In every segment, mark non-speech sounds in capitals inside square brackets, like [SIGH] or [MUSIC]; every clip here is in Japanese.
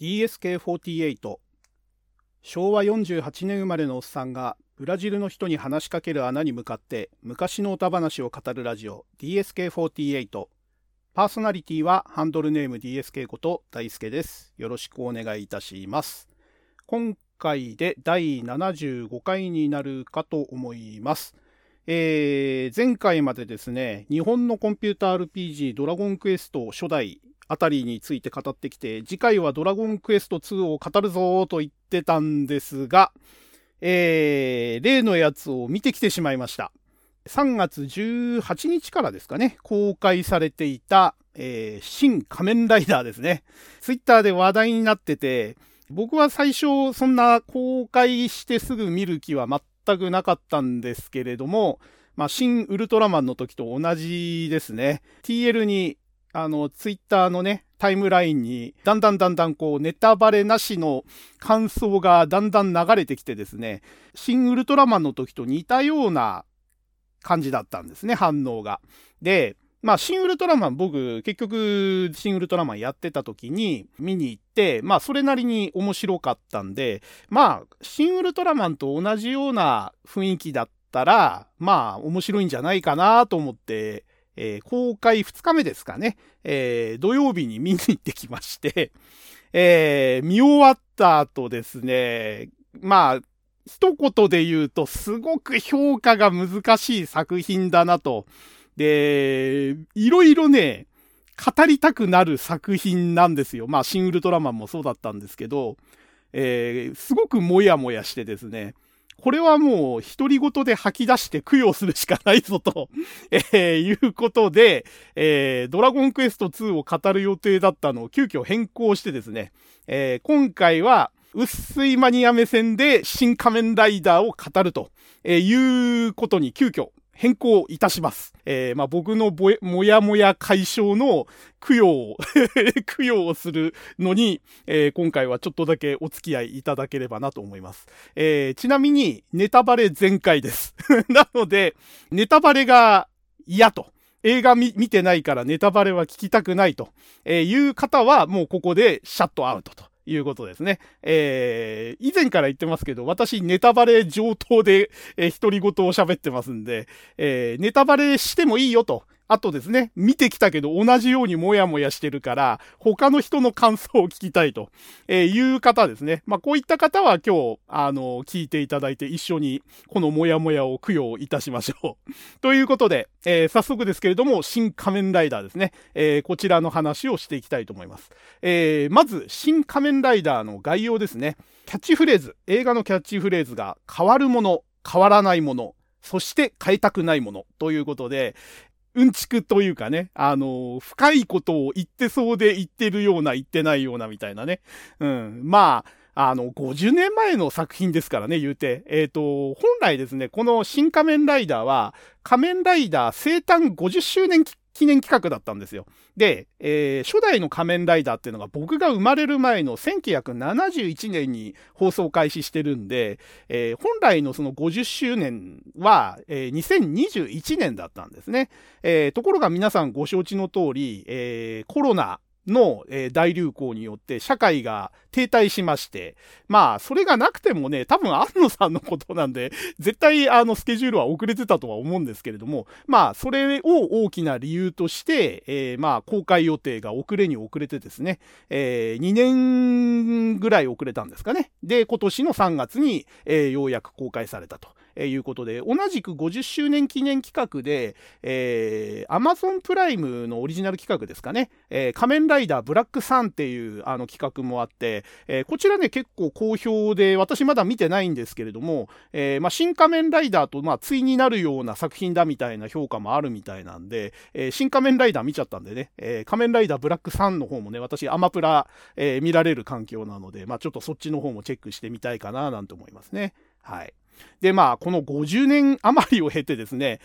DSK48 昭和48年生まれのおっさんがブラジルの人に話しかける穴に向かって昔の歌話を語るラジオ DSK48 パーソナリティはハンドルネーム DSK こと大輔です。よろしくお願いいたします。今回で第75回になるかと思います。えー、前回までですね日本のコンピューター RPG ドラゴンクエスト初代あたりについて語ってきて、次回はドラゴンクエスト2を語るぞと言ってたんですが、えー、例のやつを見てきてしまいました。3月18日からですかね、公開されていた、えー、新仮面ライダーですね。ツイッターで話題になってて、僕は最初そんな公開してすぐ見る気は全くなかったんですけれども、まあ、新ウルトラマンの時と同じですね。TL にあの、ツイッターのね、タイムラインに、だんだんだんだんこう、ネタバレなしの感想がだんだん流れてきてですね、新ウルトラマンの時と似たような感じだったんですね、反応が。で、まあ、新ウルトラマン、僕、結局、新ウルトラマンやってた時に見に行って、まあ、それなりに面白かったんで、まあ、新ウルトラマンと同じような雰囲気だったら、まあ、面白いんじゃないかなと思ってえー、公開2日目ですかね、えー、土曜日に見に行ってきまして、えー、見終わった後ですね、まあ、一言で言うと、すごく評価が難しい作品だなと。で、いろいろね、語りたくなる作品なんですよ。まあ、シン・ウルトラマンもそうだったんですけど、えー、すごくもやもやしてですね、これはもう独り言で吐き出して供養するしかないぞと。[LAUGHS] え、いうことで、えー、ドラゴンクエスト2を語る予定だったのを急遽変更してですね、えー、今回は薄いマニア目線で新仮面ライダーを語るということに急遽変更いたします。えー、まあ、僕のぼえもやもや解消の供養を [LAUGHS] 供養をするのに、えー、今回はちょっとだけお付き合いいただければなと思います。えー、ちなみに、ネタバレ全開です。[LAUGHS] なので、ネタバレが嫌と。映画見てないからネタバレは聞きたくないとえいう方はもうここでシャットアウトと。いうことですね。えー、以前から言ってますけど、私ネタバレ上等で、えー、独り言を喋ってますんで、えー、ネタバレしてもいいよと。あとですね、見てきたけど同じようにもやもやしてるから、他の人の感想を聞きたいと、えいう方ですね。まあ、こういった方は今日、あの、聞いていただいて一緒にこのもやもやを供養いたしましょう。[LAUGHS] ということで、えー、早速ですけれども、新仮面ライダーですね。えー、こちらの話をしていきたいと思います。えー、まず、新仮面ライダーの概要ですね。キャッチフレーズ、映画のキャッチフレーズが変わるもの、変わらないもの、そして変えたくないものということで、うんちくというかね、あの、深いことを言ってそうで言ってるような、言ってないようなみたいなね。うん。まあ、あの、50年前の作品ですからね、言うて。えっ、ー、と、本来ですね、この新仮面ライダーは、仮面ライダー生誕50周年記念企画だったんですよ。で、えー、初代の仮面ライダーっていうのが僕が生まれる前の1971年に放送開始してるんで、えー、本来のその50周年は、えー、2021年だったんですね。えところが皆さんご承知の通り、えコロナの、えー、大流行によって社会が停滞しまして、まあ、それがなくてもね、多分安野さんのことなんで、[LAUGHS] 絶対あのスケジュールは遅れてたとは思うんですけれども、まあ、それを大きな理由として、えー、まあ、公開予定が遅れに遅れてですね、えー、2年ぐらい遅れたんですかね。で、今年の3月に、えー、ようやく公開されたと。えいうことで、同じく50周年記念企画で、えー、Amazon プライムのオリジナル企画ですかね、えー、仮面ライダーブラックサンっていうあの企画もあって、えー、こちらね、結構好評で、私まだ見てないんですけれども、えー、まあ、新仮面ライダーと、まあ、対になるような作品だみたいな評価もあるみたいなんで、えー、新仮面ライダー見ちゃったんでね、えー、仮面ライダーブラックサンの方もね、私、アマプラ、えー、見られる環境なので、まあ、ちょっとそっちの方もチェックしてみたいかな、なんて思いますね。はい。で、まあ、この50年余りを経てですね、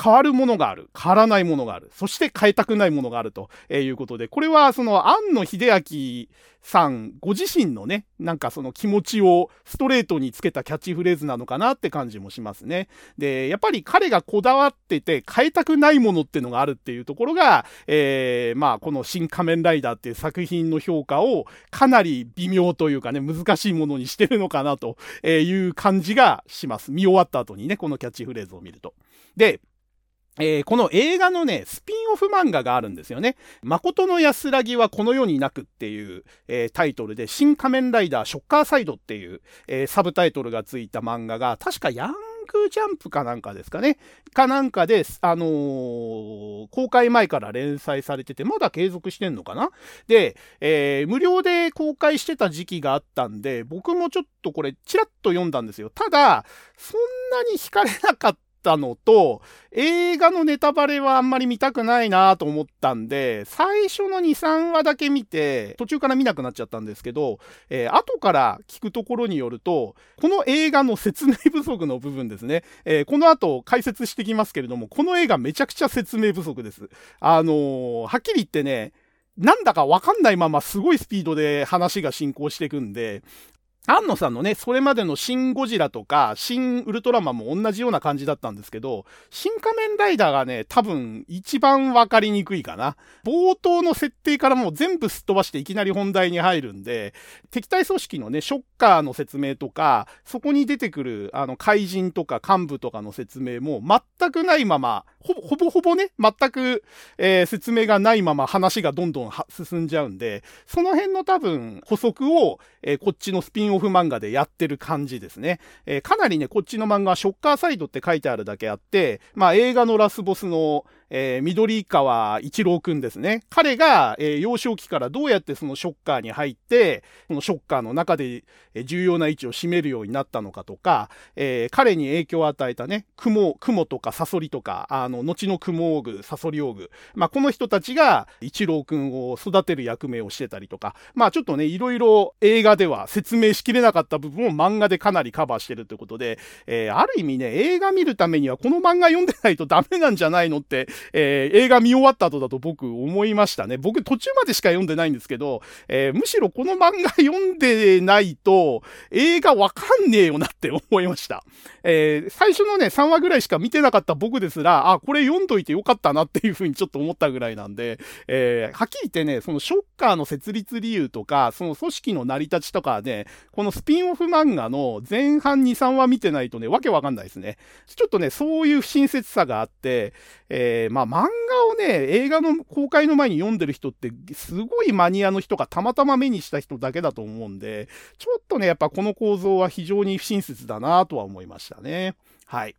変わるものがある、変わらないものがある、そして変えたくないものがあるということで、これはその、庵野秀明さんご自身のね、なんかその気持ちをストレートにつけたキャッチフレーズなのかなって感じもしますね。で、やっぱり彼がこだわってて変えたくないものっていうのがあるっていうところが、えー、まあ、この新仮面ライダーっていう作品の評価をかなり微妙というかね、難しいものにしてるのかなという感じがします。見終わった後にね、このキャッチフレーズを見ると。で、えー、この映画のね、スピンオフ漫画があるんですよね。誠の安らぎはこの世になくっていう、えー、タイトルで、新仮面ライダーショッカーサイドっていう、えー、サブタイトルがついた漫画が、確かヤン空ジャンプかなんかですかね。かなんかで、あのー、公開前から連載されてて、まだ継続してんのかなで、えー、無料で公開してた時期があったんで、僕もちょっとこれ、ちらっと読んだんですよ。ただ、そんなに惹かれなかったたのと、映画のネタバレはあんまり見たくないなと思ったんで、最初の2、3話だけ見て、途中から見なくなっちゃったんですけど、えー、後から聞くところによると、この映画の説明不足の部分ですね、えー、この後解説してきますけれども、この映画めちゃくちゃ説明不足です。あのー、はっきり言ってね、なんだかわかんないまますごいスピードで話が進行していくんで、安野さんのね、それまでのシン・ゴジラとか、シン・ウルトラマンも同じような感じだったんですけど、新仮面ライダーがね、多分一番わかりにくいかな。冒頭の設定からもう全部すっ飛ばしていきなり本題に入るんで、敵対組織のね、ショッカーの説明とか、そこに出てくる、あの、怪人とか幹部とかの説明も全くないまま、ほぼ、ほぼほぼね、全く、えー、説明がないまま話がどんどん進んじゃうんで、その辺の多分補足を、えー、こっちのスピンオフ漫画でやってる感じですね。えー、かなりね、こっちの漫画はショッカーサイドって書いてあるだけあって、まあ映画のラスボスの、えー、緑川一郎くんですね。彼が、えー、幼少期からどうやってそのショッカーに入って、そのショッカーの中で、重要な位置を占めるようになったのかとか、えー、彼に影響を与えたね、雲、雲とかサソリとか、あの、後の雲オグ、サソリオグ。まあ、この人たちが一郎くんを育てる役目をしてたりとか、まあ、ちょっとね、いろいろ映画では説明しきれなかった部分を漫画でかなりカバーしてるということで、えー、ある意味ね、映画見るためにはこの漫画読んでないとダメなんじゃないのって、えー、映画見終わった後だと僕思いましたね。僕途中までしか読んでないんですけど、えー、むしろこの漫画読んでないと映画わかんねえよなって思いました。えー、最初のね、3話ぐらいしか見てなかった僕ですら、あ、これ読んどいてよかったなっていうふうにちょっと思ったぐらいなんで、えー、はっきり言ってね、そのショッカーの設立理由とか、その組織の成り立ちとかね、このスピンオフ漫画の前半2、3話見てないとね、わけわかんないですね。ちょっとね、そういう不親切さがあって、えー、まあ漫画をね、映画の公開の前に読んでる人って、すごいマニアの人がたまたま目にした人だけだと思うんで、ちょっとね、やっぱこの構造は非常に不親切だなとは思いましたね。はい。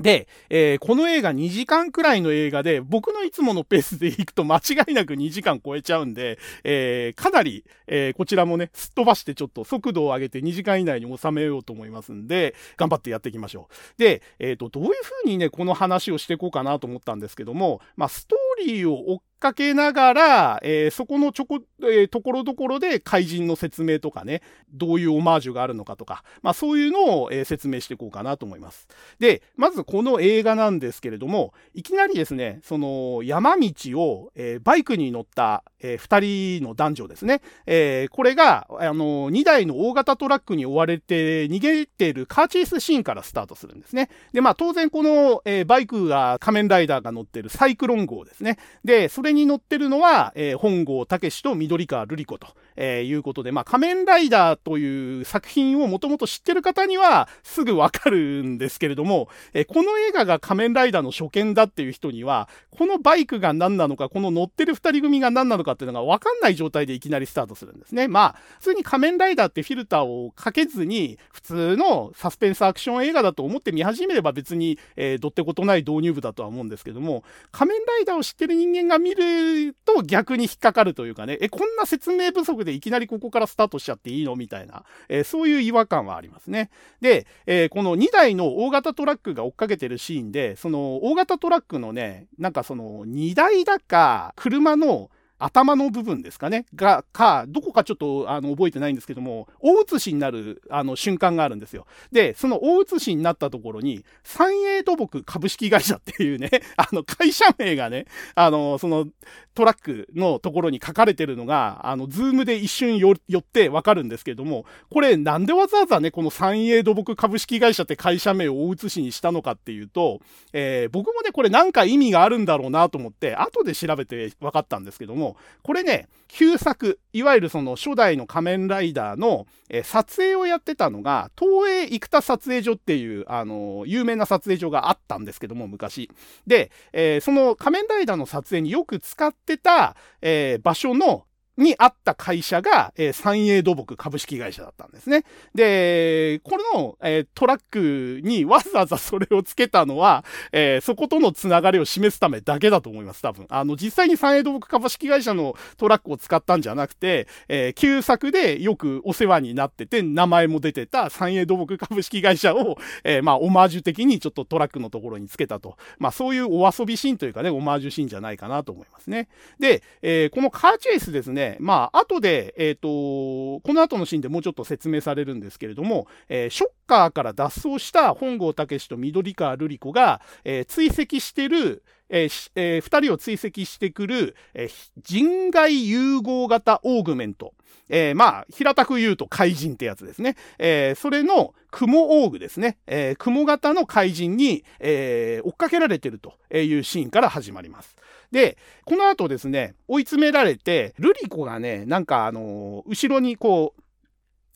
で、えー、この映画2時間くらいの映画で、僕のいつものペースで行くと間違いなく2時間超えちゃうんで、えー、かなり、えー、こちらもね、すっ飛ばしてちょっと速度を上げて2時間以内に収めようと思いますんで、頑張ってやっていきましょう。で、えっ、と、どういう風にね、この話をしていこうかなと思ったんですけども、まあ、ストーリーを追っかけながら、えー、そこのちょこ、えー、ところどころで怪人の説明とかね、どういうオマージュがあるのかとか、まあそういうのを、えー、説明していこうかなと思います。で、まずこの映画なんですけれども、いきなりですね、その山道を、えー、バイクに乗った、えー、2人の男女ですね、えー、これが、あの、2台の大型トラックに追われて逃げているカーチェイスシーンからスタートするんですね。で、まあ当然この、えー、バイクが仮面ライダーが乗ってるサイクロン号ですね。で、それに乗ってるのは、えー、本郷武と緑川瑠璃子と、えー、いうことで、まあ仮面ライダーという作品をもともと知ってる方にはすぐわかるんですけれども、えー、この映画が仮面ライダーの初見だっていう人には、このバイクが何なのか、この乗ってる二人組が何なのか、っていうのが分かんない状態でいきなりスタートするんですね。まあ、普通に仮面ライダーってフィルターをかけずに、普通のサスペンスアクション映画だと思って見始めれば別に、えー、どってことない導入部だとは思うんですけども、仮面ライダーを知ってる人間が見ると逆に引っかかるというかね、え、こんな説明不足ででいきなりここからスタートしちゃっていいの？みたいな、えー、そういう違和感はありますね。で、えー、この2台の大型トラックが追っかけてるシーンで、その大型トラックのね、なんかその荷台だか、車の頭の部分ですかね、が、か、どこかちょっと、あの、覚えてないんですけども、大写しになる、あの、瞬間があるんですよ。で、その大写しになったところに、三栄土木株式会社っていうね、[LAUGHS] あの、会社名がね、あの、その、トラックのところに書かれてるのが、あの、ズームで一瞬よってわかるんですけども、これなんでわざわざね、この三栄土木株式会社って会社名を大写しにしたのかっていうと、えー、僕もね、これなんか意味があるんだろうなと思って、後で調べて分かったんですけども、これね、旧作、いわゆるその初代の仮面ライダーの、えー、撮影をやってたのが、東映生田撮影所っていう、あのー、有名な撮影所があったんですけども、昔。で、えー、その仮面ライダーの撮影によく使ってた、え場所のにあった会社が、えー、三栄土木株式会社だったんですね。で、これの、えー、トラックにわざわざそれをつけたのは、えー、そことのつながりを示すためだけだと思います、多分。あの、実際に三栄土木株式会社のトラックを使ったんじゃなくて、えー、旧作でよくお世話になってて、名前も出てた三栄土木株式会社を、えー、まあ、オマージュ的にちょっとトラックのところにつけたと。まあ、そういうお遊びシーンというかね、オマージュシーンじゃないかなと思いますね。で、えー、このカーチェイスですね、まあ、後で、えっ、ー、と、この後のシーンでもうちょっと説明されるんですけれども、え、ショッカーから脱走した本郷武史と緑川瑠璃子が、え、追跡してる、えーえー、2人を追跡してくる、えー、人外融合型オーグメント。えー、まあ、平たく言うと怪人ってやつですね。え、それの雲オーグですね。えー、雲型の怪人に、え、追っかけられてるというシーンから始まります。で、この後ですね、追い詰められて、ルリコがね、なんかあのー、後ろにこう、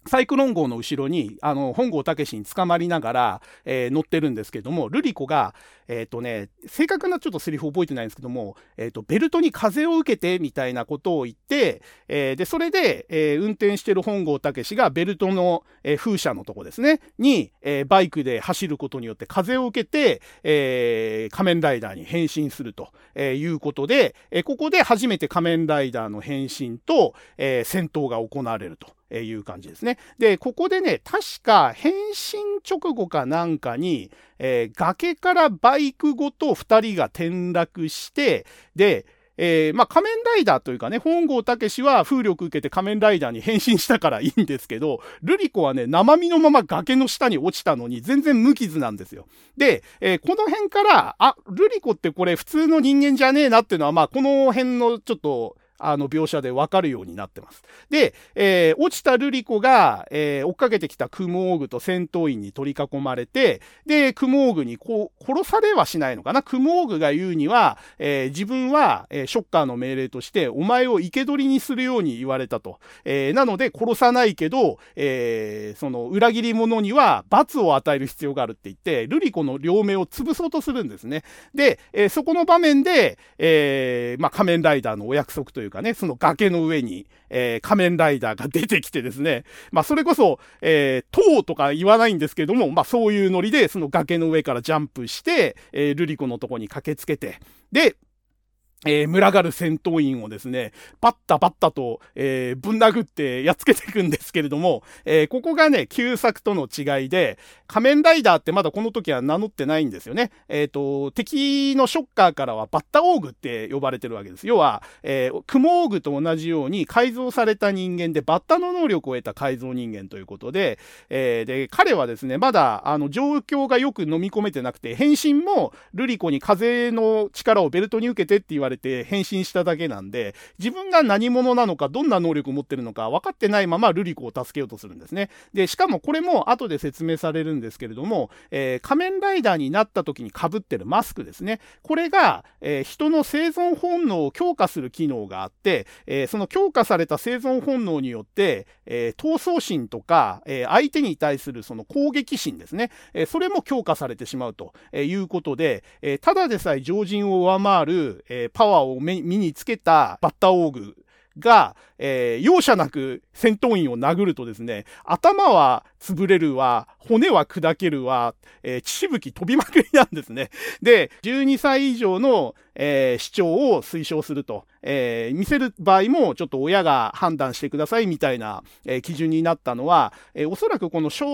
サイクロン号の後ろに、あの、本郷武に捕まりながら、えー、乗ってるんですけども、ルリコが、えっ、ー、とね、正確なちょっとセリフ覚えてないんですけども、えっ、ー、と、ベルトに風を受けて、みたいなことを言って、え、で、それで、え運転してる本郷武がベルトの、え風車のとこですね、に、えバイクで走ることによって風を受けて、え仮面ライダーに変身すると、えいうことで、えここで初めて仮面ライダーの変身と、え戦闘が行われると。えいう感じですね。で、ここでね、確か変身直後かなんかに、えー、崖からバイクごと2人が転落して、で、えー、まあ、仮面ライダーというかね、本郷武は風力受けて仮面ライダーに変身したからいいんですけど、ルリコはね、生身のまま崖の下に落ちたのに全然無傷なんですよ。で、えー、この辺から、あ、ルリコってこれ普通の人間じゃねえなっていうのは、まあ、この辺のちょっと、あの描写でわかるようになってます。で、えー、落ちたルリコが、えー、追っかけてきたクモーグと戦闘員に取り囲まれて、で、クモーグにこう、殺されはしないのかなクモーグが言うには、えー、自分は、えショッカーの命令として、お前を生け捕りにするように言われたと。えなので、殺さないけど、えその、裏切り者には罰を与える必要があるって言って、ルリコの両目を潰そうとするんですね。で、えそこの場面で、えまあ、仮面ライダーのお約束というかね、その崖の上に、えー、仮面ライダーが出てきてですね、まあそれこそ、えー、塔とか言わないんですけども、まあそういうノリで、その崖の上からジャンプして、えー、ルリコのとこに駆けつけて、で、えー、群がる戦闘員をですね、バッタバッタと、えー、ぶん殴ってやっつけていくんですけれども、えー、ここがね、旧作との違いで、仮面ライダーってまだこの時は名乗ってないんですよね。えっ、と、敵のショッカーからはバッタオーグって呼ばれてるわけです。要は、えー、クモオーグと同じように改造された人間で、バッタの能力を得た改造人間ということで、えで、彼はですね、まだ、あの、状況がよく飲み込めてなくて、変身もルリコに風の力をベルトに受けてって言われれて変身しただけなんで、自分が何者なのか、どんな能力を持ってるのか分かってないままルリコを助けようとするんですね。で、しかもこれも後で説明されるんですけれども、えー、仮面ライダーになった時に被ってるマスクですね。これが、えー、人の生存本能を強化する機能があって、えー、その強化された生存本能によって、え闘争心とか、え相手に対するその攻撃心ですね。えそれも強化されてしまうということで、えただでさえ常人を上回る、えパワーを身につけたバッターオーグが、えー、容赦なく戦闘員を殴るとですね、頭は潰れるわ、骨は砕けるわ、えー、血しぶき飛びまくりなんですね。で、12歳以上の、えー、視聴を推奨すると。えー、見せる場合もちょっと親が判断してくださいみたいな、えー、基準になったのは、えー、おそらくこの初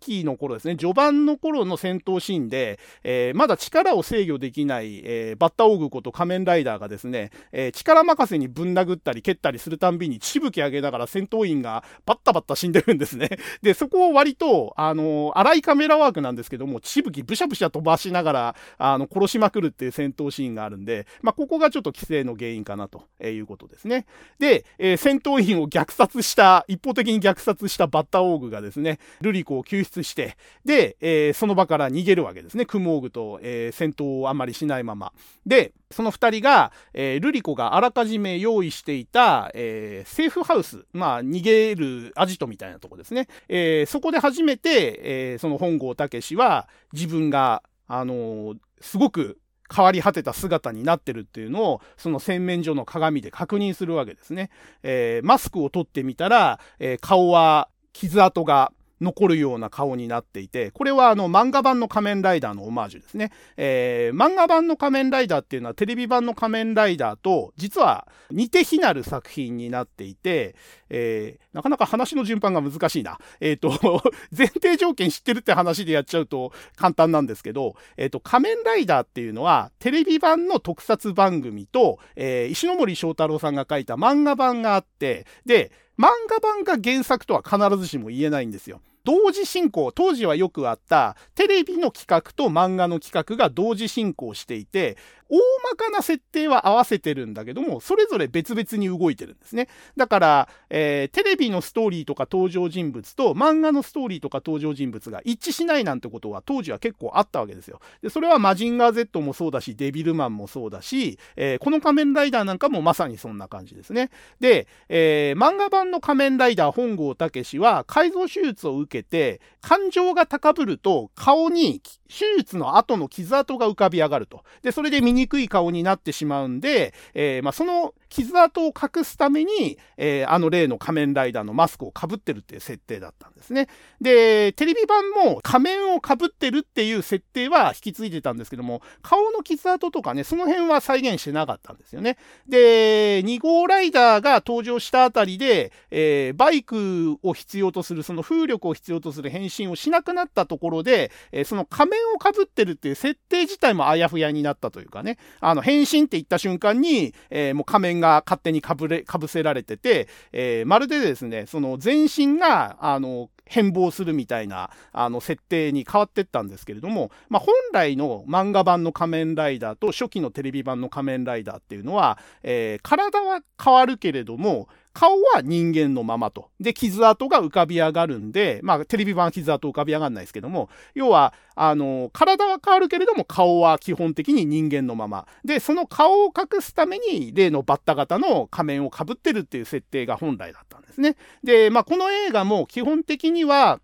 期の頃ですね、序盤の頃の戦闘シーンで、えまだ力を制御できない、えバッタオグコと仮面ライダーがですね、え力任せにぶん殴ったり蹴ったりするたんびにしぶき上げながら戦闘員がバッタバッタ死んでるんですね。で、そこを割と、あの荒いカメラワークなんですけども、しぶきブシャブシャ飛ばしながら、あの、殺しまくるっていう戦闘シーンがあるんで、まあ、ここがちょっと規制の原因かなということですね。で、えー、戦闘員を虐殺した、一方的に虐殺したバッターオーグがですね、ルリコを救出して、で、えー、その場から逃げるわけですね。クモーグと、えー、戦闘をあまりしないまま。で、その二人が、えー、ルリコがあらかじめ用意していた、えー、セーフハウス、まあ、逃げるアジトみたいなとこですね。えー、そこで初めて、え、その本郷武は自分が、あの、すごく変わり果てた姿になってるっていうのを、その洗面所の鏡で確認するわけですね。え、マスクを取ってみたら、え、顔は傷跡が残るような顔になっていて、これはあの漫画版の仮面ライダーのオマージュですね。えー、漫画版の仮面ライダーっていうのはテレビ版の仮面ライダーと実は似て非なる作品になっていて、えー、なかなか話の順番が難しいな。えっ、ー、と、[LAUGHS] 前提条件知ってるって話でやっちゃうと簡単なんですけど、えっ、ー、と、仮面ライダーっていうのはテレビ版の特撮番組と、えー、石森章太郎さんが書いた漫画版があって、で、漫画版が原作とは必ずしも言えないんですよ。同時進行、当時はよくあったテレビの企画と漫画の企画が同時進行していて、大まかな設定は合わせてるんだけども、それぞれ別々に動いてるんですね。だから、えー、テレビのストーリーとか登場人物と漫画のストーリーとか登場人物が一致しないなんてことは当時は結構あったわけですよ。で、それはマジンガー Z もそうだし、デビルマンもそうだし、えー、この仮面ライダーなんかもまさにそんな感じですね。で、えー、漫画版の仮面ライダー本郷武は改造手術を受けて、感情が高ぶると顔に手術の後の傷跡が浮かび上がると。で、それで醜い顔になってしまうんで、えー、まあ、その傷跡を隠すために、えー、あの例の仮面ライダーのマスクをかぶってるっていう設定だったんですね。で、テレビ版も仮面をかぶってるっていう設定は引き継いでたんですけども、顔の傷跡とかね、その辺は再現してなかったんですよね。で、2号ライダーが登場したあたりで、えー、バイクを必要とする、その風力を必要とする変身をしなくなったところで、えー、その仮面をかぶってるっていう設定自体もあやふやになったというかね、ね。あの、変身って言った瞬間に、えー、もう仮面が勝手にかぶれ、かぶせられてて、えー、まるでですね、その全身が、あの、変貌するみたいな、あの、設定に変わってったんですけれども、まあ、本来の漫画版の仮面ライダーと初期のテレビ版の仮面ライダーっていうのは、えー、体は変わるけれども、顔は人間のままと。で、傷跡が浮かび上がるんで、まあ、テレビ版傷跡浮かび上がんないですけども、要は、あの、体は変わるけれども、顔は基本的に人間のまま。で、その顔を隠すために、例のバッタ型の仮面をかぶってるっていう設定が本来だったんですね。で、まあ、この映画も基本的には、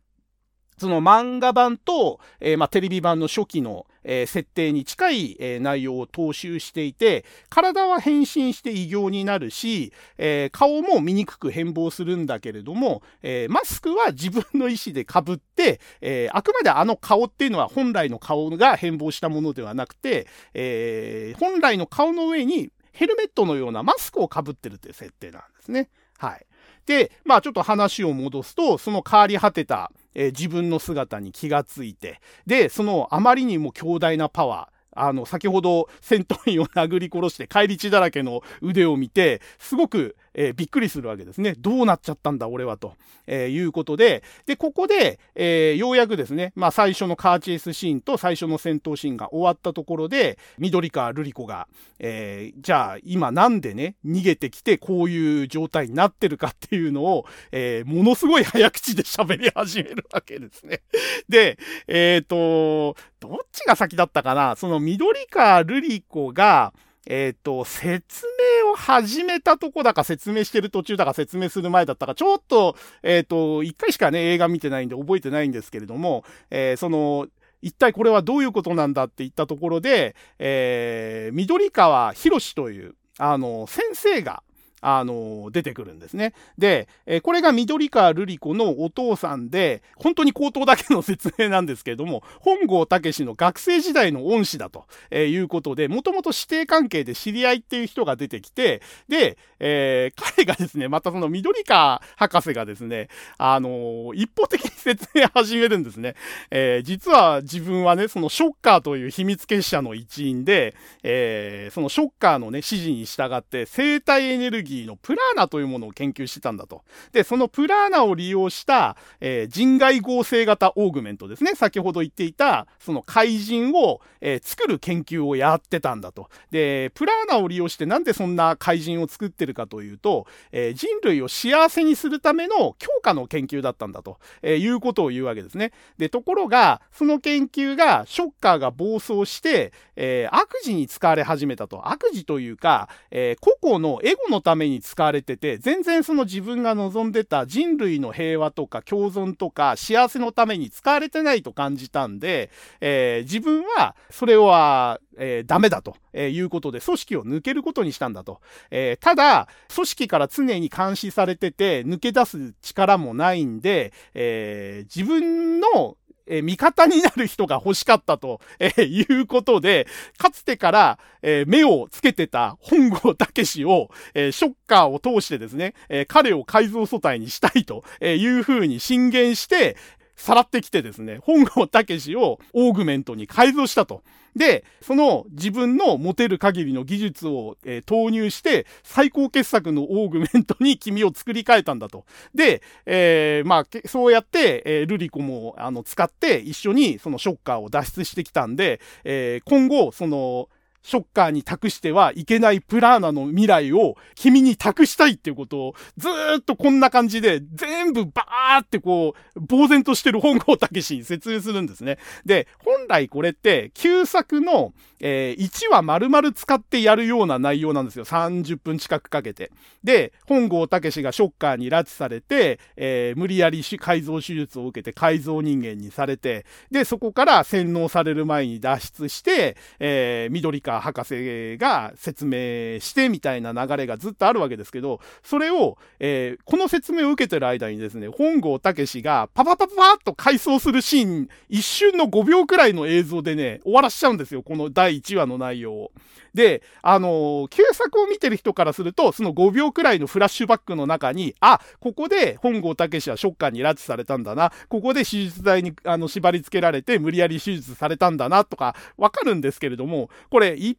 その漫画版と、えー、まあ、テレビ版の初期の、えー、設定に近い、えー、内容を踏襲していて、体は変身して異形になるし、え顔も醜く変貌するんだけれども、えマスクは自分の意思で被って、えあくまであの顔っていうのは本来の顔が変貌したものではなくて、え本来の顔の上にヘルメットのようなマスクを被ってるという設定なんですね。はい。で、まあちょっと話を戻すと、その変わり果てた、えー、自分の姿に気がついて、で、そのあまりにも強大なパワー、あの、先ほど戦闘員を殴り殺して帰り血だらけの腕を見て、すごくえー、びっくりするわけですね。どうなっちゃったんだ、俺は、と、えー、いうことで、で、ここで、えー、ようやくですね、まあ、最初のカーチェイスシーンと最初の戦闘シーンが終わったところで、緑川瑠璃子が、えじゃあ、今なんでね、逃げてきて、こういう状態になってるかっていうのを、えものすごい早口で喋り始めるわけですね。で、えっ、と、どっちが先だったかな？その緑川瑠璃子が、えっ、ー、と、説明を始めたとこだか説明してる途中だか説明する前だったか、ちょっと、えっ、ー、と、一回しかね、映画見てないんで覚えてないんですけれども、えー、その、一体これはどういうことなんだって言ったところで、えー、緑川博という、あの、先生が、あの、出てくるんですね。で、えこれが緑川瑠璃子のお父さんで、本当に口頭だけの説明なんですけれども、本郷武の学生時代の恩師だと、えいうことで、もともと師弟関係で知り合いっていう人が出てきて、で、えー、彼がですね、またその緑川博士がですね、あの一方的に説明始めるんですね。えー、実は自分はね、そのショッカーという秘密結社の一員で、えー、そのショッカーのね、指示に従って、生体エネルギーのプラーナというものを研究してたんだと。で、そのプラーナを利用した、えー、人外合成型オーグメントですね。先ほど言っていた、その怪人を、えー、作る研究をやってたんだと。で、プラーナを利用してなんでそんな怪人を作ってるかというと、えー、人類を幸せにするための強化の研究だったんだと、えいうことを言うわけですね。で、ところが、その研究が、ショッカーが暴走して、え悪事に使われ始めたと。悪事というか、え個々のエゴのために使われてて、全然その自分が望んでた人類の平和とか共存とか幸せのために使われてないと感じたんで、えー、自分はそれは、えー、ダメだと、えいうことで組織を抜けることにしたんだと。えー、ただ、組織から常に監視されてて抜け出す力もないんで、え自分のえー、味方になる人が欲しかったと、えー、いうことで、かつてから、えー、目をつけてた本郷武を、えショッカーを通してですね、え彼を改造素体にしたいとえいうふうに進言して、さらってきてですね、本郷武をオーグメントに改造したと。で、その自分の持てる限りの技術を、えー、投入して、最高傑作のオーグメントに君を作り変えたんだと。で、えー、まあ、そうやって、えー、ルリコも、あの、使って一緒にそのショッカーを脱出してきたんで、え、今後、その、ショッカーに託してはいけないプラーナの未来を君に託したいっていうことをずーっとこんな感じで全部バーってこう、呆然としてる本郷武に説明するんですね。[LAUGHS] で、本来これって旧作の、えー、1話丸々使ってやるような内容なんですよ。30分近くかけて。で、本郷武がショッカーに拉致されて、えー、無理やり改造手術を受けて改造人間にされて、で、そこから洗脳される前に脱出して、えー、緑川博士が説明してみたいな流れがずっとあるわけですけど、それを、えー、この説明を受けてる間にですね、本郷武がパパパパパッと回想するシーン、一瞬の5秒くらいの映像でね、終わらしちゃうんですよ。この第1話の内容を。で、あのー、旧作を見てる人からすると、その5秒くらいのフラッシュバックの中に、あ、ここで本郷武はショッカーに拉致されたんだな、ここで手術台にあの縛り付けられて無理やり手術されたんだな、とか、わかるんですけれども、これ、一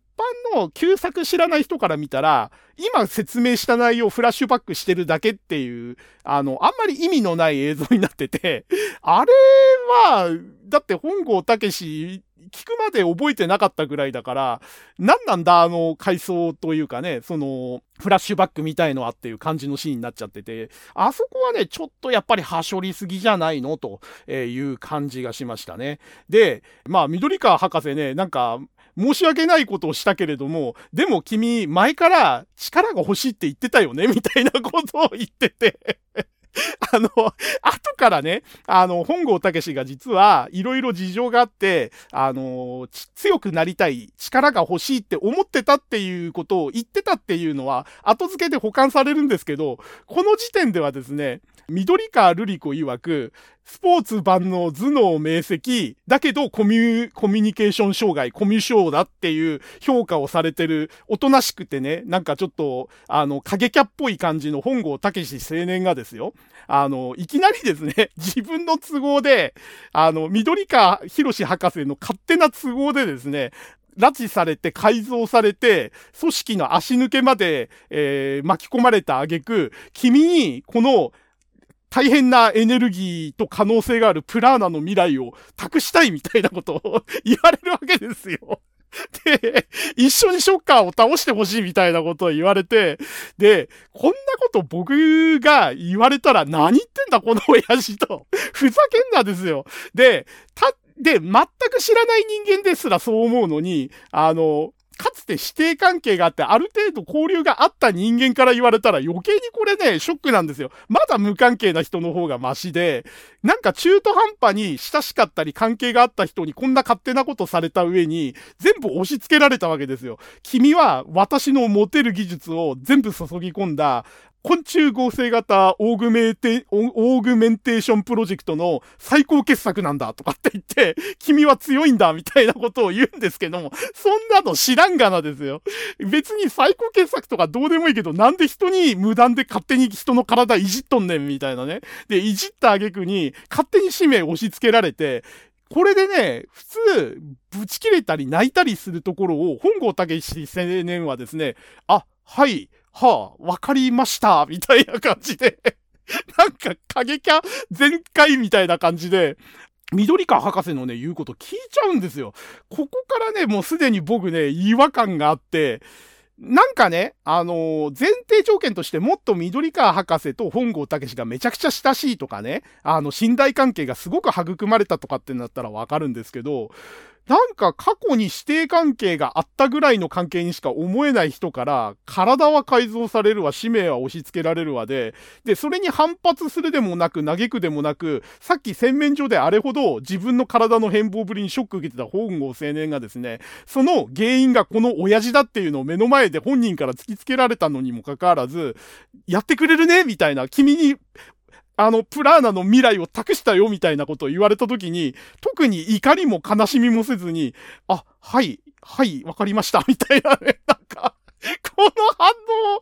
般の旧作知らない人から見たら、今説明した内容をフラッシュバックしてるだけっていう、あの、あんまり意味のない映像になってて、あれは、だって本郷武聞くまで覚えてなかったぐらいだから、何なんだあの回想というかね、その、フラッシュバックみたいのはっていう感じのシーンになっちゃってて、あそこはね、ちょっとやっぱりはしょりすぎじゃないの？という感じがしましたね。で、まあ、緑川博士ね、なんか、申し訳ないことをしたけれども、でも君、前から力が欲しいって言ってたよね？みたいなことを言ってて。[LAUGHS] あの、後からね、あの、本郷武が実はいろいろ事情があって、あの、強くなりたい、力が欲しいって思ってたっていうことを言ってたっていうのは、後付けで保管されるんですけど、この時点ではですね、緑川瑠璃子曰く、スポーツ万能頭脳明晰、だけどコミュ、コミュニケーション障害、コミュ障だっていう評価をされてる、おとなしくてね、なんかちょっと、あの、影キャっぽい感じの本郷武史青年がですよ、あの、いきなりですね、[LAUGHS] 自分の都合で、あの、緑川博士博士の勝手な都合でですね、拉致されて改造されて、組織の足抜けまで、えー、巻き込まれた挙句、君にこの大変なエネルギーと可能性があるプラーナの未来を託したいみたいなことを言われるわけですよ。[LAUGHS] で、一緒にショッカーを倒してほしいみたいなことを言われて、で、こんなこと僕が言われたら何言ってんだこの親父と。[LAUGHS] ふざけんなですよ。で、た、で、全く知らない人間ですらそう思うのに、あの、かつて指定関係があって、ある程度交流があった人間から言われたら余計にこれね、ショックなんですよ。まだ無関係な人の方がマシで、なんか中途半端に親しかったり関係があった人にこんな勝手なことされた上に、全部押し付けられたわけですよ。君は私の持てる技術を全部注ぎ込んだ、昆虫合成型 augmente、augmentation プロジェクトの最高傑作なんだとかって言って、君は強いんだみたいなことを言うんですけども、そんなの知らんがなですよ。別に最高傑作とかどうでもいいけど、なんで人に無断で勝手に人の体いじっとんねんみたいなね。で、いじった挙句に勝手に使命押し付けられて、これでね、普通、ぶち切れたり泣いたりするところを、本郷猛青年はですね、あ、はい、はあ、わかりました、みたいな感じで [LAUGHS] なんか過激ャ全開みたいな感じで、緑川博士のね、言うこと聞いちゃうんですよ。ここからね、もうすでに僕ね、違和感があって、なんかね、あのー、前提条件としてもっと緑川博士と本郷武がめちゃくちゃ親しいとかね、あの、信頼関係がすごく育まれたとかってなったらわかるんですけど、なんか過去に師弟関係があったぐらいの関係にしか思えない人から、体は改造されるわ、使命は押し付けられるわで、で、それに反発するでもなく、嘆くでもなく、さっき洗面所であれほど自分の体の変貌ぶりにショック受けてた本郷青年がですね、その原因がこの親父だっていうのを目の前で本人から突きつけられたのにもかかわらず、やってくれるねみたいな、君にあの、プラーナの未来を託したよみたいなことを言われた時に、特に怒りも悲しみもせずに、あ、はい、はい、わかりました、みたいなね、[LAUGHS] なんか、この反応、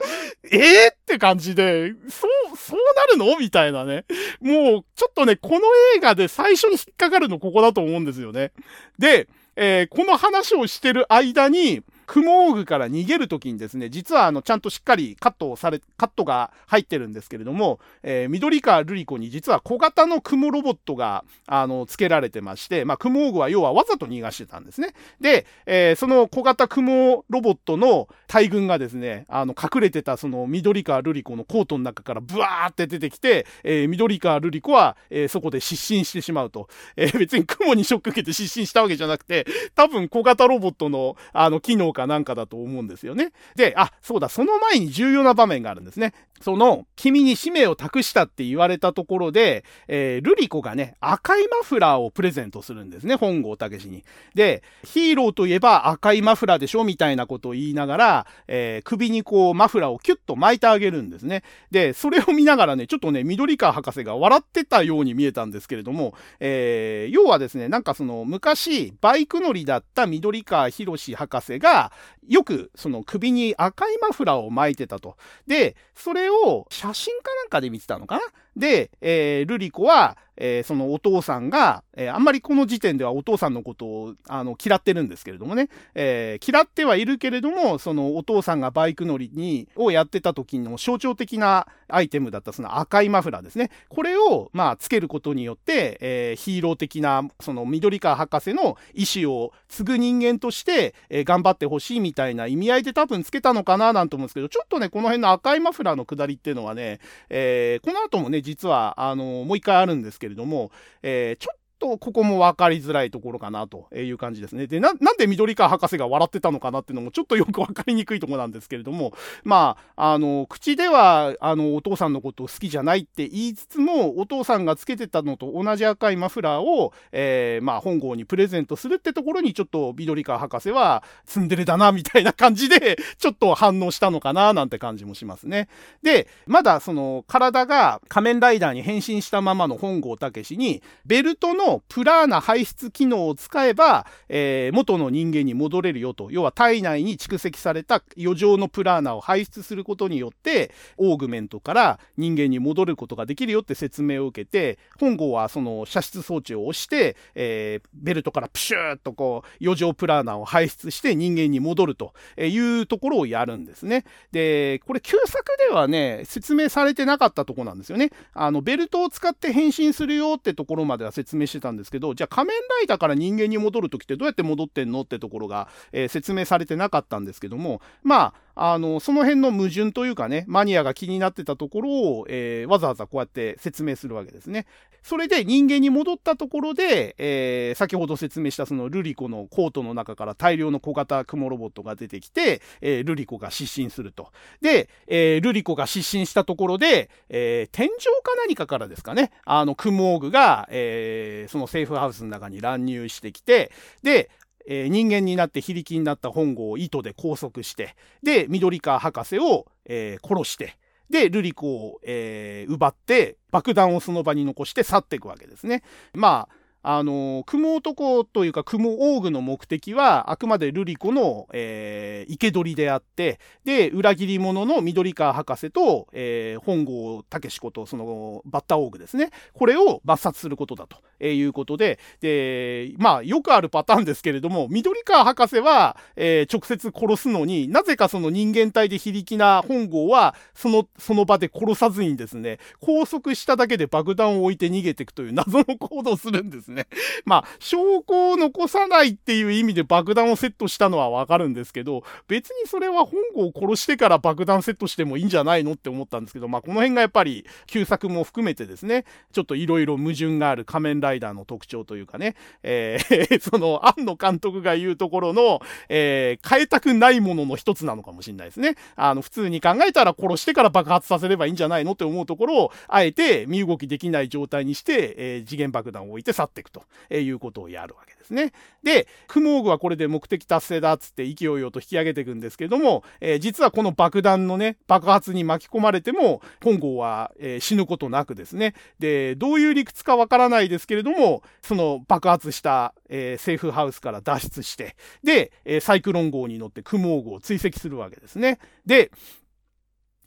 ええー、って感じで、そう、そうなるの？みたいなね。もう、ちょっとね、この映画で最初に引っかかるのここだと思うんですよね。で、えー、この話をしてる間に、クモーグから逃げるときにですね、実はあの、ちゃんとしっかりカットをされ、カットが入ってるんですけれども、えー、緑川瑠璃子に実は小型のクモロボットが、あの、付けられてまして、まあ、クモーグは要はわざと逃がしてたんですね。で、えー、その小型クモロボットの大群がですね、あの、隠れてたその緑川瑠璃子のコートの中からブワーって出てきて、えー、緑川瑠璃子は、えー、そこで失神してしまうと。えー、別にクモにショック受けて失神したわけじゃなくて、多分小型ロボットの、あの、機能からなんかだと思うんですよね。で、あ、そうだ、その前に重要な場面があるんですね。その、君に使命を託したって言われたところで、えー、ルリコがね、赤いマフラーをプレゼントするんですね、本郷武に。で、ヒーローといえば赤いマフラーでしょみたいなことを言いながら、えー、首にこう、マフラーをキュッと巻いてあげるんですね。で、それを見ながらね、ちょっとね、緑川博士が笑ってたように見えたんですけれども、えー、要はですね、なんかその、昔、バイク乗りだった緑川博士博士が、よくその首に赤いマフラーを巻いてたと。で、それを写真かなんかで見てたのかな？で、えー、ルリコは、えー、そのお父さんが、えー、あんまりこの時点ではお父さんのことをあの嫌ってるんですけれどもね、えー、嫌ってはいるけれども、そのお父さんがバイク乗りにをやってた時の象徴的なアイテムだったその赤いマフラーですね。これをまあつけることによって、えヒーロー的なその緑川博士の意思を継ぐ人間として、え頑張ってほしいみたいな意味合いで多分つけたのかななんて思うんですけど、ちょっとね、この辺の赤いマフラーの下りっていうのはね、えこの後もね、実はあのもう一回あるんですけれども、えー、ちょっとここも分かりづらいところかなという感じですね。で、な、なんで緑川博士が笑ってたのかなっていうのもちょっとよく分かりにくいとこなんですけれども、[LAUGHS] まあ、あの、口では、あの、お父さんのことを好きじゃないって言いつつも、お父さんがつけてたのと同じ赤いマフラーを、えー、まあ、本郷にプレゼントするってところにちょっと緑川博士はツンデレだな、みたいな感じで、[LAUGHS] ちょっと反応したのかな、なんて感じもしますね。で、まだその、体が仮面ライダーに変身したままの本郷武に、ベルトのプラーナ排出機能を使えば、えー、元の人間に戻れるよと。要は体内に蓄積された余剰のプラーナを排出することによって、オーグメントから人間に戻ることができるよって説明を受けて、本郷はその射出装置を押して、えー、ベルトからプシューッとこう、余剰プラーナを排出して人間に戻るというところをやるんですね。で、これ旧作ではね、説明されてなかったとこなんですよね。あの、ベルトを使って変身するよってところまでは説明したんですけど、じゃあ仮面ライダーから人間に戻る時ってどうやって戻ってんのってところが、えー、説明されてなかったんですけども、まああの、その辺の矛盾というかね、マニアが気になってたところを、えー、わざわざこうやって説明するわけですね。それで人間に戻ったところで、えー、先ほど説明したそのルリコのコートの中から大量の小型雲ロボットが出てきて、えー、ルリコが失神すると。で、えー、ルリコが失神したところで、え天井か何かからですかね、あの、クモーグが、えそのセーフハウスの中に乱入してきて、で、えー、人間になって非力になった本郷を糸で拘束して、で、緑川博士を、えー、殺して、で、ルリコを、えー、奪って、爆弾をその場に残して去っていくわけですね。まあ、あの、雲男というか雲王具の目的は、あくまでルリコの、えー、生け捕りであって、で、裏切り者の緑川博士と、えー、本郷武志こと、その、バッター王具ですね。これを抹殺することだと、えー、いうことで、で、まあ、よくあるパターンですけれども、緑川博士は、えー、直接殺すのになぜかその人間体で非力な本郷は、その、その場で殺さずにですね、拘束しただけで爆弾を置いて逃げていくという [LAUGHS] 謎の行動をするんですね。まあ、証拠を残さないっていう意味で爆弾をセットしたのはわかるんですけど、別にそれは本郷を殺してから爆弾セットしてもいいんじゃないのって思ったんですけど、まあ、この辺がやっぱり旧作も含めてですね、ちょっといろいろ矛盾がある仮面ライダーライダーの特徴というかね、えー、[LAUGHS] その、庵野監督が言うところの、えー、変えたくないものの一つなのかもしれないですね。あの、普通に考えたら殺してから爆発させればいいんじゃないのって思うところを、あえて身動きできない状態にして、えー、次元爆弾を置いて去っていくと。いうことをやるわけですね。で、クモーグはこれで目的達成だっつって勢いよと引き上げていくんですけども、えー、実はこの爆弾のね、爆発に巻き込まれても、本郷は、えー、死ぬことなくですね、で、どういう理屈かわからないですけれども、その爆発した、えー、セーフハウスから脱出して、で、えサイクロン号に乗ってクモ号を追跡するわけですね。で、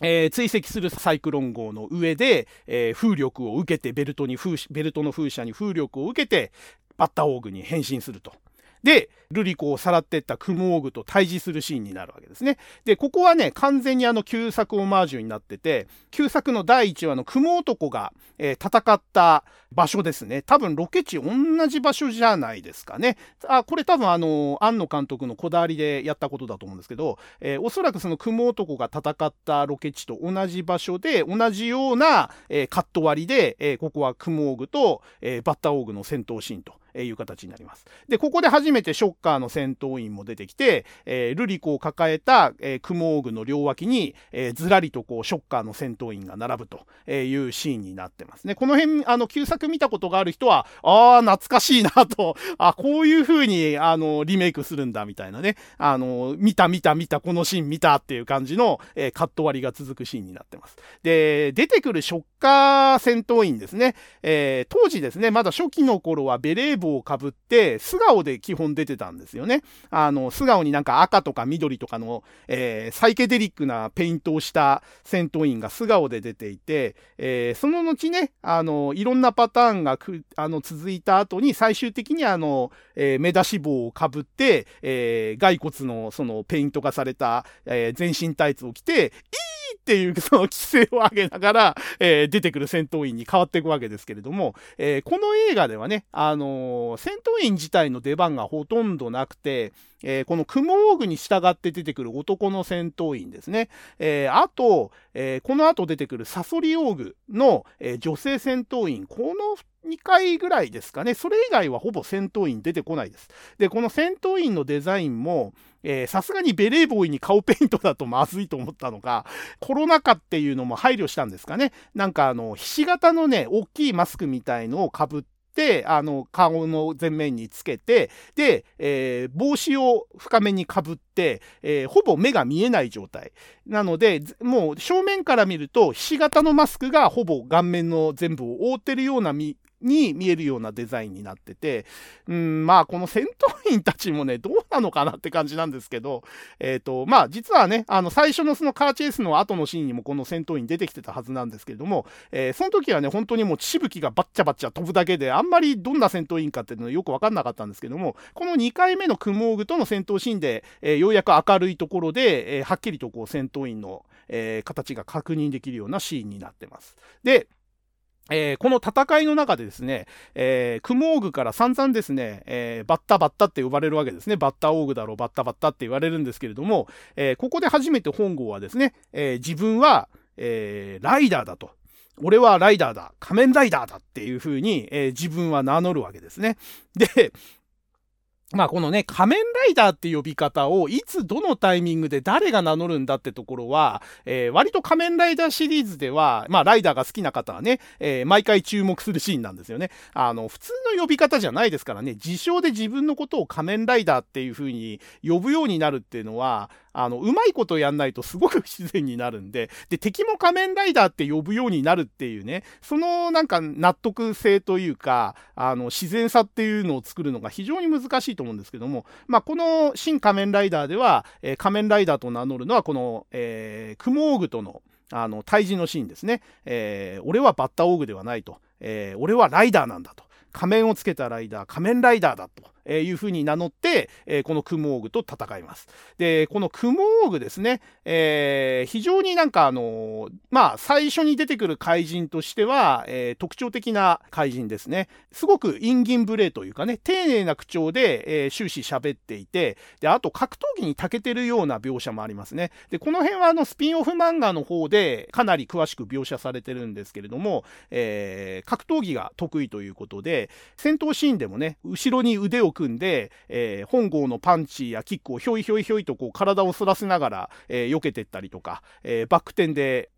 えー、追跡するサイクロン号の上で、えー、風力を受けてベルトに風、ベルトの風車に風力を受けて、バッターオーグに変身すると。で、ルリコをさらってったクモーグと対峙するシーンになるわけですね。で、ここはね、完全にあの旧作オマージュになってて、旧作の第1話の雲男が、えー、戦った場所ですね。多分ロケ地同じ場所じゃないですかね。あ、これ多分あの、庵野監督のこだわりでやったことだと思うんですけど、えー、おそらくその雲男が戦ったロケ地と同じ場所で、同じような、えー、カット割りで、えここは雲オーグと、えバッターオーグの戦闘シーンと。えいう形になります。で、ここで初めてショッカーの戦闘員も出てきて、えー、ルリコを抱えた、えー、クモーグの両脇に、えー、ずらりとこう、ショッカーの戦闘員が並ぶというシーンになってますね。この辺、あの、旧作見たことがある人は、ああ、懐かしいなと、あこういう風に、あの、リメイクするんだ、みたいなね。あの、見た見た見た、このシーン見たっていう感じの、えー、カット割りが続くシーンになってます。で、出てくるショッカー戦闘員ですね。えー、当時ですね、まだ初期の頃はベレー帽をかぶって、素顔で基本出てたんですよね。あの、素顔になんか赤とか緑とかの、えー、サイケデリックなペイントをした戦闘員が素顔で出ていて、えー、その後ね、あの、いろんなパターンがくあの続いた後に最終的にあの、えー、目出し帽をかぶって、えー、骸骨のそのペイント化された、えー、全身タイツを着て、っていう [LAUGHS] その規制を上げながら、えー、出てくる戦闘員に変わっていくわけですけれども、えー、この映画ではね、あのー、戦闘員自体の出番がほとんどなくて、えー、この雲オーグに従って出てくる男の戦闘員ですね。えー、あと、えー、この後出てくるサソリオーグの、え女性戦闘員、この2回ぐらいですかね。それ以外はほぼ戦闘員出てこないです。で、この戦闘員のデザインも、さすがにベレーボーイに顔ペイントだとまずいと思ったのか、コロナ禍っていうのも配慮したんですかね。なんかあの、ひし形のね、大きいマスクみたいのをかぶって、あの、顔の前面につけて、で、えー、帽子を深めにかぶって、えー、ほぼ目が見えない状態。なので、もう正面から見ると、ひし形のマスクがほぼ顔面の全部を覆ってるような見に見えるようなデザインになってて、うん、まあ、この戦闘員たちもね、どうなのかなって感じなんですけど、えっ、ー、と、まあ、実はね、あの、最初のそのカーチェイスの後のシーンにもこの戦闘員出てきてたはずなんですけれども、えー、その時はね、本当にもうしぶきがバッチャバッチャ飛ぶだけで、あんまりどんな戦闘員かっていうのはよくわかんなかったんですけども、この2回目のクモーグとの戦闘シーンで、えー、ようやく明るいところで、えはっきりとこう戦闘員の、え形が確認できるようなシーンになってます。で、えー、この戦いの中でですね、えー、クモオーグから散々ですね、えー、バッタバッタって呼ばれるわけですね。バッタオーグだろう、バッタバッタって言われるんですけれども、えー、ここで初めて本郷はですね、えー、自分は、えー、ライダーだと。俺はライダーだ。仮面ライダーだっていうふうに、えー、自分は名乗るわけですね。で、まあこのね、仮面ライダーって呼び方をいつどのタイミングで誰が名乗るんだってところは、えー、割と仮面ライダーシリーズでは、まあライダーが好きな方はね、えー、毎回注目するシーンなんですよね。あの、普通の呼び方じゃないですからね、自称で自分のことを仮面ライダーっていう風に呼ぶようになるっていうのは、あの、うまいことやんないとすごく不自然になるんで、[LAUGHS] で、敵も仮面ライダーって呼ぶようになるっていうね、そのなんか納得性というか、あの、自然さっていうのを作るのが非常に難しいと思うんですけども、まあ、この新仮面ライダーでは、えー、仮面ライダーと名乗るのはこの、えー、クモーグとの、あの、対峙のシーンですね。えー、俺はバッタオーグではないと。えー、俺はライダーなんだと。仮面をつけたライダー、仮面ライダーだと。えいうふうに名乗って、えこのクモーグと戦います。で、このクモーグですね、えー、非常になんかあのまあ、最初に出てくる怪人としては、え、特徴的な怪人ですね。すごくインギン無礼というかね、丁寧な口調で、えー、終始喋っていて、で、あと格闘技に長けてるような描写もありますね。で、この辺はあのスピンオフ漫画の方でかなり詳しく描写されてるんですけれども、えー、格闘技が得意ということで、戦闘シーンでもね、後ろに腕を組んで、えー、本郷のパンチやキックをひょいひょいひょいとこう体を反らせながら、えー、避けてったりとか、えー、バック転で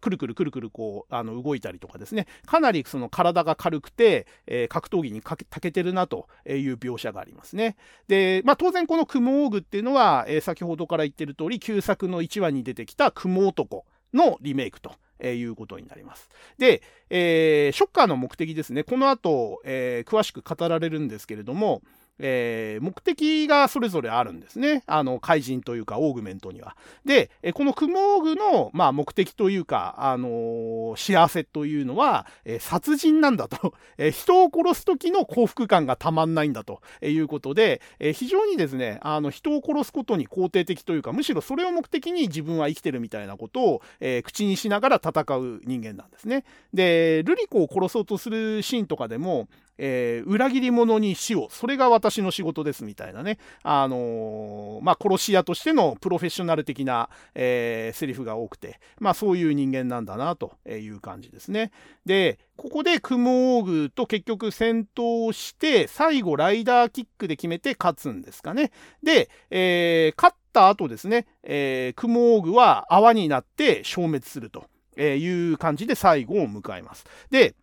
くるくるくるくるこうあの動いたりとかですねかなりその体が軽くて、えー、格闘技にかけたけてるなという描写がありますね。で、まあ、当然この雲オーグっていうのは、えー、先ほどから言ってる通り旧作の1話に出てきた雲男のリメイクと。えー、いうことになります。で、えー、ショッカーの目的ですね。この後、えー、詳しく語られるんですけれども、えー、目的がそれぞれあるんですね。あの、怪人というか、オーグメントには。で、えこのクモーグの、まあ、目的というか、あのー、幸せというのは、えー、殺人なんだと。[LAUGHS] え人を殺す時の幸福感がたまんないんだということで、え非常にですね、あの、人を殺すことに肯定的というか、むしろそれを目的に自分は生きてるみたいなことを、え口にしながら戦う人間なんですね。で、ルリコを殺そうとするシーンとかでも、えー、裏切り者に死を、それが私の仕事ですみたいなね、あのー、まあ、殺し屋としてのプロフェッショナル的な、えー、セリフが多くて、まあ、そういう人間なんだなという感じですね。で、ここでクモーグと結局戦闘して、最後ライダーキックで決めて勝つんですかね。で、えー、勝った後ですね、えー、クモーグは泡になって消滅するとえいう感じで最後を迎えます。で、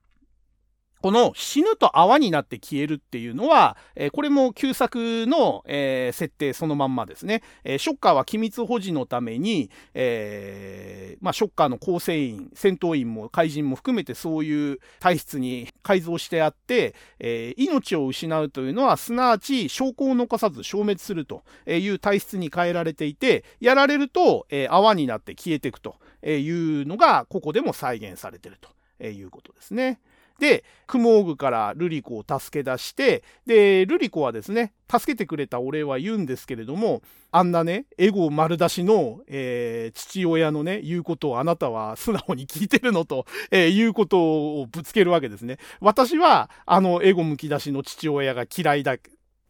この死ぬと泡になって消えるっていうのは、えー、これも旧作の、えー、設定そのまんまですね。えー、ショッカーは機密保持のために、えまあ、ショッカーの構成員、戦闘員も怪人も含めてそういう体質に改造してあって、え命を失うというのは、すなわち証拠を残さず消滅するという体質に変えられていて、やられると、え泡になって消えていくというのが、ここでも再現されているということですね。で、クモーグからルリコを助け出して、で、ルリコはですね、助けてくれたお礼は言うんですけれども、あんなね、エゴ丸出しの、えー、父親のね、言うことをあなたは素直に聞いてるのと、えー、いうことをぶつけるわけですね。私は、あの、エゴむき出しの父親が嫌いだ。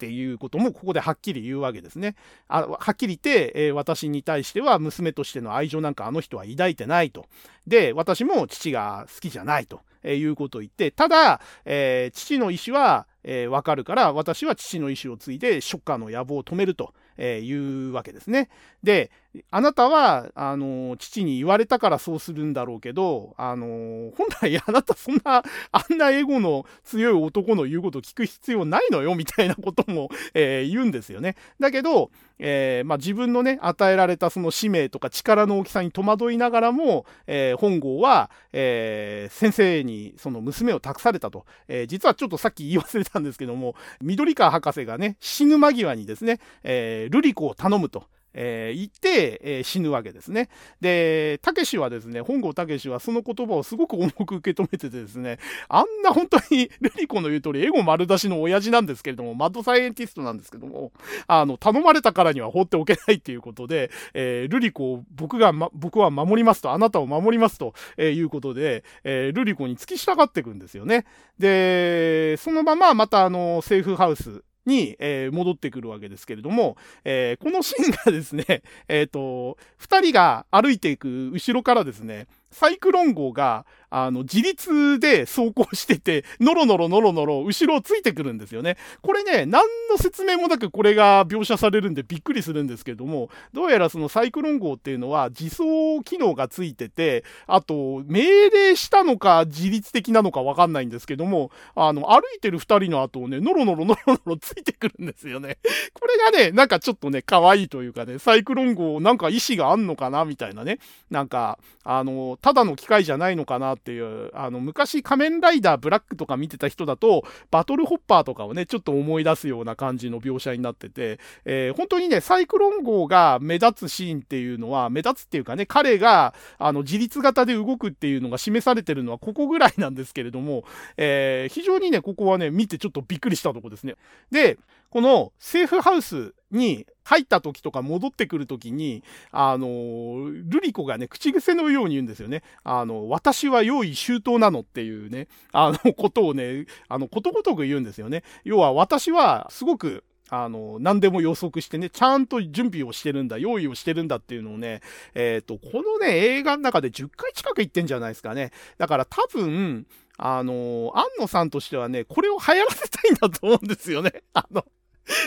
っていうこともここではっきり言うわけですね。あはっきり言って、えー、私に対しては娘としての愛情なんかあの人は抱いてないと。で、私も父が好きじゃないと。えー、いうことを言って、ただ、えー、父の意思は、えー、わかるから、私は父の意思を継いで、ショッカーの野望を止めると、えー、いうわけですね。で、あなたは、あの、父に言われたからそうするんだろうけど、あの、本来あなたそんな、あんなエゴの強い男の言うことを聞く必要ないのよ、みたいなことも、えー、言うんですよね。だけど、えー、まあ、自分のね、与えられたその使命とか力の大きさに戸惑いながらも、えー、本郷は、えー、先生にその娘を託されたと。え実はちょっとさっき言い忘れたんですけども、緑川博士がね、死ぬ間際にですね、えルリコを頼むと。えー、言って、えー、死ぬわけですね。で、たけしはですね、本郷たけしはその言葉をすごく重く受け止めててですね、あんな本当に [LAUGHS] ルリコの言う通り、エゴ丸出しの親父なんですけれども、マッドサイエンティストなんですけども、あの、頼まれたからには放っておけないっていうことで、えー、ルリコを僕が、ま、僕は守りますと、あなたを守りますと、えいうことで、えルリコに付き従っていくんですよね。で、そのまままたあの、セーフハウス、に、えー、戻ってくるわけですけれども、えー、このシーンがですね、えっ、ー、と、二人が歩いていく後ろからですね、サイクロン号が、あの、自立で走行してて、ノロノロノロノロ、後ろをついてくるんですよね。これね、何の説明もなくこれが描写されるんでびっくりするんですけども、どうやらそのサイクロン号っていうのは自走機能がついてて、あと、命令したのか自律的なのかわかんないんですけども、あの、歩いてる二人の後をね、ノロノロノロノロついてくるんですよね。これがね、なんかちょっとね、可愛いというかね、サイクロン号なんか意志があんのかなみたいなね。なんか、あの、ただの機械じゃないのかなっていう、あの、昔仮面ライダーブラックとか見てた人だと、バトルホッパーとかをね、ちょっと思い出すような感じの描写になってて、えー、本当にね、サイクロン号が目立つシーンっていうのは、目立つっていうかね、彼が、あの、自立型で動くっていうのが示されてるのはここぐらいなんですけれども、えー、非常にね、ここはね、見てちょっとびっくりしたとこですね。で、このセーフハウスに入った時とか戻ってくる時に、あの、ルリコがね、口癖のように言うんですよね。あの、私は用意周到なのっていうね、あの、ことをね、あの、ことごとく言うんですよね。要は私はすごくあの、何でも予測してね、ちゃんと準備をしてるんだ、用意をしてるんだっていうのをね、えっ、ー、と、このね、映画の中で10回近く言ってんじゃないですかね。だから多分、あの、安野さんとしてはね、これを流行らせたいんだと思うんですよね。あの、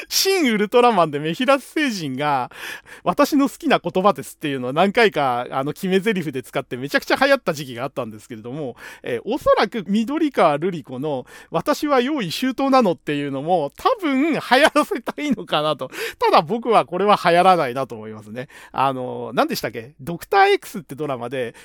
新ウルトラマンでメヒラス星人が、私の好きな言葉ですっていうのを何回か、あの、決め台詞で使ってめちゃくちゃ流行った時期があったんですけれども、えー、おそらく緑川瑠璃子の、私は用意周到なのっていうのも、多分流行らせたいのかなと。ただ僕はこれは流行らないなと思いますね。あの、何でしたっけ？ドクター X ってドラマで、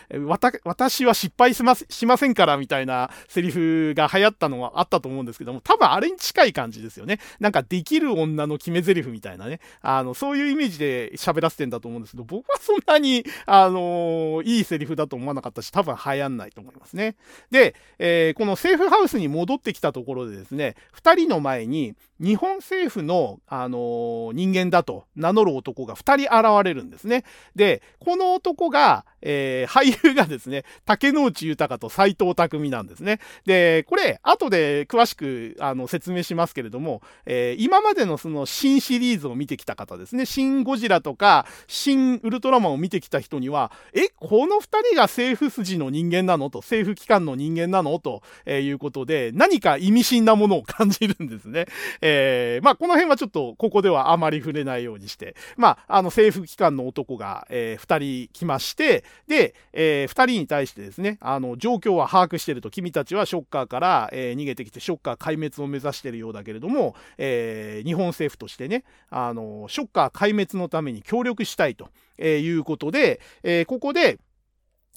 私は失敗しましませんからみたいなセリフが流行ったのはあったと思うんですけども、多分あれに近い感じですよね。なんかできるる女の決め台詞みたいなね、あの、そういうイメージで喋らせてんだと思うんですけど、僕はそんなに、あのー、いいセリフだと思わなかったし、多分流行んないと思いますね。で、えー、このセーフハウスに戻ってきたところでですね、二人の前に、日本政府の、あのー、人間だと名乗る男が二人現れるんですね。で、この男が、えー、俳優がですね、竹之内豊と斎藤匠なんですね。で、これ、後で詳しく、あの、説明しますけれども、えー、今ままでのその新シリーズを見てきた方ですね、新ゴジラとか、新ウルトラマンを見てきた人には、え、この二人が政府筋の人間なの？と、政府機関の人間なの？と、え、いうことで、何か意味深なものを感じるんですね。えー、まあ、この辺はちょっと、ここではあまり触れないようにして、まあ、あの、政府機関の男が、えー、二人来まして、で、えー、二人に対してですね、あの、状況は把握してると、君たちはショッカーから、えー、逃げてきて、ショッカー壊滅を目指してるようだけれども、えー、日本政府としてね、あの、ショッカー壊滅のために協力したいということで、えー、ここで、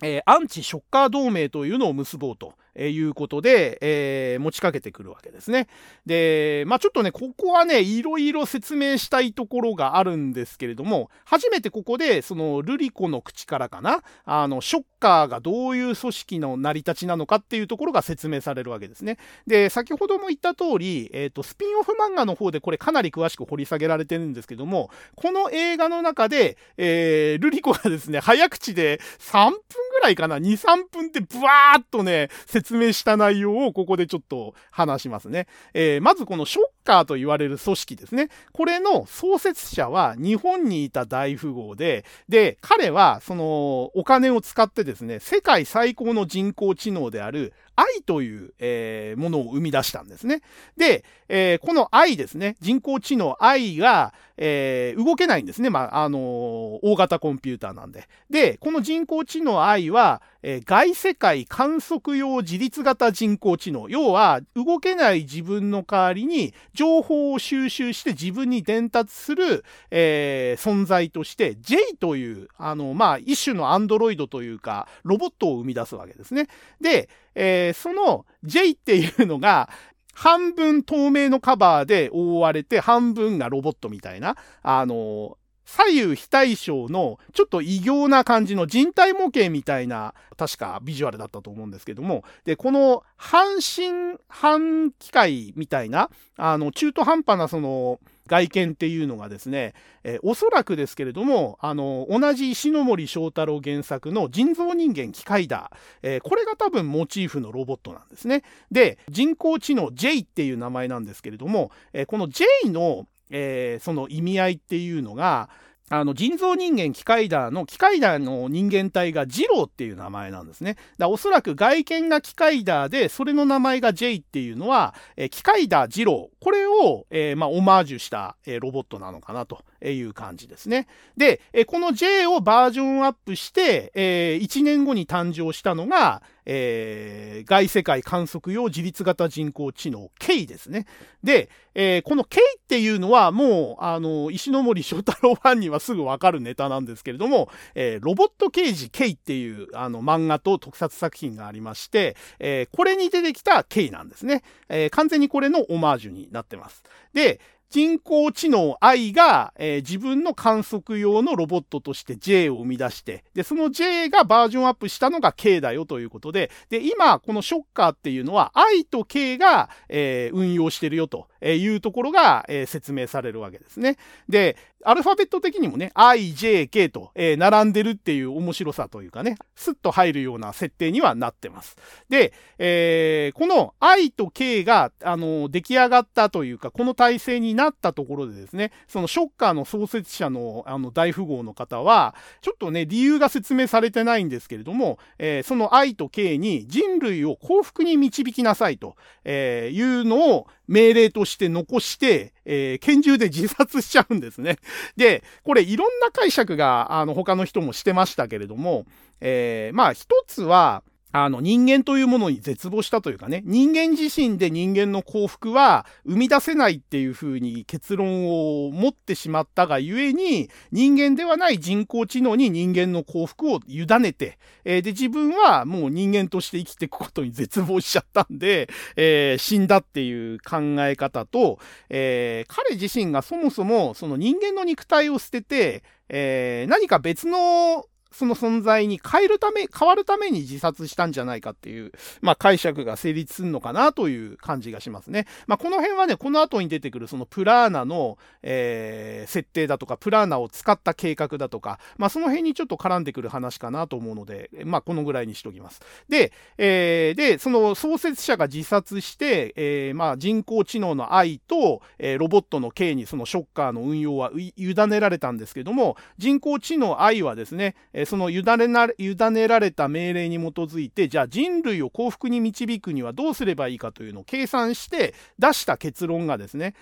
えー、アンチショッカー同盟というのを結ぼうとえいうことで、えー、持ちかけてくるわけですね。で、まあちょっとね、ここはね、いろいろ説明したいところがあるんですけれども、初めてここで、その、ルリコの口からかな、あの、ショッカーがどういう組織の成り立ちなのかっていうところが説明されるわけですね。で、先ほども言った通り、えっ、ー、と、スピンオフ漫画の方でこれかなり詳しく掘り下げられてるんですけども、この映画の中で、えー、ルリコがですね、早口で3分ぐらいかな、2、3分ってブワーっとね、説明した内容をここでちょっと話しますね。えー、まずこのショッカーと言われる組織ですね。これの創設者は日本にいた大富豪で、で、彼はそのお金を使ってですね、世界最高の人工知能である愛という、えー、ものを生み出したんですね。で、えー、この愛ですね、人工知能愛が、えー、動けないんですね。まあ、あの大型コンピューターなんで。で、この人工知能愛は、え、外世界観測用自立型人工知能。要は、動けない自分の代わりに情報を収集して自分に伝達する、え、存在として、J という、あの、まあ、一種のアンドロイドというか、ロボットを生み出すわけですね。で、えー、その J っていうのが、半分透明のカバーで覆われて、半分がロボットみたいな、あの、左右非対称のちょっと異形な感じの人体模型みたいな確かビジュアルだったと思うんですけども。でこの半身半機械みたいなあの中途半端なその外見っていうのがですね、えー、おそらくですけれども、あの、同じ石森章太郎原作の人造人間機械だ、えー、これが多分モチーフのロボットなんですね。で、人工知能 J っていう名前なんですけれども、えー、この J の、えその意味合いっていうのが、あの人造人間機械だの機械だの人間体がジローっていう名前なんですね。だおそらく外見が機械だでそれの名前が J っていうのは、えー、機械だジローこれを、えー、まあ、オマージュした、えー、ロボットなのかなという感じですね。で、えこの J をバージョンアップして、え1年後に誕生したのが、えー、外世界観測用自律型人工知能 K ですね。で、えー、この K っていうのはもう、あの、石森章太郎ファンにはすぐわかるネタなんですけれども、えー、ロボット刑事 K っていうあの漫画と特撮作品がありまして、えこれに出てきた K なんですね。え完全にこれのオマージュになってます。で、人工知能 I が、えー、自分の観測用のロボットとして J を生み出して、で、その J がバージョンアップしたのが K だよということで、で、今、このショッカーっていうのは I と K が、えー、運用してるよというところが、えー、説明されるわけですね。で、アルファベット的にもね、I, J, K と、えー、並んでるっていう面白さというかね、スッと入るような設定にはなってます。で、えー、この I と K が、あの、出来上がったというか、この体制になったところでですね、そのショッカーの創設者の、あの、大富豪の方は、ちょっとね、理由が説明されてないんですけれども、えー、その I と K に人類を幸福に導きなさいと、え、いうのを命令として残して、えー、拳銃で自殺しちゃうんですね。[LAUGHS] で、これいろんな解釈が、あの、他の人もしてましたけれども、えー、まあ一つは、あの人間というものに絶望したというかね、人間自身で人間の幸福は生み出せないっていうふうに結論を持ってしまったがゆえに、人間ではない人工知能に人間の幸福を委ねて、えー、で、自分はもう人間として生きていくことに絶望しちゃったんで、えー、死んだっていう考え方と、えー、彼自身がそもそもその人間の肉体を捨てて、え何か別のその存在に変えるため、変わるために自殺したんじゃないかっていう、まあ解釈が成立するのかなという感じがしますね。まあこの辺はね、この後に出てくるそのプラーナの、えー、設定だとか、プラーナを使った計画だとか、まあその辺にちょっと絡んでくる話かなと思うので、まあこのぐらいにしときます。で、えー、で、その創設者が自殺して、えー、まあ人工知能の愛と、えー、ロボットの K にそのショッカーの運用は委ねられたんですけども、人工知能愛はですね、その委ねな委ねられた命令に基づいて、じゃあ人類を幸福に導くにはどうすればいいかというのを計算して出した結論がですね、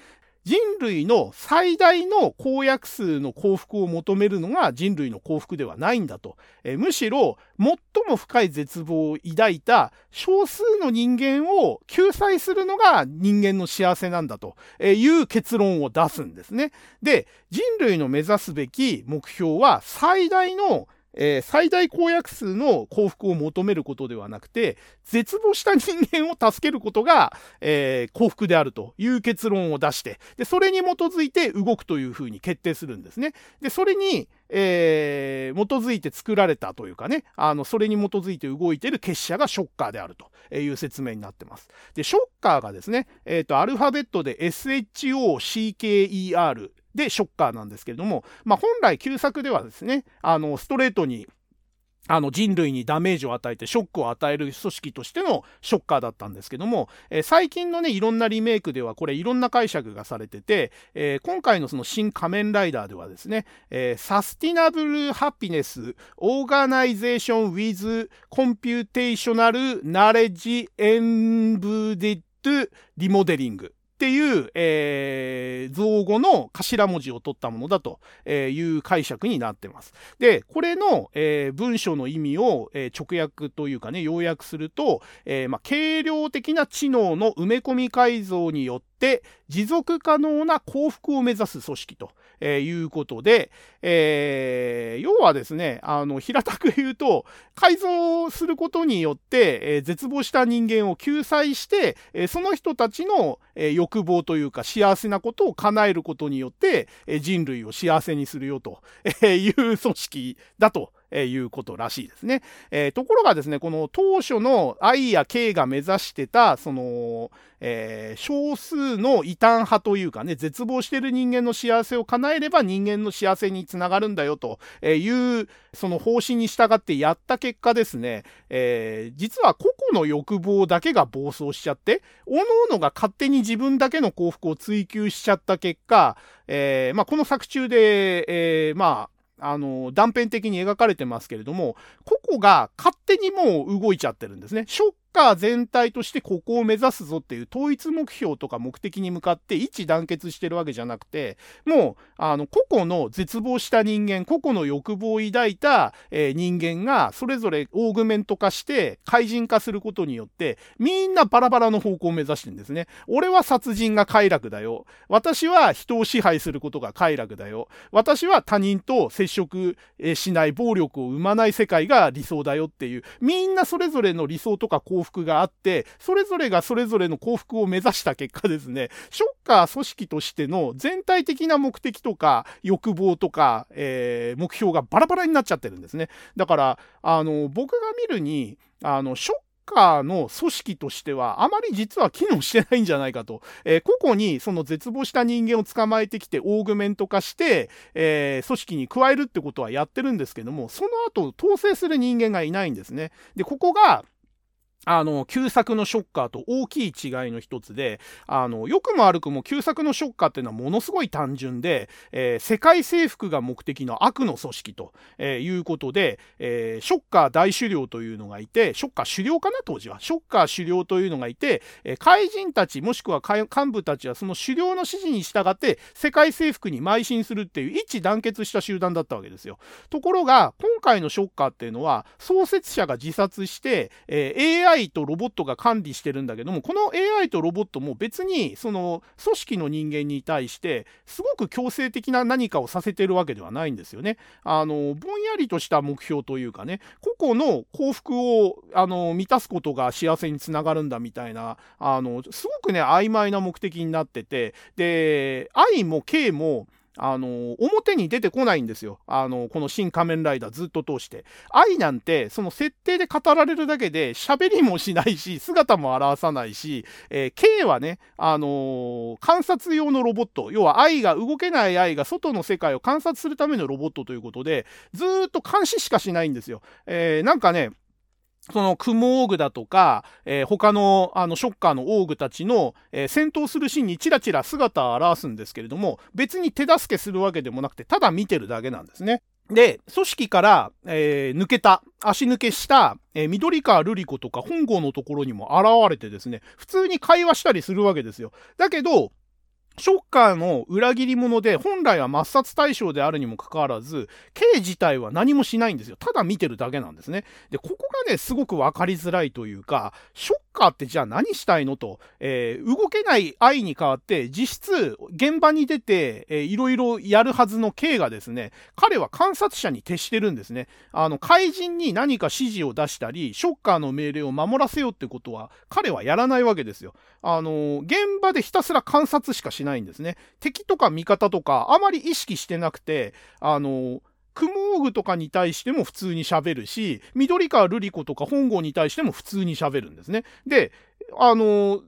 人類の最大の公約数の幸福を求めるのが人類の幸福ではないんだと。えむしろ、最も深い絶望を抱いた少数の人間を救済するのが人間の幸せなんだという結論を出すんですね。で、人類の目指すべき目標は最大のえー、最大公約数の幸福を求めることではなくて、絶望した人間を助けることが、えー、幸福であるという結論を出して、で、それに基づいて動くというふうに決定するんですね。で、それに、えー、基づいて作られたというかね、あの、それに基づいて動いている結社がショッカーであるという説明になってます。で、ショッカーがですね、えっ、ー、と、アルファベットで SHOCKER でショッカーなんですけれども、まあ、本来旧作ではですね、あの、ストレートにあの人類にダメージを与えてショックを与える組織としてのショッカーだったんですけども、えー、最近のねいろんなリメイクではこれいろんな解釈がされてて、えー、今回のそのシン・仮面ライダーではですね、えー、 Sustainable Happiness Organization With Computational Knowledge Embedトリモデリング。っていう、えー、造語の頭文字を取ったものだという解釈になってます。で、これの、えー、文章の意味を、えー、直訳というかね、要約すると、えーまあ、軽量的な知能の埋め込み改造によって持続可能な幸福を目指す組織とえーいうことで、えー、要はですね、あの、平たく言うと、改造することによって、えー、絶望した人間を救済して、えー、その人たちの、え欲望というか幸せなことを叶えることによって、え人類を幸せにするよとえいう組織だとえいうことらしいですね。えー、ところがですね、この当初の愛や敬が目指してた、その、えー、少数の異端派というかね、絶望してる人間の幸せを叶えれば人間の幸せにつながるんだよという、その方針に従ってやった結果ですね、えー、実は個々の欲望だけが暴走しちゃって、各々が勝手に自分だけの幸福を追求しちゃった結果、えー、まあ、この作中で、えー、まあ、あの、断片的に描かれてますけれども、ここが勝手にもう動いちゃってるんですね。ショッカー全体としてここを目指すぞっていう統一目標とか目的に向かって一致団結してるわけじゃなくて、もう、あの、個々の絶望した人間、個々の欲望を抱いた、えー、人間が、それぞれオーグメント化して、怪人化することによって、みんなバラバラの方向を目指してるんですね。俺は殺人が快楽だよ。私は人を支配することが快楽だよ。私は他人と接触しない暴力を生まない世界が理想だよっていう、みんなそれぞれの理想とか行幸福があって、それぞれがそれぞれの幸福を目指した結果ですね、ショッカー組織としての全体的な目的とか欲望とか、えー、目標がバラバラになっちゃってるんですね。だから、あの、僕が見るに、あの、ショッカーの組織としては、あまり実は機能してないんじゃないかと。えー、個々にその絶望した人間を捕まえてきて、オーグメント化して、えー、組織に加えるってことはやってるんですけども、その後、統制する人間がいないんですね。で、ここが、あの、旧作のショッカーと大きい違いの一つで、あの、良くも悪くも旧作のショッカーっていうのはものすごい単純で、えー、世界征服が目的の悪の組織と、えー、いうことで、えー、ショッカー大狩猟というのがいて、ショッカー狩猟かな当時は。ショッカー狩猟というのがいて、え怪人たちもしくは幹部たちはその狩猟の指示に従って世界征服に邁進するっていう一致団結した集団だったわけですよ。ところが、今回のショッカーっていうのは、創設者が自殺して、え AI AI とロボットが管理してるんだけども、この AI とロボットも別に、その組織の人間に対して、すごく強制的な何かをさせてるわけではないんですよね。あの、ぼんやりとした目標というかね、個々の幸福を、あの、満たすことが幸せにつながるんだみたいな、あの、すごくね、曖昧な目的になってて、で、愛も K も、あの、表に出てこないんですよ。あの、この新仮面ライダーずっと通して。愛なんて、その設定で語られるだけで、喋りもしないし、姿も表さないし、えー、K はね、あのー、観察用のロボット、要は愛が、動けない愛が外の世界を観察するためのロボットということで、ずっと監視しかしないんですよ。えー、なんかね、そのクモオーグだとか、えー、他のあのショッカーのオーグたちの、えー、戦闘するシーンにチラチラ姿を現すんですけれども、別に手助けするわけでもなくて、ただ見てるだけなんですね。で、組織から、えー、抜けた、足抜けした、えー、緑川瑠璃子とか本郷のところにも現れてですね、普通に会話したりするわけですよ。だけど、ショッカーの裏切り者で、本来は抹殺対象であるにもかかわらず、K 自体は何もしないんですよ。ただ見てるだけなんですね。で、ここがね、すごくわかりづらいというか、ショッカーってじゃあ何したいのと、えー、動けない愛に代わって、実質、現場に出て、えー、いろいろやるはずの K がですね、彼は観察者に徹してるんですね。あの、怪人に何か指示を出したり、ショッカーの命令を守らせようってことは、彼はやらないわけですよ。あの、現場でひたすら観察しかしないないんですね。敵とか味方とか、あまり意識してなくて、あの、クモーグとかに対しても普通に喋るし、緑川瑠璃子とか本郷に対しても普通に喋るんですね。で、あの、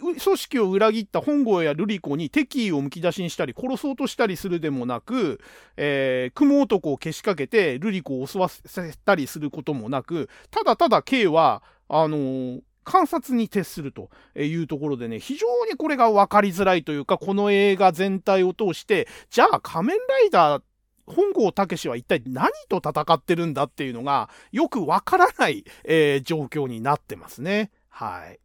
組織を裏切った本郷や瑠璃子に敵意をむき出しにしたり殺そうとしたりするでもなく、えー、雲男をけしかけて瑠璃子を襲わせたりすることもなく、ただただ K は、あのー、観察に徹するというところでね、非常にこれが分かりづらいというか、この映画全体を通して、じゃあ仮面ライダー本郷武は一体何と戦ってるんだっていうのがよくわからない、えー、状況になってますね。はい。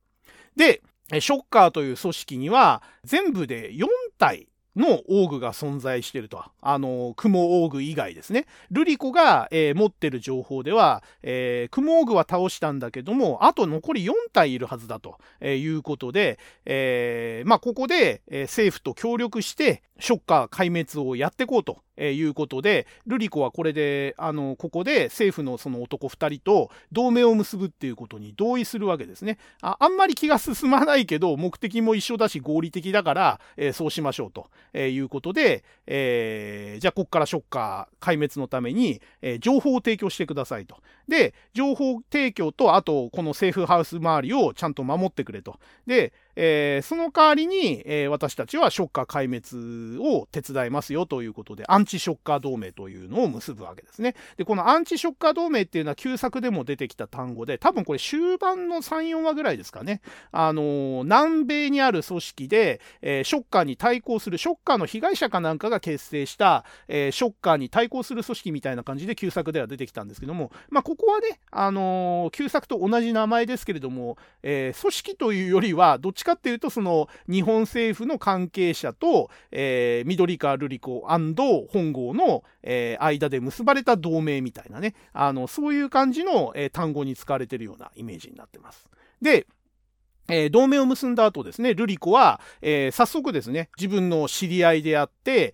で、ショッカーという組織には全部で4体のオーグが存在してると。あの、雲オーグ以外ですね。ルリコが、えー、持ってる情報では、えー、雲オーグは倒したんだけども、あと残り4体いるはずだと、えー、いうことで、えー、まあ、ここで、えー、政府と協力して、ショッカー壊滅をやっていこうと、いうことで、ルリコはこれで、あの、ここで政府のその男2人と同盟を結ぶっていうことに同意するわけですね。ああんまり気が進まないけど、目的も一緒だし合理的だから、えー、そうしましょうと、え、いうことで、えー、じゃあここからショッカー壊滅のために、え、情報を提供してくださいと。で、情報提供と、あと、このセーフハウス周りをちゃんと守ってくれと。で、えー、その代わりに、えー、私たちはショッカー壊滅を手伝いますよということで、アンチショッカー同盟というのを結ぶわけですね。で、このアンチショッカー同盟っていうのは旧作でも出てきた単語で、多分これ終盤の3、4話ぐらいですかね。あのー、南米にある組織で、えー、ショッカーに対抗する、ショッカーの被害者かなんかが結成した、えー、ショッカーに対抗する組織みたいな感じで旧作では出てきたんですけども、まあ、ここはね、あの旧作と同じ名前ですけれども、え組織というよりは、どっちかっていうと、その、日本政府の関係者と、えー、緑川瑠璃子本郷の、えー、間で結ばれた同盟みたいなね、あの、そういう感じの、えー、単語に使われてるようなイメージになってます。で、えー、同盟を結んだ後ですね、ルリ子は、えー、早速ですね、自分の知り合いであって、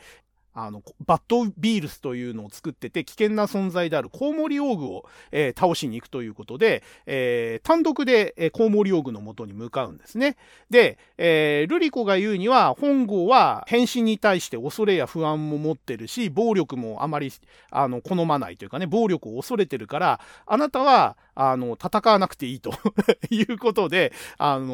あの、バッドビールスというのを作ってて、危険な存在であるコウモリオーグを、えー、倒しに行くということで、えー、単独で、えー、コウモリオーグの元に向かうんですね。で、えー、ルリコが言うには、本郷は変身に対して恐れや不安も持ってるし、暴力もあまり、あの、好まないというかね、暴力を恐れてるから、あなたは、あの、戦わなくていいと [LAUGHS] いうことで、あの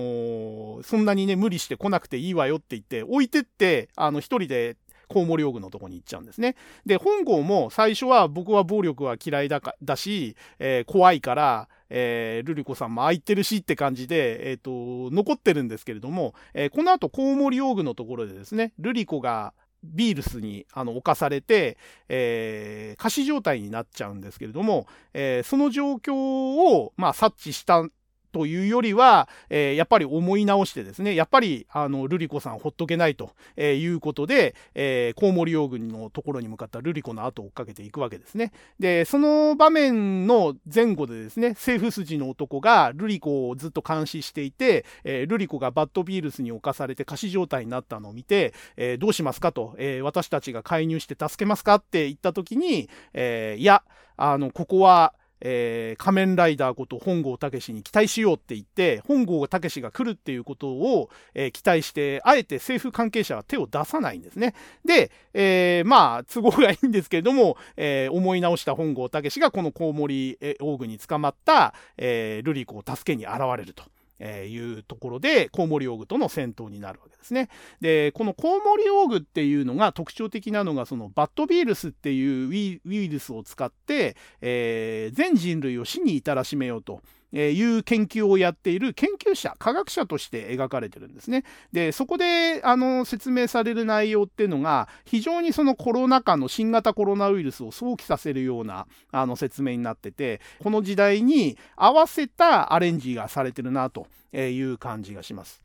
ー、そんなにね、無理して来なくていいわよって言って、置いてって、あの、一人でコウモリオグのとこに行っちゃうんですね。で、本郷も最初は僕は暴力は嫌いだかだし、えー、怖いから、えー、ルリコさんも空いてるしって感じで、えっ、ー、と、残ってるんですけれども、えー、この後コウモリオグのところでですね、ルリコがビールスにあの侵されて、えー、仮死状態になっちゃうんですけれども、えー、その状況を、まあ、察知したというよりは、えー、やっぱり思い直してですね、やっぱり、あの、ルリコさんほっとけないと、えいうことで、えー、コウモリ用軍のところに向かったルリコの後を追っかけていくわけですね。で、その場面の前後でですね、政府筋の男がルリコをずっと監視していて、えー、ルリコがバッドビールスに侵されて仮死状態になったのを見て、えー、どうしますかと、えー、私たちが介入して助けますかって言った時に、えー、いや、あの、ここは、えー、仮面ライダーこと本郷武に期待しようって言って、本郷武が来るっていうことを、えー、期待して、あえて政府関係者は手を出さないんですね。で、えー、まあ、都合がいいんですけれども、え思い直した本郷武がこのコウモリオーグに捕まった、えー、ルリコを助けに現れると。えいうところで、コウモリオーグとの戦闘になるわけですね。で、このコウモリオーグっていうのが特徴的なのが、そのバットビールスっていうウイルスを使って、えー、全人類を死に至らしめようとえいう研究をやっている研究者、科学者として描かれてるんですね。で、そこで、あの、説明される内容っていうのが、非常にそのコロナ禍の新型コロナウイルスを想起させるような、あの、説明になってて、この時代に合わせたアレンジがされてるな、という感じがします。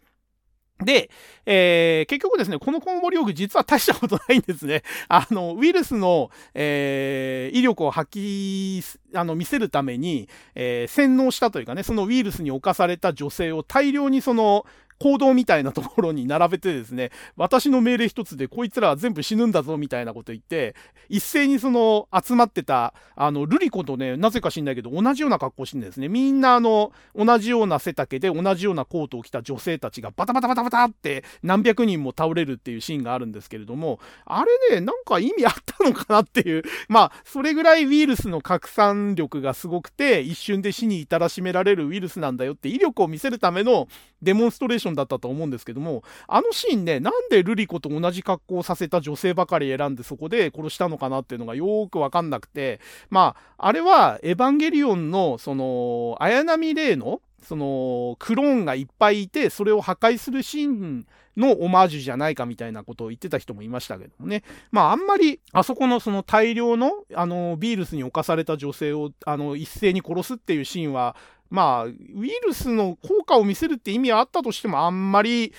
で、えー、結局ですね、このコウモリオグ実は大したことないんですね。[LAUGHS] あの、ウイルスの、えー、威力を発揮、あの、見せるために、えー、洗脳したというかね、そのウイルスに侵された女性を大量にその、行動みたいなところに並べてですね、私の命令一つでこいつらは全部死ぬんだぞみたいなこと言って、一斉にその集まってた、あの、ルリコとね、なぜか知んないけど同じような格好してんですね。みんなあの、同じような背丈で同じようなコートを着た女性たちがバタバタバタバタって何百人も倒れるっていうシーンがあるんですけれども、あれね、なんか意味あったのかなっていう、[LAUGHS] まあ、それぐらいウイルスの拡散力がすごくて、一瞬で死に至らしめられるウイルスなんだよって威力を見せるためのデモンストレーションだったと思うんですけども、あのシーンね、なんでルリコと同じ格好をさせた女性ばかり選んでそこで殺したのかなっていうのがよーくわかんなくて、まあ、あれはエヴァンゲリオンの、その、綾波レイの、その、クローンがいっぱいいて、それを破壊するシーンのオマージュじゃないかみたいなことを言ってた人もいましたけどもね。まあ、あんまり、あそこのその大量の、あの、ビールスに侵された女性を、あの、一斉に殺すっていうシーンは、まあ、ウイルスの効果を見せるって意味はあったとしても、あんまり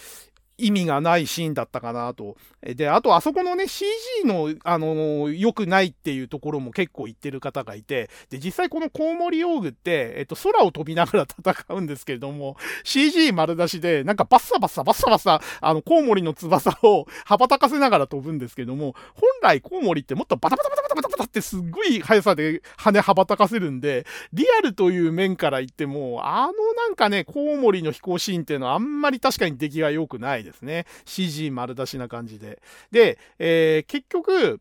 意味がないシーンだったかなと。で、あとあそこのね、CG の、あの良くないっていうところも結構言ってる方がいて、で、実際このコウモリ用具って、えっと、空を飛びながら戦うんですけれども、CG 丸出しで、なんかバッサバッサバッサバッサ、あの、コウモリの翼を羽ばたかせながら飛ぶんですけども、本来コウモリってもっとバタバタバタバタバタバタってすっごい速さで羽羽ばたかせるんで、リアルという面から言っても、あのなんかね、コウモリの飛行シーンっていうのはあんまり確かに出来が良くないですね。CG 丸出しな感じで。で、えー、結局、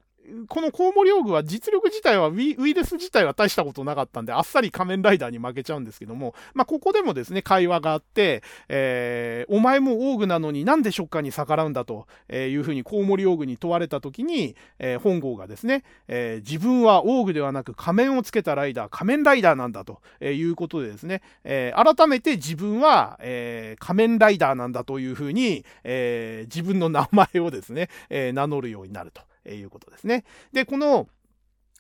このコウモリオーグは実力自体はウイルス自体は大したことなかったんで、あっさり仮面ライダーに負けちゃうんですけども、まあ、ここでもですね、会話があって、えー、お前もオーグなのになんでショッカーに逆らうんだというふうにコウモリオーグに問われた時に、えー、本郷がですね、えー、自分はオーグではなく仮面をつけたライダー、仮面ライダーなんだということでですね、えー、改めて自分は、えー、仮面ライダーなんだというふうに、えー、自分の名前をですね、えー、名乗るようになると。いうことですね。で、この、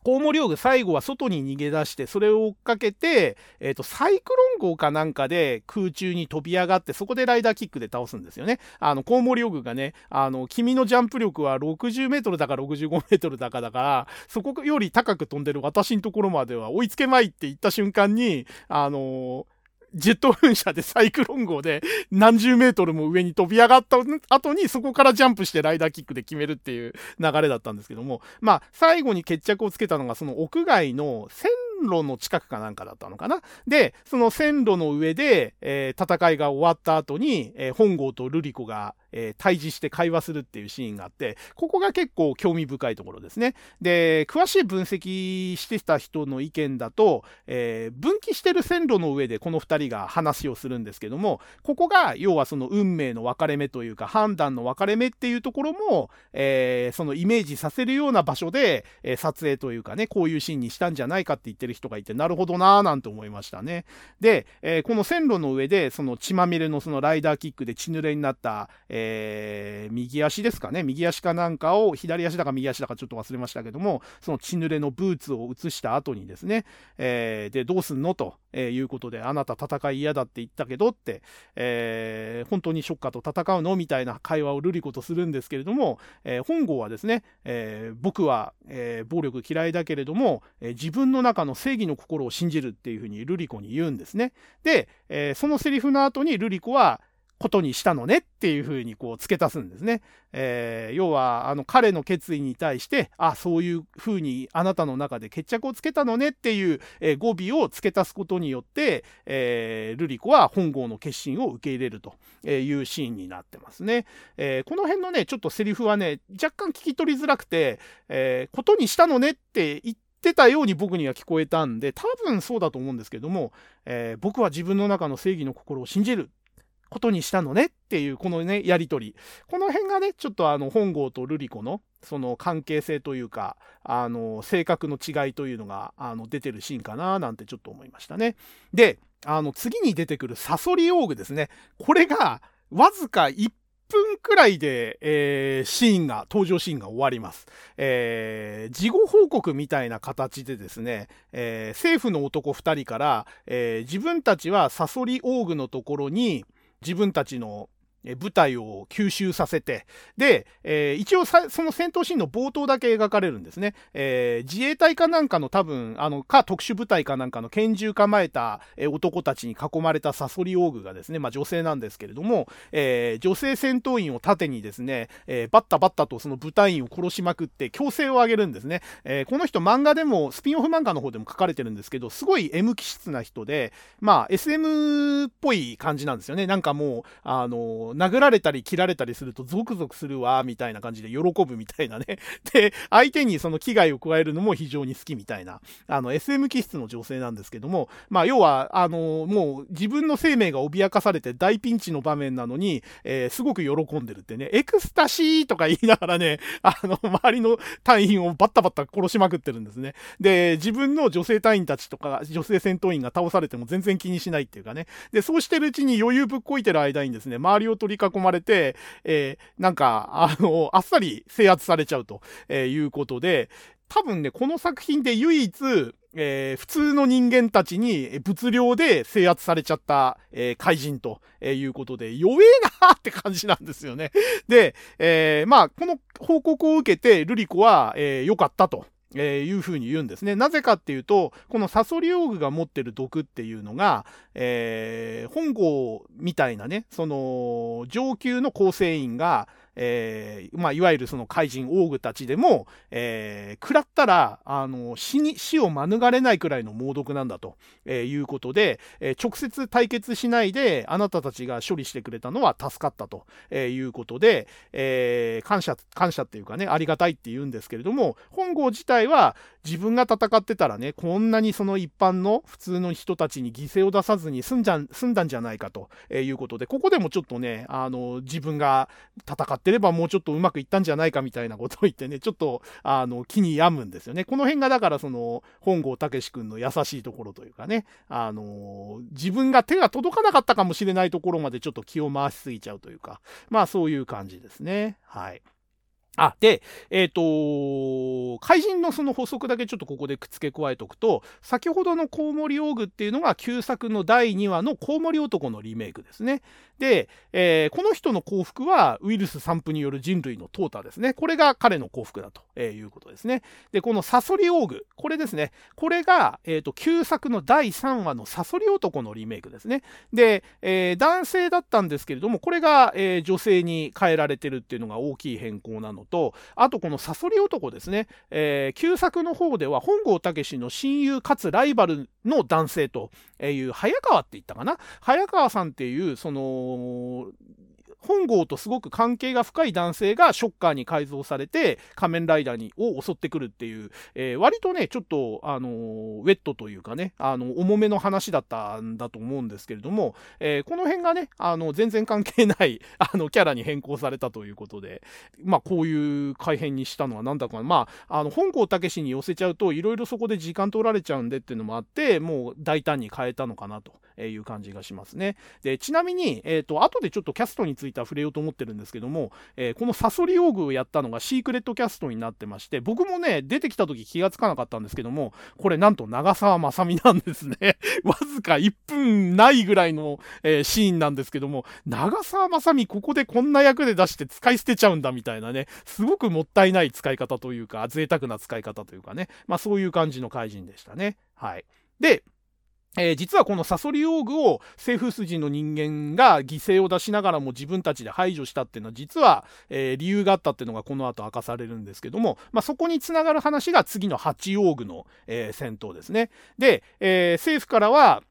コウモリオグ最後は外に逃げ出して、それを追っかけて、えっ、ー、と、サイクロン号かなんかで空中に飛び上がって、そこでライダーキックで倒すんですよね。あの、コウモリオグがね、あの、君のジャンプ力は60メートルだか65メートルだかだから、そこより高く飛んでる私のところまでは追いつけまいって言った瞬間に、あのージェット噴射でサイクロン号で何十メートルも上に飛び上がった後にそこからジャンプしてライダーキックで決めるっていう流れだったんですけども、まあ最後に決着をつけたのがその屋外の線路の近くかなんかだったのかな？で、その線路の上で、えー、戦いが終わった後に、えー、本郷とルリコが、えー、対峙して会話するっていうシーンがあって、ここが結構興味深いところですね。で、詳しい分析してた人の意見だと、えー、分岐してる線路の上でこの2人が話をするんですけども、ここが要はその運命の分かれ目というか、判断の分かれ目っていうところも、えー、そのイメージさせるような場所で、えー、撮影というかね、こういうシーンにしたんじゃないかって言ってる人がいて、なるほどなぁなんて思いましたね。で、えー、この線路の上で、その血まみれのそのライダーキックで血濡れになった、えー、右足ですかね、右足かなんかを、左足だか右足だかちょっと忘れましたけども、その血濡れのブーツを移した後にですね、えー、で、どうすんの？と、えー、いうことで、あなた戦い嫌だって言ったけどって、えー、本当にショッカーと戦うの？みたいな会話をルリコとするんですけれども、えー、本郷はですね、えー、僕は、えー、暴力嫌いだけれども、えー、自分の中の正義の心を信じるっていうふうにルリコに言うんですね。で、えー、そのセリフの後にルリコは、ことにしたのねっていうふうにこう付け足すんですね。えー、要は、あの彼の決意に対して、あ、そういうふうにあなたの中で決着をつけたのねっていう、えー、語尾を付け足すことによって、えー、ルリコは本郷の決心を受け入れるというシーンになってますね。えー、この辺のね、ちょっとセリフはね、若干聞き取りづらくて、えー、ことにしたのねって言って、ったように僕には聞こえたんで、多分そうだと思うんですけども、えー、僕は自分の中の正義の心を信じることにしたのねっていう、このね、やりとり。この辺がね、ちょっとあの、本郷と瑠璃子の、その関係性というか、あの、性格の違いというのが、あの、出てるシーンかな、なんてちょっと思いましたね。で、あの、次に出てくるサソリオーグですね。これが、わずか1分くらいで、えー、シーンが、登場シーンが終わります。えー、事後報告みたいな形でですね、えー、政府の男2人から、えー、自分たちはサソリオーグのところに、自分たちのえ部隊を吸収させて、で、えー、一応さその戦闘シーンの冒頭だけ描かれるんですね。えー、自衛隊かなんかの多分、あの、か特殊部隊かなんかの拳銃構えた、え、男たちに囲まれたサソリオーグがですね、まあ女性なんですけれども、えー、女性戦闘員を盾にですね、え、バッタバッタとその部隊員を殺しまくって強制を上げるんですね。え、この人漫画でも、スピンオフ漫画の方でも書かれてるんですけど、すごい M 気質な人で、まあ SM っぽい感じなんですよね。なんかもう、あの殴られたり切られたりするとゾクゾクするわ、みたいな感じで喜ぶみたいなね。[LAUGHS] で、相手にその危害を加えるのも非常に好きみたいな、あの、SM 気質の女性なんですけども、まあ、要は、あの、もう自分の生命が脅かされて大ピンチの場面なのに、えー、すごく喜んでるってね、エクスタシーとか言いながらね、[LAUGHS] あの、周りの隊員をバッタバッタ殺しまくってるんですね。で、自分の女性隊員たちとか、女性戦闘員が倒されても全然気にしないっていうかね。で、そうしてるうちに余裕ぶっこいてる間にですね、周りを取り囲まれて、えー、なんか、あの、あっさり制圧されちゃうとえいうことで、多分ね、この作品で唯一、えー、普通の人間たちに物量で制圧されちゃった、えー、怪人とえいうことで、弱えなって感じなんですよね。で、えー、まあ、この報告を受けて、ルリコは、えー、良かったと。えー、いうふうに言うんですね。なぜかっていうと、このサソリオーグが持ってる毒っていうのが、えー、本郷みたいなね、その、上級の構成員が、えー、まあ、いわゆるその怪人オーグたちでも、えー、食らったら、あの、死に、死を免れないくらいの猛毒なんだと、えー、いうことで、え直接対決しないで、あなたたちが処理してくれたのは助かったと、えいうことで、え感謝、感謝っていうかね、ありがたいって言うんですけれども、本郷自体は自分が戦ってたらね、こんなにその一般の普通の人たちに犠牲を出さずに済んじゃ済んだんじゃないかということで、ここでもちょっとね、あの、自分が戦ってればもうちょっとうまくいったんじゃないかみたいなことを言ってね、[LAUGHS] ちょっと、あの、気に病むんですよね。この辺がだからその、本郷武史君の優しいところというかね、あの、自分が手が届かなかったかもしれないところまでちょっと気を回しすぎちゃうというか、まあそういう感じですね。はい。あ、で、えっ、ー、と、怪人のその補足だけちょっとここで付け加えておくと、先ほどのコウモリオーグっていうのが旧作の第2話のコウモリ男のリメイクですね。で、えー、この人の幸福はウイルス散布による人類の淘汰ですね。これが彼の幸福だと、えいうことですね。で、このサソリオーグ、これですね。これが、えっ、ー、と、旧作の第3話のサソリ男のリメイクですね。で、えー、男性だったんですけれども、これが、え女性に変えられてるっていうのが大きい変更なのと、あとこのサソリ男ですね。え旧作の方では本郷武の親友かつライバルの男性という早川って言ったかな早川さんっていうそのの本郷とすごく関係が深い男性がショッカーに改造されて仮面ライダーにを襲ってくるっていう、えー、割とね、ちょっと、あの、ウェットというかね、あの、重めの話だったんだと思うんですけれども、えー、この辺がね、あの、全然関係ない、[LAUGHS] あの、キャラに変更されたということで、まあ、こういう改変にしたのはなんだか、まあ、あの、本郷武に寄せちゃうと、いろいろそこで時間取られちゃうんでっていうのもあって、もう大胆に変えたのかなという感じがしますね。で、ちなみに、えっ、ー、と、後でちょっとキャストについては触れようと思ってるんですけども、えー、このサソリオーグをやったのがシークレットキャストになってまして、僕もね、出てきた時気がつかなかったんですけども、これなんと長澤まさみなんですね。[LAUGHS] わずか1分ないぐらいの、えー、シーンなんですけども、長澤まさみここでこんな役で出して使い捨てちゃうんだみたいなね、すごくもったいない使い方というか、贅沢な使い方というかね、まあそういう感じの怪人でしたね。はい。で、えー、実はこのサソリオーグを政府筋の人間が犠牲を出しながらも自分たちで排除したっていうのは実は、えー、理由があったっていうのがこの後明かされるんですけども、まあ、そこにつながる話が次の八オーグの、えー、戦闘ですね。で、え政府からは、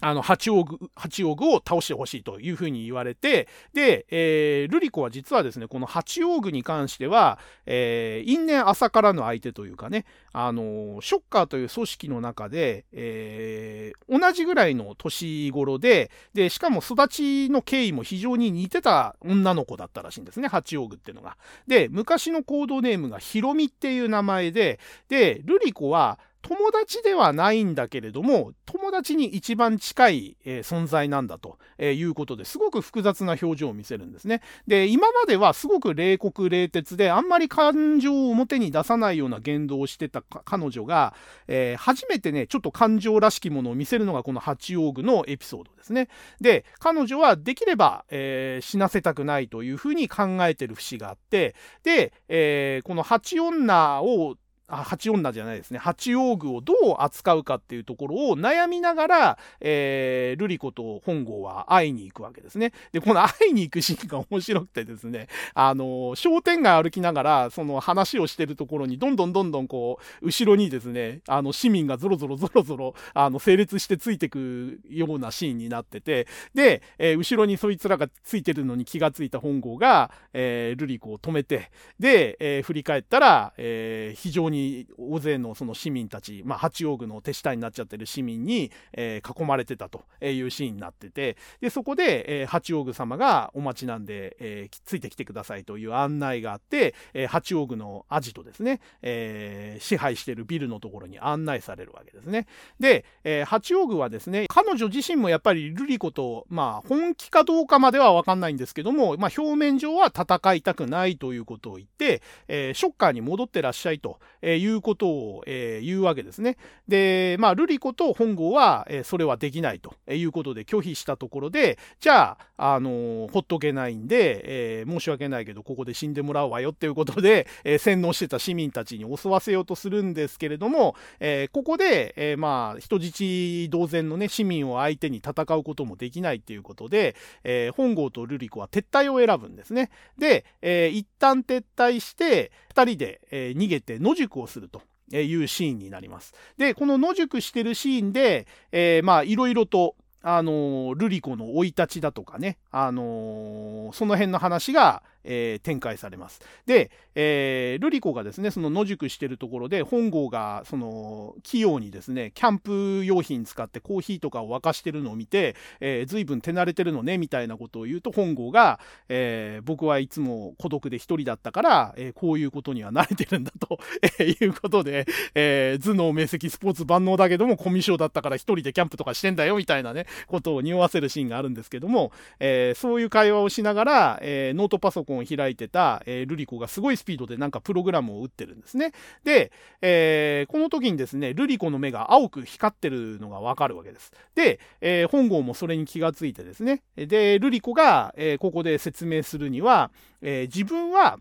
あの、八王具、八王具を倒してほしいというふうに言われて、で、えー、ルリコは実はですね、この八王具に関しては、えー、因縁朝からの相手というかね、あの、ショッカーという組織の中で、えー、同じぐらいの年頃で、で、しかも育ちの経緯も非常に似てた女の子だったらしいんですね、八王具っていうのが。で、昔のコードネームがヒロミっていう名前で、で、ルリコは、友達ではないんだけれども、友達に一番近い、えー、存在なんだと、えー、いうことですごく複雑な表情を見せるんですね。で、今まではすごく冷酷冷徹で、あんまり感情を表に出さないような言動をしてた彼女が、えー、初めてね、ちょっと感情らしきものを見せるのがこの八王具のエピソードですね。で、彼女はできれば、え死なせたくないというふうに考えてる節があって、で、えこの八女をあ八女じゃないですね。八王具をどう扱うかっていうところを悩みながら、えー、ルリコと本郷は会いに行くわけですね。で、この会いに行くシーンが面白くてですね、あの、商店街歩きながら、その話をしてるところに、どんどんどんどんこう、後ろにですね、あの、市民がゾロゾロゾロゾロ、あの、整列してついてくようなシーンになってて、で、えー、後ろにそいつらがついてるのに気がついた本郷が、えー、ルリコを止めて、で、えー、振り返ったら、えー、非常にに大勢のその市民たち、まあ、八王子の手下になっちゃってる市民に、えー、囲まれてたというシーンになってて、で、そこで、えー、八王子様がお待ちなんで、えー、ついてきてくださいという案内があって、え、八王子のアジトですね、え、支配してるビルのところに案内されるわけですね。で、え、八王子はですね、彼女自身もやっぱりルリコと、まあ、本気かどうかまではわかんないんですけども、まあ、表面上は戦いたくないということを言って、え、ショッカーに戻ってらっしゃいと、ー、いうことを、えー、言うわけですね。で、まあ、ルリコと本郷は、えー、それはできないということで拒否したところで、じゃあ、あの、ほっとけないんで、え、申し訳ないけど、ここで死んでもらうわよっていうことで、え、洗脳してた市民たちに襲わせようとするんですけれども、え、ここで、え、まあ、人質同然のね、市民を相手に戦うこともできないっていうことで、え、本郷とルリコは撤退を選ぶんですね。で、え、一旦撤退して、二人で、えー、逃げて野宿をすると。いうシーンになります。で、この野宿してるシーンで、えー、まあ、いろいろと、あのルリコの生い立ちだとかね、あのその辺の話が、えー、展開されます。で、えー、ルリコがですね、その野宿してるところで、本郷が、その、器用にですね、キャンプ用品使ってコーヒーとかを沸かしてるのを見て、えー、随分手慣れてるのね、みたいなことを言うと、本郷が、えー、僕はいつも孤独で一人だったから、えー、こういうことには慣れてるんだと、[LAUGHS] えー、いうことで、えー、頭脳明晰スポーツ万能だけども、コミュ障だったから一人でキャンプとかしてんだよ、みたいなね、ことを匂わせるシーンがあるんですけども、えー、そういう会話をしながら、えー、ノートパソコンを開いてた、えー、ルリコがすごいスピードでなんかプログラムを打ってるんですね。で、えー、この時にですね、ルリコの目が青く光ってるのがわかるわけです。で、えー、本郷もそれに気がついてですね、で、ルリコが、えー、ここで説明するには、えー、自分は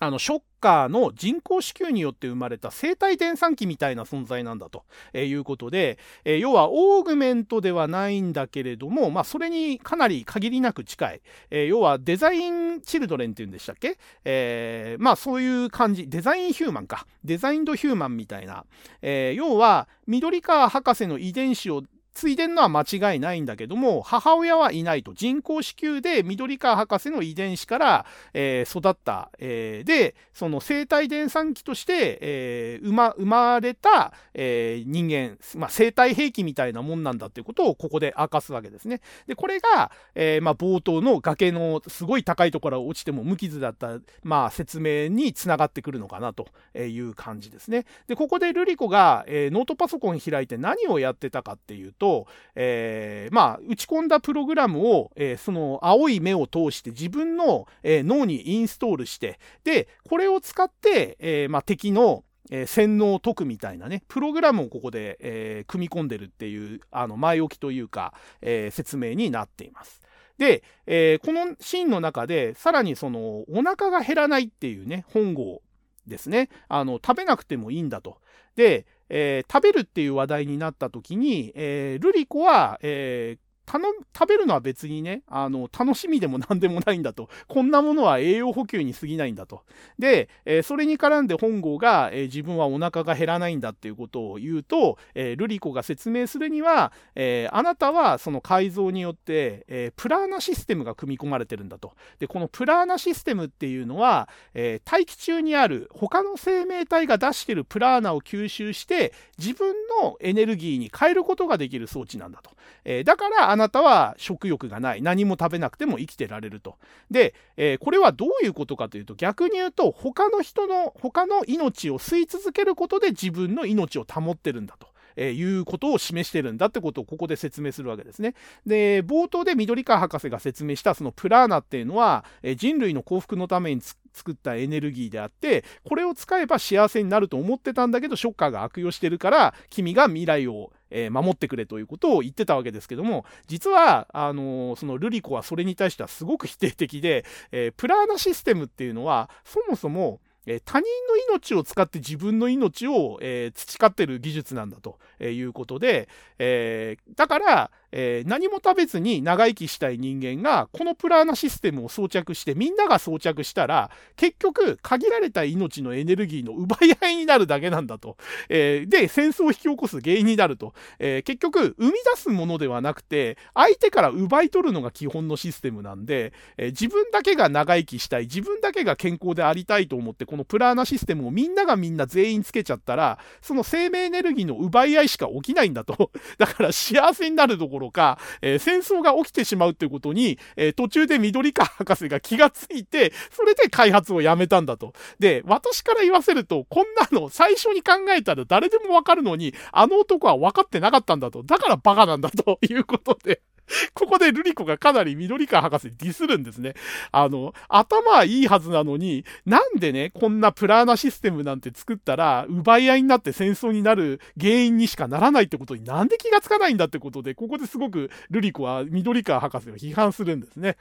あの、ショッカーの人工子宮によって生まれた生体電産機みたいな存在なんだとえいうことで、え要はオーグメントではないんだけれども、まあ、それにかなり限りなく近い。え要はデザインチルドレンっていうんでしたっけ？えー、まあそういう感じ。デザインヒューマンか。デザインドヒューマンみたいな。えー、要は、緑川博士の遺伝子を継いでんのは間違いないんだけども、母親はいないと。人工子宮で緑川博士の遺伝子から、えー、育った、えー、で、その生体電産機として、えー、生ま、生まれた、え人間、まあ、生体兵器みたいなもんなんだっていうことをここで明かすわけですね。で、これが、えまあ、冒頭の崖のすごい高いところから落ちても無傷だった、まあ、説明につながってくるのかなという感じですね。で、ここでルリコが、えノートパソコン開いて何をやってたかっていうと、とえー、まあ、打ち込んだプログラムを、えー、その青い目を通して自分の、えー、脳にインストールして、で、これを使って、えまあ、敵のえー、洗脳を解くみたいなね、プログラムをここで、え、組み込んでるっていう、あの、前置きというか、え、説明になっています。で、えこのシーンの中で、さらにその、お腹が減らないっていうね、本郷ですね。あの、食べなくてもいいんだと。で、えー、食べるっていう話題になった時に、えー、ルリコは、えー、頼食べるのは別にね、あの、楽しみでも何でもないんだと。こんなものは栄養補給に過ぎないんだと。で、えー、それに絡んで本郷が、えー、自分はお腹が減らないんだっていうことを言うと、えー、ルリコが説明するには、えあなたはその改造によって、えプラーナシステムが組み込まれてるんだと。で、このプラーナシステムっていうのは、え大気中にある他の生命体が出してるプラーナを吸収して、自分のエネルギーに変えることができる装置なんだと。えだからなたは食欲がない。何も食べなくても生きてられると。で、えー、これはどういうことかというと、逆に言うと、他の人の、他の命を吸い続けることで自分の命を保ってるんだと。えー、いうことを示してるんだってことをここで説明するわけですね。で、冒頭で緑川博士が説明したそのプラーナっていうのは、えー、人類の幸福のために作ったエネルギーであって、これを使えば幸せになると思ってたんだけど、ショッカーが悪用してるから、君が未来をえー、守ってくれということを言ってたわけですけども、実は、あのー、そのルリコはそれに対してはすごく否定的で、えー、プラーナシステムっていうのは、そもそも、えー、他人の命を使って自分の命を、えー、培ってる技術なんだということで、えー、だから、えー、何も食べずに長生きしたい人間が、このプラーナシステムを装着して、みんなが装着したら、結局、限られた命のエネルギーの奪い合いになるだけなんだと。えー、で、戦争を引き起こす原因になると。えー、結局、生み出すものではなくて、相手から奪い取るのが基本のシステムなんで、え自分だけが長生きしたい、自分だけが健康でありたいと思って、このプラーナシステムをみんながみんな全員つけちゃったら、その生命エネルギーの奪い合いしか起きないんだと。[LAUGHS] だから幸せになるどころか、えー、戦争が起きてしまうっていうことに、えー、途中で緑川博士が気がついて、それで開発をやめたんだと。で、私から言わせると、こんなの最初に考えたら誰でもわかるのに、あの男は分かってなかったんだと。だからバカなんだということで。[LAUGHS] ここでルリコがかなり緑川博士にディスるんですね。あの、頭はいいはずなのに、なんでね、こんなプラーナシステムなんて作ったら、奪い合いになって戦争になる原因にしかならないってことになんで気がつかないんだってことで、ここですごくルリコは緑川博士を批判するんですね。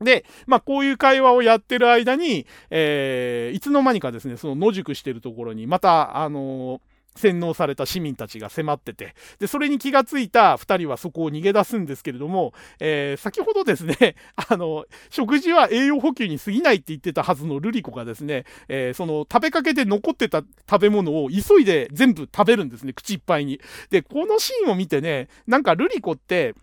で、まあ、こういう会話をやってる間に、えー、いつの間にかですね、その野宿してるところに、また、あのー洗脳された市民たちが迫ってて、で、それに気がついた二人はそこを逃げ出すんですけれども、えー、先ほどですね、[LAUGHS] あの、食事は栄養補給に過ぎないって言ってたはずのルリコがですね、えー、その食べかけで残ってた食べ物を急いで全部食べるんですね、口いっぱいに。で、このシーンを見てね、なんかルリコって、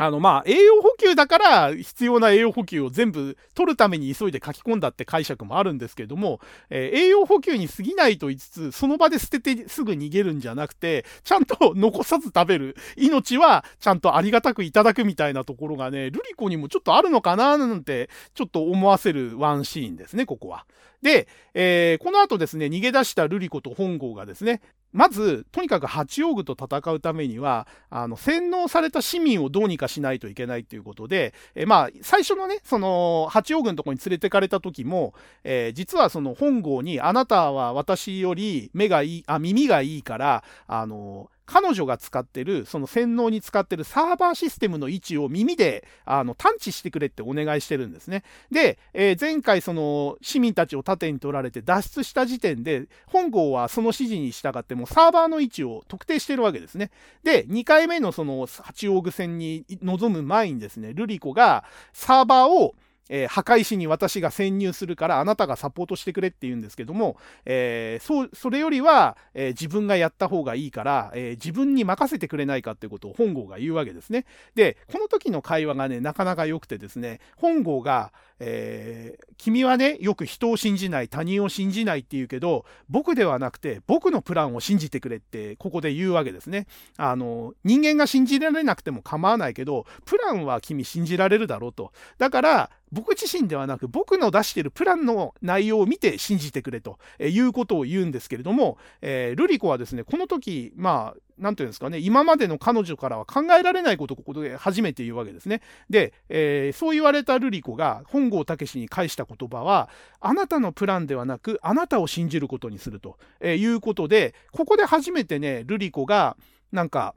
あの、まあ、栄養補給だから必要な栄養補給を全部取るために急いで書き込んだって解釈もあるんですけども、えー、栄養補給に過ぎないと言いつつ、その場で捨ててすぐ逃げるんじゃなくて、ちゃんと残さず食べる。命はちゃんとありがたくいただくみたいなところがね、ルリコにもちょっとあるのかななんて、ちょっと思わせるワンシーンですね、ここは。で、えー、この後ですね、逃げ出したルリコと本郷がですね、まず、とにかく八王具と戦うためには、あの、洗脳された市民をどうにかしないといけないということで、えまあ、最初のね、その、八王具のところに連れてかれた時も、えー、実はその本郷に、あなたは私より目がいい、あ、耳がいいから、あの、彼女が使ってる、その洗脳に使ってるサーバーシステムの位置を耳で、あの、探知してくれってお願いしてるんですね。で、えー、前回その市民たちを盾に取られて脱出した時点で、本郷はその指示に従ってもサーバーの位置を特定してるわけですね。で、2回目のその八王具戦に臨む前にですね、ルリコがサーバーをえー、破壊しに私が潜入するからあなたがサポートしてくれって言うんですけども、えー、そう、それよりは、えー、自分がやった方がいいから、え自分に任せてくれないかっていうことを本郷が言うわけですね。で、この時の会話がね、なかなか良くてですね、本郷が、えー、君はね、よく人を信じない、他人を信じないって言うけど、僕ではなくて、僕のプランを信じてくれって、ここで言うわけですね。あの、人間が信じられなくても構わないけど、プランは君信じられるだろうと。だから、僕自身ではなく、僕の出してるプランの内容を見て信じてくれということを言うんですけれども、えー、ルリコはですね、この時、まあ、なんていうんですかね、今までの彼女からは考えられないことをここで初めて言うわけですね。で、えー、そう言われたルリコが本郷武に返した言葉は、あなたのプランではなく、あなたを信じることにするとえいうことで、ここで初めてね、ルリコが、なんか、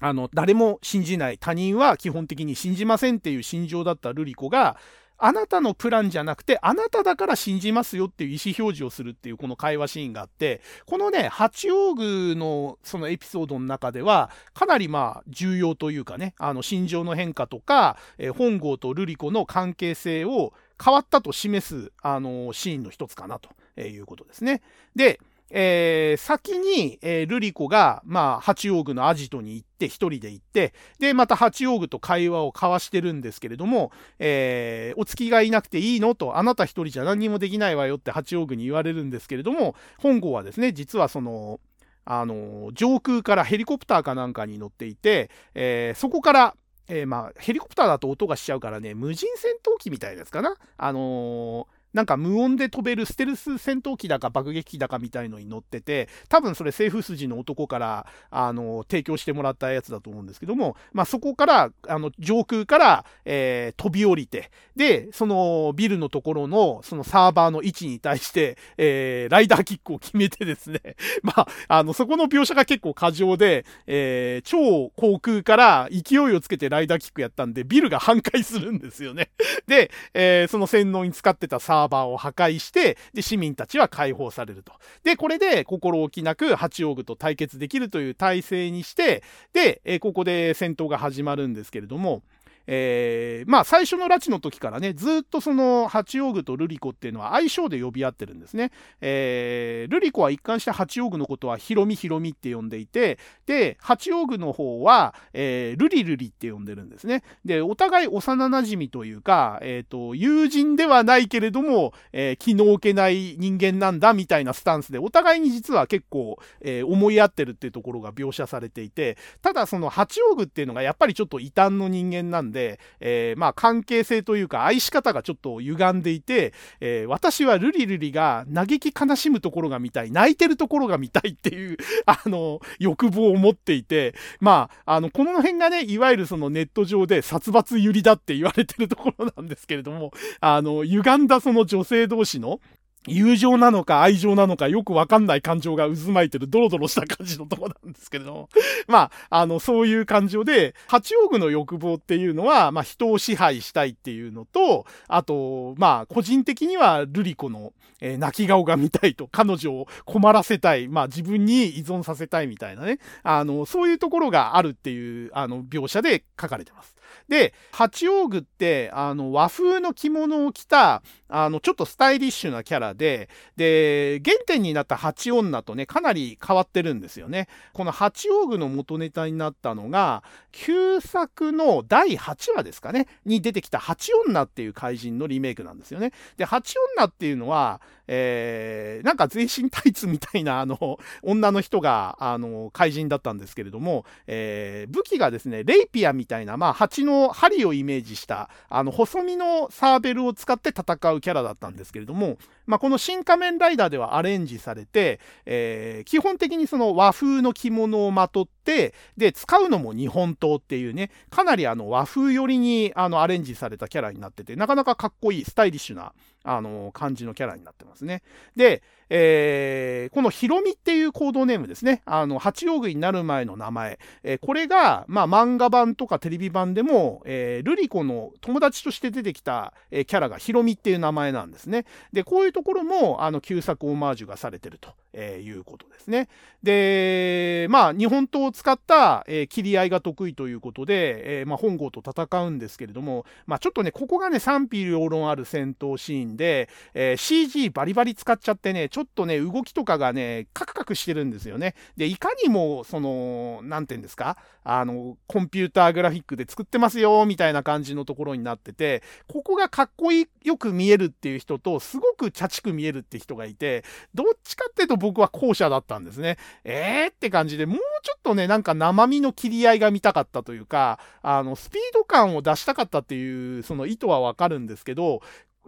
あの、誰も信じない、他人は基本的に信じませんっていう心情だったルリコが、あなたのプランじゃなくて、あなただから信じますよっていう意思表示をするっていうこの会話シーンがあって、このね、八王具のそのエピソードの中では、かなりまあ重要というかね、あの心情の変化とか、えー、本郷と瑠璃子の関係性を変わったと示す、あのシーンの一つかなということですね。で、えー、先に、えー、ルリコが、まあ、八王具のアジトに行って、一人で行って、で、また八王具と会話を交わしてるんですけれども、えー、お付きがいなくていいのと、あなた一人じゃ何にもできないわよって八王具に言われるんですけれども、本郷はですね、実はその、あの、上空からヘリコプターかなんかに乗っていて、えー、そこから、えー、まあ、ヘリコプターだと音がしちゃうからね、無人戦闘機みたいですかな？あのーなんか無音で飛べるステルス戦闘機だか爆撃機だかみたいのに乗ってて、多分それ政府筋の男から、あの、提供してもらったやつだと思うんですけども、まあそこから、あの、上空から、えー、飛び降りて、で、そのビルのところの、そのサーバーの位置に対して、えー、ライダーキックを決めてですね、[LAUGHS] まあ、あの、そこの描写が結構過剰で、えー、超航空から勢いをつけてライダーキックやったんで、ビルが半壊するんですよね。で、えー、その洗脳に使ってたサーバーサーバーを破壊して、で、市民たちは解放されると。で、これで心置きなく八王具と対決できるという体制にして、で、えここで戦闘が始まるんですけれども、えー、まあ最初の拉致の時からね、ずっとその八王具とルリコっていうのは相性で呼び合ってるんですね。えー、ルリコは一貫して八王具のことはヒロミヒロミって呼んでいて、で、八王具の方は、えー、ルリルリって呼んでるんですね。で、お互い幼馴染というか、えっ、ー、と、友人ではないけれども、えー、気の置けない人間なんだみたいなスタンスで、お互いに実は結構、えー、思い合ってるっていうところが描写されていて、ただその八王具っていうのがやっぱりちょっと異端の人間なんで、で、えー、まあ関係性というか愛し方がちょっと歪んでいて、えー、私はルリルリが嘆き悲しむところが見たい、泣いてるところが見たいっていう、[LAUGHS] あの、欲望を持っていて、まあ、あの、この辺がね、いわゆるそのネット上で殺伐ゆりだって言われてるところなんですけれども、あの、歪んだその女性同士の、友情なのか愛情なのかよくわかんない感情が渦巻いてるドロドロした感じのとこなんですけれども。[LAUGHS] まあ、あの、そういう感情で、八王具の欲望っていうのは、まあ、人を支配したいっていうのと、あと、まあ、個人的にはルリコの、えー、泣き顔が見たいと、彼女を困らせたい、まあ、自分に依存させたいみたいなね、あの、そういうところがあるっていう、あの、描写で書かれてます。で、八王具って、あの、和風の着物を着た、あの、ちょっとスタイリッシュなキャラで、で、原点になった八女とね、かなり変わってるんですよね。この八王具の元ネタになったのが、旧作の第8話ですかね、に出てきた八女っていう怪人のリメイクなんですよね。で、八女っていうのは、えー、なんか全身タイツみたいな、あの、[LAUGHS] 女の人が、あの、怪人だったんですけれども、えー、武器がですね、レイピアみたいな、まあ、蜂の針をイメージした、あの、細身のサーベルを使って戦うキャラだったんですけれども、まあ、この新仮面ライダーではアレンジされて、えー、基本的にその和風の着物をまとって、で、使うのも日本刀っていうね、かなりあの和風寄りにあのアレンジされたキャラになってて、なかなかかっこいい、スタイリッシュな、あの、感じのキャラになってますね。で、えー、このヒロミっていうコードネームですね。あの、八王具になる前の名前。えー、これが、まあ、漫画版とかテレビ版でも、えー、ルリコの友達として出てきた、えー、キャラがヒロミっていう名前なんですね。で、こういうところも、あの、旧作オマージュがされてると。えー、いうことですね。で、まあ、日本刀を使った、えー、切り合いが得意ということで、えー、まあ、本郷と戦うんですけれども、まあ、ちょっとね、ここがね、賛否両論ある戦闘シーンで、え CG バリバリ使っちゃってね、ちょょっとね、動きとかがね、カクカクしてるんですよね。で、いかにも、その、なんて言うんですか、あの、コンピューターグラフィックで作ってますよ、みたいな感じのところになってて、ここがかっこいい、よく見えるっていう人と、すごくチャチく見えるって人がいて、どっちかっていうと僕は後者だったんですね。えーって感じで、もうちょっとね、なんか生身の切り合いが見たかったというか、あの、スピード感を出したかったっていう、その意図はわかるんですけど、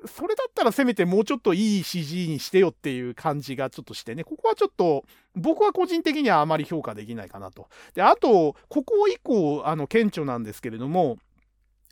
それだったらせめてもうちょっといい CG にしてよっていう感じがちょっとしてね、ここはちょっと僕は個人的にはあまり評価できないかなと。で、あと、ここ以降、あの、顕著なんですけれども、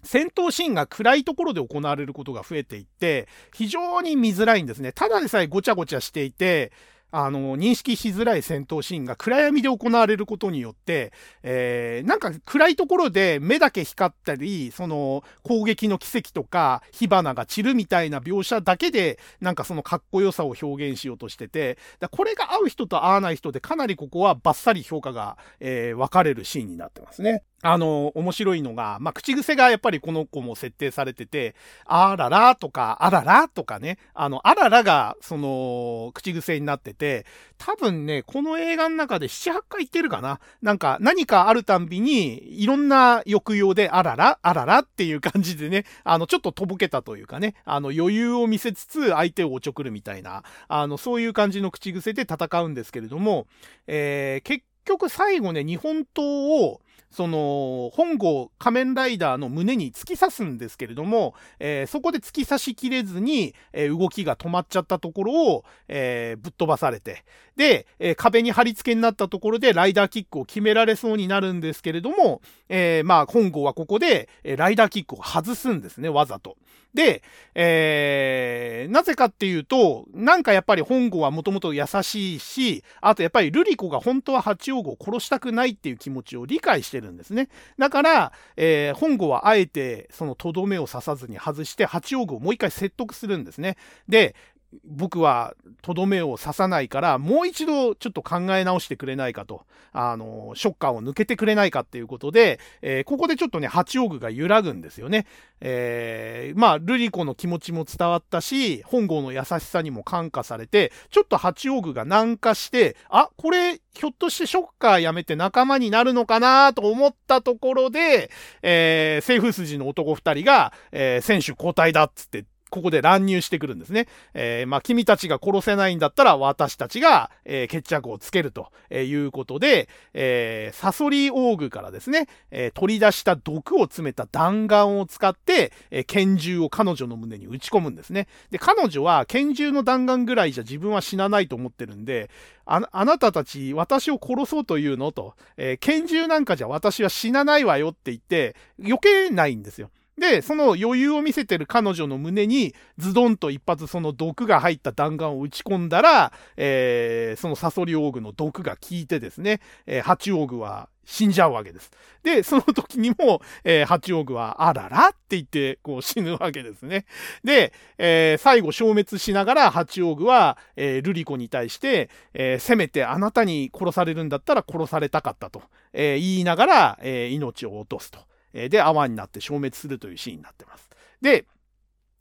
戦闘シーンが暗いところで行われることが増えていって、非常に見づらいんですね。ただでさえごちゃごちゃしていて、あの、認識しづらい戦闘シーンが暗闇で行われることによって、えー、なんか暗いところで目だけ光ったり、その攻撃の奇跡とか火花が散るみたいな描写だけで、なんかそのかっこよさを表現しようとしてて、だこれが合う人と合わない人でかなりここはバッサリ評価が、えー、分かれるシーンになってますね。あの、面白いのが、まあ、口癖がやっぱりこの子も設定されてて、あららとか、あららとかね、あの、あららが、その、口癖になってて、多分ね、この映画の中で7、8回言ってるかな。なんか、何かあるたんびに、いろんな抑揚で、あらら、あららっていう感じでね、あの、ちょっととぼけたというかね、あの、余裕を見せつつ、相手をおちょくるみたいな、あの、そういう感じの口癖で戦うんですけれども、えー、結局最後ね、日本刀を、その、本郷仮面ライダーの胸に突き刺すんですけれども、えー、そこで突き刺しきれずに、えー、動きが止まっちゃったところを、えー、ぶっ飛ばされて、で、え壁に貼り付けになったところでライダーキックを決められそうになるんですけれども、えまあ、本郷はここで、えライダーキックを外すんですね、わざと。で、えー、なぜかっていうと、なんかやっぱり本郷はもともと優しいし、あとやっぱりルリコが本当は八王子を殺したくないっていう気持ちを理解しててるんですね。だから、えー、本郷はあえてそのとどめを刺さずに外して八王子をもう一回説得するんですね。で、僕はとどめを刺さないから、もう一度ちょっと考え直してくれないかと、あの、ショッカーを抜けてくれないかっていうことで、えー、ここでちょっとね、八王具が揺らぐんですよね。えー、まあ、ルリコの気持ちも伝わったし、本郷の優しさにも感化されて、ちょっと八王具が軟化して、あ、これ、ひょっとしてショッカーやめて仲間になるのかなと思ったところで、えー、政府筋の男二人が、えー、選手交代だっつってここで乱入してくるんですね。えー、まあ、君たちが殺せないんだったら私たちが、えー、決着をつけるということで、えー、サソリオーグからですね、え取り出した毒を詰めた弾丸を使って、え拳銃を彼女の胸に撃ち込むんですね。で、彼女は拳銃の弾丸ぐらいじゃ自分は死なないと思ってるんで、ああなたたち私を殺そうというの？と、え拳銃なんかじゃ私は死なないわよって言って、避けないんですよ。で、その余裕を見せてる彼女の胸にズドンと一発その毒が入った弾丸を打ち込んだら、えー、そのサソリオーグの毒が効いてですね、えー、ハチオーグは死んじゃうわけです。で、その時にも、えー、ハチオーグは、あららって言って、こう死ぬわけですね。で、えー、最後消滅しながら、ハチオーグは、えー、ルリコに対して、えー、せめてあなたに殺されるんだったら殺されたかったと、えー、言いながら、えー、命を落とすと。で、泡になって消滅するというシーンになってます。で、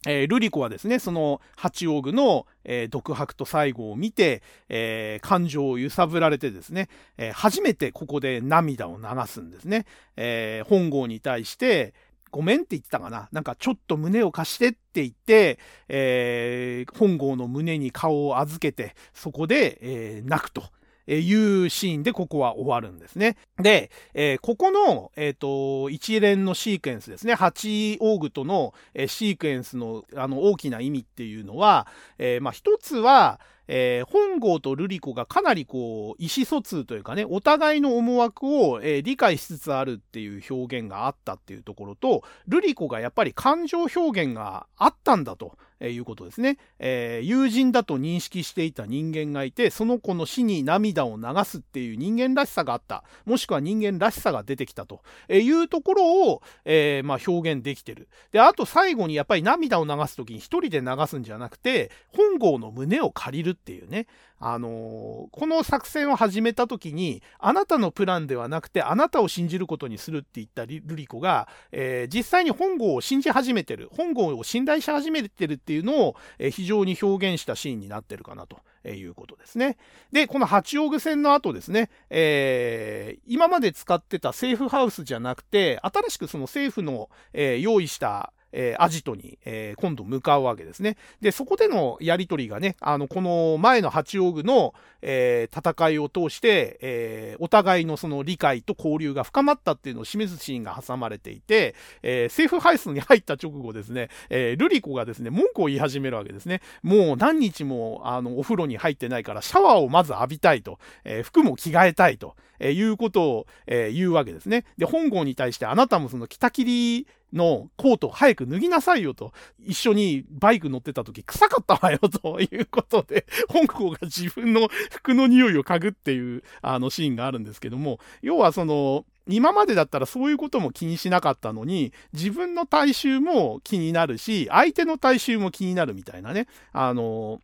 えー、ルリコはですね、その八王具の、えー、独白と最後を見て、えー、感情を揺さぶられてですね、え初めてここで涙を流すんですね。え本郷に対して、ごめんって言ってたかな？なんかちょっと胸を貸してって言って、え本郷の胸に顔を預けて、そこで、え泣くと。えいうシーンでここは終わるんですね。で、えー、ここの、えっ、ー、と、一連のシークエンスですね、8オーグとの、えー、シークエンスのあの大きな意味っていうのは、えまあ一つは、えー、本郷と瑠璃子がかなりこう意思疎通というかねお互いの思惑を、えー、理解しつつあるっていう表現があったっていうところと瑠璃子がやっぱり感情表現があったんだと。えいうことですね、えー、友人だと認識していた人間がいてその子の死に涙を流すっていう人間らしさがあった。もしくは人間らしさが出てきたと。いうところを、えー、まあ、表現できてる。であと最後にやっぱり涙を流す時に一人で流すんじゃなくて本郷の胸を借りるっていうね。あの、この作戦を始めた時にあなたのプランではなくてあなたを信じることにするって言ったルリコが、えー、実際に本郷を信じ始めてる本郷を信頼し始めてるっていうのを、えー、非常に表現したシーンになってるかなと。いうことですね。で、この八王子戦の後ですね、えー、今まで使ってたセーフハウスじゃなくて、新しくその政府の、え、用意したえー、アジトに、えー、今度向かうわけですね。で、そこでのやりとりがね、あの、この前の八王具の、えー、戦いを通して、えお互いのその理解と交流が深まったっていうのを示すシーンが挟まれていて、えセーフハウスに入った直後ですね、えルリコがですね、文句を言い始めるわけですね。もう何日も、あの、お風呂に入ってないから、シャワーをまず浴びたいと、え服も着替えたいと、えいうことを、え言うわけですね。で、本郷に対してあなたもその北切りのコートを早く脱ぎなさいよと、一緒にバイク乗ってた時臭かったわよということで、[LAUGHS] 香港が自分の服の匂いを嗅ぐっていうあのシーンがあるんですけども、要はその、今までだったらそういうことも気にしなかったのに、自分の体臭も気になるし、相手の体臭も気になるみたいなね、あの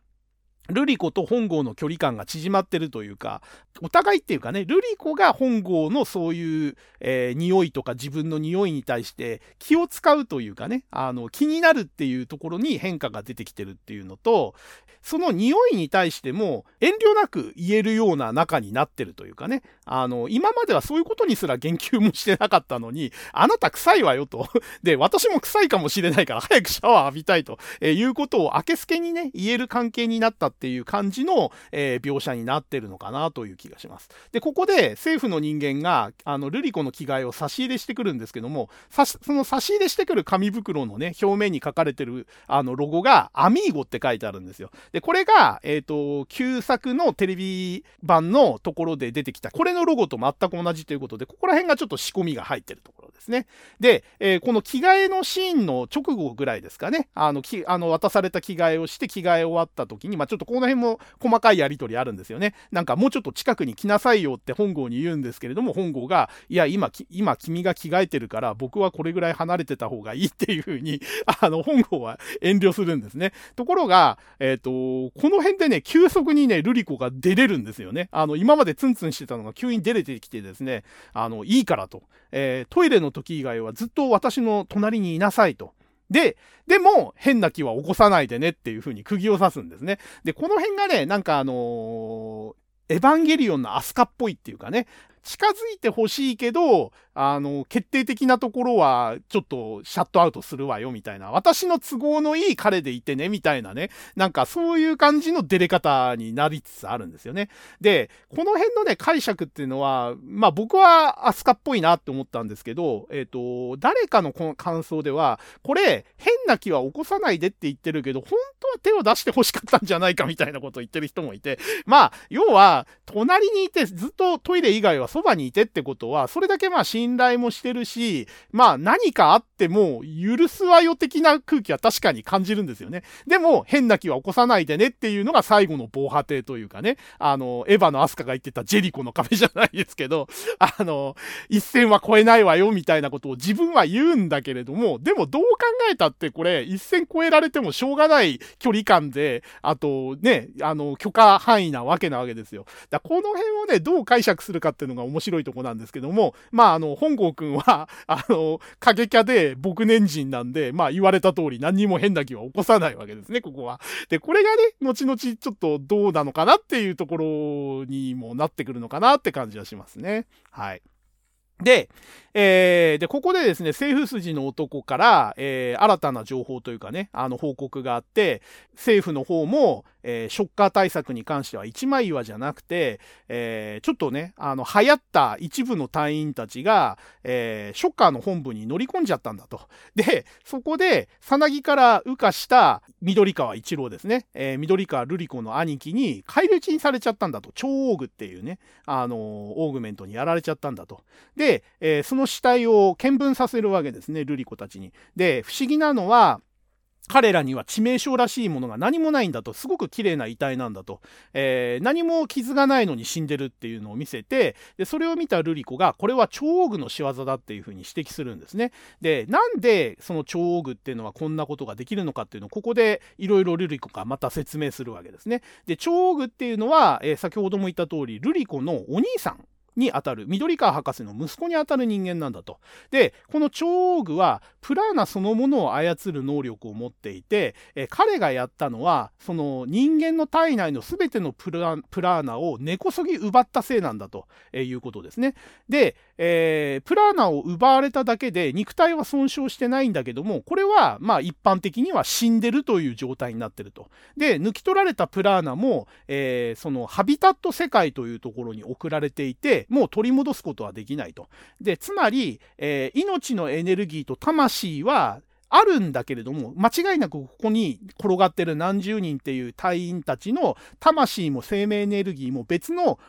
ルリコと本郷の距離感が縮まってるというか、お互いっていうかね、ルリコが本郷のそういう、えー、匂いとか自分の匂いに対して気を使うというかね、あの、気になるっていうところに変化が出てきてるっていうのと、その匂いに対しても遠慮なく言えるような仲になってるというかね、あの、今まではそういうことにすら言及もしてなかったのに、あなた臭いわよと。[LAUGHS] で、私も臭いかもしれないから早くシャワー浴びたいと、えー、いうことを明けすけにね、言える関係になったっていう感じの、えー、描写になってるのかなという気がします。で、ここで政府の人間が、あの、ルリコの着替えを差し入れしてくるんですけども、その差し入れしてくる紙袋のね、表面に書かれてる、あの、ロゴが、アミーゴって書いてあるんですよ。で、これが、えっ、ー、と、旧作のテレビ版のところで出てきた、これのロゴと全く同じということで、ここら辺がちょっと仕込みが入ってるとですね。で、えー、この着替えのシーンの直後ぐらいですかね、あの、きあの渡された着替えをして着替え終わった時に、まあちょっとこの辺も細かいやり取りあるんですよね。なんかもうちょっと近くに来なさいよって本郷に言うんですけれども、本郷が、いや、今、今君が着替えてるから僕はこれぐらい離れてた方がいいっていうふうに、[LAUGHS] あの、本郷は遠慮するんですね。ところが、えっ、ー、と、この辺でね、急速にね、ルリコが出れるんですよね。あの、今までツンツンしてたのが急にデレてきてですね、あの、いいからと。えー、トイレのの時以外はずっと私の隣にいなさいと。で、でも、変な気は起こさないでねっていう風に釘を刺すんですね。で、この辺がね、なんかあのー、エヴァンゲリオンのアスカっぽいっていうかね、近づいてほしいけど、あの、決定的なところは、ちょっとシャットアウトするわよ、みたいな。私の都合のいい彼でいてね、みたいなね。なんかそういう感じの出れ方になりつつあるんですよね。で、この辺のね、解釈っていうのは、まあ僕はアスカっぽいなって思ったんですけど、えっ、ー、と、誰かのこの感想では、これ、変な気は起こさないでって言ってるけど、本当は手を出して欲しかったんじゃないかみたいなことを言ってる人もいて、まあ、要は、隣にいて、ずっとトイレ以外はそばにいてってことは、それだけまあ信頼もしてるし、まあ何かあっても許すわよ的な空気は確かに感じるんですよね。でも、変な気は起こさないでねっていうのが最後の防波堤というかね、あの、エヴァのアスカが言ってたジェリコの壁じゃないですけど、[LAUGHS] あの、一線は越えないわよみたいなことを自分は言うんだけれども、でもどう考えたってこれ、一線越えられてもしょうがない距離感で、あとね、あの、許可範囲なわけなわけですよ。だこの辺をね、どう解釈するかっていうのが面白いとこなんですけども、まあ、あの、本郷くんは、[LAUGHS] あの、過激化で僕年人なんで、まあ、言われた通り何にも変な気は起こさないわけですね、ここは。で、これがね、後々ちょっとどうなのかなっていうところにもなってくるのかなって感じはしますね。はい。で、えー、で、ここでですね、政府筋の男から、えー、新たな情報というかね、あの報告があって、政府の方も、えー、ショッカー対策に関しては一枚岩じゃなくて、えー、ちょっとね、あの、流行った一部の隊員たちが、えー、ショッカーの本部に乗り込んじゃったんだと。で、そこで、さなぎから羽化した緑川一郎ですね、えー、緑川瑠璃子の兄貴に返り討ちにされちゃったんだと。超オーグっていうね、あのオーグメントにやられちゃったんだと。で、えー、そのの死体を見分させるわけですね、瑠璃子たちに。で、不思議なのは、彼らには致命傷らしいものが何もないんだと、すごく綺麗な遺体なんだと、えー、何も傷がないのに死んでるっていうのを見せて、で、それを見たルリコが、これは超オグの仕業だっていうふうに指摘するんですね。で、なんでその超オグっていうのはこんなことができるのかっていうのを、ここでいろいろルリコがまた説明するわけですね。で、超オグっていうのは、えー、先ほども言った通り、ルリコのお兄さんにあたる、緑川博士の息子にあたる人間なんだと。で、この超オーグは、プラーナそのものを操る能力を持っていて、え彼がやったのは、その人間の体内の全てのプラーナを根こそぎ奪ったせいなんだとえいうことですね。で、えー、プラーナを奪われただけで肉体は損傷してないんだけども、これはまあ一般的には死んでるという状態になってると。で、抜き取られたプラーナも、えー、そのハビタット世界というところに送られていて、もう取り戻すことはできないと。で、つまり、えー、命のエネルギーと魂はあるんだけれども、間違いなくここに転がってる何十人っていう隊員たちの魂も生命エネルギーも別の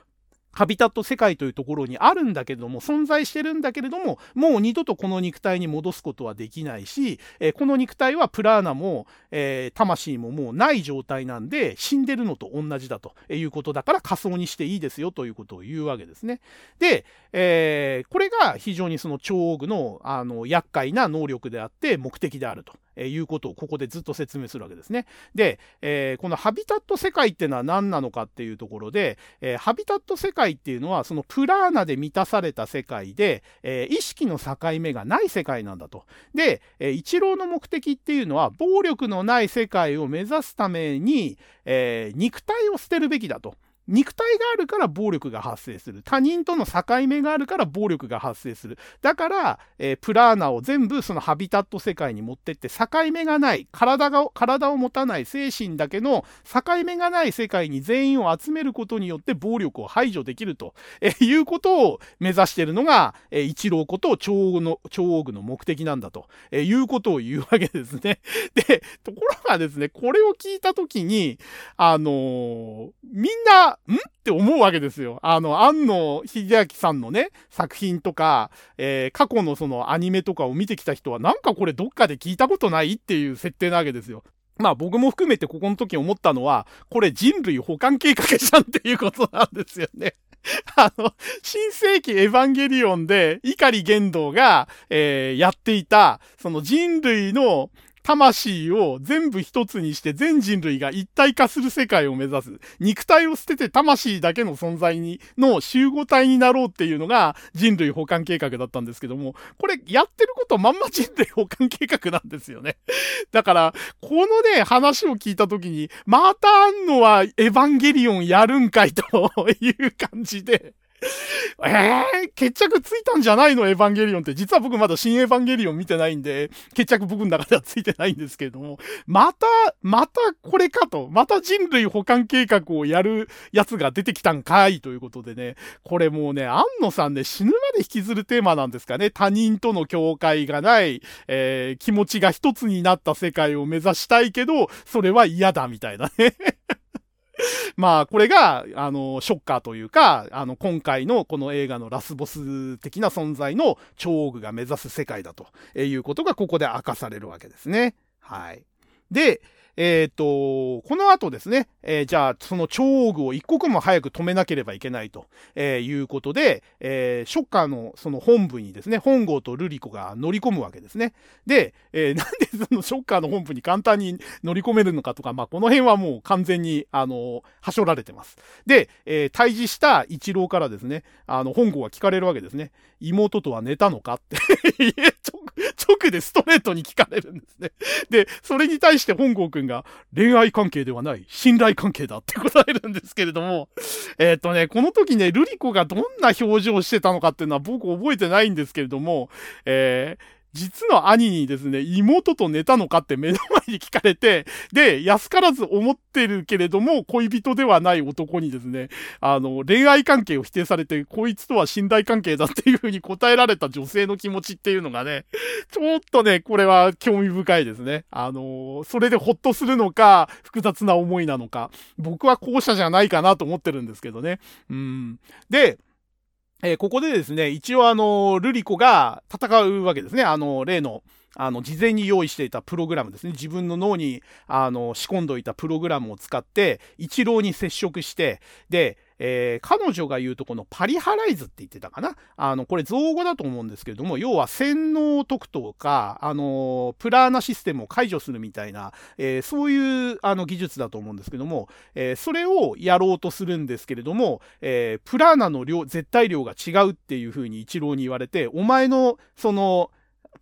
ハビタット世界というところにあるんだけれども、存在してるんだけれども、もう二度とこの肉体に戻すことはできないし、えー、この肉体はプラーナも、えー、魂ももうない状態なんで、死んでるのと同じだということだから仮想にしていいですよということを言うわけですね。で、えー、これが非常にその超具のあの厄介な能力であって目的であると。えいうことをここでずっと説明するわけですね。で、えー、このハビタット世界っていうのは何なのかっていうところで、えー、ハビタット世界っていうのはそのプラーナで満たされた世界で、えー、意識の境目がない世界なんだと。で、え一郎の目的っていうのは暴力のない世界を目指すために、え肉体を捨てるべきだと。肉体があるから暴力が発生する。他人との境目があるから暴力が発生する。だから、えー、プラーナを全部そのハビタット世界に持ってって境目がない、体が、体を持たない精神だけの境目がない世界に全員を集めることによって暴力を排除できると、えー、いうことを目指しているのが、えー、一郎こと超王の、超王具の目的なんだと、えー、いうことを言うわけですね。[LAUGHS] で、ところがですね、これを聞いたときに、あのー、みんな、ん？って思うわけですよ。あの、安野秀明さんのね、作品とか、えー、過去のそのアニメとかを見てきた人は、なんかこれどっかで聞いたことないっていう設定なわけですよ。まあ僕も含めてここの時思ったのは、これ人類保管計画じゃんっていうことなんですよね。[LAUGHS] あの、新世紀エヴァンゲリオンで、碇玄道が、えー、やっていた、その人類の魂を全部一つにして全人類が一体化する世界を目指す。肉体を捨てて魂だけの存在に、の集合体になろうっていうのが人類保管計画だったんですけども、これやってることまんま人類保管計画なんですよね。[LAUGHS] だから、このね、話を聞いたときに、またあんのはエヴァンゲリオンやるんかいという感じで、[LAUGHS] えー、決着ついたんじゃないの？エヴァンゲリオンって。実は僕まだ新エヴァンゲリオン見てないんで、決着僕の中ではついてないんですけれども、また、またこれかと。また人類保管計画をやるやつが出てきたんかいということでね、これもうね、安野さんね、死ぬまで引きずるテーマなんですかね。他人との境界がない、えー、気持ちが一つになった世界を目指したいけど、それは嫌だみたいなね。[LAUGHS] まあ、これが、あの、ショッカーというか、あの、今回のこの映画のラスボス的な存在の超奥が目指す世界だということがここで明かされるわけですね。はい。で、えっ、と、この後ですね、えー、じゃあ、その超大具を一刻も早く止めなければいけないと、えー、いうことで、えショッカーのその本部にですね、本郷とルリコが乗り込むわけですね。で、え [LAUGHS] なんでそのショッカーの本部に簡単に乗り込めるのかとか、まあ、この辺はもう完全に、あの、はしょられてます。で、え対峙した一郎からですね、あの、本郷が聞かれるわけですね。妹とは寝たのかって [LAUGHS] 直でストレートに聞かれるんですね。で、それに対して本郷くんが恋愛関係ではない信頼関係だって答えるんですけれども、えっ、とね、この時ね、ルリコがどんな表情をしてたのかっていうのは僕覚えてないんですけれども、えー、実の兄にですね、妹と寝たのかって目の前に聞かれて、で、安からず思ってるけれども、恋人ではない男にですね、あの、恋愛関係を否定されて、こいつとは信頼関係だっていうふうに答えられた女性の気持ちっていうのがね、ちょっとね、これは興味深いですね。あの、それでほっとするのか、複雑な思いなのか、僕は後者じゃないかなと思ってるんですけどね。うん。で、えー、ここでですね、一応あの、ルリコが戦うわけですね。あの、例の、あの、事前に用意していたプログラムですね。自分の脳に、あの、仕込んどいたプログラムを使って、一郎に接触して、で、えー、彼女が言うとこのパリハライズって言ってたかな？あの、これ造語だと思うんですけれども、要は洗脳特等か、あの、プラーナシステムを解除するみたいな、えー、そういうあの技術だと思うんですけども、えー、それをやろうとするんですけれども、えプラーナの量、絶対量が違うっていうふうに一郎に言われて、お前の、その、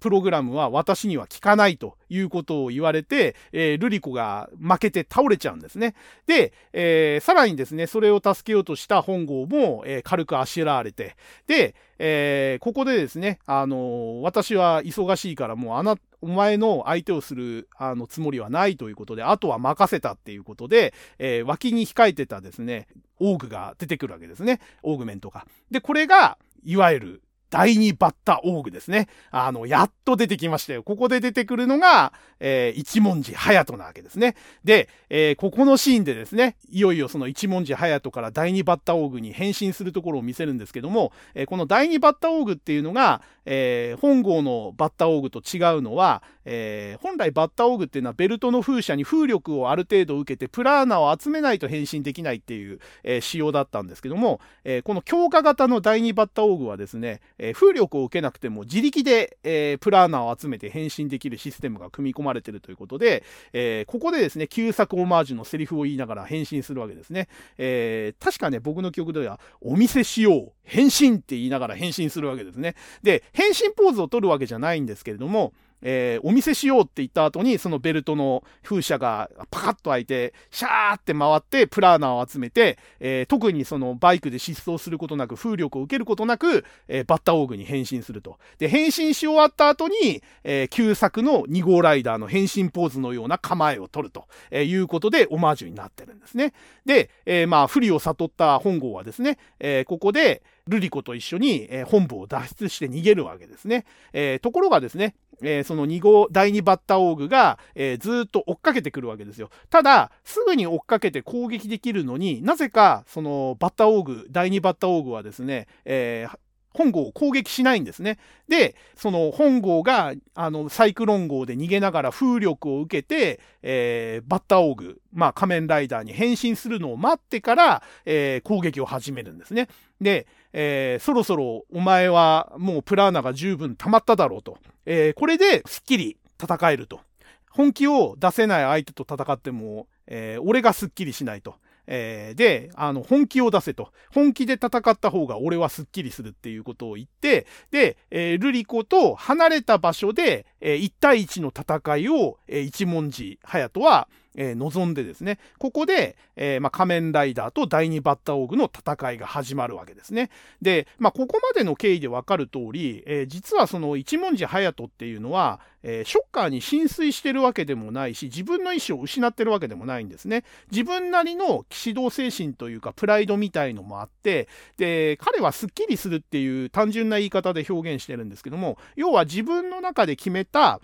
プログラムは私には効かないということを言われて、えー、ルリコが負けて倒れちゃうんですね。で、えー、さらにですね、それを助けようとした本郷も、えー、軽くあしらわれて、で、えー、ここでですね、あの私は忙しいからもうあな、お前の相手をするあのつもりはないということで、あとは任せたっていうことで、え脇に控えてたですね、オーグが出てくるわけですね。オーグメントが。で、これが、いわゆる第2バッターオーグですね。あの、やっと出てきましたよ。ここで出てくるのが、えー、一文字隼人なわけですね。で、えー、ここのシーンでですね、いよいよその一文字隼人から第2バッターオーグに変身するところを見せるんですけども、えー、この第2バッターオーグっていうのが、えー、本郷のバッタオーグと違うのは、えー、本来バッタオーグっていうのはベルトの風車に風力をある程度受けてプラーナを集めないと変身できないっていう、えー、仕様だったんですけども、え、この強化型の第2バッタオーグはですね、え風力を受けなくても自力で、えプラーナを集めて変身できるシステムが組み込まれてるということで、えここでですね、旧作オマージュのセリフを言いながら変身するわけですね。え確かね、僕の記憶では、お見せしよう、変身って言いながら変身するわけですね。で、変身ポーズを取るわけじゃないんですけれども、えー、お見せしようって言った後に、そのベルトの風車がパカッと開いて、シャーって回って、プラーナを集めて、えー、特にそのバイクで疾走することなく、風力を受けることなく、えー、バッタオーグに変身すると。で、変身し終わった後に、えー、旧作の2号ライダーの変身ポーズのような構えを取ると、えいうことで、オマージュになってるんですね。で、えまあ、不利を悟った本郷はですね、えここで、ルリコと一緒に、え本部を脱出して逃げるわけですね。えところがですね、え、その2号、第2バッターオーグが、え、ずっと追っかけてくるわけですよ。ただ、すぐに追っかけて攻撃できるのになぜか、そのバッターオーグ、第2バッターオーグはですね、えー、本郷を攻撃しないんですね。で、その本郷が、あの、サイクロン号で逃げながら風力を受けて、えー、バッターオーグ、まあ仮面ライダーに変身するのを待ってから、えー、攻撃を始めるんですね。で、えー、そろそろお前はもうプラーナが十分溜まっただろうと。えー、これですっきり戦えると。本気を出せない相手と戦っても、えー、俺がすっきりしないと。えー、で、あの、本気を出せと。本気で戦った方が俺はスッキリするっていうことを言って、で、えー、ルリコと離れた場所で、えー、1対1の戦いを、えー、一文字隼人は、えー、望んでですね、ここで、えー、まあ、仮面ライダーと第2バッターオーグの戦いが始まるわけですね。で、まあ、ここまでの経緯でわかる通り、えー、実はその一文字隼人っていうのは、えショッカーに浸水してるわけでもないし、自分の意思を失ってるわけでもないんですね。自分なりの騎士道精神というか、プライドみたいのもあって、で、彼はスッキリするっていう単純な言い方で表現してるんですけども、要は自分の中で決めた、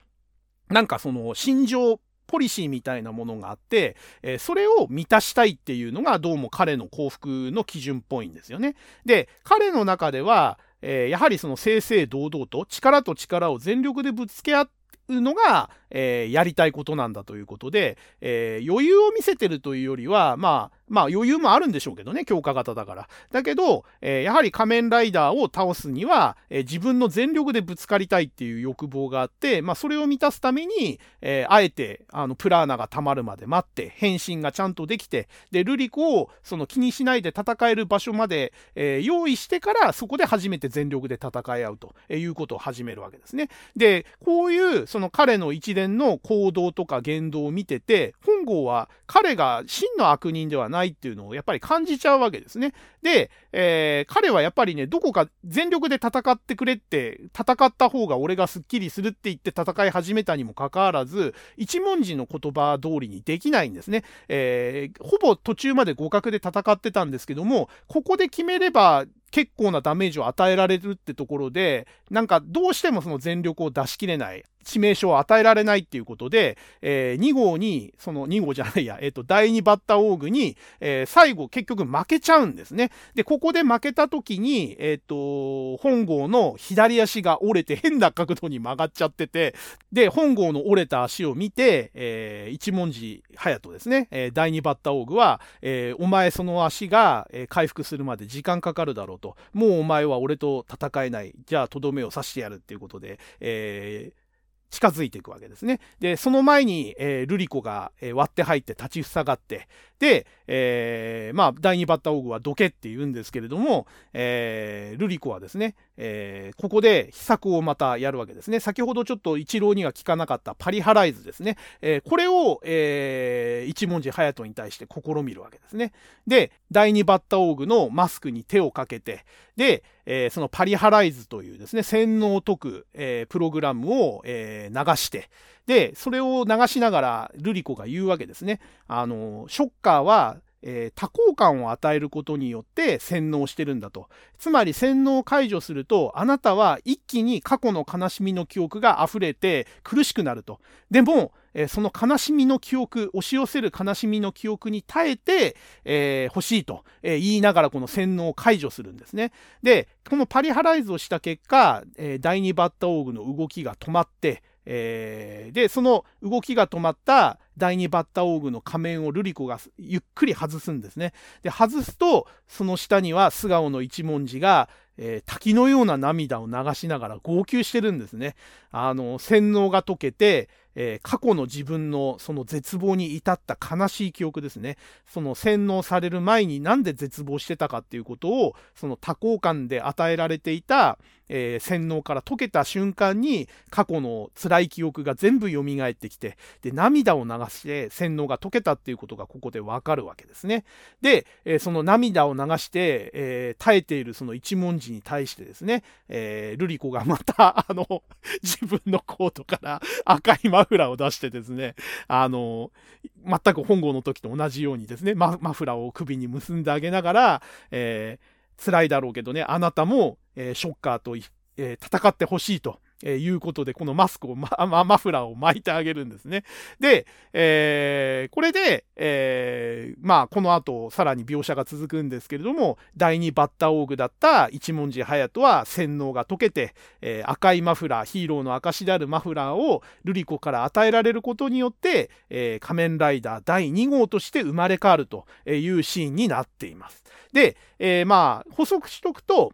なんかその心情ポリシーみたいなものがあって、えー、それを満たしたいっていうのがどうも彼の幸福の基準っぽいんですよね。で、彼の中では、えー、やはりその正々堂々と力と力を全力でぶつけ合うのが、えー、やりたいことなんだということで、え余裕を見せてるというよりは、まあ、まあ余裕もあるんでしょうけどね、強化型だから。だけど、えー、やはり仮面ライダーを倒すには、えー、自分の全力でぶつかりたいっていう欲望があって、まあそれを満たすために、えー、あえて、あの、プラーナが溜まるまで待って、変身がちゃんとできて、で、ルリコをその気にしないで戦える場所まで、え用意してから、そこで初めて全力で戦い合うということを始めるわけですね。で、こういう、その彼の一連の行動とか言動を見てて、本郷は彼が真の悪人ではないっていうのをやっぱり感じちゃうわけですね。で、えー、彼はやっぱりね、どこか全力で戦ってくれって、戦った方が俺がスッキリするって言って戦い始めたにもかかわらず、一文字の言葉通りにできないんですね。えー、ほぼ途中まで互角で戦ってたんですけども、ここで決めれば結構なダメージを与えられるってところで、なんかどうしてもその全力を出し切れない。致命傷を与えられないっていうことで、えー、2号に、その2号じゃないや、えっ、ー、と、第2バッターオーグに、えー、最後結局負けちゃうんですね。で、ここで負けた時に、えっ、と、本郷の左足が折れて変な角度に曲がっちゃってて、で、本郷の折れた足を見て、えー一文字隼人ですね、えー第2バッターオーグは、えーお前その足が、え回復するまで時間かかるだろうと。もうお前は俺と戦えない。じゃあとどめを刺してやるっていうことで、えー近づいていくわけですね。で、その前に、えー、ルリコが、えー、割って入って立ちふさがって、で、えー、まあ、第2バッターオーグはどけって言うんですけれども、えー、ルリコはですね、えー、ここで秘策をまたやるわけですね。先ほどちょっと一郎には聞かなかったパリハライズですね。えー、これを、えー、一文字隼人に対して試みるわけですね。で、第2バッタオーグのマスクに手をかけて、で、えー、そのパリハライズというですね、洗脳を解く、えー、プログラムを、えー、流して、で、それを流しながらルリコが言うわけですね。あの、ショッカーはえー、多幸感を与えることによって洗脳してるんだと。つまり洗脳を解除すると、あなたは一気に過去の悲しみの記憶が溢れて苦しくなると。でも、えー、その悲しみの記憶、押し寄せる悲しみの記憶に耐えて、えー、欲しいと、え言いながらこの洗脳を解除するんですね。で、このパリハライズをした結果、え第2バッタオーグの動きが止まって、えー、で、その動きが止まった第2バッターオーグの仮面をルリコがゆっくり外すんですね。で、外すと、その下には素顔の一文字が、えー、滝のような涙を流しながら号泣してるんですね。あの、洗脳が解けて、えー、過去の自分のその絶望に至った悲しい記憶ですね。その洗脳される前になんで絶望してたかっていうことを、その多幸感で与えられていた、えー、洗脳から解けた瞬間に過去の辛い記憶が全部蘇ってきて、で、涙を流して洗脳が解けたっていうことがここでわかるわけですね。で、えー、その涙を流して、えー、耐えているその一文字に対してですね、えー、ルリコがまた、あの、自分のコートから赤いマフラーを出してですね、あの、全く本郷の時と同じようにですね、マフラーを首に結んであげながら、えー、辛いだろうけどね、あなたも、えー、ショッカーと、えー、戦ってほしいと。えー、いうことで、このマスクを、ま、マフラーを巻いてあげるんですね。で、えー、これで、えー、まあ、この後、さらに描写が続くんですけれども、第2バッターオーグだった一文字隼人は洗脳が解けて、えー、赤いマフラー、ヒーローの証であるマフラーをルリコから与えられることによって、えー、仮面ライダー第2号として生まれ変わるというシーンになっています。で、えー、まあ、補足しとくと、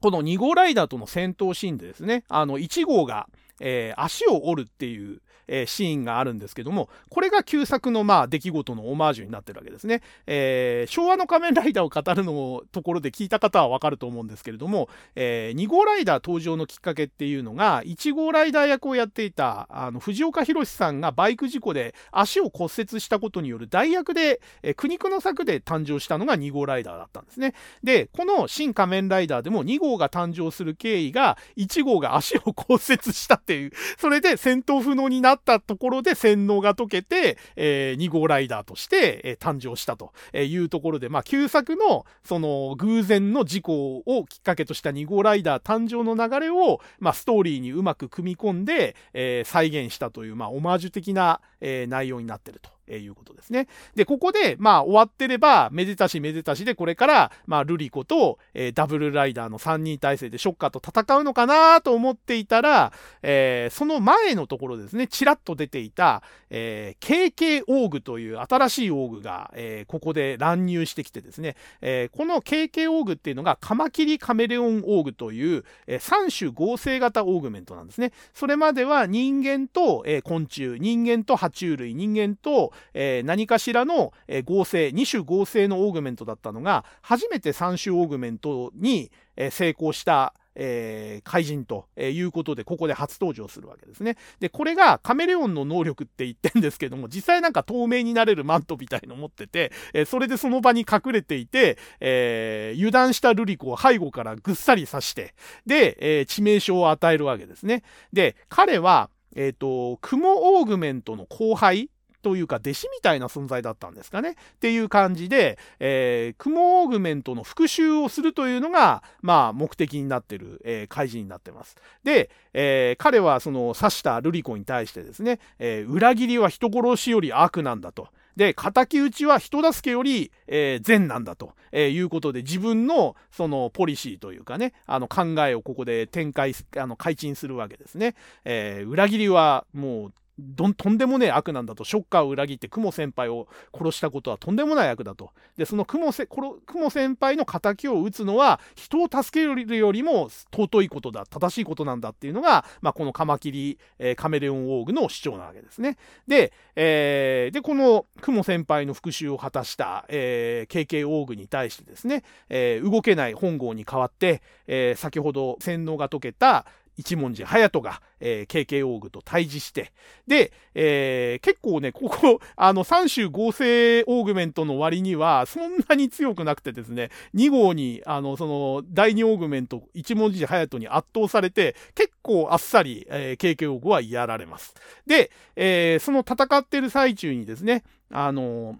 この2号ライダーとの戦闘シーンでですね、あの、1号が、えー、足を折るっていう、えー、シーンがあるんですけども、これが旧作のまあ出来事のオマージュになってるわけですね。えー、昭和の仮面ライダーを語るのところで聞いた方はわかると思うんですけれども、えー、2号ライダー登場のきっかけっていうのが、1号ライダー役をやっていたあの藤岡弘さんがバイク事故で足を骨折したことによる代役で、えー、苦肉の策で誕生したのが2号ライダーだったんですね。で、この新仮面ライダーでも2号が誕生する経緯が、1号が足を骨折したっていう、それで戦闘不能になったところで洗脳が解けて、えー、2号ライダーとして、えー、誕生したというところで、まあ、旧作の、その、偶然の事故をきっかけとした2号ライダー誕生の流れを、まあ、ストーリーにうまく組み込んで、えー、再現したという、まあ、オマージュ的な、えー、内容になってると。え、いうことですね。で、ここで、まあ、終わってれば、めでたしめでたしで、これから、まあ、ルリコと、えー、ダブルライダーの3人体制でショッカーと戦うのかなと思っていたら、えー、その前のところですね、ちらっと出ていた、えー、KK オーグという新しいオーグが、え、ここで乱入してきてですね、え、この KK オーグっていうのが、カマキリカメレオンオーグという、え、3種合成型オーグメントなんですね。それまでは人間と、え、昆虫、人間と爬虫類、人間と、えー、何かしらの、えー、合成、2種合成のオーグメントだったのが、初めて3種オーグメントに、えー、成功した、えー、怪人ということで、ここで初登場するわけですね。で、これがカメレオンの能力って言ってんですけども、実際なんか透明になれるマントみたいの持ってて、えー、それでその場に隠れていて、えー、油断したルリコを背後からぐっさり刺して、で、え、致命傷を与えるわけですね。で、彼は、えっ、と、クモオーグメントの後輩というか弟子みたいな存在だったんですかねっていう感じで、えー、クモオーグメントの復讐をするというのが、まあ、目的になってる、えー、怪人になってます。で、えー、彼はその刺したルリコに対してですね、えー、裏切りは人殺しより悪なんだと。で、敵討ちは人助けより、えー、善なんだと、えー、いうことで、自分のそのポリシーというかね、あの考えをここで展開、あの改陳するわけですね。えー、裏切りはもうどんとんでもねえ悪なんだと、ショッカーを裏切って雲先輩を殺したことはとんでもない悪だと。で、その雲せ雲先輩の仇を討つのは、人を助けるよりも尊いことだ、正しいことなんだっていうのが、まあ、このカマキリ、えー、カメレオンウォーグの主張なわけですね。で、えー、で、この雲先輩の復讐を果たした、えー、KK オーグに対してですね、えー、動けない本郷に代わって、えー、先ほど洗脳が解けた、一文字隼人が、えー、KK オーグと対峙して、で、えー、結構ね、ここ、[LAUGHS] あの、3種合成オーグメントの割には、そんなに強くなくてですね、2号に、あの、その、第2オーグメント、一文字隼人に圧倒されて、結構あっさり、えー、KK オーグはやられます。で、えー、その戦ってる最中にですね、あの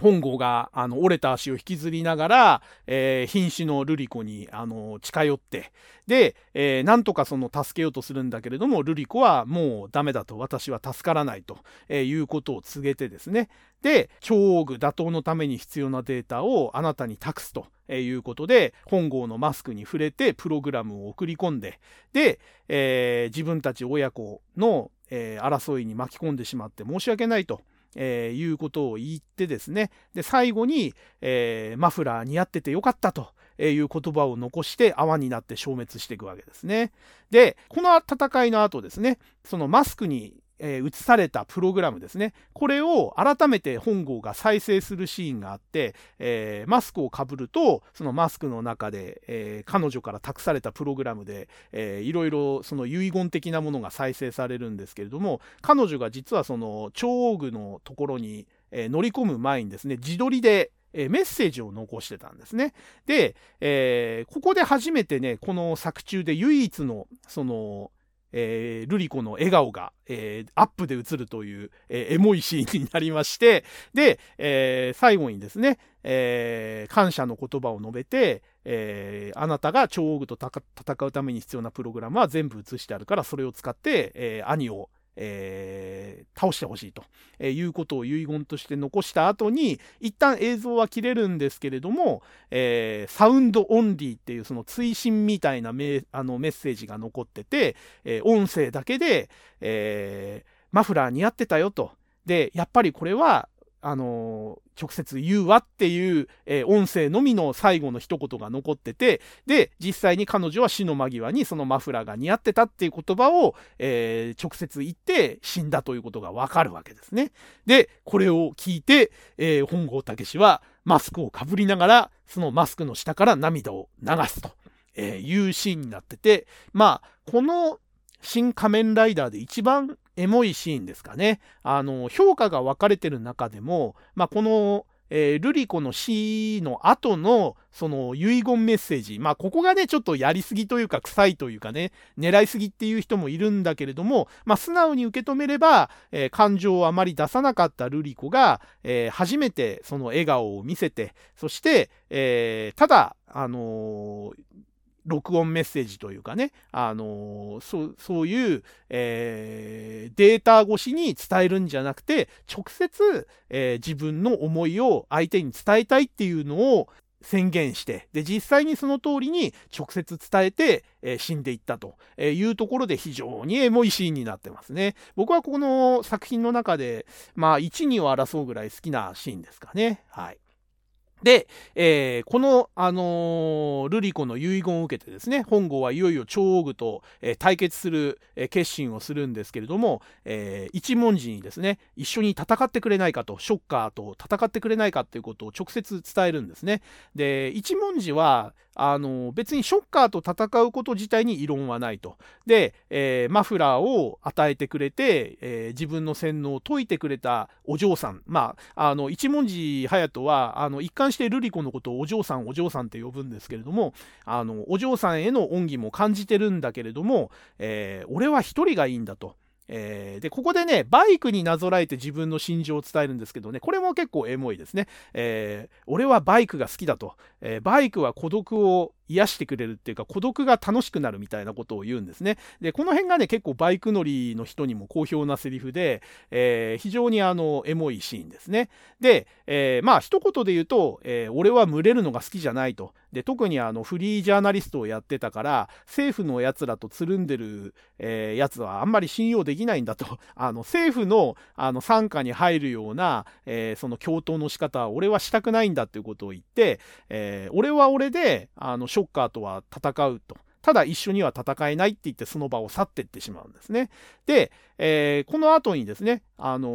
本郷があの折れた足を引きずりながら、えー、瀕死のルリコにあの近寄ってで、えー、なんとかその助けようとするんだけれどもルリコはもうダメだと私は助からないと、えー、いうことを告げてですねで超大具打倒のために必要なデータをあなたに託すと。いうことで本郷のマスクに触れてプログラムを送り込んでで、えー、自分たち親子の、えー、争いに巻き込んでしまって申し訳ないと。えー、いうことを言ってですね、で、最後に、えー、マフラー似合っててよかったという言葉を残して泡になって消滅していくわけですね。で、この戦いの後ですね、そのマスクにえー、されたプログラムですね。これを改めて本郷が再生するシーンがあって、えー、マスクをかぶると、そのマスクの中で、えー、彼女から託されたプログラムで、えー、いろいろその遺言的なものが再生されるんですけれども、彼女が実はその超大具のところに、えー、乗り込む前にですね、自撮りで、えメッセージを残してたんですね。で、えー、ここで初めてね、この作中で唯一の、その、えー、ルリコの笑顔が、えー、アップで映るという、えー、エモいシーンになりまして、で、えー、最後にですね、えー、感謝の言葉を述べて、えー、あなたが超王具と戦うために必要なプログラムは全部映してあるから、それを使って、えー、兄を、えー、倒してほしいと、えいうことを遺言として残した後に一旦映像は切れるんですけれども、えー、サウンドオンリーっていうその追伸みたいなメあのメッセージが残ってて、えー、音声だけで、えマフラー似合ってたよと。でやっぱりこれはあのー、直接言うわっていう、えー、音声のみの最後の一言が残ってて、で、実際に彼女は死の間際にそのマフラーが似合ってたっていう言葉を、えー、直接言って死んだということがわかるわけですね。で、これを聞いて、え本郷武はマスクをかぶりながら、そのマスクの下から涙を流すと、えいうシーンになってて、まあ、この新仮面ライダーで一番エモいシーンですかね。あの、評価が分かれてる中でも、まあ、この、えー、ルリコの死の後の、その遺言メッセージ。まあ、ここがね、ちょっとやりすぎというか、臭いというかね、狙いすぎっていう人もいるんだけれども、まあ、素直に受け止めれば、えー、感情をあまり出さなかったルリコが、えー、初めてその笑顔を見せて、そして、えただ、あの録音メッセージというかね、あのー、そうそういう、えー、データ越しに伝えるんじゃなくて、直接、えー、自分の思いを相手に伝えたいっていうのを宣言して、で、実際にその通りに直接伝えて、え死んでいったというところで非常にエモいシーンになってますね。僕はこの作品の中で、まあ、1、2を争うぐらい好きなシーンですかね。はい。で、えー、この、あのー、ルリコの遺言を受けてですね、本郷はいよいよ超王具と、えー、対決する、え決心をするんですけれども、え一文字にですね、一緒に戦ってくれないかと、ショッカーと戦ってくれないかということを直接伝えるんですね。で、一文字は、あの別にショッカーと戦うこと自体に異論はないと。で、えー、マフラーを与えてくれて、えー、自分の洗脳を解いてくれたお嬢さん。まあ、あの一文字隼人はあの一貫してルリコのことをお嬢さんお嬢さんって呼ぶんですけれどもあのお嬢さんへの恩義も感じてるんだけれども、えー、俺は一人がいいんだと。えー、で、ここでね、バイクになぞらえて自分の心情を伝えるんですけどね、これも結構エモいですね。えー、俺はバイクが好きだと。えー、バイクは孤独を癒してくれるっていうか孤独が楽しくなるみたいなことを言うんですね。で、この辺がね、結構バイク乗りの人にも好評なセリフで、えー、非常にあの、エモいシーンですね。で、えー、まあ、一言で言うと、えー、俺は群れるのが好きじゃないと。で、特にあの、フリージャーナリストをやってたから、政府のやつらとつるんでる、えー、やつはあんまり信用できないんだと。[LAUGHS] あの、政府の、あの、傘下に入るような、えー、その共闘の仕方は俺はしたくないんだっていうことを言って、えー、俺は俺で、あの、ショッカーとは戦うと。ただ一緒には戦えないって言ってその場を去っていってしまうんですね。で、えー、この後にですね、あの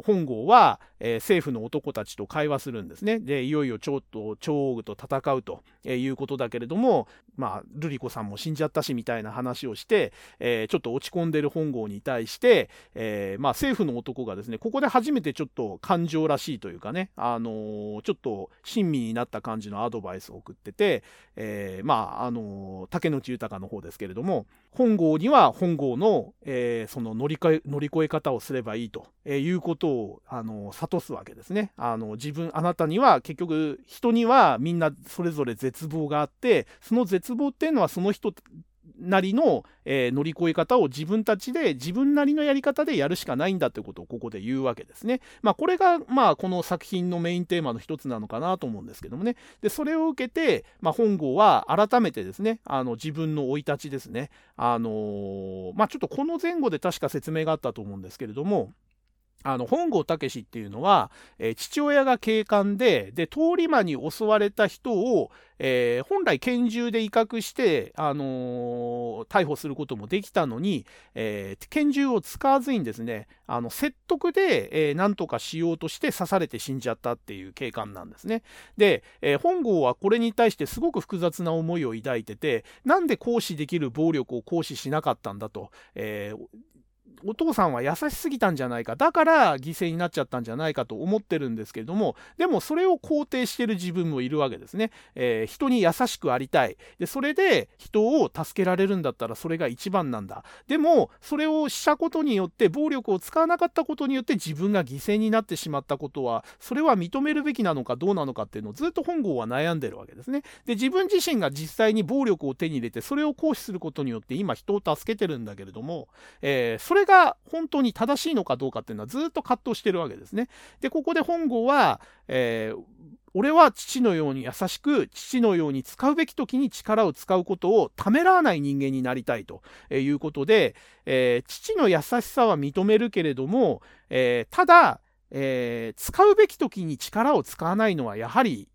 ー、本郷は、えー、政府の男たちと会話するんですね。で、いよいよちょっと超王と戦うということだけれども、まあ、ルリ子さんも死んじゃったしみたいな話をして、えちょっと落ち込んでる本郷に対して、えまあ、政府の男がですね、ここで初めてちょっと感情らしいというかね、あのちょっと親身になった感じのアドバイスを送ってて、えまあ、あの竹野内豊の方ですけれども、本郷には本郷の、えその乗り換え乗り越え方をすればいいと、えいうことをあの諭すわけですね。あの自分あなたには結局人にはみんなそれぞれ絶望があってその絶望っていうのはその人なりの、えー、乗り越え方を自分たちで自分なりのやり方でやるしかないんだということをここで言うわけですね。まあこれがまあこの作品のメインテーマの一つなのかなと思うんですけどもね。でそれを受けて、まあ、本郷は改めてですねあの自分の生い立ちですね。あのー、まあちょっとこの前後で確か説明があったと思うんですけれどもあの本郷武っていうのは、えー、父親が警官でで通り魔に襲われた人を、えー、本来拳銃で威嚇して、あのー、逮捕することもできたのに、え拳銃を使わずにですねあの説得で、えー、何とかしようとして刺されて死んじゃったっていう警官なんですね。で、え本郷はこれに対してすごく複雑な思いを抱いててなんで行使できる暴力を行使しなかったんだと、えお父さんは優しすぎたんじゃないかだから犠牲になっちゃったんじゃないかと思ってるんですけれどもでもそれを肯定してる自分もいるわけですね、えー、人に優しくありたい。でそれで人を助けられるんだったらそれが一番なんだ。でもそれをしたことによって暴力を使わなかったことによって自分が犠牲になってしまったことはそれは認めるべきなのかどうなのかっていうのをずっと本郷は悩んでるわけですね。で自分自身が実際に暴力を手に入れてそれを行使することによって今人を助けてるんだけれども、えー、それがが本当に正しいのかどうかっていうのはずっと葛藤してるわけですね。で、ここで本郷は、えー俺は父のように優しく、父のように使うべき時に力を使うことをためらわない人間になりたいということで、えー、父の優しさは認めるけれども、えー、ただ、えー、使うべき時に力を使わないのはやはり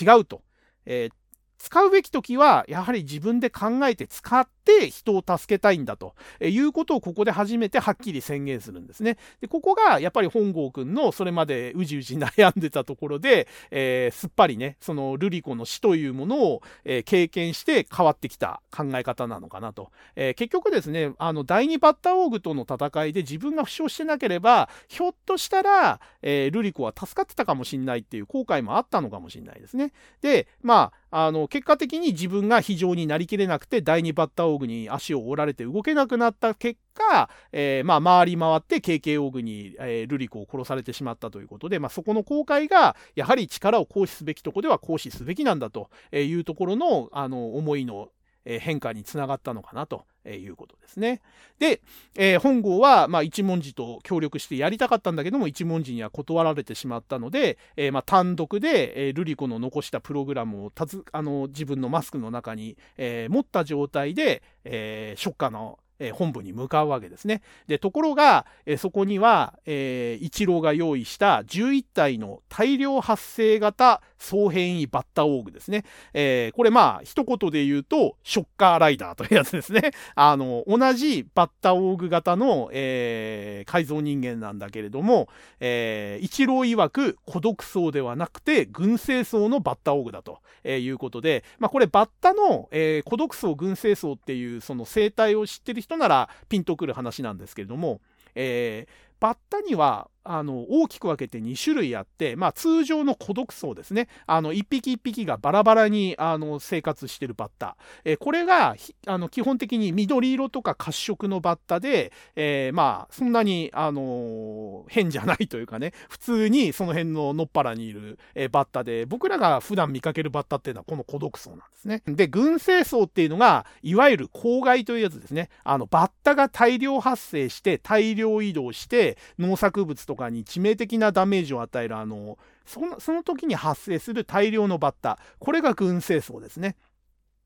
違うと。え、使うべき時はやはり自分で考えて使って人を助けたいんだということをここで初めてはっきり宣言するんですね。でここがやっぱり本郷くんのそれまでうじうじ悩んでたところで、えー、すっぱりねそのルリ子の死というものを、えー、経験して変わってきた考え方なのかなと。えー、結局ですねあの第2バッターオーグとの戦いで自分が負傷してなければひょっとしたら、えルリ子は助かってたかもしんないっていう後悔もあったのかもしんないですね。でまああの結果的に自分が非常になりきれなくて第2バッターオーグに足を折られて動けなくなった結果、えー、まあ、回り回って KK オーグに、えー、ルリコを殺されてしまったということで、まあ、そこの公開がやはり力を行使すべきとこでは行使すべきなんだというところのあの思いの変化につながったのかなということですね。で、えー、本郷は、まあ、一文字と協力してやりたかったんだけども、一文字には断られてしまったので、えー、まあ、単独で、えー、ルリ子の残したプログラムをたずあの自分のマスクの中に、え持った状態で、えショッカーのえ本部に向かうわけですね。で、ところが、えそこには、えー、一郎が用意した11体の大量発生型総変異バッタオーグですね。えー、これまあ、一言で言うと、ショッカーライダーというやつですね。[LAUGHS] あの、同じバッタオーグ型の、えー、改造人間なんだけれども、えー、一郎曰く孤独層ではなくて、群生層のバッタオーグだと、えいうことで、まあこれバッタの、え孤独層、群生層っていうその生態を知ってる人人ならピンとくる話なんですけれども、えー、バッタにはあの大きく分けて2種類あって、まあ、通常の孤独層ですねあの1匹1匹がバラバラにあの生活してるバッタ、え、これがあの基本的に緑色とか褐色のバッタで、えー、まあそんなに、あの変じゃないというかね普通にその辺ののっぱらにいる、え、バッタで僕らが普段見かけるバッタっていうのはこの孤独層なんですね。で群生層っていうのがいわゆる公害というやつですね。あのバッタが大量発生して大量移動して農作物とに致命的なダメージを与えるあのそのその時に発生する大量のバッタこれが群生層ですね。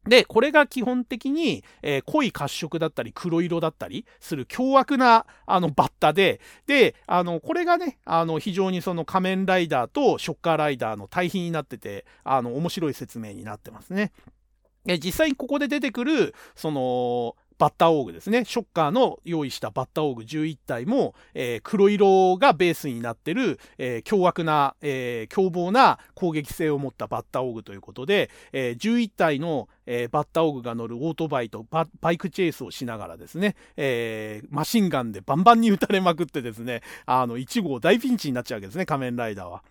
で、これが基本的に、えー、濃い褐色だったり黒色だったりする凶悪なあのバッタで、で、あの、これがね、あの、非常にその仮面ライダーとショッカーライダーの対比になってて、あの、面白い説明になってますね。実際にここで出てくる、その、バッターオーグですね。ショッカーの用意したバッターオーグ11体も、えー、黒色がベースになってる、えー、凶悪な、えー、凶暴な攻撃性を持ったバッターオーグということで、えー、11体の、えー、バッターオーグが乗るオートバイとバイクチェイスをしながらですね、えー、マシンガンでバンバンに撃たれまくってですね、あの、1号大ピンチになっちゃうわけですね、仮面ライダーは。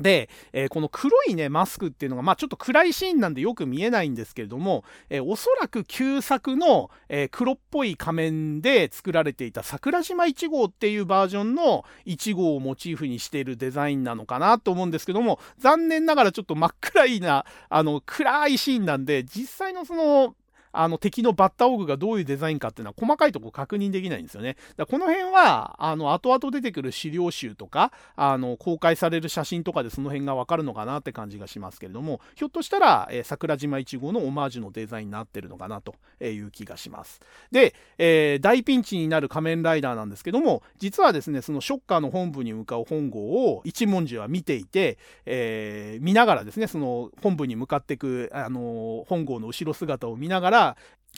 で、えー、この黒いね、マスクっていうのが、まあちょっと暗いシーンなんでよく見えないんですけれども、えー、おそらく旧作の、えー、黒っぽい仮面で作られていた桜島1号っていうバージョンの1号をモチーフにしているデザインなのかなと思うんですけども、残念ながらちょっと真っ暗いな、あの、暗いシーンなんで、実際のその、あの敵のバッタオーグがどういうデザインかっていうのは細かいとこ確認できないんですよね。だこの辺は、あの、後々出てくる資料集とか、あの、公開される写真とかでその辺がわかるのかなって感じがしますけれども、ひょっとしたら、えー、桜島1号のオマージュのデザインになってるのかなという気がします。で、えー、大ピンチになる仮面ライダーなんですけども、実はですね、そのショッカーの本部に向かう本郷を一文字は見ていて、えー、見ながらですね、その本部に向かっていく、あの本郷の後ろ姿を見ながら、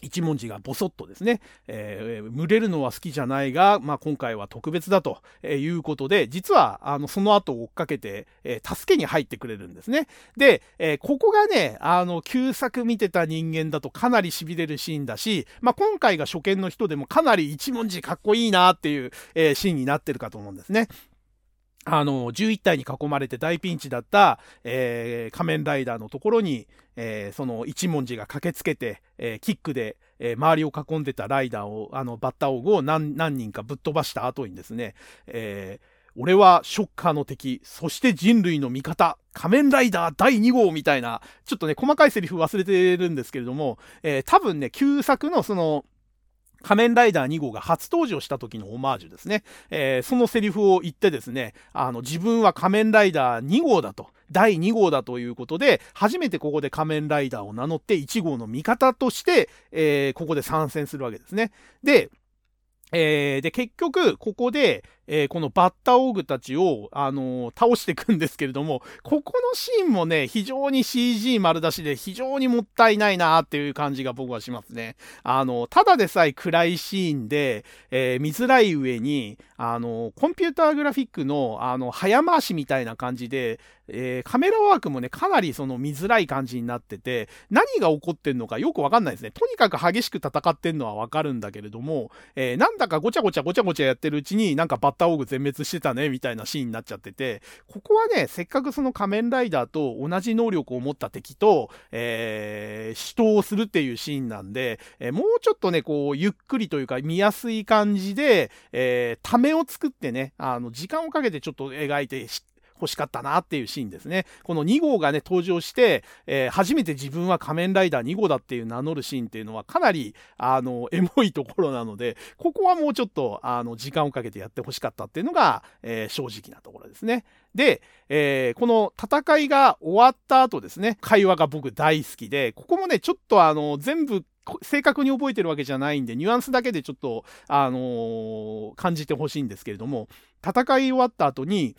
一文字がボソッとですね、えー、群れるのは好きじゃないが、まあ、今回は特別だということで、実はあのその後追っかけて、えー、助けに入ってくれるんですね。で、えー、ここがね、あの、旧作見てた人間だとかなり痺れるシーンだし、まあ、今回が初見の人でもかなり一文字かっこいいなっていう、えシーンになってるかと思うんですね。あの、11体に囲まれて大ピンチだった、えー、仮面ライダーのところに、えー、その一文字が駆けつけて、えー、キックで、え周りを囲んでたライダーを、あの、バッタオグを何何人かぶっ飛ばした後にですね、え俺はショッカーの敵、そして人類の味方、仮面ライダー第2号みたいな、ちょっとね、細かいセリフ忘れてるんですけれども、え多分ね、旧作のその、仮面ライダー2号が初登場した時のオマージュですね。えー、そのセリフを言ってですね、あの、自分は仮面ライダー2号だと。第2号だということで、初めてここで仮面ライダーを名乗って1号の味方として、えー、ここで参戦するわけですね。で、えー、で、結局、ここで、えー、このバッタオーグたちを、あのー、倒していくんですけれども、ここのシーンもね、非常に CG 丸出しで非常にもったいないなっていう感じが僕はしますね。あのー、ただでさえ暗いシーンで、えー、見づらい上に、あのコンピューターグラフィックの、あの、早回しみたいな感じで、えー、カメラワークもね、かなりその見づらい感じになってて、何が起こってんのかよくわかんないですね。とにかく激しく戦ってんのはわかるんだけれども、えー、なんだかごちゃごちゃごちゃごちゃやってるうちに、なんかバッターオーグ全滅してたね、みたいなシーンになっちゃってて、ここはね、せっかくその仮面ライダーと同じ能力を持った敵と、えー、死闘をするっていうシーンなんで、えー、もうちょっとね、こう、ゆっくりというか見やすい感じで、えー、ためを作ってね、あの、時間をかけてちょっと描いて、欲しかったなっていうシーンですね。この2号がね、登場して、えー、初めて自分は仮面ライダー2号だっていう名乗るシーンっていうのはかなり、あの、エモいところなので、ここはもうちょっと、あの、時間をかけてやって欲しかったっていうのが、えー、正直なところですね。で、えー、この戦いが終わった後ですね、会話が僕大好きで、ここもね、ちょっとあの、全部正確に覚えてるわけじゃないんで、ニュアンスだけでちょっと、あのー、感じてほしいんですけれども、戦い終わった後に、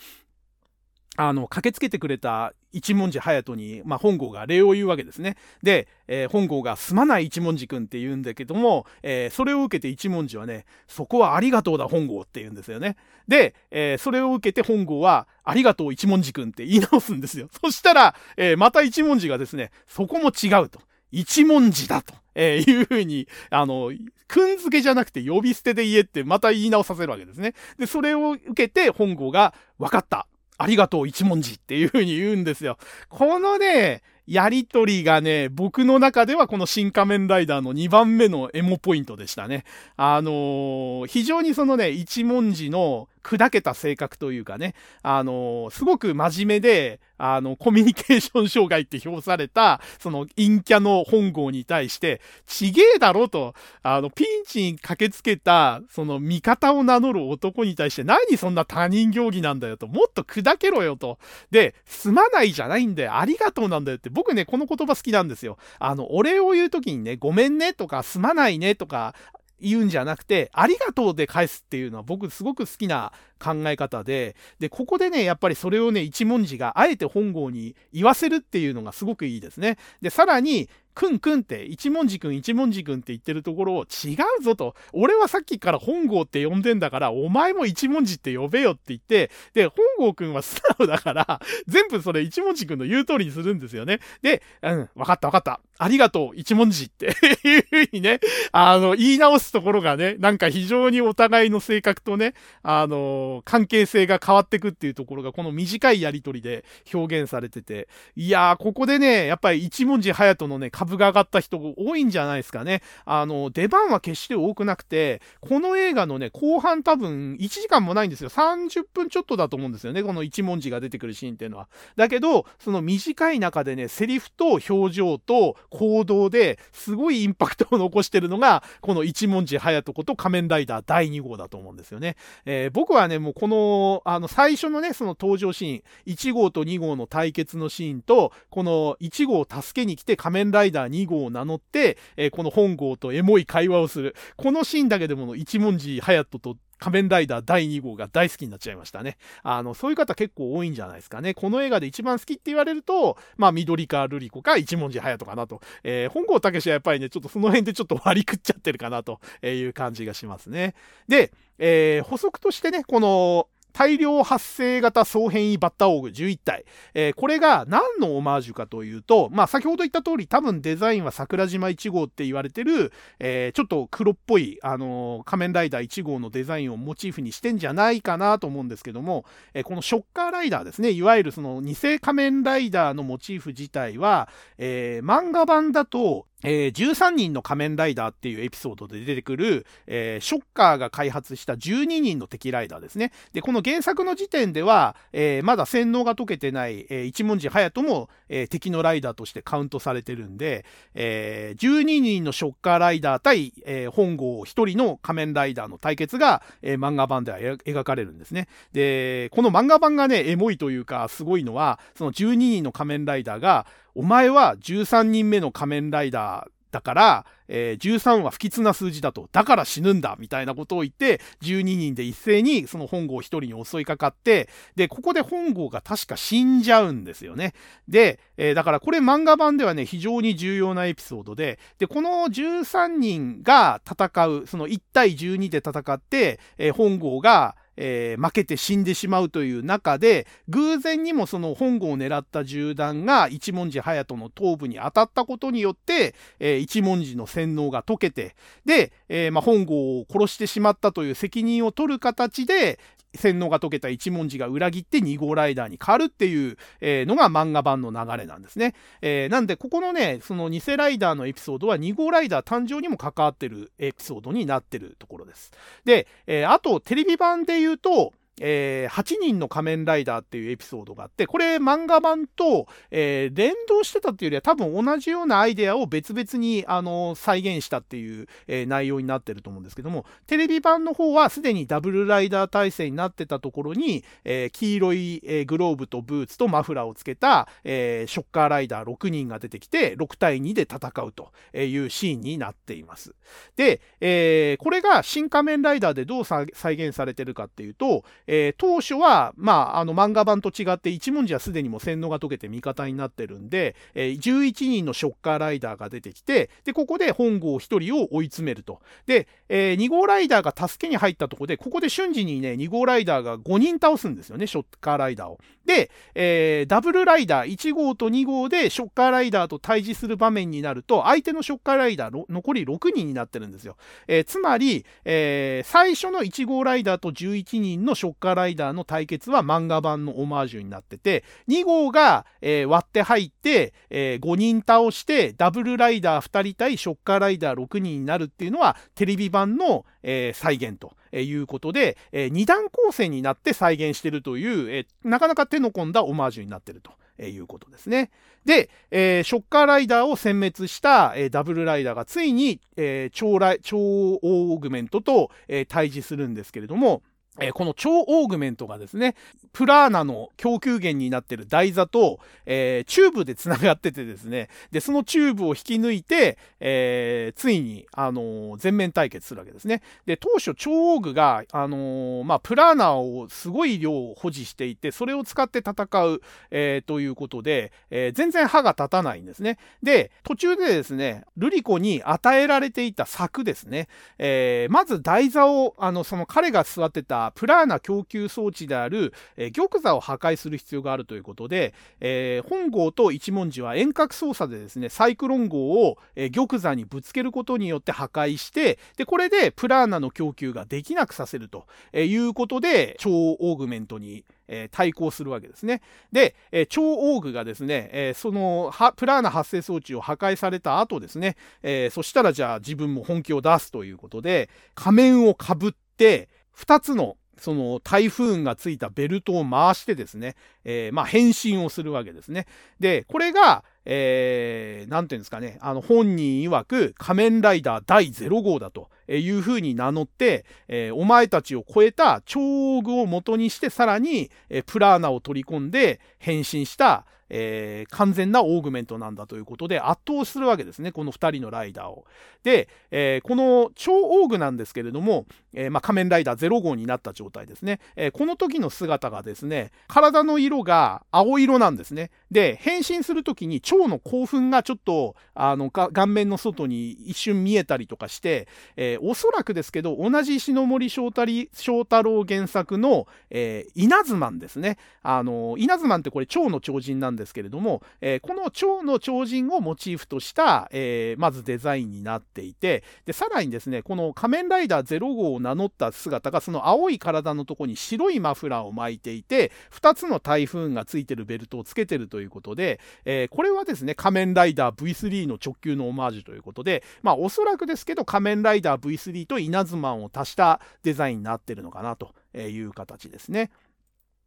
あの、駆けつけてくれた一文字隼人に、まあ、本郷が礼を言うわけですね。で、えー、本郷がすまない一文字くんって言うんだけども、えー、それを受けて一文字はね、そこはありがとうだ本郷って言うんですよね。で、えー、それを受けて本郷は、ありがとう一文字くんって言い直すんですよ。[LAUGHS] そしたら、えまた一文字がですね、そこも違うと。一文字だと、えいうふうに、あの、くん付けじゃなくて呼び捨てで言えってまた言い直させるわけですね。で、それを受けて本郷が、分かった。ありがとう一文字っていう風に言うんですよ。このね、やりとりがね、僕の中ではこの新仮面ライダーの2番目のエモポイントでしたね。あのー、非常にそのね、一文字の砕けた性格というかね、あの、すごく真面目で、あの、コミュニケーション障害って評された、その陰キャの本郷に対して、ちげえだろと、あの、ピンチに駆けつけた、その味方を名乗る男に対して、何そんな他人行儀なんだよと、もっと砕けろよと。で、すまないじゃないんだよ、ありがとうなんだよって、僕ね、この言葉好きなんですよ。あの、お礼を言うときにね、ごめんねとか、すまないねとか、言うんじゃなくて、ありがとうで返すっていうのは僕すごく好きな考え方で、で、ここでね、やっぱりそれをね、一文字があえて本郷に言わせるっていうのがすごくいいですね。で、さらに、くんくんって、一文字くん一文字くんって言ってるところを違うぞと。俺はさっきから本郷って呼んでんだから、お前も一文字って呼べよって言って、で、本郷くんは素直だから、[LAUGHS] 全部それ一文字くんの言う通りにするんですよね。で、うん、わかったわかった。ありがとう、一文字っていうふうにね、あの、言い直すところがね、なんか非常にお互いの性格とね、あの、関係性が変わってくっていうところが、この短いやりとりで表現されてて、いやー、ここでね、やっぱり一文字隼人のね、株が上がった人多いんじゃないですかね。あの、出番は決して多くなくて、この映画のね、後半多分1時間もないんですよ。30分ちょっとだと思うんですよね。この一文字が出てくるシーンっていうのは。だけど、その短い中でね、セリフと表情と行動ですごいインパクトを残してるのが、この一文字隼人こと仮面ライダー第2号だと思うんですよね。えー、僕はね、もうこの、あの、最初のね、その登場シーン、1号と2号の対決のシーンと、この1号を助けに来て仮面ライダーイダー2号を名乗って、えー、この本号とエモい会話をする。このシーンだけでもの一文字隼人と仮面ライダー第2号が大好きになっちゃいましたね。あの、そういう方結構多いんじゃないですかね。この映画で一番好きって言われると、まあ、緑川瑠璃子か一文字隼人かなと。えー、本郷武史はやっぱりね、ちょっとその辺でちょっと割り食っちゃってるかなという感じがしますね。で、えー、補足としてね、この、大量発生型総変異バッターオーグ11体。えー、これが何のオマージュかというと、まあ先ほど言った通り多分デザインは桜島1号って言われてる、えー、ちょっと黒っぽい、あのー、仮面ライダー1号のデザインをモチーフにしてんじゃないかなと思うんですけども、えこのショッカーライダーですね、いわゆるその偽仮面ライダーのモチーフ自体は、え漫画版だとえー、13人の仮面ライダーっていうエピソードで出てくる、えー、ショッカーが開発した12人の敵ライダーですね。で、この原作の時点では、えー、まだ洗脳が解けてない、え一文字隼人も、え敵のライダーとしてカウントされてるんで、え12人のショッカーライダー対、え本郷1人の仮面ライダーの対決が、え漫画版では描かれるんですね。で、この漫画版がね、エモいというか、すごいのは、その12人の仮面ライダーが、お前は13人目の仮面ライダーだから、えー13は不吉な数字だと。だから死ぬんだみたいなことを言って、12人で一斉にその本郷一人に襲いかかって、で、ここで本郷が確か死んじゃうんですよね。で、えーだからこれ漫画版ではね、非常に重要なエピソードで、で、この13人が戦う、その1対12で戦って、えー本郷が、えー負けて死んでしまうという中で、偶然にもその本郷を狙った銃弾が一文字隼人の頭部に当たったことによって、えー一文字の洗脳が解けて、で、えーまあ、本郷を殺してしまったという責任を取る形で、洗脳が解けた一文字が裏切って2号ライダーに変わるっていう、えーのが漫画版の流れなんですね。えーなんで、ここのね、その偽ライダーのエピソードは2号ライダー誕生にも関わってるエピソードになってるところです。で、えーあと、テレビ版で言うと、えー8人の仮面ライダーっていうエピソードがあって、これ漫画版と、えー連動してたっていうよりは多分同じようなアイデアを別々に、あの再現したっていう、えー内容になってると思うんですけども、テレビ版の方はすでにダブルライダー体制になってたところに、えー黄色い、えーグローブとブーツとマフラーをつけた、えーショッカーライダー6人が出てきて、6対2で戦うというシーンになっています。で、えーこれが新仮面ライダーでどう再現されてるかっていうと、えー当初は、まあ、あの漫画版と違って一文字はすでにも洗脳が解けて味方になってるんで、えー11人のショッカーライダーが出てきて、で、ここで本郷1人を追い詰めると。で、え2号ライダーが助けに入ったところで、ここで瞬時にね、2号ライダーが5人倒すんですよね、ショッカーライダーを。で、えーダブルライダー1号と2号でショッカーライダーと対峙する場面になると、相手のショッカーライダー残り6人になってるんですよ。えつまり、え最初の1号ライダーと11人のショッカーカーライダーの対決は漫画版のオマージュになってて、2号が、えー割って入って、え5人倒して、ダブルライダー2人対ショッカーライダー6人になるっていうのは、テレビ版の、えー再現と。いうことで、え2段構成になって再現してるという、えなかなか手の込んだオマージュになってると。えいうことですね。で、えーショッカーライダーを殲滅した、えーダブルライダーがついに、えー超超オーグメントと、え対峙するんですけれども、えーこのチョウオーグメントがですね、プラーナの供給源になっている台座と、えーチューブでつながっててですね、で、そのチューブを引き抜いて、えーついに、あの全面対決するわけですね。で、当初、チョウオーグが、あのまあ、プラーナをすごい量を保持していて、それを使って戦う、えということで、え全然歯が立たないんですね。で、途中でですね、ルリコに与えられていた柵ですね。えまず台座を、あの、その彼が座ってたプラーナ供給装置である、えー玉座を破壊する必要があるということで、えー本郷と一文字は遠隔操作でですね、サイクロン号を、えー玉座にぶつけることによって破壊して、で、これでプラーナの供給ができなくさせるということで、超オーグメントに、え対抗するわけですね。で、え超オーグがですね、えそのはプラーナ発生装置を破壊された後ですね、えそしたらじゃあ自分も本気を出すということで、仮面をかぶって、2つのその台風がついたベルトを回してですね、えーまあ変身をするわけですね。で、これが、えー、なんていうんですかね、あの本人曰く仮面ライダー第0号だというふうに名乗って、えーお前たちを超えた超オーグを元にしてさらに、えープラーナを取り込んで変身した、えー完全なオーグメントなんだということで圧倒するわけですね、この2人のライダーを。で、えーこの超オーグなんですけれども、えーまあ、仮面ライダー0号になった状態ですね、えーこの時の姿がですね、体の色が青色なんですね。で、変身する時に蝶の興奮がちょっと、あの、顔面の外に一瞬見えたりとかして、えーおそらくですけど、同じ石森章太り章太郎原作の、えー稲妻ですね。あの、稲妻ってこれ蝶の超人なんでですけれども、えーこの蝶の超人をモチーフとした、えーまずデザインになっていて、で、さらにですね、この仮面ライダー0号を名乗った姿が、その青い体のとこに白いマフラーを巻いていて、2つの台風がついてるベルトをつけてるということで、えーこれはですね、仮面ライダー V3 の直球のオマージュということで、まあ、おそらくですけど、仮面ライダー V3 と稲妻を足したデザインになってるのかなという形ですね。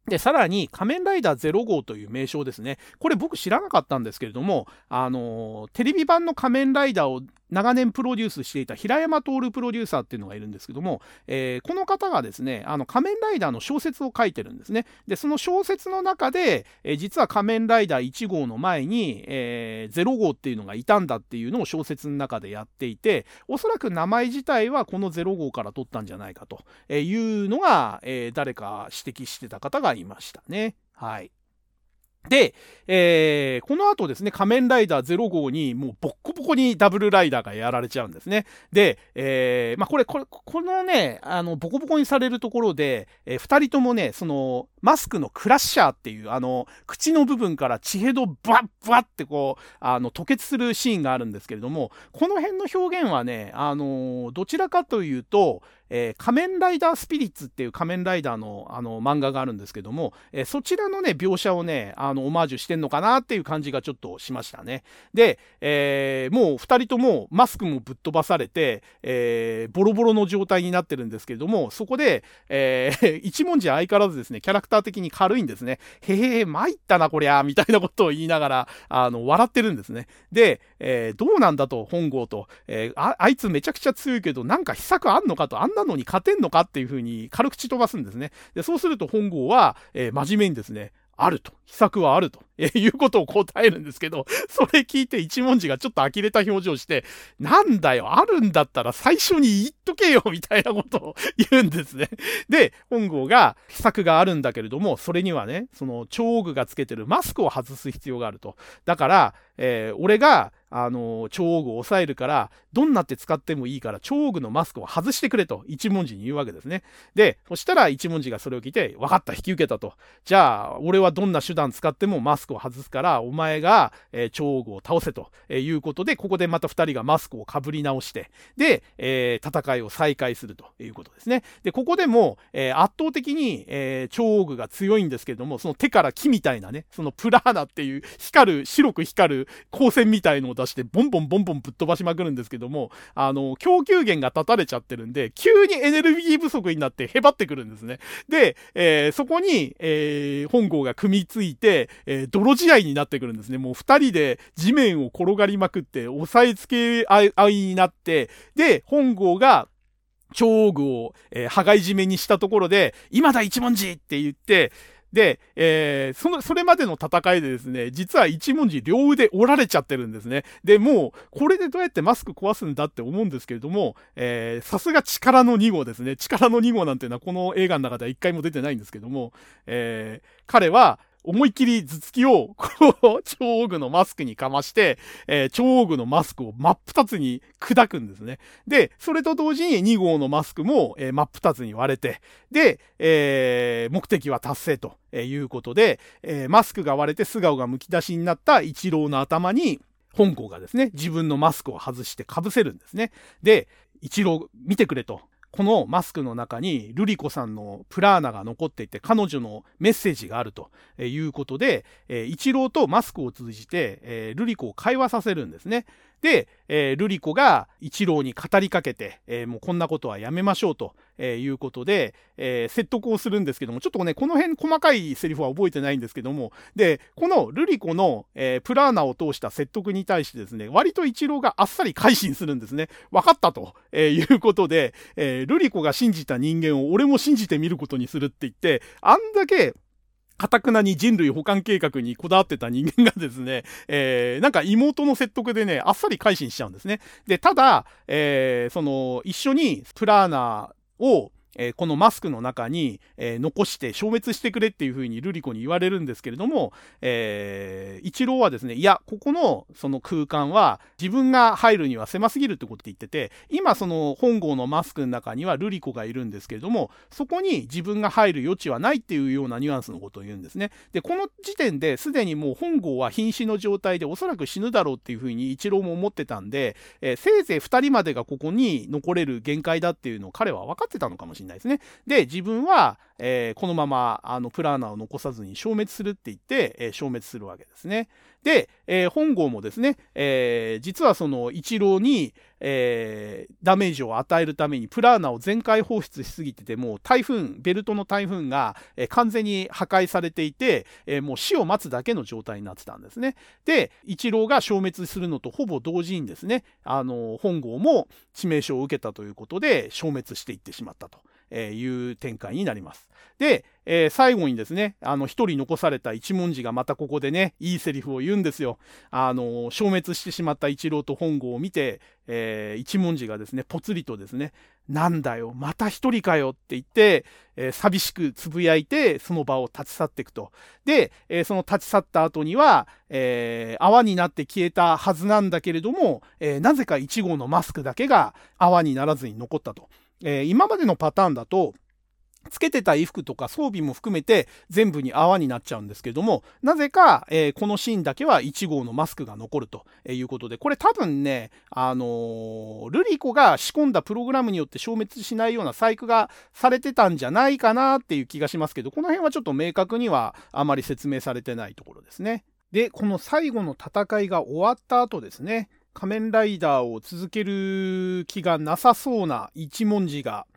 で、さらに、仮面ライダー0号という名称ですね。これ僕知らなかったんですけれども、あのーテレビ版の仮面ライダーを長年プロデュースしていた平山徹プロデューサーっていうのがいるんですけども、えー、この方がですね、あの仮面ライダーの小説を書いてるんですね。で、その小説の中で、えー、実は仮面ライダー1号の前に、えー、0号っていうのがいたんだっていうのを小説の中でやっていて、おそらく名前自体はこの0号から取ったんじゃないかというのが、えー、誰か指摘してた方がいましたね。はい。で、えー、この後ですね、仮面ライダー0号にもうボッコボコにダブルライダーがやられちゃうんですね。で、えー、まあこれ、これ、このね、あの、ボコボコにされるところで、えー、二人ともね、その、マスクのクラッシャーっていう、あの、口の部分から血ヘドバッバッってこう、あの、吐血するシーンがあるんですけれども、この辺の表現はね、あの、どちらかというと、えー、仮面ライダースピリッツっていう仮面ライダーのあの漫画があるんですけども、えー、そちらのね、描写をね、あの、オマージュしてんのかなっていう感じがちょっとしましたね。で、えー、もう2人ともマスクもぶっ飛ばされて、えボロボロの状態になってるんですけれども、そこで、え [LAUGHS] 一文字相変わらずですね、キャラクター的に軽いんですね。へえ、参ったな、こりゃ、みたいなことを言いながら、あの、笑ってるんですね。で、えどうなんだと、本郷と、えあ、あいつめちゃくちゃ強いけど、なんか秘策あんのかと、あんなのに勝てんのかっていうふうに軽口飛ばすんですね。で、そうすると本郷は、えー、真面目にですね、あると。秘策はあると。え、いうことを答えるんですけど、それ聞いて一文字がちょっと呆れた表情して、なんだよ、あるんだったら最初に言っとけよ、みたいなことを [LAUGHS] 言うんですね。で、本郷が秘策があるんだけれども、それにはね、その、超具がつけてるマスクを外す必要があると。だから、えー、俺が、あの、超具を抑えるから、どんなって使ってもいいから、超具のマスクを外してくれと一文字に言うわけですね。で、そしたら一文字がそれを聞いて、分かった、引き受けたと。じゃあ、俺はどんな手段使ってもマスクを外すから、お前が、えー、超具を倒せとえいうことで、ここでまた二人がマスクをかぶり直して、で、えー、戦いを再開するということですね。で、ここでも、えー、圧倒的に、えー、超具が強いんですけれども、その手から木みたいなね、そのプラーナっていう光る、白く光る光線みたいのを出して、ボンボンボンボンぶっ飛ばしまくるんですけども、あの、供給源が断たれちゃってるんで、急にエネルギー不足になってへばってくるんですね。で、えー、そこに、えー、本郷が組みついて、えー、泥仕合になってくるんですね。もう二人で地面を転がりまくって、押さえつけ合いになって、で、本郷が、超具を、えー、羽交い締めにしたところで、今だ一文字って言って、で、えー、その、それまでの戦いでですね、実は一文字両腕折られちゃってるんですね。で、もう、これでどうやってマスク壊すんだって思うんですけれども、えー、さすが力の2号ですね。力の2号なんていうのはこの映画の中では一回も出てないんですけども、えー、彼は、思いっきり頭突きを、[LAUGHS] こう、超具のマスクにかまして、えー、超具のマスクを真っ二つに砕くんですね。で、それと同時に2号のマスクも、えー、真っ二つに割れて、で、えー、目的は達成ということで、えー、マスクが割れて素顔がむき出しになった一郎の頭に、本校がですね、自分のマスクを外して被せるんですね。で、一郎見てくれと。このマスクの中にルリコさんのプラーナが残っていて彼女のメッセージがあるということで、えー、一郎とマスクを通じて、えー、ルリコを会話させるんですね。で、えー、ルリコが一郎に語りかけて、えー、もうこんなことはやめましょうと、えー、いうことで、え説得をするんですけども、ちょっとね、この辺細かいセリフは覚えてないんですけども、で、このルリコの、えプラーナを通した説得に対してですね、割と一郎があっさり改心するんですね。分かったと、えいうことで、えルリコが信じた人間を俺も信じてみることにするって言って、あんだけかたくなに人類保管計画にこだわってた人間がですね、えー、なんか妹の説得でね、あっさり改心しちゃうんですね。で、ただ、えー、その、一緒にプラーナーを、えー、このマスクの中に、えー、残して消滅してくれっていうふうにルリコに言われるんですけれども、えー、一郎はですね、いや、ここのその空間は自分が入るには狭すぎるってこと言ってて、今その本郷のマスクの中にはルリコがいるんですけれども、そこに自分が入る余地はないっていうようなニュアンスのことを言うんですね。で、この時点ですでにもう本郷は瀕死の状態でおそらく死ぬだろうっていうふうに一郎も思ってたんで、えせいぜい2人までがここに残れる限界だっていうのを彼は分かってたのかもしれないないですね。で、自分は、えー、このままあのプラーナを残さずに消滅するって言って、えー、消滅するわけですね。で、えー、本郷もですね、え、実はその一郎に、えー、ダメージを与えるためにプラーナを全開放出しすぎててもう台風ベルトの台風が、え、完全に破壊されていて、え、もう死を待つだけの状態になってたんですね。で一郎が消滅するのとほぼ同時にですねあの本郷も致命傷を受けたということで消滅していってしまったと。えいう展開になります。で、えー、最後にですね、あの、一人残された一文字がまたここでね、いいセリフを言うんですよ。あの、消滅してしまった一郎と本郷を見て、えー、一文字がですね、ぽつりとですね、なんだよ、また一人かよって言って、えー、寂しくつぶやいて、その場を立ち去っていくと。で、えー、その立ち去った後には、えー、泡になって消えたはずなんだけれども、えなぜか1号のマスクだけが泡にならずに残ったと。え今までのパターンだと、つけてた衣服とか装備も含めて全部に泡になっちゃうんですけども、なぜか、えー、このシーンだけは1号のマスクが残るということで、これ多分ね、あのー、ルリコが仕込んだプログラムによって消滅しないような細工がされてたんじゃないかなっていう気がしますけど、この辺はちょっと明確にはあまり説明されてないところですね。で、この最後の戦いが終わった後ですね、仮面ライダーを続ける気がなさそうな一文字が、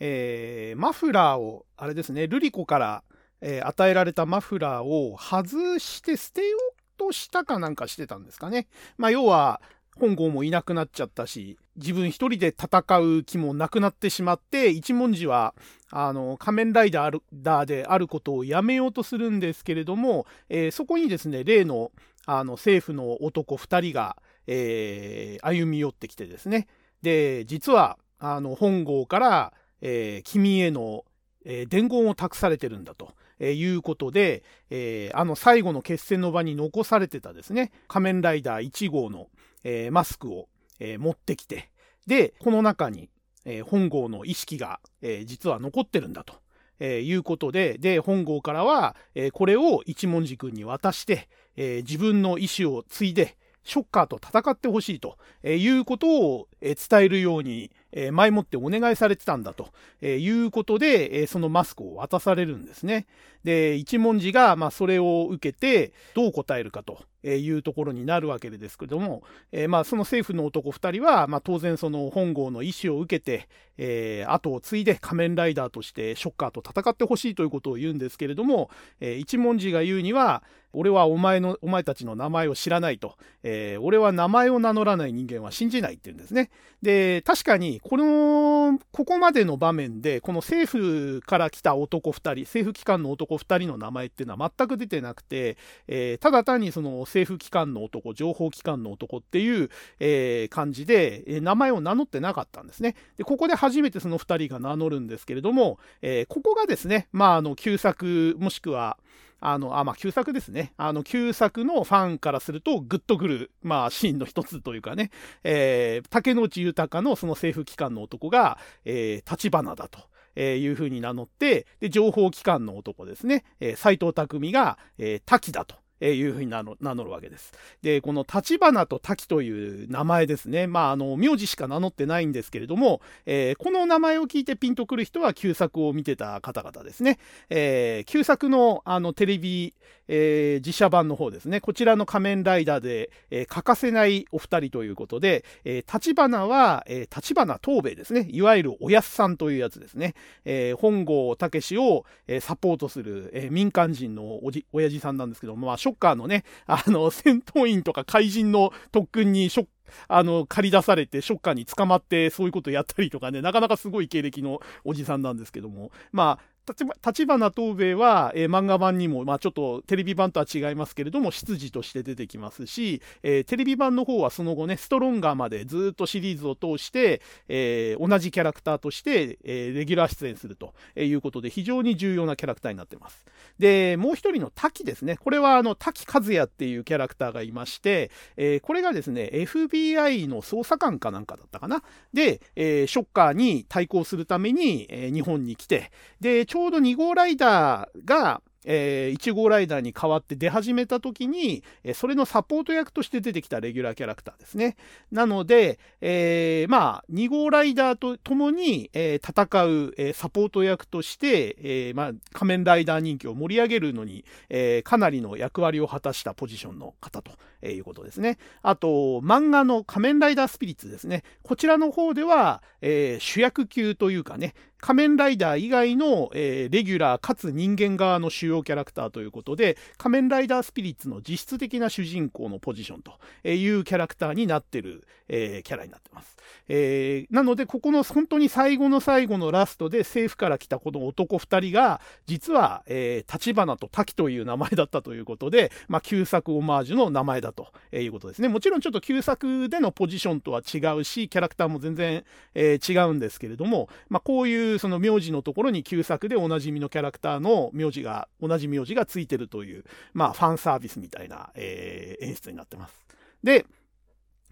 えー、マフラーを、あれですね、ルリコから、えー、与えられたマフラーを外して捨てようとしたかなんかしてたんですかね。まあ、要は、本郷もいなくなっちゃったし、自分一人で戦う気もなくなってしまって、一文字は、あの、仮面ライダーであることをやめようとするんですけれども、えー、そこにですね、例の、あの、政府の男二人が、えー、歩み寄ってきてですね、で、実は、あの、本郷から、えー、君への、えー、伝言を託されてるんだと。え、いうことで、えー、あの最後の決戦の場に残されてたですね、仮面ライダー1号の、えー、マスクを、えー、持ってきて、で、この中に、えー、本郷の意識が、えー、実は残ってるんだと。えー、いうことで、で、本郷からは、えー、これを一文字君に渡して、えー、自分の意思を継いで、ショッカーと戦ってほしいということを伝えるように前もってお願いされてたんだということで、そのマスクを渡されるんですね。で、一文字が、ま、それを受けて、どう答えるかというところになるわけですけれども、え、まあ、その政府の男2人は、まあ、当然その本郷の意思を受けて、えー、後を継いで仮面ライダーとしてショッカーと戦ってほしいということを言うんですけれども、えー、一文字が言うには、俺はお前の、お前たちの名前を知らないと、えー、俺は名前を名乗らない人間は信じないって言うんですね。で、確かに、この、ここまでの場面で、この政府から来た男2人、政府機関の男2人の名前っていうのは全く出てなくて、えー、ただ単にその政府機関の男、情報機関の男っていう、えー、感じで、え、名前を名乗ってなかったんですね。で、ここで初めてその2人が名乗るんですけれども、えここがですね、まあ、あの、旧作、もしくは、あの、あ、まあ、旧作ですね。あの、旧作のファンからすると、グッとくる、まあ、シーンの一つというかね、えー、竹野内豊のその政府機関の男が、えー、立花だと。えー、いうふうに名乗って、で、情報機関の男ですね、えー、斎藤匠が、えー、滝だと。えいうふうに名乗るわけです。で、この立花と滝という名前ですね。まあ、あの、名字しか名乗ってないんですけれども、えー、この名前を聞いてピンとくる人は旧作を見てた方々ですね。えー、旧作のあのテレビ、えー、実写版の方ですね。こちらの仮面ライダーで、え欠かせないお二人ということで、え立花は、え立花東兵衛ですね。いわゆるおやすさんというやつですね。え本郷武を、えサポートする、え民間人のおじ、親父さんなんですけども、まあ、ショッカーのね、あの、[LAUGHS] 戦闘員とか怪人の特訓にショッあの、借り出されて、ショッカーに捕まって、そういうことやったりとかね、なかなかすごい経歴のおじさんなんですけども、まあ、立花東兵衛は、えー、漫画版にも、まあ、ちょっとテレビ版とは違いますけれども、執事として出てきますし、えー、テレビ版の方はその後ね、ストロンガーまでずっとシリーズを通して、えー、同じキャラクターとして、えレギュラー出演するということで、非常に重要なキャラクターになってます。で、もう一人の滝ですね。これは、あの、滝和也っていうキャラクターがいまして、えこれがですね、FBI の捜査官かなんかだったかな。で、えショッカーに対抗するために、え日本に来て、で、ちょうど2号ライダーが、えー、1号ライダーに代わって出始めた時に、え、それのサポート役として出てきたレギュラーキャラクターですね。なので、えー、まあ、2号ライダーと共に、えー、戦う、え、サポート役として、え、まあ、仮面ライダー人気を盛り上げるのに、え、かなりの役割を果たしたポジションの方ということですね。あと、漫画の仮面ライダースピリッツですね。こちらの方では、え、主役級というかね、仮面ライダー以外の、え、レギュラーかつ人間側の主要キャラクターということで、仮面ライダースピリッツの実質的な主人公のポジションというキャラクターになってる、えー、キャラになってます。えー、なので、ここの本当に最後の最後のラストで政府から来たこの男2人が、実は、えー、立花と滝という名前だったということで、まあ、旧作オマージュの名前だということですね。もちろんちょっと旧作でのポジションとは違うし、キャラクターも全然、えー、違うんですけれども、まあ、こういうその名字のところに旧作でおなじみのキャラクターの名字が、同じ名字がついてるという、まあ、ファンサービスみたいな、えー、演出になってます。で、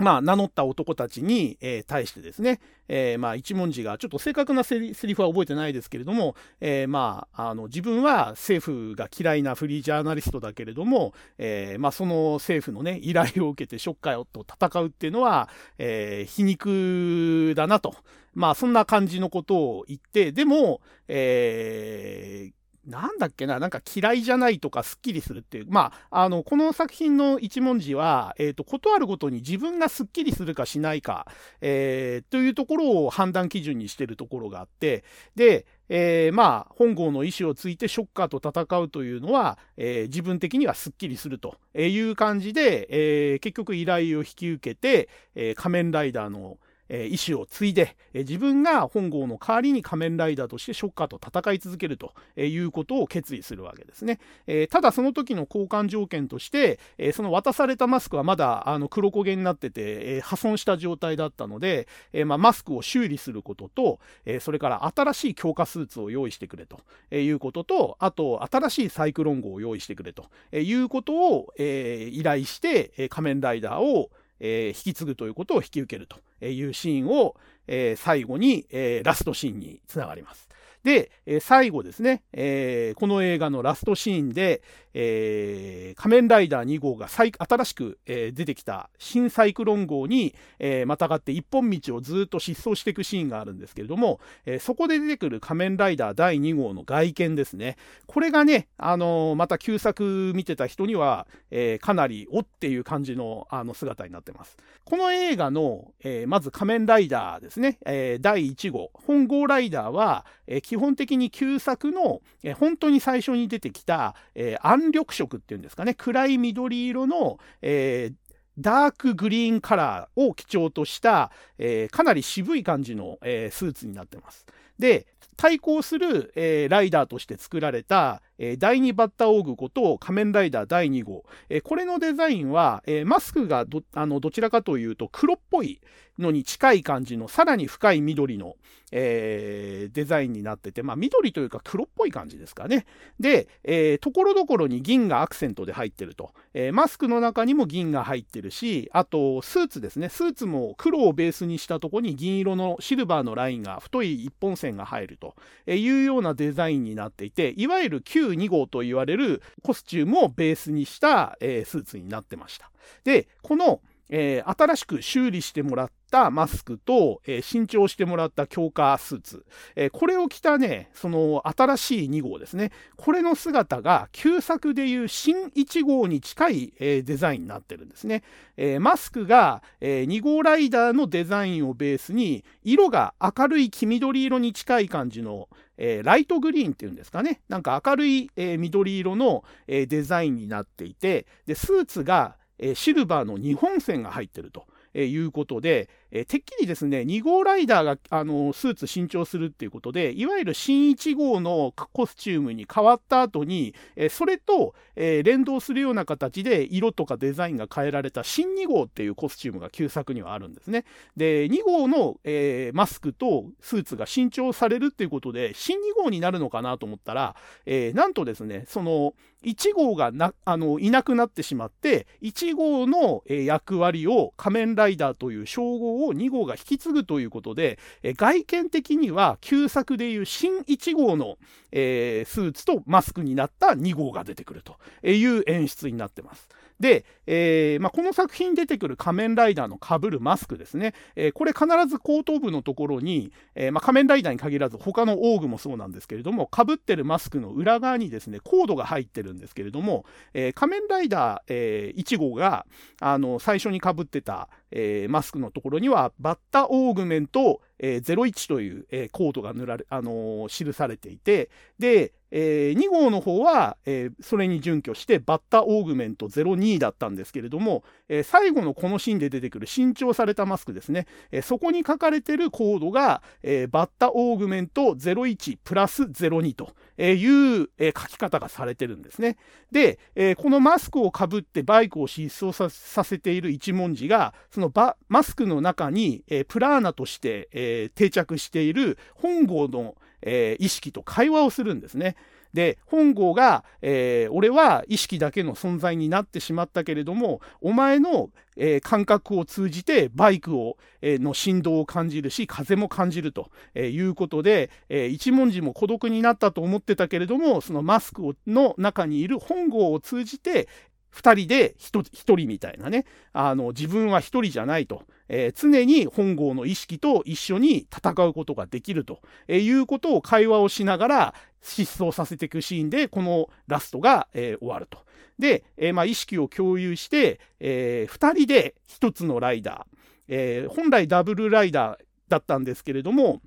まあ、名乗った男たちに、えー、対してですね、えー、まあ、一文字が、ちょっと正確なセリフは覚えてないですけれども、えー、まあ、あの、自分は政府が嫌いなフリージャーナリストだけれども、えまあ、その政府のね、依頼を受けてショッカーと戦うっていうのは、え皮肉だなと。まあ、そんな感じのことを言って、でも、えー、なんだっけな、なんか嫌いじゃないとかすっきりするっていう。まあ、あの、この作品の一文字は、えっ、ー、と、ことあるごとに自分がすっきりするかしないか、えー、というところを判断基準にしてるところがあって、で、えー、まあ、本郷の意思をついてショッカーと戦うというのは、えー、自分的にはすっきりするという感じで、えー、結局依頼を引き受けて、え仮面ライダーの、え意思を継いで、え自分が本郷の代わりに仮面ライダーとしてショッカーと戦い続けるということを決意するわけですね。えただその時の交換条件として、えその渡されたマスクはまだあの黒焦げになってて、え破損した状態だったので、えまあ、マスクを修理することと、えそれから新しい強化スーツを用意してくれということと、あと新しいサイクロン号を用意してくれということを、え依頼して、仮面ライダーをえー、引き継ぐということを引き受けるというシーンを、えー、最後に、えー、ラストシーンにつながります。で、え最後ですね、えこの映画のラストシーンで、えー、仮面ライダー2号が新しく、えー、出てきた新サイクロン号に、えー、またがって一本道をずっと疾走していくシーンがあるんですけれども、えそこで出てくる仮面ライダー第2号の外見ですね。これがね、あのまた旧作見てた人には、えかなりおっていう感じのあの姿になってます。この映画の、えまず仮面ライダーですね、え第1号、本郷ライダーは、え基本的に旧作の、え本当に最初に出てきた、えー、暗緑色っていうんですかね、暗い緑色の、えー、ダークグリーンカラーを基調とした、えー、かなり渋い感じの、えー、スーツになってます。で、対抗する、えー、ライダーとして作られた、え、第2バッタオーグこと仮面ライダー第2号。え、これのデザインは、えマスクがどあのどちらかというと黒っぽいのに近い感じのさらに深い緑の、えデザインになってて、まあ緑というか黒っぽい感じですかね。で、えところどころに銀がアクセントで入ってると。えマスクの中にも銀が入ってるし、あとスーツですね。スーツも黒をベースにしたとこに銀色のシルバーのラインが太い一本線が入ると。というようなデザインになっていて、いわゆる旧2号と言われるコスチュームをベースにした、えー、スーツになってました。で、この、えー、新しく修理してもらったマスクと、えー、新調してもらった強化スーツ、えー、これを着たね、その新しい2号ですね。これの姿が旧作でいう新1号に近い、えー、デザインになってるんですね。えマスクが、え2号ライダーのデザインをベースに、色が明るい黄緑色に近い感じの、えライトグリーンっていうんですかね。なんか明るい、え緑色の、えデザインになっていて、で、スーツが、えシルバーの2本線が入ってると。いうことで、えてっきりですね、2号ライダーがあのスーツ新調するっていうことで、いわゆる新1号のコスチュームに変わった後に、えそれと、え連動するような形で色とかデザインが変えられた新2号っていうコスチュームが旧作にはあるんですね。で、2号の、え、マスクとスーツが新調されるっていうことで、新2号になるのかなと思ったら、え、なんとですね、その1号がなあのいなくなってしまって、1号の、役割を仮面ライダーという称号号を2号が引き継ぐということで、え外見的には旧作でいう新1号の、えー、スーツとマスクになった2号が出てくるという演出になってます。で、えーまあ、この作品に出てくる仮面ライダーのかぶるマスクですね、えー、これ必ず後頭部のところに、えーまあ、仮面ライダーに限らず他のオーグもそうなんですけれどもかぶってるマスクの裏側にですねコードが入ってるんですけれども、えー、仮面ライダー、えー、1号があの最初にかぶってた、えー、マスクのところにはバッタオーグメント、えー、01という、えー、コードが塗られ、あのー、記されていてで、えー、2号の方は、えー、それに準拠してバッタオーグメント02だったんですけれども、えー、最後のこのシーンで出てくる新調されたマスクですね、えそこに書かれてるコードが、えバッタオーグメント01プラス02という、え書き方がされてるんですね。で、えこのマスクをかぶってバイクを疾走させている一文字がそのマスクの中に、えプラーナとして、え定着している本郷のえー、意識と会話をするんですね。で、本郷が、えー、俺は意識だけの存在になってしまったけれども、お前の、えー、感覚を通じてバイクを、えー、の振動を感じるし、風も感じると、えいうことで、え一文字も孤独になったと思ってたけれども、そのマスクの中にいる本郷を通じて、2人で 1, 1人みたいなね、あの自分は1人じゃないと、えー、常に本郷の意識と一緒に戦うことができると、えー、いうことを会話をしながら失踪させていくシーンで、このラストが、えー、終わると。で、えまあ、意識を共有して、え2人で1つのライダー、え本来ダブルライダーだったんですけれども、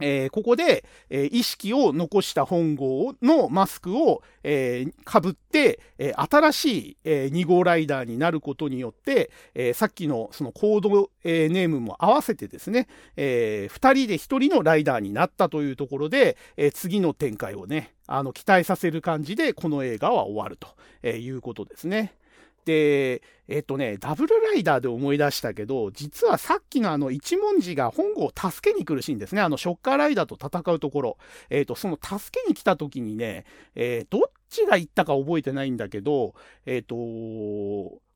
えー、ここで、えー、意識を残した本郷のマスクを、えー、かぶって、え新しい、え2号ライダーになることによって、えさっきのそのコード、えネームも合わせてですね、え2人で1人のライダーになったというところで、え次の展開をね、あの期待させる感じでこの映画は終わると、いうことですね。で、えっとね、ダブルライダーで思い出したけど、実はさっきのあの一文字が本郷を助けに来るシーンですね。あのショッカーライダーと戦うところ。えっと、その助けに来た時にね、えー、どっちが言ったか覚えてないんだけど、えっと、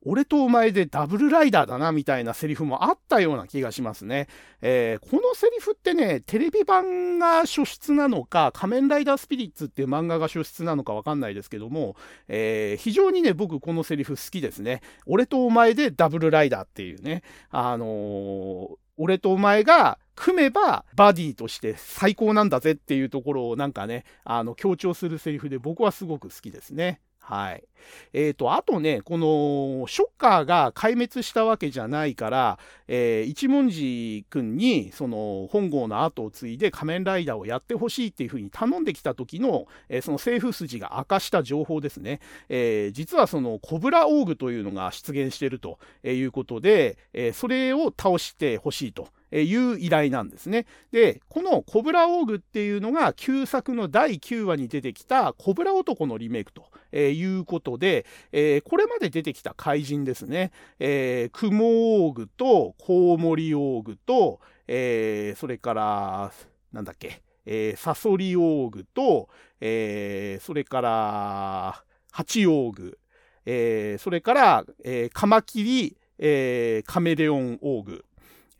俺とお前でダブルライダーだなみたいなセリフもあったような気がしますね。えー、このセリフってね、テレビ版が初出なのか、仮面ライダースピリッツっていう漫画が初出なのかわかんないですけども、えー、非常にね、僕このセリフ好きですね。俺とお前でダブルライダーっていうね、あのー、俺とお前が組めばバディとして最高なんだぜっていうところをなんかね、あの強調するセリフで僕はすごく好きですね。はい。えっ、ー、と、あとね、この、ショッカーが壊滅したわけじゃないから、えー、一文字君に、その、本郷の後を継いで仮面ライダーをやってほしいっていうふうに頼んできた時の、えー、その政府筋が明かした情報ですね。えー、実はその、コブラオーグというのが出現してるということで、えー、それを倒してほしいと。いう依頼なんですね。で、このコブラオーグっていうのが旧作の第9話に出てきたコブラ男のリメイクということで、えこれまで出てきた怪人ですね。えー、クモオーグとコウモリオーグと、えー、それから、なんだっけ、えー、サソリオーグと、えー、それから、ハチオーグ、えー、それから、えー、カマキリ、えー、カメレオンオーグ、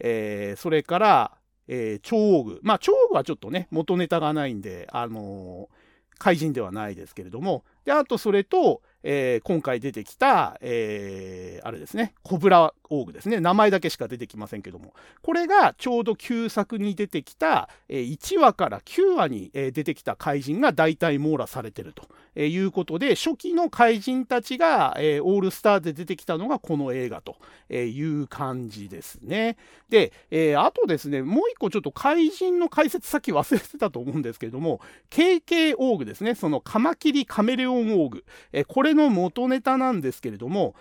えー、それから、えー、超王具。まあ、超王具はちょっとね、元ネタがないんで、あのー、怪人ではないですけれども、で、あとそれと、えー、今回出てきた、えー、あれですね、コブラオーグですね。名前だけしか出てきませんけども。これがちょうど旧作に出てきた、え、1話から9話に、出てきた怪人が大体網羅されてると、いうことで、初期の怪人たちが、オールスターで出てきたのがこの映画という感じですね。で、あとですね、もう一個ちょっと怪人の解説さっき忘れてたと思うんですけれども、KK オーグですね。そのカマキリカメレオンオーグ。これの元ネタなんですけれども、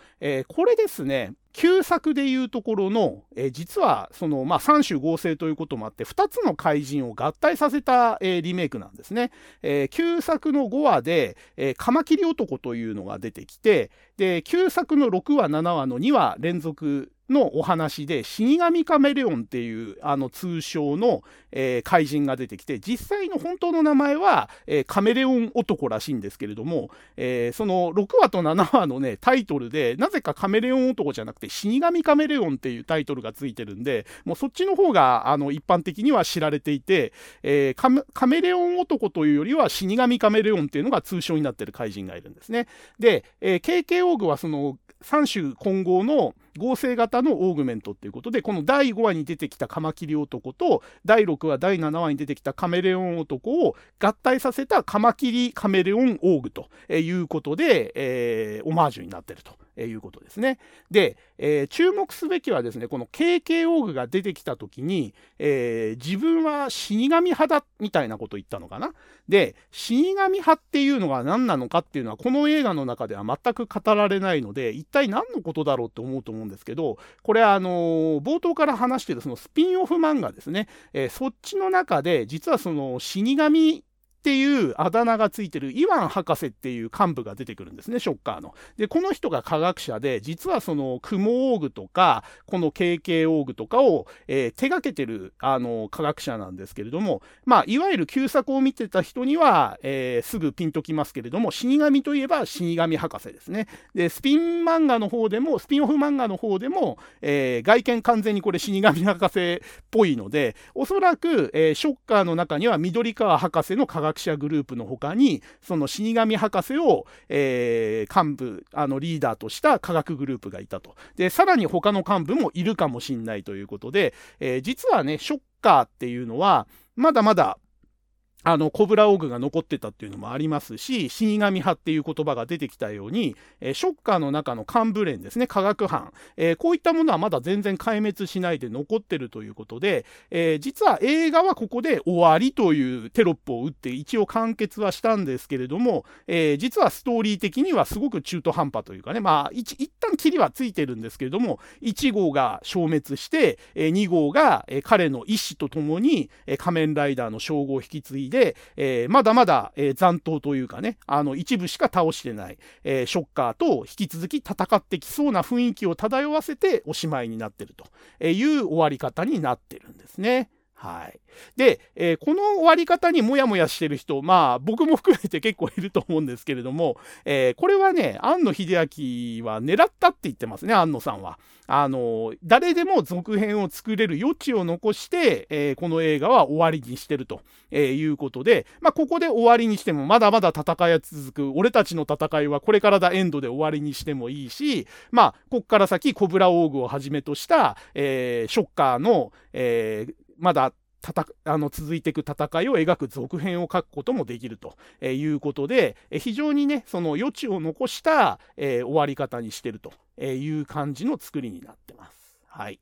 これですね、旧作でいうところの、えー、実はその、まあ、三種合成ということもあって2つの怪人を合体させた、えー、リメイクなんですね。えー、旧作の5話で、えカマキリ男というのが出てきてで旧作の6話7話の2話連続のお話で、死神カメレオンっていうあの通称の、えー、怪人が出てきて、実際の本当の名前は、えー、カメレオン男らしいんですけれども、えー、その6話と7話のね、タイトルで、なぜかカメレオン男じゃなくて、死神カメレオンっていうタイトルがついてるんで、もうそっちの方があの一般的には知られていて、えー、カメレオン男というよりは死神カメレオンっていうのが通称になってる怪人がいるんですね。で、えー、KK オーグはその3種混合の合成型のオーグメントっていうことで、この第5話に出てきたカマキリ男と、第6話、第7話に出てきたカメレオン男を合体させたカマキリカメレオンオーグということで、えー、オマージュになってると。えいうことですね。で、えー、注目すべきはですね、この KK オーグが出てきた時に、えー、自分は死神派だみたいなこと言ったのかな。で、死神派っていうのが何なのかっていうのは、この映画の中では全く語られないので、一体何のことだろうって思うと思うんですけど、これあのー、冒頭から話してるそのスピンオフ漫画ですね、えそっちの中で、実はその死神っていうあだ名がついてるイワン博士っていう幹部が出てくるんですね、ショッカーの。で、この人が科学者で、実はその雲オーグとか、この KK オーグとかを、えー、手掛けてるあの科学者なんですけれども、まあ、いわゆる旧作を見てた人には、えー、すぐピンときますけれども、死神といえば死神博士ですね。で、スピン漫画の方でも、スピンオフ漫画の方でも、えー、外見完全にこれ死神博士っぽいので、おそらく、えショッカーの中には緑川博士の科学学者グループの他に、その死神博士を、えー、幹部、あのリーダーとした科学グループがいたと。で、さらに他の幹部もいるかもしんないということで、えー、実はね、ショッカーっていうのは、まだまだあの、コブラオグが残ってたっていうのもありますし、死神派っていう言葉が出てきたように、えー、ショッカーの中の幹部連ですね、科学班、えー、こういったものはまだ全然壊滅しないで残ってるということで、えー、実は映画はここで終わりというテロップを打って一応完結はしたんですけれども、え実はストーリー的にはすごく中途半端というかね、まあ、一旦キリはついてるんですけれども、1号が消滅して、え2号が、え彼の意思とともに、え仮面ライダーの称号を引き継いで、で、えー、まだまだ、えー、残党というかね、あの、一部しか倒してない、えー、ショッカーと引き続き戦ってきそうな雰囲気を漂わせておしまいになってるという終わり方になってるんですね。はい。で、えー、この終わり方にもやもやしてる人、まあ僕も含めて結構いると思うんですけれども、えー、これはね、庵野秀明は狙ったって言ってますね、庵野さんは。あの、誰でも続編を作れる余地を残して、えー、この映画は終わりにしてると、えいうことで、まあここで終わりにしてもまだまだ戦いは続く、俺たちの戦いはこれからだエンドで終わりにしてもいいし、まあこっから先コブラオーグをはじめとした、えショッカーの、えーまだあの続いていく戦いを描く続編を書くこともできるということで、非常にね、その余地を残した、えー、終わり方にしてるという感じの作りになってます。はい。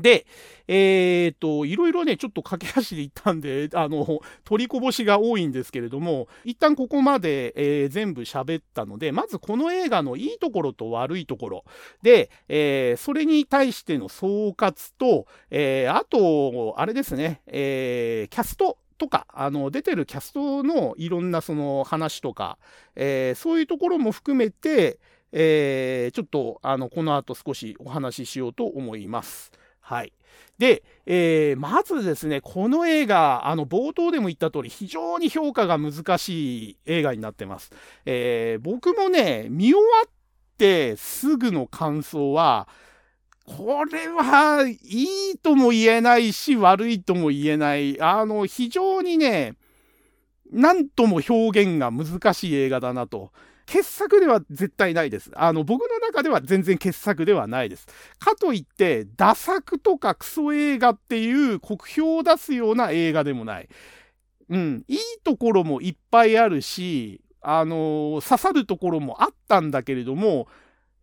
で、えー、っと、いろいろね、ちょっと駆け足で行ったんで、[LAUGHS] あの、取りこぼしが多いんですけれども、一旦ここまで、えー、全部喋ったので、まずこの映画のいいところと悪いところ、で、えー、それに対しての総括と、えあと、あれですね、えキャスト、とか、あの、出てるキャストのいろんなその話とか、えそういうところも含めて、えちょっと、あの、この後少しお話ししようと思います。はい。で、えー、まずですね、この映画、あの、冒頭でも言った通り、非常に評価が難しい映画になってます。えー、僕もね、見終わってすぐの感想は、これはいいとも言えないし、悪いとも言えない。あの、非常にね、なんとも表現が難しい映画だなと。傑作では絶対ないです。あの、僕の中では全然傑作ではないです。かといって、ダ作とかクソ映画っていう国評を出すような映画でもない。うん、いいところもいっぱいあるし、あのー、刺さるところもあったんだけれども、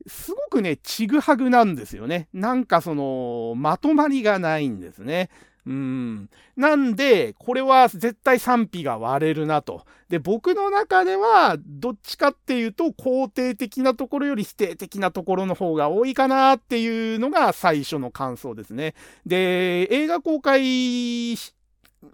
すごくね、ちぐはぐなんですよね。なんかその、まとまりがないんですね。うん。なんで、これは絶対賛否が割れるなと。で、僕の中では、どっちかっていうと、肯定的なところより否定的なところの方が多いかなっていうのが最初の感想ですね。で、映画公開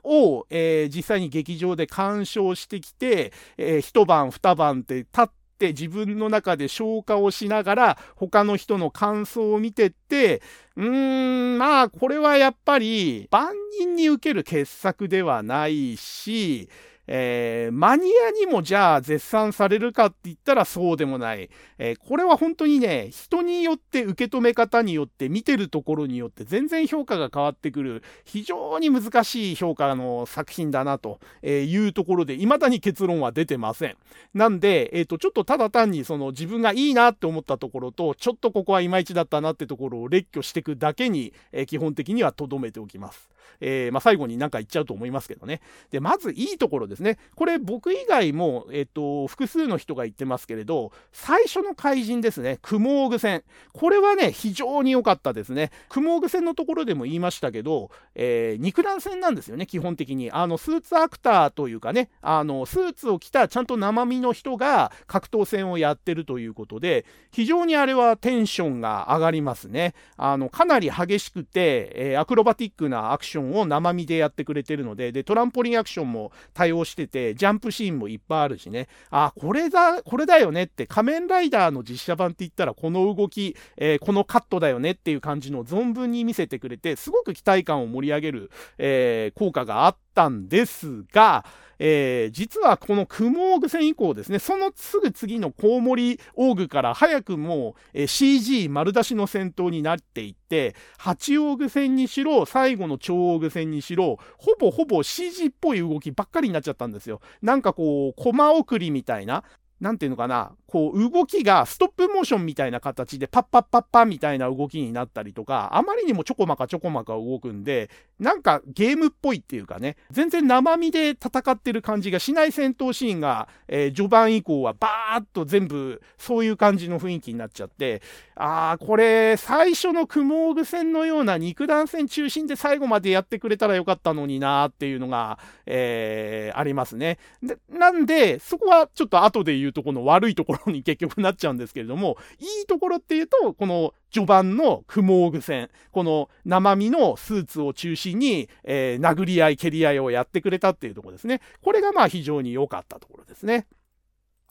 を、えー、実際に劇場で鑑賞してきて、えー、一晩二晩って経っって自分の中で消化をしながら他の人の感想を見てって、うーん、まあこれはやっぱり万人に受ける傑作ではないし、えー、マニアにもじゃあ絶賛されるかって言ったらそうでもない。えー、これは本当にね、人によって受け止め方によって見てるところによって全然評価が変わってくる非常に難しい評価の作品だなというところで未だに結論は出てません。なんで、えっ、ー、と、ちょっとただ単にその自分がいいなって思ったところと、ちょっとここはいまいちだったなってところを列挙していくだけに、え基本的には留めておきます。えまあ、最後に何か言っちゃうと思いますけどね。で、まずいいところですね。これ僕以外も、えっと、複数の人が言ってますけれど、最初の怪人ですね、クモーグ戦。これはね、非常に良かったですね。クモーグ戦のところでも言いましたけど、えー、肉弾戦なんですよね、基本的に。あの、スーツアクターというかね、あの、スーツを着たちゃんと生身の人が格闘戦をやってるということで、非常にあれはテンションが上がりますね。あの、かなり激しくて、え、アクロバティックなアクションを生身でやってくれてるので、で、トランポリンアクションも対応してて、ジャンプシーンもいっぱいあるしね、あ、これだ、これだよねって、仮面ライダーの実写版って言ったら、この動き、えー、このカットだよねっていう感じの存分に見せてくれて、すごく期待感を盛り上げる、えー、効果があったんですが、えー、実はこのクモーグ戦以降ですね、そのすぐ次のコウモリ大具から早くも、えー、CG 丸出しの戦闘になっていって、八王具戦にしろ、最後の超オーグ戦にしろ、ほぼほぼ CG っぽい動きばっかりになっちゃったんですよ。なんかこう、駒送りみたいな、なんていうのかな、こう動きがストップモーションみたいな形でパッパッパッパみたいな動きになったりとか、あまりにもちょこまかちょこまか動くんで、なんかゲームっぽいっていうかね、全然生身で戦ってる感じがしない戦闘シーンが、えー、序盤以降はバーッと全部そういう感じの雰囲気になっちゃって、あー、これ最初のクモーグ戦のような肉弾戦中心で最後までやってくれたらよかったのになーっていうのが、えー、ありますね。でなんで、そこはちょっと後で言うとこの悪いところろに結局なっちゃうんですけれども、いいところっていうと、この序盤のクモーグ戦、この生身のスーツを中心に、えー、殴り合い、蹴り合いをやってくれたっていうところですね。これがまあ非常に良かったところですね。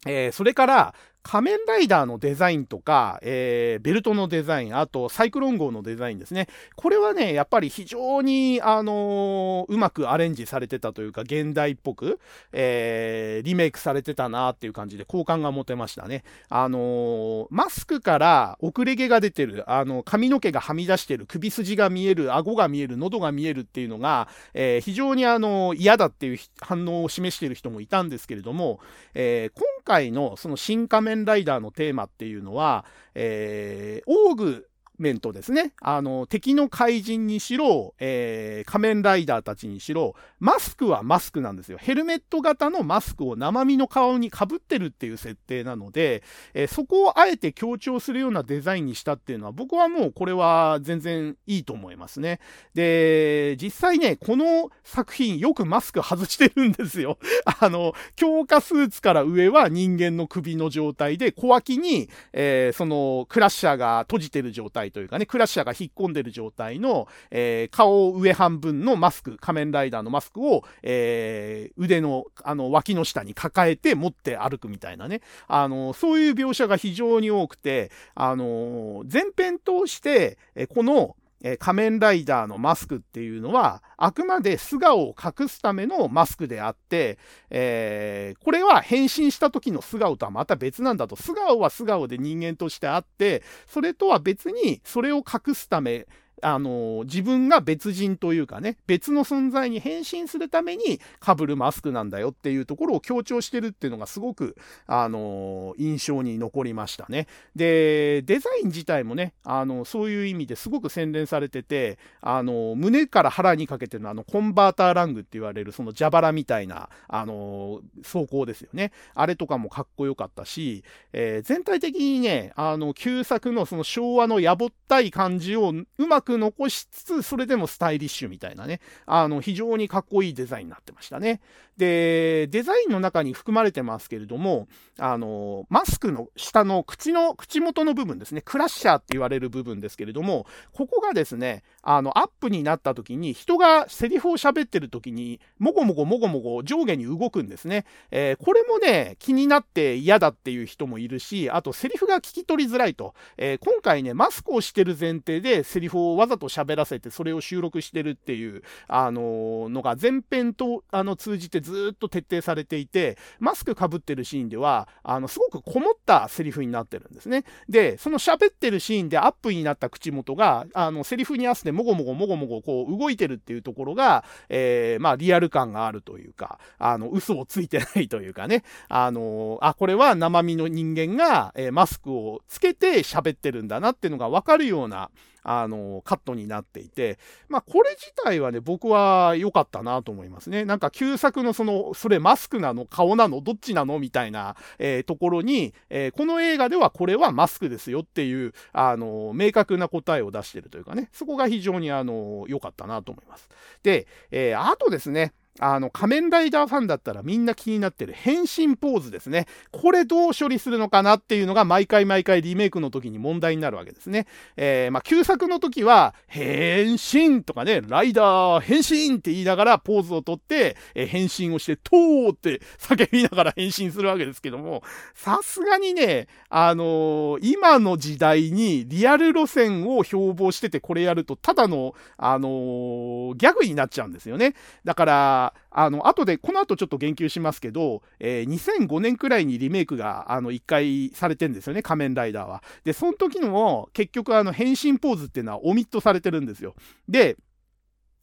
えー、それから、仮面ライダーのデザインとか、えー、ベルトのデザイン、あとサイクロン号のデザインですね。これはね、やっぱり非常に、あのー、うまくアレンジされてたというか、現代っぽく、えー、リメイクされてたなっていう感じで好感が持てましたね。あの、マスクから遅れ毛が出てる、あの、髪の毛がはみ出してる、首筋が見える、顎が見える、喉が見えるっていうのが、え非常にあの嫌だっていう反応を示している人もいたんですけれども、え今回のその新仮面ライダーのテーマっていうのは、えー、オーグメントですね。あの、敵の怪人にしろ、えー、仮面ライダーたちにしろ、マスクはマスクなんですよ。ヘルメット型のマスクを生身の顔にかぶってるっていう設定なので、えー、そこをあえて強調するようなデザインにしたっていうのは、僕はもうこれは全然いいと思いますね。で、実際ね、この作品よくマスク外してるんですよ。[LAUGHS] あの、強化スーツから上は人間の首の状態で、小脇に、えー、その、クラッシャーが閉じてる状態態というかね、クラッシャーが引っ込んでる状態の、えー、顔上半分のマスク、仮面ライダーのマスクを、えー、腕の、あの、脇の下に抱えて持って歩くみたいなね、あの、そういう描写が非常に多くて、あの、前編通して、えこの、え仮面ライダーのマスクっていうのは、あくまで素顔を隠すためのマスクであって、えー、これは変身した時の素顔とはまた別なんだと。素顔は素顔で人間としてあって、それとは別にそれを隠すため、あの、自分が別人というかね、別の存在に変身するために被るマスクなんだよっていうところを強調してるっていうのがすごく、あの、印象に残りましたね。で、デザイン自体もね、あの、そういう意味ですごく洗練されてて、あの、胸から腹にかけてのあの、コンバーターラングって言われるその蛇腹みたいな、あの、装甲ですよね。あれとかもかっこよかったし、えー、全体的にね、あの、旧作のその昭和のやぼったい感じをうまくく残しつつ、それでもスタイリッシュみたいなね、あの、非常にかっこいいデザインになってましたね。で、デザインの中に含まれてますけれども、あの、マスクの下の口の、口元の部分ですね、クラッシャーって言われる部分ですけれども、ここがですね、あの、アップになった時に、人がセリフを喋ってる時に、もごもごもごもご上下に動くんですね。えー、これもね、気になって嫌だっていう人もいるし、あとセリフが聞き取りづらいと。えー、今回ね、マスクをしてる前提でセリフをわざと喋らせて、それを収録してるっていう、あの、のが前編と、あの、通じてずっと徹底されていて、マスクかぶってるシーンでは、あの、すごくこもったセリフになってるんですね。で、その喋ってるシーンでアップになった口元が、あの、セリフに合わせてもごもごもごもごこう動いてるっていうところが、えー、まあ、リアル感があるというか、あの、嘘をついてないというかね、あの、あ、これは生身の人間が、えー、マスクをつけて喋ってるんだなっていうのがわかるような、あの、カットになっていて、まあ、これ自体はね、僕は良かったなと思いますね。なんか、旧作のその、それマスクなの顔なのどっちなのみたいな、えー、ところに、えー、この映画ではこれはマスクですよっていう、あの、明確な答えを出してるというかね、そこが非常に、あの、良かったなと思います。で、えー、あとですね、あの、仮面ライダーファンだったらみんな気になってる変身ポーズですね。これどう処理するのかなっていうのが毎回毎回リメイクの時に問題になるわけですね。えー、まあ、旧作の時は、変身とかね、ライダー変身って言いながらポーズをとって、えー、変身をして、トーって叫びながら変身するわけですけども、さすがにね、あのー、今の時代にリアル路線を標榜しててこれやると、ただの、あのー、ギャグになっちゃうんですよね。だから、あの、後で、この後ちょっと言及しますけど、えー、2005年くらいにリメイクが、あの、一回されてんですよね、仮面ライダーは。で、その時のも、結局、あの、変身ポーズっていうのはオミットされてるんですよ。で、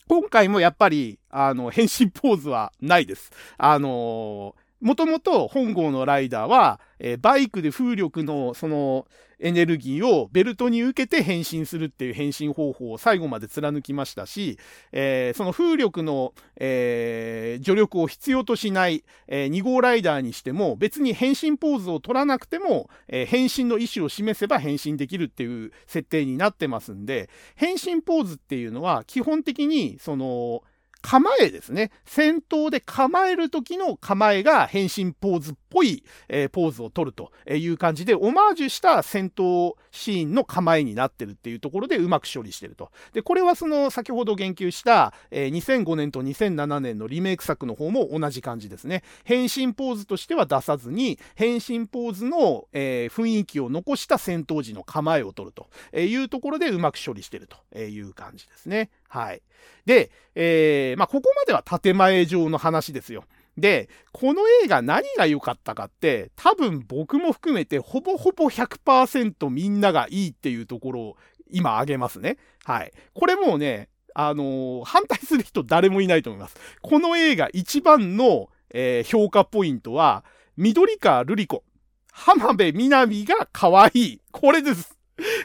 今回もやっぱり、あの、変身ポーズはないです。あのーもともと本郷のライダーは、えー、バイクで風力のそのエネルギーをベルトに受けて変身するっていう変身方法を最後まで貫きましたし、えー、その風力の、えー、助力を必要としない、え、2号ライダーにしても別に変身ポーズを取らなくても、え変身の意思を示せば変身できるっていう設定になってますんで、変身ポーズっていうのは基本的にその、構えですね。戦闘で構える時の構えが変身ポーズっぽい、えー、ポーズを取るという感じで、オマージュした戦闘シーンの構えになってるっていうところでうまく処理してると。で、これはその先ほど言及した、えー、2005年と2007年のリメイク作の方も同じ感じですね。変身ポーズとしては出さずに、変身ポーズの、えー、雰囲気を残した戦闘時の構えを取るというところでうまく処理してるという感じですね。はい。で、えー、まあ、ここまでは建前上の話ですよ。で、この映画何が良かったかって、多分僕も含めてほぼほぼ100%みんながいいっていうところを今挙げますね。はい。これもうね、あのー、反対する人誰もいないと思います。この映画一番の、えー、評価ポイントは、緑川瑠璃子、浜辺美波が可愛い。これです。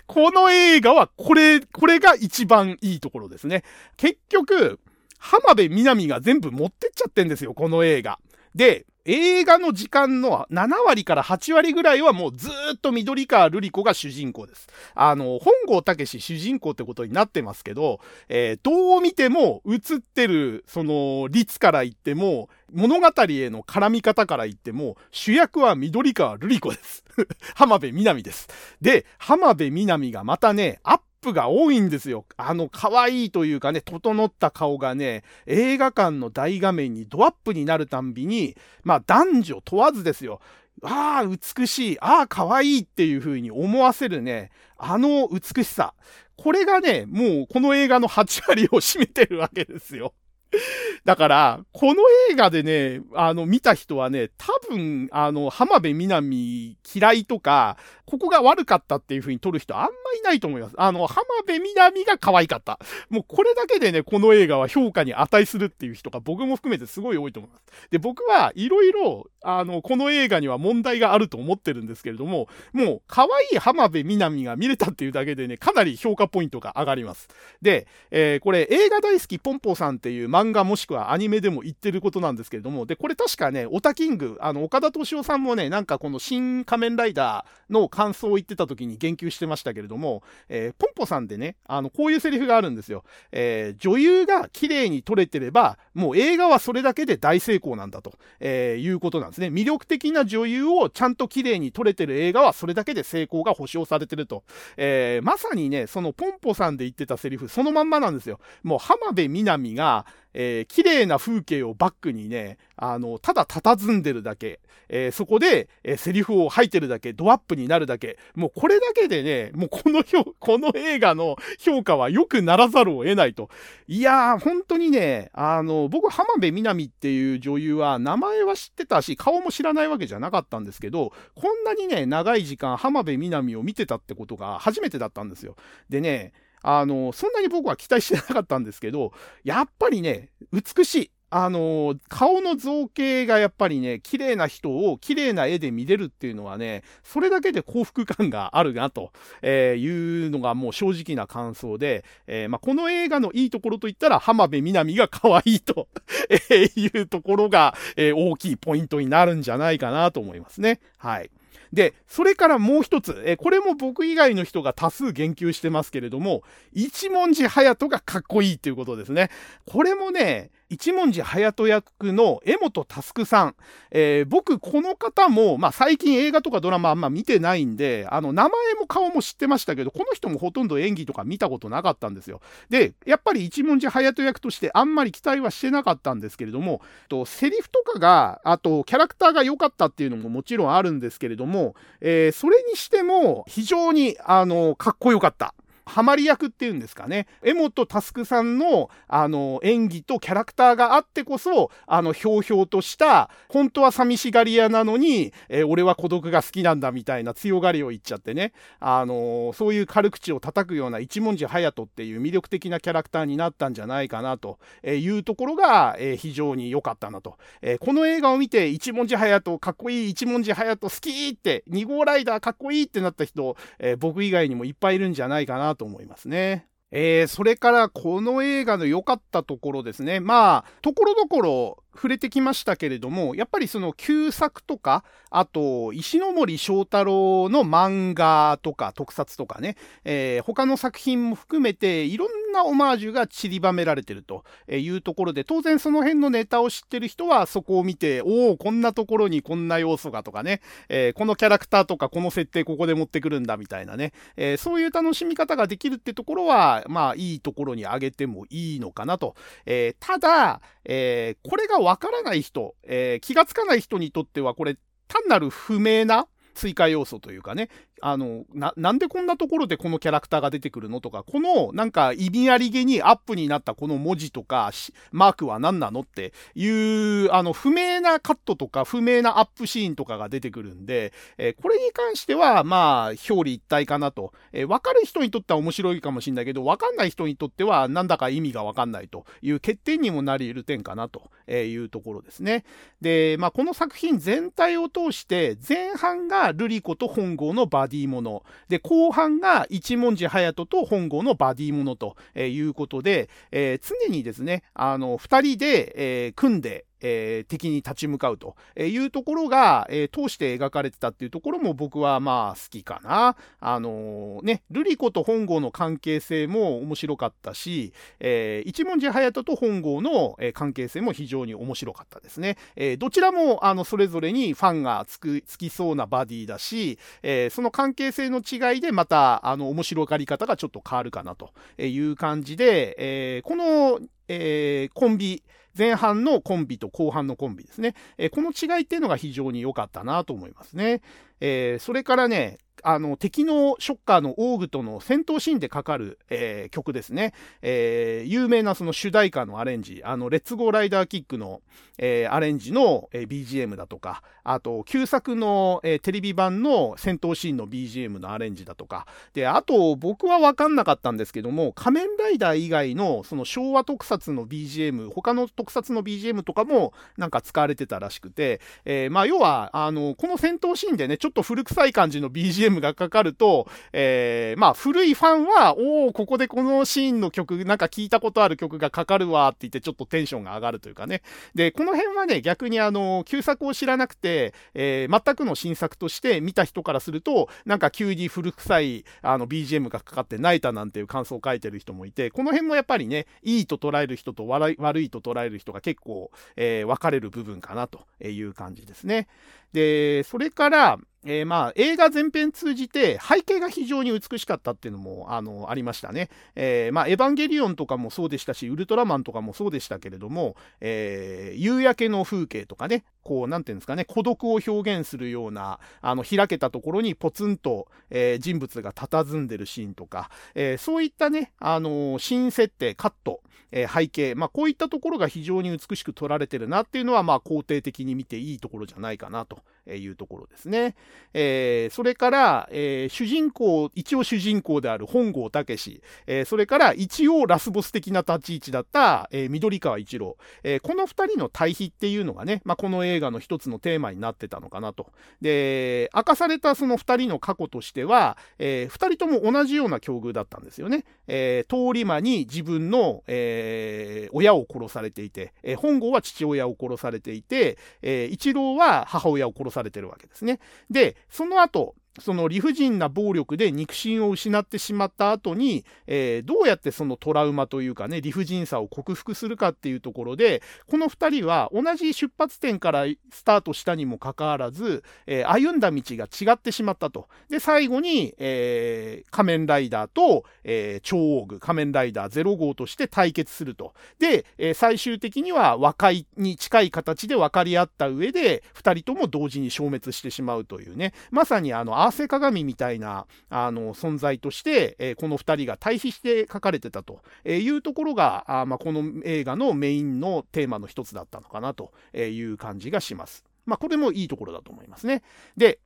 この映画はこれ、これが一番いいところですね。結局、浜辺美波が全部持ってっちゃってんですよ、この映画。で、映画の時間の7割から8割ぐらいはもうずっと緑川瑠璃子が主人公です。あの、本郷武史主人公ってことになってますけど、えー、どう見ても映ってる、その、率から言っても、物語への絡み方から言っても、主役は緑川瑠璃子です。[LAUGHS] 浜辺美波です。で、浜辺美波がまたね、アップが多いんですよ。あの、可愛いというかね、整った顔がね、映画館の大画面にドアップになるたんびに、まあ男女問わずですよ。ああ、美しい、ああ、可愛いっていう風に思わせるね、あの美しさ。これがね、もうこの映画の8割を占めてるわけですよ。[LAUGHS] だから、この映画でね、あの、見た人はね、多分、あの、浜辺美波嫌いとか、ここが悪かったっていう風に撮る人あんまいないと思います。あの、浜辺美波が可愛かった。もうこれだけでね、この映画は評価に値するっていう人が僕も含めてすごい多いと思います。で、僕はいろいろ、あの、この映画には問題があると思ってるんですけれども、もう、可愛い浜辺美波が見れたっていうだけでね、かなり評価ポイントが上がります。で、えー、これ、映画大好きポンポさんっていう漫画もしくはアニメでも言ってることなんですけれども、で、これ確かね、オタキング、あの、岡田敏夫さんもね、なんかこの新仮面ライダーの感想を言ってた時に言及してましたけれども、えー、ポンポさんでね、あの、こういうセリフがあるんですよ。えー、女優が綺麗に撮れてれば、もう映画はそれだけで大成功なんだと、えー、いうことなんですですね。魅力的な女優をちゃんと綺麗に撮れてる映画はそれだけで成功が保証されてると。えー、まさにね、そのポンポさんで言ってたセリフ、そのまんまなんですよ。もう浜辺美波が、えー、綺麗な風景をバックにね、あの、ただ佇んでるだけ、えー、そこで、えー、セリフを吐いてるだけ、ドアップになるだけ、もうこれだけでね、もうこのこの映画の評価は良くならざるを得ないと。いやー、本当にね、あの、僕、浜辺美波っていう女優は、名前は知ってたし、顔も知らないわけじゃなかったんですけど、こんなにね、長い時間、浜辺美波を見てたってことが初めてだったんですよ。でね、あの、そんなに僕は期待してなかったんですけど、やっぱりね、美しい。あの、顔の造形がやっぱりね、綺麗な人を綺麗な絵で見れるっていうのはね、それだけで幸福感があるなと、えいうのがもう正直な感想で、えー、まあ、この映画のいいところといったら浜辺美波が可愛いと [LAUGHS] えいうところが、えー、大きいポイントになるんじゃないかなと思いますね。はい。で、それからもう一つ、えこれも僕以外の人が多数言及してますけれども、一文字隼人がかっこいいっていうことですね。これもね、一文字隼人役の江本佑さん。えー、僕、この方も、まあ、最近映画とかドラマあんま見てないんで、あの、名前も顔も知ってましたけど、この人もほとんど演技とか見たことなかったんですよ。で、やっぱり一文字隼人役としてあんまり期待はしてなかったんですけれども、とセリフとかが、あと、キャラクターが良かったっていうのももちろんあるんですけれども、えー、それにしても、非常に、あの、かっこよかった。ハマり役っていうんですかね。江本佑さんの、あの、演技とキャラクターがあってこそ、あの、ひょうひょうとした、本当は寂しがり屋なのに、えー、俺は孤独が好きなんだみたいな強がりを言っちゃってね、あのー、そういう軽口を叩くような一文字隼人っていう魅力的なキャラクターになったんじゃないかなというところが、えー、非常に良かったなと。えこの映画を見て、一文字隼人かっこいい、一文字隼人好きって、2号ライダーかっこいいってなった人、え僕以外にもいっぱいいるんじゃないかなとと思いますね。えー、それからこの映画の良かったところですね。まあ、ところどころ触れてきましたけれども、やっぱりその旧作とか、あと、石森章太郎の漫画とか特撮とかね、えー、他の作品も含めていろんなオマージュが散りばめられてるというところで、当然その辺のネタを知ってる人はそこを見て、おお、こんなところにこんな要素がとかね、えー、このキャラクターとかこの設定ここで持ってくるんだみたいなね、えー、そういう楽しみ方ができるってところは、まあいいところに挙げてもいいのかなと。えただ、えこれがわからない人、え気がつかない人にとってはこれ単なる不明な追加要素というかね、あの、な、なんでこんなところでこのキャラクターが出てくるのとか、この、なんか、意味ありげにアップになったこの文字とか、マークは何なのっていう、あの、不明なカットとか、不明なアップシーンとかが出てくるんで、えー、これに関しては、まあ、表裏一体かなと。えー、わかる人にとっては面白いかもしれないけど、わかんない人にとっては、なんだか意味がわかんないという欠点にもなり得る点かなというところですね。で、まあ、この作品全体を通して、前半がルリコと本郷のバディもの。で、後半が一文字隼人と本郷のバディものということで、えー、常にですね、あの、二人で、えー、組んで、えー、敵に立ち向かうというところが、えー、通して描かれてたっていうところも僕はまあ好きかな。あのー、ね、ルリコと本郷の関係性も面白かったし、えー、一文字隼人と本郷の、え関係性も非常に面白かったですね。えどちらもあのそれぞれにファンがつくつきそうなバディだし、えその関係性の違いでまたあの面白がり方がちょっと変わるかなという感じで、えこの、えコンビ、前半のコンビと後半のコンビですね。えこの違いっていうのが非常に良かったなと思いますね。えそれからね、あの、敵のショッカーのオーグとの戦闘シーンでかかる、えー、曲ですね。えー、有名なその主題歌のアレンジ、あの、レッツゴーライダーキックの、えー、アレンジの、え、BGM だとか、あと、旧作の、え、テレビ版の戦闘シーンの BGM のアレンジだとか、で、あと、僕はわかんなかったんですけども、仮面ライダー以外の、その昭和特撮の BGM、他の特撮の BGM とかも、なんか使われてたらしくて、え、まあ、要は、あの、この戦闘シーンでね、ちょっと古臭い感じの BGM がかかると、えー、まあ、古いファンは、おおここでこのシーンの曲、なんか聞いたことある曲がかかるわって言って、ちょっとテンションが上がるというかね。で、この辺はね、逆にあの、旧作を知らなくて、えー、全くの新作として見た人からすると、なんか急に古臭い、あの、BGM がかかって泣いたなんていう感想を書いてる人もいて、この辺もやっぱりね、いいと捉える人と悪いと捉える人が結構、えー、分かれる部分かなという感じですね。で、それから、えー、まあ映画全編通じて背景が非常に美しかったっていうのもあのありましたね。えー、まあエヴァンゲリオンとかもそうでしたし、ウルトラマンとかもそうでしたけれども、えー、夕焼けの風景とかね、こう、なんていうんですかね、孤独を表現するような、あの、開けたところにポツンと、えー、人物が佇んでるシーンとか、えー、そういったね、あのー、シーン設定、カット、え背景、まあ、こういったところが非常に美しく撮られてるなっていうのは、まあ、肯定的に見ていいところじゃないかなというところですね。えそれから、え主人公、一応主人公である本郷武史、えそれから一応ラスボス的な立ち位置だった、え緑川一郎、えこの二人の対比っていうのがね、まあ、この映画の一つのテーマになってたのかなと。で、明かされたその二人の過去としては、え二人とも同じような境遇だったんですよね。え通り魔に自分の、えー、親を殺されていて、えー、本郷は父親を殺されていて、えー、一郎は母親を殺殺されてるわけですね。で、その後、その理不尽な暴力で肉親を失ってしまった後に、えー、どうやってそのトラウマというかね、理不尽さを克服するかっていうところで、この2人は同じ出発点からスタートしたにもかかわらず、えー、歩んだ道が違ってしまったと。で、最後に、えー、仮面ライダーと、え、超王具、仮面ライダー0号として対決すると。で、え、最終的には和解に近い形で分かり合った上で、2人とも同時に消滅してしまうというね、まさにあの、合わせ鏡みたいなあの存在として、えー、この2人が対比して書かれてたというところが、あまあ、この映画のメインのテーマの一つだったのかなという感じがします。まあ、これもいいところだと思いますね。で、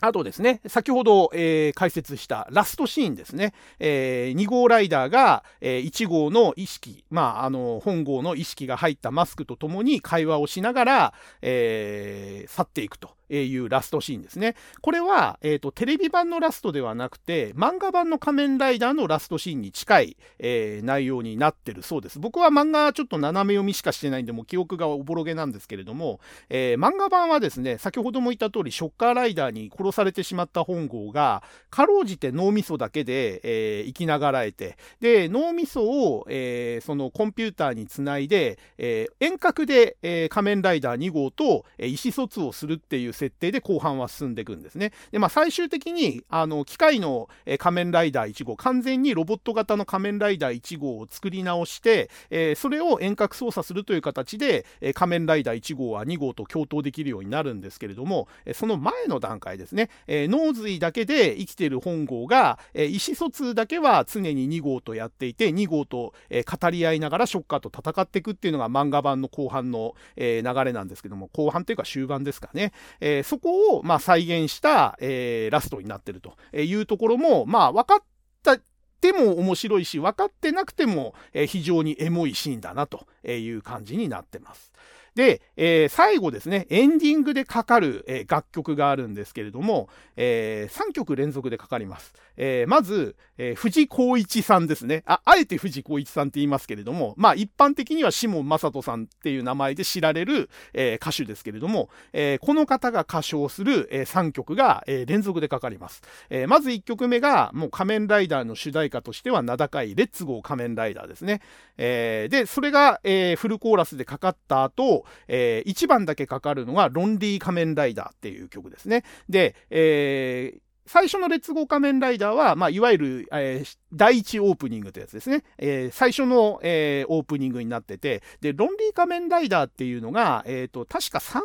あとですね、先ほど、えー、解説したラストシーンですね、えー、2号ライダーが、えー、1号の意識、まあ、あの、本号の意識が入ったマスクとともに会話をしながら、えー、去っていくと。いうラストシーンですね。これは、え、ー、と、テレビ版のラストではなくて、漫画版の仮面ライダーのラストシーンに近い、えー、内容になってるそうです。僕は漫画ちょっと斜め読みしかしてないんで、もう記憶がおぼろげなんですけれども、えー、漫画版はですね、先ほども言った通り、ショッカーライダーに殺されてしまった本郷が、かろうじて脳みそだけで、え生きながらえて、で、脳みそを、えそのコンピューターにつないで、え遠隔で、え仮面ライダー2号と、え意思疎通をするっていう設定で後半は進んでいくんですね。で、まあ、最終的に、あの、機械の、仮面ライダー1号、完全にロボット型の仮面ライダー1号を作り直して、えー、それを遠隔操作するという形で、え仮面ライダー1号は2号と共闘できるようになるんですけれども、その前の段階ですね、えー、脳髄だけで生きている本号が、え意思疎通だけは常に2号とやっていて、2号と、え語り合いながらショッカーと戦っていくっていうのが漫画版の後半の、え流れなんですけども、後半というか終盤ですかね。えー、そこを、まあ、再現した、えー、ラストになってるというところも、まあ、分かったても面白いし、分かってなくても、え非常にエモいシーンだなという感じになってます。で、えー、最後ですね、エンディングでかかる、えー、楽曲があるんですけれども、えー、3曲連続でかかります。えー、まず、えー、藤光一さんですね。あ、あえて藤光一さんって言いますけれども、まあ一般的には下正人さんっていう名前で知られる、えー、歌手ですけれども、えー、この方が歌唱する、えー、3曲が、えー、連続でかかります。えー、まず1曲目が、もう仮面ライダーの主題歌としては名高いレッツゴー仮面ライダーですね。えー、で、それが、えー、フルコーラスでかかった後、えー、1番だけかかるのがロンリー仮面ライダーっていう曲ですね。で、えー最初のレッツゴー仮面ライダーは、まあ、いわゆる、えー、第一オープニングというやつですね。えー、最初の、えー、オープニングになってて、で、ロンリー仮面ライダーっていうのが、えっ、と、確か3番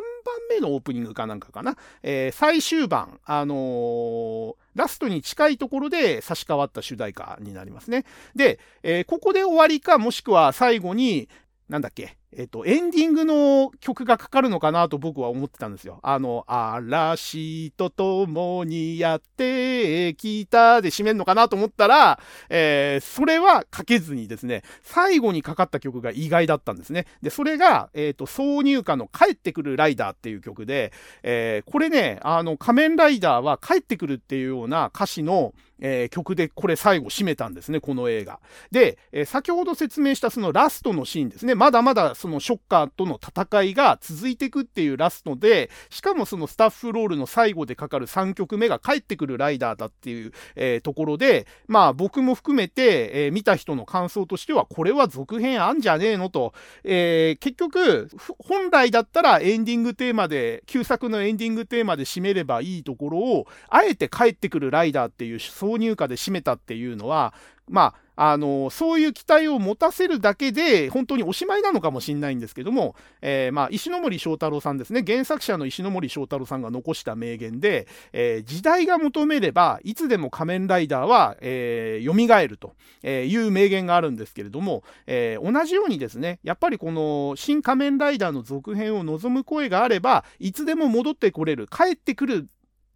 目のオープニングかなんかかな。え最終版、あのラストに近いところで差し替わった主題歌になりますね。で、えここで終わりか、もしくは最後に、なんだっけ、えっと、エンディングの曲がかかるのかなと僕は思ってたんですよ。あの、嵐と共にやってきたで締めるのかなと思ったら、えー、それはかけずにですね、最後にかかった曲が意外だったんですね。で、それが、えっ、ー、と、挿入歌の帰ってくるライダーっていう曲で、えー、これね、あの、仮面ライダーは帰ってくるっていうような歌詞の、えー、曲でこれ最後締めたんですね、この映画。で、えー、先ほど説明したそのラストのシーンですね、まだまだそのショッカーとの戦いが続いていくっていうラストで、しかもそのスタッフロールの最後でかかる3曲目が帰ってくるライダーだっていう、えー、ところで、まあ僕も含めて、えー、見た人の感想としては、これは続編あんじゃねえのと、えー、結局、本来だったらエンディングテーマで、旧作のエンディングテーマで締めればいいところを、あえて帰ってくるライダーっていう挿入歌で締めたっていうのは、まあ、あの、そういう期待を持たせるだけで、本当におしまいなのかもしれないんですけども、えー、まあ、石森章太郎さんですね、原作者の石森章太郎さんが残した名言で、えー、時代が求めれば、いつでも仮面ライダーは、えー、蘇るという名言があるんですけれども、えー、同じようにですね、やっぱりこの、新仮面ライダーの続編を望む声があれば、いつでも戻ってこれる、帰ってくる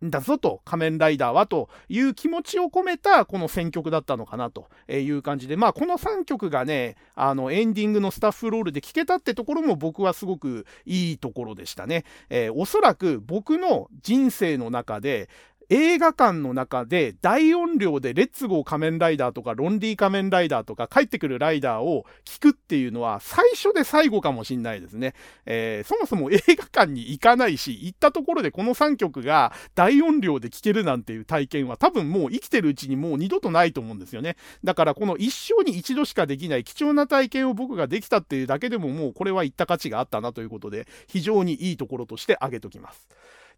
だぞと、仮面ライダーはという気持ちを込めたこの選曲だったのかなという感じで、まあこの3曲がね、あのエンディングのスタッフロールで聴けたってところも僕はすごくいいところでしたね。えー、おそらく僕の人生の中で、映画館の中で大音量でレッツゴー仮面ライダーとかロンリー仮面ライダーとか帰ってくるライダーを聞くっていうのは最初で最後かもしんないですね。えー、そもそも映画館に行かないし、行ったところでこの3曲が大音量で聴けるなんていう体験は多分もう生きてるうちにもう二度とないと思うんですよね。だからこの一生に一度しかできない貴重な体験を僕ができたっていうだけでももうこれは言った価値があったなということで非常にいいところとして挙げときます。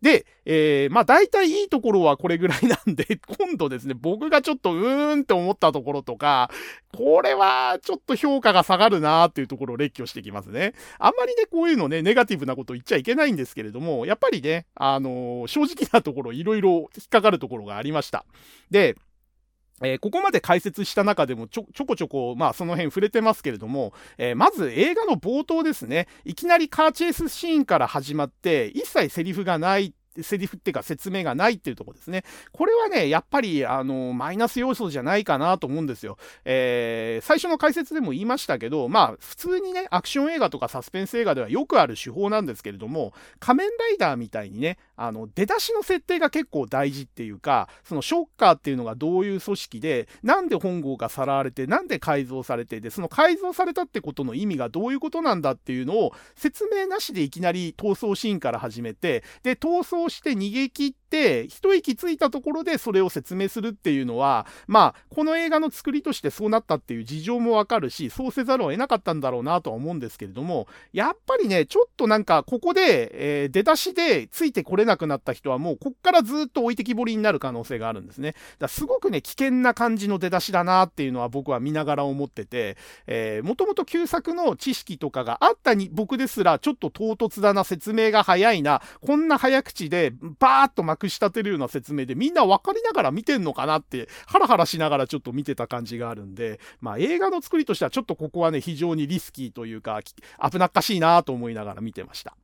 で、えー、まあ大体いいところはこれぐらいなんで、[LAUGHS] 今度ですね、僕がちょっとうーんって思ったところとか、これはちょっと評価が下がるなーっていうところを列挙してきますね。あんまりね、こういうのね、ネガティブなこと言っちゃいけないんですけれども、やっぱりね、あのー、正直なところいろいろ引っかかるところがありました。で、えー、ここまで解説した中でもちょちょこちょこ、まあ、その辺触れてますけれども、えー、まず映画の冒頭ですね、いきなりカーチェイスシーンから始まって、一切セリフがないセリフっていうか説明がないっていうとこですね。これはね、やっぱり、あの、マイナス要素じゃないかなと思うんですよ。えー、最初の解説でも言いましたけど、まあ、普通にね、アクション映画とかサスペンス映画ではよくある手法なんですけれども、仮面ライダーみたいにね、あの、出だしの設定が結構大事っていうか、そのショッカーっていうのがどういう組織で、なんで本郷がさらわれて、なんで改造されて、で、その改造されたってことの意味がどういうことなんだっていうのを、説明なしでいきなり逃走シーンから始めて、で、逃走して逃げ切って、一息ついたところでそれを説明するっていうのは、まあ、この映画の作りとしてそうなったっていう事情もわかるし、そうせざるを得なかったんだろうなとは思うんですけれども、やっぱりね、ちょっとなんか、ここで、えー、出だしでついてこれなくなった人はもう、こっからずっと置いてきぼりになる可能性があるんですね。だすごくね、危険な感じの出だしだなっていうのは僕は見ながら思ってて、えー、もともと旧作の知識とかがあったに僕ですら、ちょっと唐突だな、説明が早いな、こんな早口で、バーッとまくし立てるような説明で、みんな分かりながら見てんのかなって、ハラハラしながらちょっと見てた感じがあるんで、まあ映画の作りとしてはちょっとここはね、非常にリスキーというか、危なっかしいなと思いながら見てました。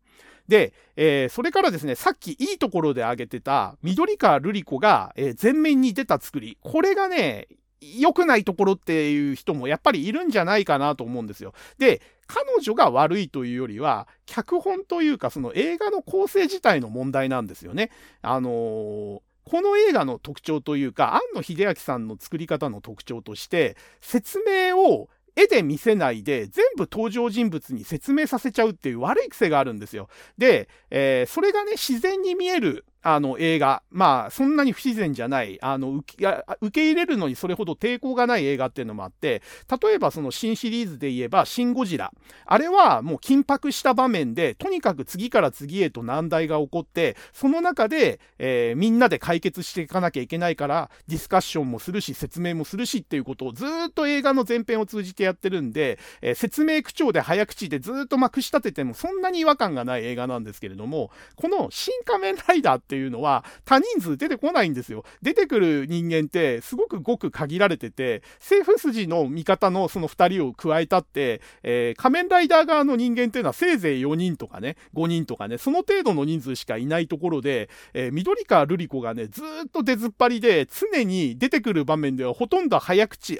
で、えー、それからですね、さっきいいところで挙げてた、緑川瑠璃子が、えー、前面に出た作り。これがね、良くないところっていう人もやっぱりいるんじゃないかなと思うんですよ。で、彼女が悪いというよりは、脚本というかその映画の構成自体の問題なんですよね。あのーこの映画の特徴というか、庵野秀明さんの作り方の特徴として、説明を絵で見せないで、全部登場人物に説明させちゃうっていう悪い癖があるんですよ。で、えー、それがね、自然に見えるあの映画、まあそんなに不自然じゃない、あの受け入れるのにそれほど抵抗がない映画っていうのもあって、例えばその新シリーズで言えば、シン・ゴジラ。あれはもう緊迫した場面で、とにかく次から次へと難題が起こって、その中で、えー、みんなで解決していかなきゃいけないから、ディスカッションもするし、説明もするしっていうことをずっと映画の前編を通じてやってるんで、えー、説明口調で早口でずっとまくし立ててもそんなに違和感がない映画なんですけれども、この新仮面ライダーってていうのは多人数出てこないんですよ。出てくる人間ってすごくごく限られてて、政府筋の味方のその2人を加えたって、えー、仮面ライダー側の人間っていうのはせいぜい4人とかね、5人とかね、その程度の人数しかいないところで、えー、緑川瑠璃子がね、ずっと出ずっぱりで、常に出てくる場面ではほとんど早口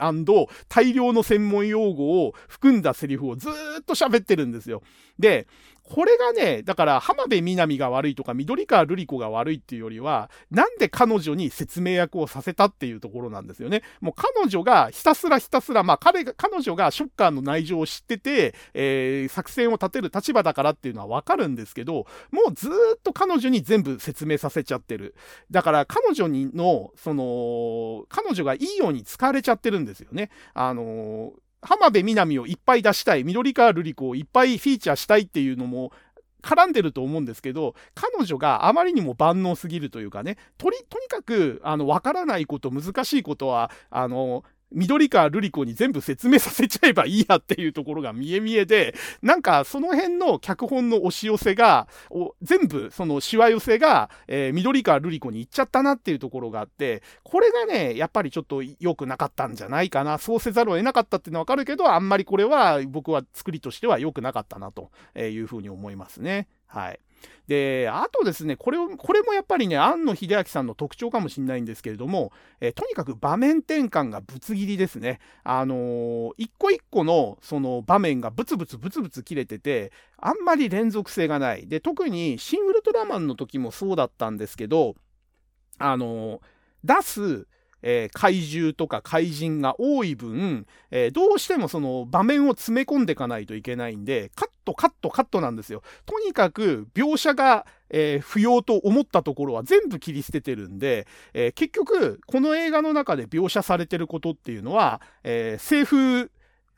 大量の専門用語を含んだセリフをずっと喋ってるんですよ。で、これがね、だから浜辺美波が悪いとか緑川瑠璃子が悪いっていうよりは、なんで彼女に説明役をさせたっていうところなんですよね。もう彼女がひたすらひたすら、まあ彼が、彼女がショッカーの内情を知ってて、えー、作戦を立てる立場だからっていうのはわかるんですけど、もうずっと彼女に全部説明させちゃってる。だから彼女にの、その、彼女がいいように使われちゃってるんですよね。あのー浜辺美波をいっぱい出したい、緑川瑠璃子をいっぱいフィーチャーしたいっていうのも絡んでると思うんですけど、彼女があまりにも万能すぎるというかね、とり、とにかく、あの、わからないこと、難しいことは、あの、緑川瑠璃子に全部説明させちゃえばいいやっていうところが見え見えで、なんかその辺の脚本の押し寄せが、全部そのしわ寄せが、えー、緑川瑠璃子に行っちゃったなっていうところがあって、これがね、やっぱりちょっと良くなかったんじゃないかな。そうせざるを得なかったっていうのはわかるけど、あんまりこれは僕は作りとしては良くなかったなというふうに思いますね。はい。で、あとですね、これを、これもやっぱりね、庵野秀明さんの特徴かもしれないんですけれども、えー、とにかく場面転換がぶつ切りですね。あのー、一個一個のその場面がブツブツブツブツ切れてて、あんまり連続性がない。で、特にシン・ウルトラマンの時もそうだったんですけど、あのー、出す、えー、怪獣とか怪人が多い分、えー、どうしてもその場面を詰め込んでいかないといけないんで、カットカットカットなんですよ。とにかく描写が、えー、不要と思ったところは全部切り捨ててるんで、え、結局、この映画の中で描写されてることっていうのは、えー、政府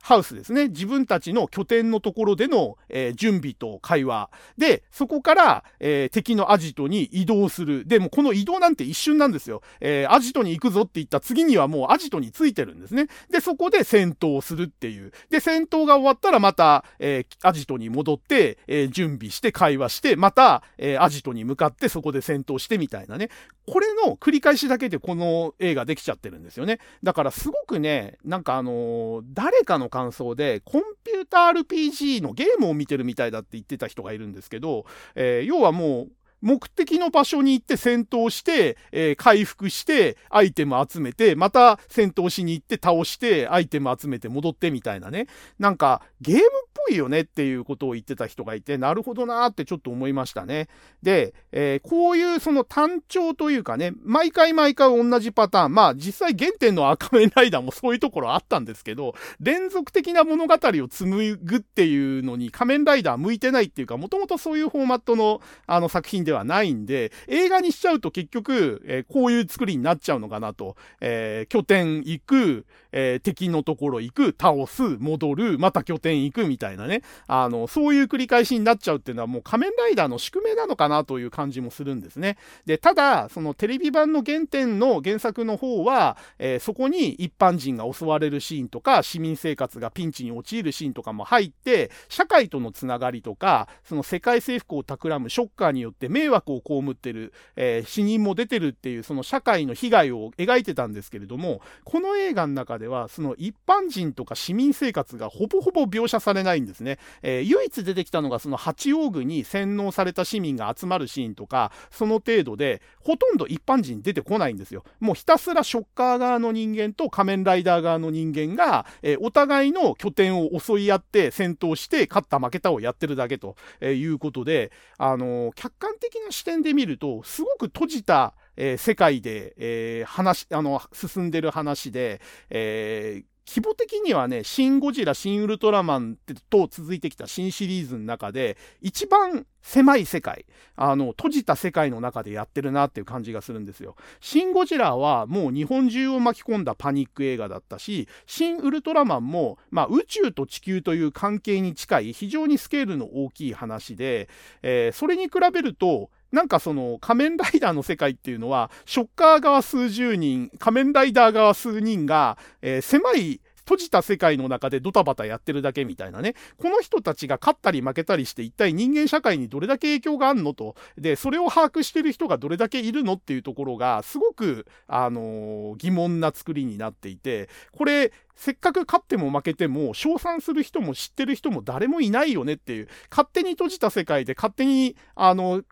ハウスですね。自分たちの拠点のところでの、えー、準備と会話。で、そこから、えー、敵のアジトに移動する。で、もこの移動なんて一瞬なんですよ。えー、アジトに行くぞって言った次にはもうアジトについてるんですね。で、そこで戦闘するっていう。で、戦闘が終わったらまた、えアジトに戻って、え準備して会話して、また、えアジトに向かってそこで戦闘してみたいなね。これの繰り返しだけでこの映画できちゃってるんですよね。だからすごくね、なんかあの誰かの感想で、コンピューター RPG のゲームを見てるみたいだって言ってた人がいるんですけど、えー、要はもう、目的の場所に行って戦闘して、えー、回復して、アイテム集めて、また戦闘しに行って倒して、アイテム集めて戻ってみたいなね。なんか、ゲームっぽいよねっていうことを言ってた人がいて、なるほどなーってちょっと思いましたね。で、えー、こういうその単調というかね、毎回毎回同じパターン。まあ、実際原点の赤面ライダーもそういうところあったんですけど、連続的な物語を紡ぐっていうのに仮面ライダー向いてないっていうか、もともとそういうフォーマットのあの作品でではないんで、映画にしちゃうと結局、えー、こういう作りになっちゃうのかなと。えー、拠点行く、えー、敵のところ行く、倒す、戻る、また拠点行くみたいなね。あの、そういう繰り返しになっちゃうっていうのはもう仮面ライダーの宿命なのかなという感じもするんですね。で、ただ、そのテレビ版の原点の原作の方は、えー、そこに一般人が襲われるシーンとか、市民生活がピンチに陥るシーンとかも入って、社会とのつながりとか、その世界征服を企むショッカーによって迷惑を被ってる、えー、死人も出てるっていうその社会の被害を描いてたんですけれども、この映画の中でではその一般人とか市民生活がほぼほぼ描写されないんですね。えー、唯一出てきたのがその八王宮に洗脳された市民が集まるシーンとか、その程度で、ほとんど一般人出てこないんですよ。もうひたすらショッカー側の人間と仮面ライダー側の人間が、えー、お互いの拠点を襲い合って戦闘して勝った負けたをやってるだけということで、あのー、客観的な視点で見ると、すごく閉じた、えー、世界で、えー、話、あの、進んでる話で、えー、規模的にはね、シン・ゴジラ、シン・ウルトラマンと続いてきた新シリーズの中で、一番狭い世界、あの、閉じた世界の中でやってるなっていう感じがするんですよ。シン・ゴジラはもう日本中を巻き込んだパニック映画だったし、シン・ウルトラマンも、まあ、宇宙と地球という関係に近い非常にスケールの大きい話で、えー、それに比べると、なんかその仮面ライダーの世界っていうのは、ショッカー側数十人、仮面ライダー側数人が、えー、狭い閉じた世界の中でドタバタやってるだけみたいなね。この人たちが勝ったり負けたりして一体人間社会にどれだけ影響があるのと。で、それを把握してる人がどれだけいるのっていうところが、すごく、あのー、疑問な作りになっていて、これ、せっかく勝っても負けても、称賛する人も知ってる人も誰もいないよねっていう、勝手に閉じた世界で勝手に、あの、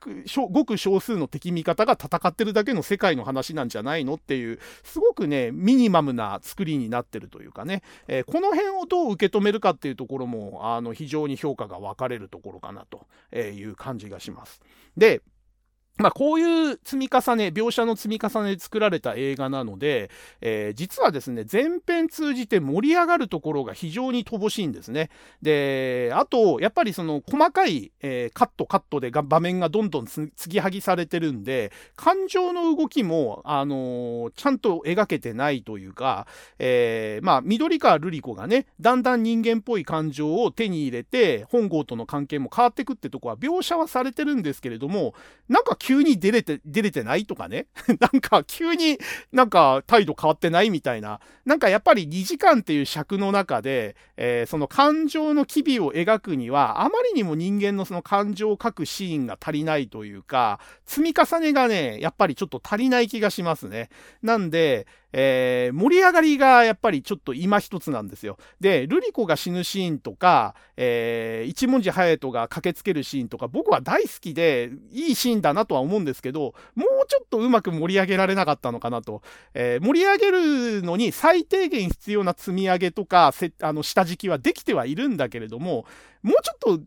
ごく少数の敵味方が戦ってるだけの世界の話なんじゃないのっていう、すごくね、ミニマムな作りになってるというかね、えー、この辺をどう受け止めるかっていうところも、あの、非常に評価が分かれるところかなという感じがします。で、まあ、こういう積み重ね、描写の積み重ねで作られた映画なので、えー、実はですね、全編通じて盛り上がるところが非常に乏しいんですね。で、あと、やっぱりその細かい、えー、カットカットでが場面がどんどん継ぎはぎされてるんで、感情の動きも、あのー、ちゃんと描けてないというか、え、まあ、緑川瑠璃子がね、だんだん人間っぽい感情を手に入れて、本郷との関係も変わってくってとこは描写はされてるんですけれども、なんか急に出れて、出れてないとかね。[LAUGHS] なんか急になんか態度変わってないみたいな。なんかやっぱり2時間っていう尺の中で、えー、その感情の機微を描くには、あまりにも人間のその感情を描くシーンが足りないというか、積み重ねがね、やっぱりちょっと足りない気がしますね。なんで、えー、盛り上がりがやっぱりちょっと今一つなんですよ。で、ルリコが死ぬシーンとか、えー、一文字隼人が駆けつけるシーンとか、僕は大好きで、いいシーンだなとは思うんですけど、もうちょっとうまく盛り上げられなかったのかなと。えー、盛り上げるのに最低限必要な積み上げとか、あの、下敷きはできてはいるんだけれども、もうちょっと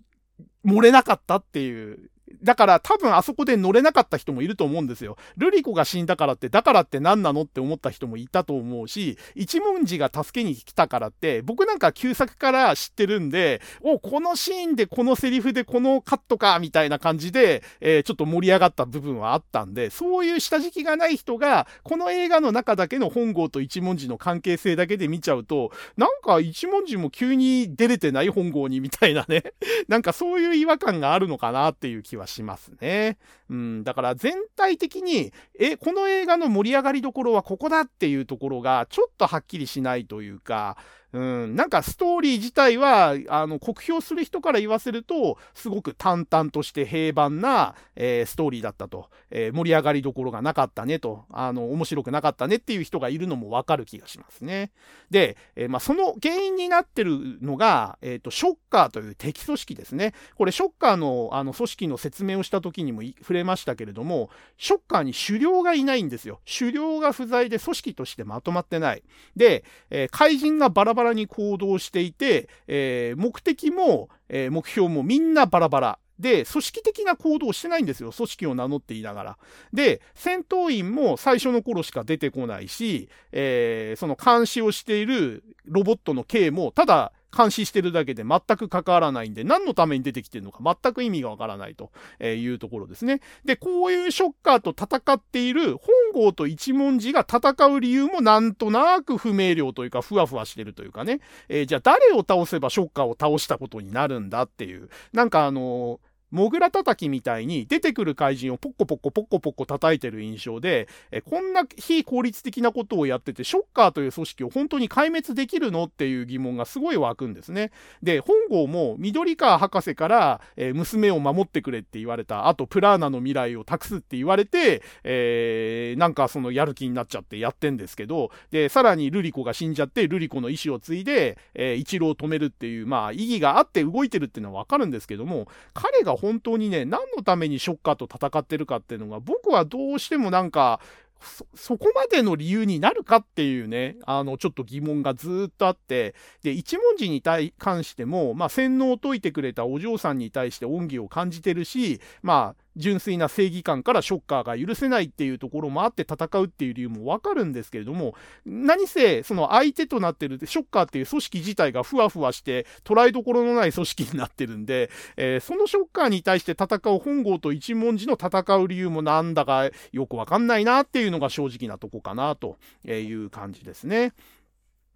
漏れなかったっていうだから多分あそこで乗れなかった人もいると思うんですよ。ルリコが死んだからって、だからって何なのって思った人もいたと思うし、一文字が助けに来たからって、僕なんか旧作から知ってるんで、お、このシーンでこのセリフでこのカットか、みたいな感じで、えー、ちょっと盛り上がった部分はあったんで、そういう下敷きがない人が、この映画の中だけの本郷と一文字の関係性だけで見ちゃうと、なんか一文字も急に出れてない本郷にみたいなね、[LAUGHS] なんかそういう違和感があるのかなっていう気気はしますね。うん、だから全体的に、え、この映画の盛り上がりどころはここだっていうところがちょっとはっきりしないというか、うん、なんかストーリー自体は、あの、酷評する人から言わせると、すごく淡々として平凡な、えー、ストーリーだったと、えー、盛り上がりどころがなかったねと、あの、面白くなかったねっていう人がいるのもわかる気がしますね。で、えー、まあ、その原因になってるのが、えっ、と、ショッカーという敵組織ですね。これ、ショッカーの、あの、組織の説明をした時にも触れましたけれども、ショッカーに狩猟がいないんですよ。狩猟が不在で組織としてまとまってない。で、え怪人がバラバラバラに行動していて、えー、目的も、えー、目標もみんなバラバラ。で、組織的な行動をしてないんですよ。組織を名乗っていながら。で、戦闘員も最初の頃しか出てこないし、えー、その監視をしているロボットの K も、ただ監視してるだけで全く関わらないんで、何のために出てきてるのか全く意味がわからないというところですね。で、こういうショッカーと戦っている本郷と一文字が戦う理由もなんとなく不明瞭というか、ふわふわしてるというかね。えー、じゃあ誰を倒せばショッカーを倒したことになるんだっていう。なんかあのーモグラ叩きみたいに出てくる怪人をポッコポッコポッコポッコ叩いてる印象で、えこんな非効率的なことをやってて、ショッカーという組織を本当に壊滅できるのっていう疑問がすごい湧くんですね。で、本郷も緑川博士から、え娘を守ってくれって言われた、あとプラーナの未来を託すって言われて、えー、なんかそのやる気になっちゃってやってんですけど、で、さらにルリコが死んじゃって、ルリコの意志を継いで、えー、一郎を止めるっていう、まあ意義があって動いてるっていうのはわかるんですけども、彼が本当にね、何のためにショッカーと戦ってるかっていうのが、僕はどうしてもなんか、そ、そこまでの理由になるかっていうね、あの、ちょっと疑問がずっとあって、で、一文字に対関しても、まあ、洗脳を解いてくれたお嬢さんに対して恩義を感じてるし、まあ、純粋な正義感からショッカーが許せないっていうところもあって戦うっていう理由もわかるんですけれども、何せ、その相手となってるショッカーっていう組織自体がふわふわして捉えどころのない組織になってるんで、えー、そのショッカーに対して戦う本郷と一文字の戦う理由もなんだかよくわかんないなっていうのが正直なとこかなという感じですね。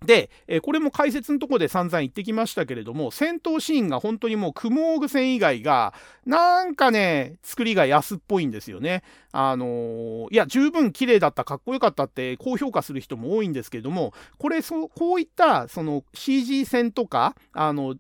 で、えこれも解説のとこで散々言ってきましたけれども、戦闘シーンが本当にもう雲具戦以外が、なんかね、作りが安っぽいんですよね。あのー、いや、十分綺麗だった、かっこよかったって高評価する人も多いんですけれども、これ、そこういった、その CG 戦とか、あの、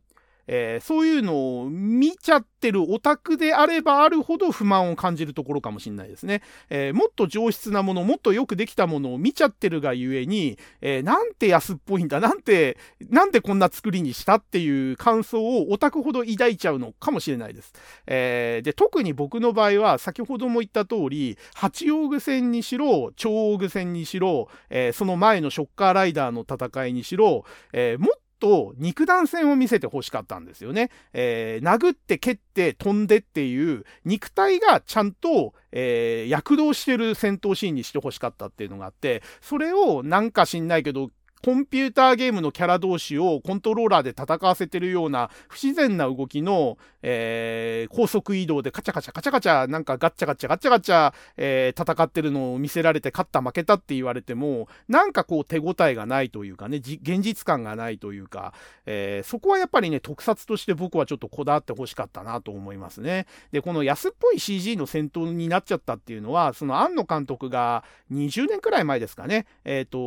えー、そういうのを見ちゃってるオタクであればあるほど不満を感じるところかもしれないですね。えー、もっと上質なもの、もっとよくできたものを見ちゃってるがゆえに、えー、なんて安っぽいんだ、なんて、なんでこんな作りにしたっていう感想をオタクほど抱いちゃうのかもしれないです。えで、特に僕の場合は、先ほども言った通り、八王具戦にしろ、超王具戦にしろ、えその前のショッカーライダーの戦いにしろ、えもっと肉弾戦を見せて欲しかったんですよね。えー、殴って蹴って飛んでっていう肉体がちゃんと、えー、躍動してる戦闘シーンにして欲しかったっていうのがあって、それをなんか知んないけど、コンピューターゲームのキャラ同士をコントローラーで戦わせてるような不自然な動きの、えー、高速移動でカチャカチャカチャカチャなんかガッチャガチャガチャガチャ、えー、戦ってるのを見せられて勝った負けたって言われてもなんかこう手応えがないというかね現実感がないというか、えー、そこはやっぱりね特撮として僕はちょっとこだわってほしかったなと思いますね。でこの安っぽい CG の戦闘になっちゃったっていうのはその庵野監督が20年くらい前ですかねえっ、と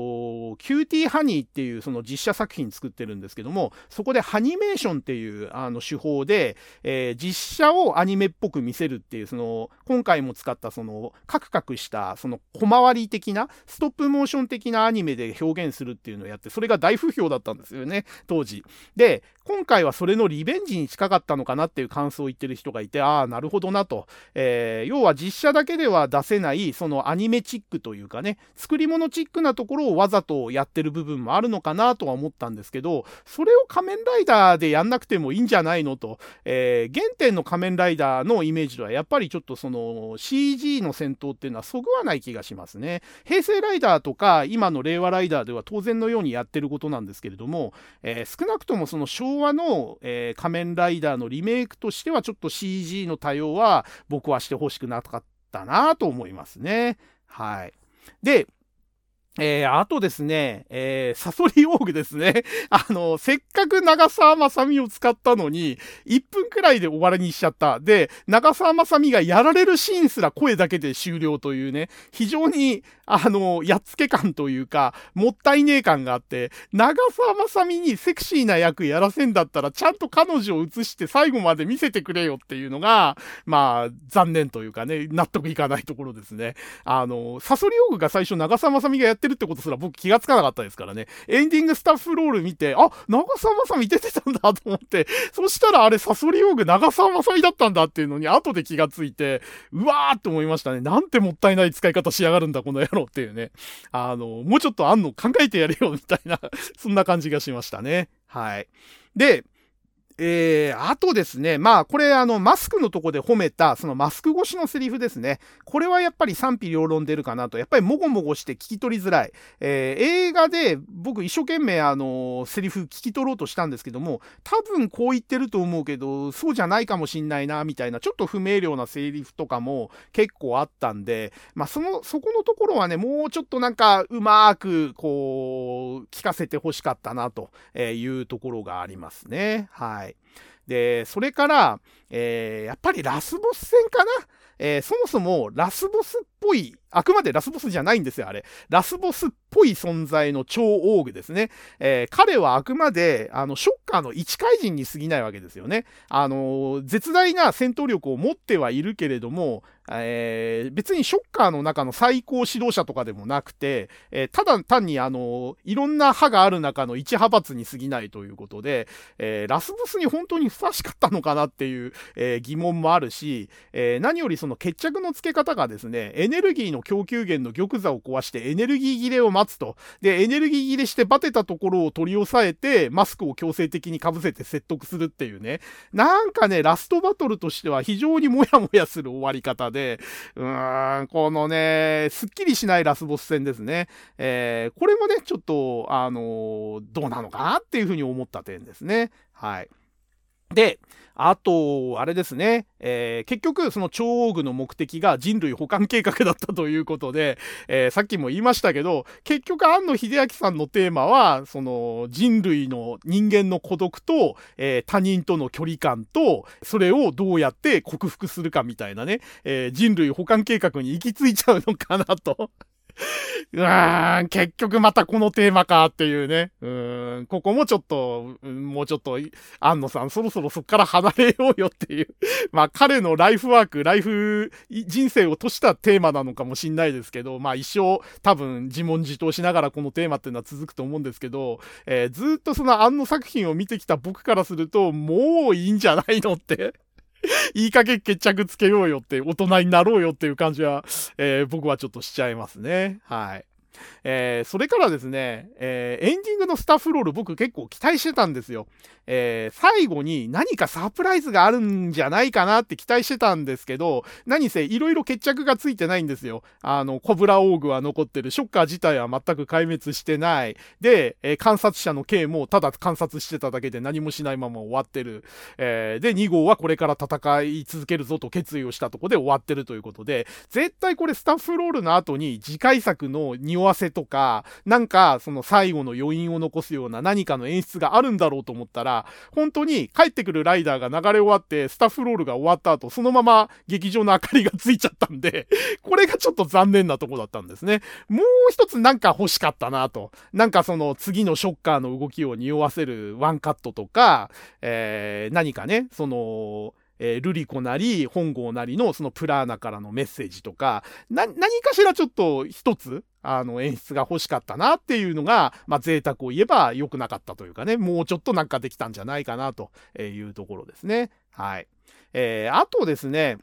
キューティーハニーっていうその実写作品作ってるんですけども、そこでハニメーションっていうあの手法で、え、え実写をアニメっぽく見せるっていう、その、今回も使ったその、カクカクしたそのコマ撮り的な、ストップモーション的なアニメで表現するっていうのをやって、それが大不評だったんですよね、当時。で、今回はそれのリベンジに近かったのかなっていう感想を言ってる人がいて、ああ、なるほどなと。えー、要は実写だけでは出せない、そのアニメチックというかね、作り物チックなところをわざとやってる部分もあるのかなとは思ったんですけど、それを仮面ライダーでやんなくてもいいんじゃないのと。えー、原点の仮面ライダーのイメージとはやっぱりちょっとその CG の戦闘っていうのはそぐわない気がしますね。平成ライダーとか今の令和ライダーでは当然のようにやってることなんですけれども、えー、少なくともその昭和の、えー、仮面ライダーのリメイクとしてはちょっと CG の多様は僕はしてほしくなかったなと思いますね。はい。で、えー、あとですね、えー、サソリオーグですね。[LAUGHS] あの、せっかく長澤まさみを使ったのに、1分くらいで終わりにしちゃった。で、長澤まさみがやられるシーンすら声だけで終了というね、非常に、あの、やっつけ感というか、もったいねえ感があって、長澤まさみにセクシーな役やらせんだったら、ちゃんと彼女を映して最後まで見せてくれよっていうのが、まあ、残念というかね、納得いかないところですね。あの、サソリオーグが最初長澤まさみがやってるるってことすら僕気がつかなかったですからね。エンディングスタッフロール見て、あ、長澤まさみ出てたんだと思って、[LAUGHS] そしたらあれサソリオーグ長澤まさみだったんだっていうのに後で気がついて、うわーって思いましたね。なんてもったいない使い方しやがるんだ、この野郎っていうね。あの、もうちょっとあんの考えてやれよ、みたいなそんな感じがしましたね。はい。で、えー、あとですね、まあ、これ、あの、マスクのとこで褒めた、そのマスク越しのセリフですね。これはやっぱり賛否両論出るかなと。やっぱりもごもごして聞き取りづらい。えー、映画で僕一生懸命、あの、セリフ聞き取ろうとしたんですけども、多分こう言ってると思うけど、そうじゃないかもしんないな、みたいな、ちょっと不明瞭なセリフとかも結構あったんで、まあ、その、そこのところはね、もうちょっとなんか、うまく、こう、聞かせて欲しかったな、というところがありますね。はい。で、それから、えー、やっぱりラスボス戦かな？えー、そもそもラスボスっぽい、あくまでラスボスじゃないんですよ、あれ。ラスボスっぽい存在の超オーグですね。えー、彼はあくまで、あの、ショッカーの一怪人に過ぎないわけですよね。あの絶大な戦闘力を持ってはいるけれども、えー、別にショッカーの中の最高指導者とかでもなくて、えー、ただ単にあの、いろんな派がある中の一派閥に過ぎないということで、えー、ラスボスに本当にふさわしかったのかなっていう、え疑問もあるし、え何よりその決着のつけ方がですね、エネルギーの供給源の玉座を壊してエネルギー切れを待つと。で、エネルギー切れしてバテたところを取り押さえて、マスクを強制的に被せて説得するっていうね。なんかね、ラストバトルとしては非常にもやもやする終わり方で、でうーん、このね、すっきりしないラスボス戦ですね。えー、これもね、ちょっと、あのー、どうなのかなっていうふうに思った点ですね。はい。で、あと、あれですね、えー、結局、その超王具の目的が人類保管計画だったということで、えー、さっきも言いましたけど、結局、庵野秀明さんのテーマは、その人類の人間の孤独と、えー、他人との距離感と、それをどうやって克服するかみたいなね、え人類保管計画に行き着いちゃうのかなと。[LAUGHS] うーん、結局またこのテーマかっていうね。うーん、ここもちょっと、もうちょっと、安野さんそろそろそっから離れようよっていう。[LAUGHS] まあ彼のライフワーク、ライフ、人生をとしたテーマなのかもしんないですけど、まあ一生多分自問自答しながらこのテーマっていうのは続くと思うんですけど、えー、ずっとその安野作品を見てきた僕からすると、もういいんじゃないのって [LAUGHS] いい加減決着つけようよって、大人になろうよっていう感じは、えー、僕はちょっとしちゃいますね。はい。えー、それからですね、えー、エンディングのスタッフロール僕結構期待してたんですよ。えー、最後に何かサプライズがあるんじゃないかなって期待してたんですけど、何せいろいろ決着がついてないんですよ。あの、コブラオーグは残ってる。ショッカー自体は全く壊滅してない。で、えー、観察者の K もただ観察してただけで何もしないまま終わってる。えー、で、2号はこれから戦い続けるぞと決意をしたとこで終わってるということで、絶対これスタッフロールの後に次回作の2匂わせとか、なんかその最後の余韻を残すような何かの演出があるんだろうと思ったら、本当に帰ってくるライダーが流れ終わって、スタッフロールが終わった後、そのまま劇場の明かりがついちゃったんで、[LAUGHS] これがちょっと残念なとこだったんですね。もう一つなんか欲しかったなと。なんかその次のショッカーの動きを匂わせるワンカットとか、えー、何かね、その、えー、ルリコなり、本郷なりのそのプラーナからのメッセージとか、な、何かしらちょっと一つ、あの演出が欲しかったなっていうのが、まあ贅沢を言えば良くなかったというかね、もうちょっとなんかできたんじゃないかなというところですね。はい。えー、あとですね、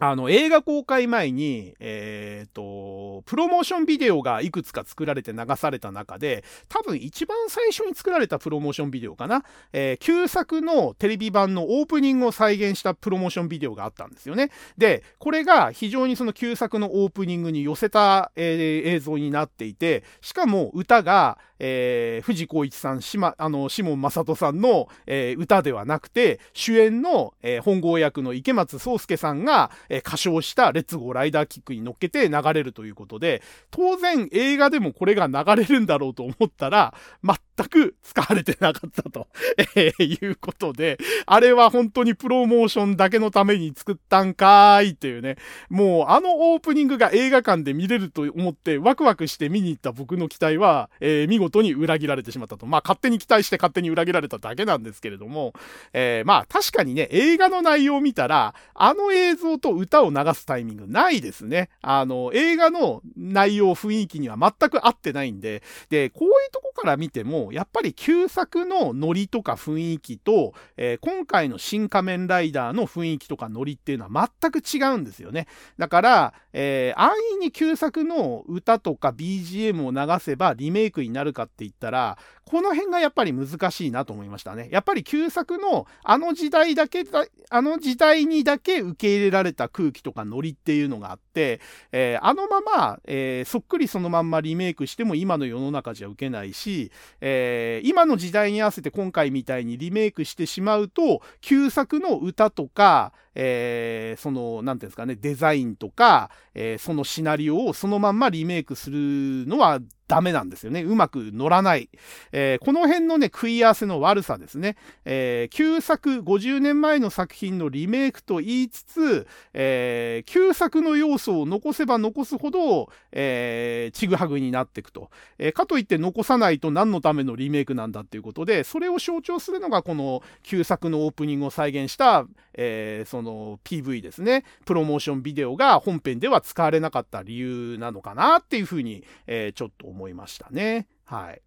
あの、映画公開前に、えっ、ー、と、プロモーションビデオがいくつか作られて流された中で、多分一番最初に作られたプロモーションビデオかな。えー、旧作のテレビ版のオープニングを再現したプロモーションビデオがあったんですよね。で、これが非常にその旧作のオープニングに寄せた、えー、映像になっていて、しかも歌が、えー、藤光一さん、しま、あの、シモン正人さんの、えー、歌ではなくて、主演の、えー、本郷役の池松壮介さんが、えー、歌唱したレッツゴーライダーキックに乗っけて流れるということで、当然映画でもこれが流れるんだろうと思ったら、全く使われてなかったと、[LAUGHS] えー、いうことで、あれは本当にプロモーションだけのために作ったんかーいっていうね、もうあのオープニングが映画館で見れると思ってワクワクして見に行った僕の期待は、えー、見事に裏切られてしまったと。まあ勝手に期待して勝手に裏切られただけなんですけれども、えー、まあ確かにね、映画の内容を見たら、あの映像と歌を流すタイミングないですね。あの、映画の内容、雰囲気には全く合ってないんで、で、こういうとこから見ても、やっぱり旧作のノリとか雰囲気と、えー、今回の新仮面ライダーの雰囲気とかノリっていうのは全く違うんですよね。だから、えー、安易に旧作の歌とか BGM を流せばリメイクになるかって言ったら、この辺がやっぱり難しいなと思いましたね。やっぱり旧作のあの時代だけあの時代にだけ受け入れられた空気とかノリっていうのがあって、えー、あのまま、えー、そっくりそのまんまリメイクしても今の世の中じゃ受けないし、えー、今の時代に合わせて今回みたいにリメイクしてしまうと、旧作の歌とか、えー、その、なんていうんですかね、デザインとか、えー、そのシナリオをそのまんまリメイクするのはダメなんですよね。うまく乗らない。えー、この辺のね、食い合わせの悪さですね。えー、旧作、50年前の作品のリメイクと言いつつ、えー、旧作の要素を残せば残すほど、えー、ちぐはぐになっていくと。えー、かといって残さないと何のためのリメイクなんだっていうことで、それを象徴するのがこの旧作のオープニングを再現した、えー、その PV ですね。プロモーションビデオが本編では使われなかった理由なのかなっていうふうに、えー、ちょっと思いましたね。はい。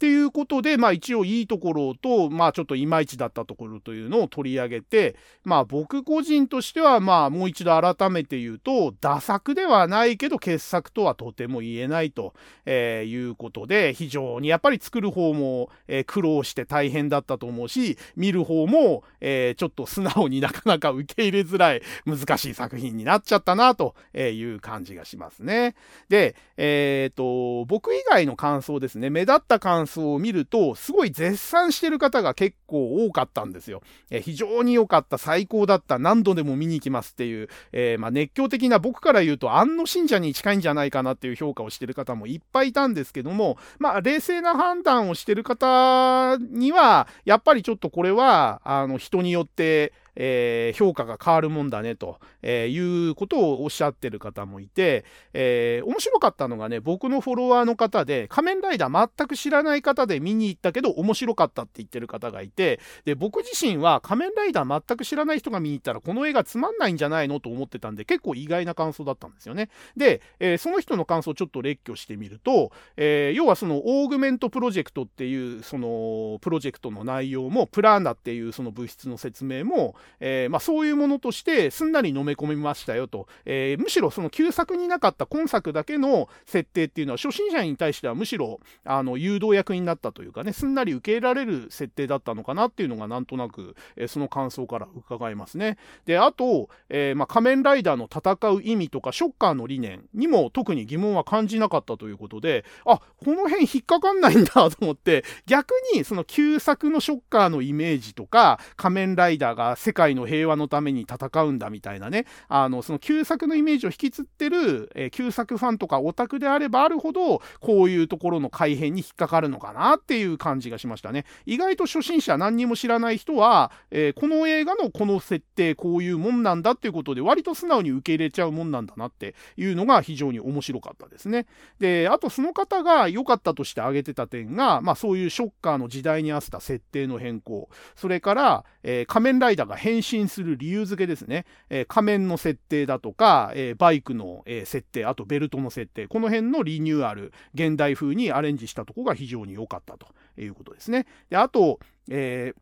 っていうことで、まあ一応いいところと、まあちょっといまいちだったところというのを取り上げて、まあ僕個人としては、まあもう一度改めて言うと、打作ではないけど傑作とはとても言えないと、えー、いうことで、非常にやっぱり作る方も、えー、苦労して大変だったと思うし、見る方も、えー、ちょっと素直になかなか受け入れづらい難しい作品になっちゃったなという感じがしますね。で、えっ、と、僕以外の感想ですね、目立った感想を見ると、すごい絶賛してる方が結構多かったんですよ。え非常に良かった、最高だった、何度でも見に行きますっていう、えまあ、熱狂的な僕から言うと、安の信者に近いんじゃないかなっていう評価をしてる方もいっぱいいたんですけども、まあ、冷静な判断をしてる方には、やっぱりちょっとこれは、あの、人によって、えー、評価が変わるもんだねと、えー、いうことをおっしゃってる方もいて、えー、面白かったのがね、僕のフォロワーの方で、仮面ライダー全く知らない方で見に行ったけど面白かったって言ってる方がいて、で、僕自身は仮面ライダー全く知らない人が見に行ったらこの映画つまんないんじゃないのと思ってたんで、結構意外な感想だったんですよね。で、えその人の感想をちょっと列挙してみると、え要はそのオーグメントプロジェクトっていうそのプロジェクトの内容も、プラーナっていうその物質の説明も、えー、まあ、そういうものとしてすんなり飲め込みましたよと、えー、むしろその旧作になかった今作だけの設定っていうのは初心者に対してはむしろあの誘導役になったというかねすんなり受け入れられる設定だったのかなっていうのがなんとなく、えー、その感想から伺いますね。であと、えまあ、仮面ライダーの戦う意味とかショッカーの理念にも特に疑問は感じなかったということであこの辺引っかかんないんだと思って逆にその旧作のショッカーのイメージとか仮面ライダーが世世界の平和のために戦うんだみたいなね、あの、その旧作のイメージを引きつってる、えー、旧作ファンとかオタクであればあるほど、こういうところの改変に引っかかるのかなっていう感じがしましたね。意外と初心者何にも知らない人は、えー、この映画のこの設定、こういうもんなんだっていうことで、割と素直に受け入れちゃうもんなんだなっていうのが非常に面白かったですね。で、あとその方が良かったとして挙げてた点が、まあそういうショッカーの時代に合わせた設定の変更、それから、えー、仮面ライダーが変身する理由付けですね、えー、仮面の設定だとか、えー、バイクの、えー、設定、あとベルトの設定、この辺のリニューアル、現代風にアレンジしたとこが非常に良かったということですね。であと、えー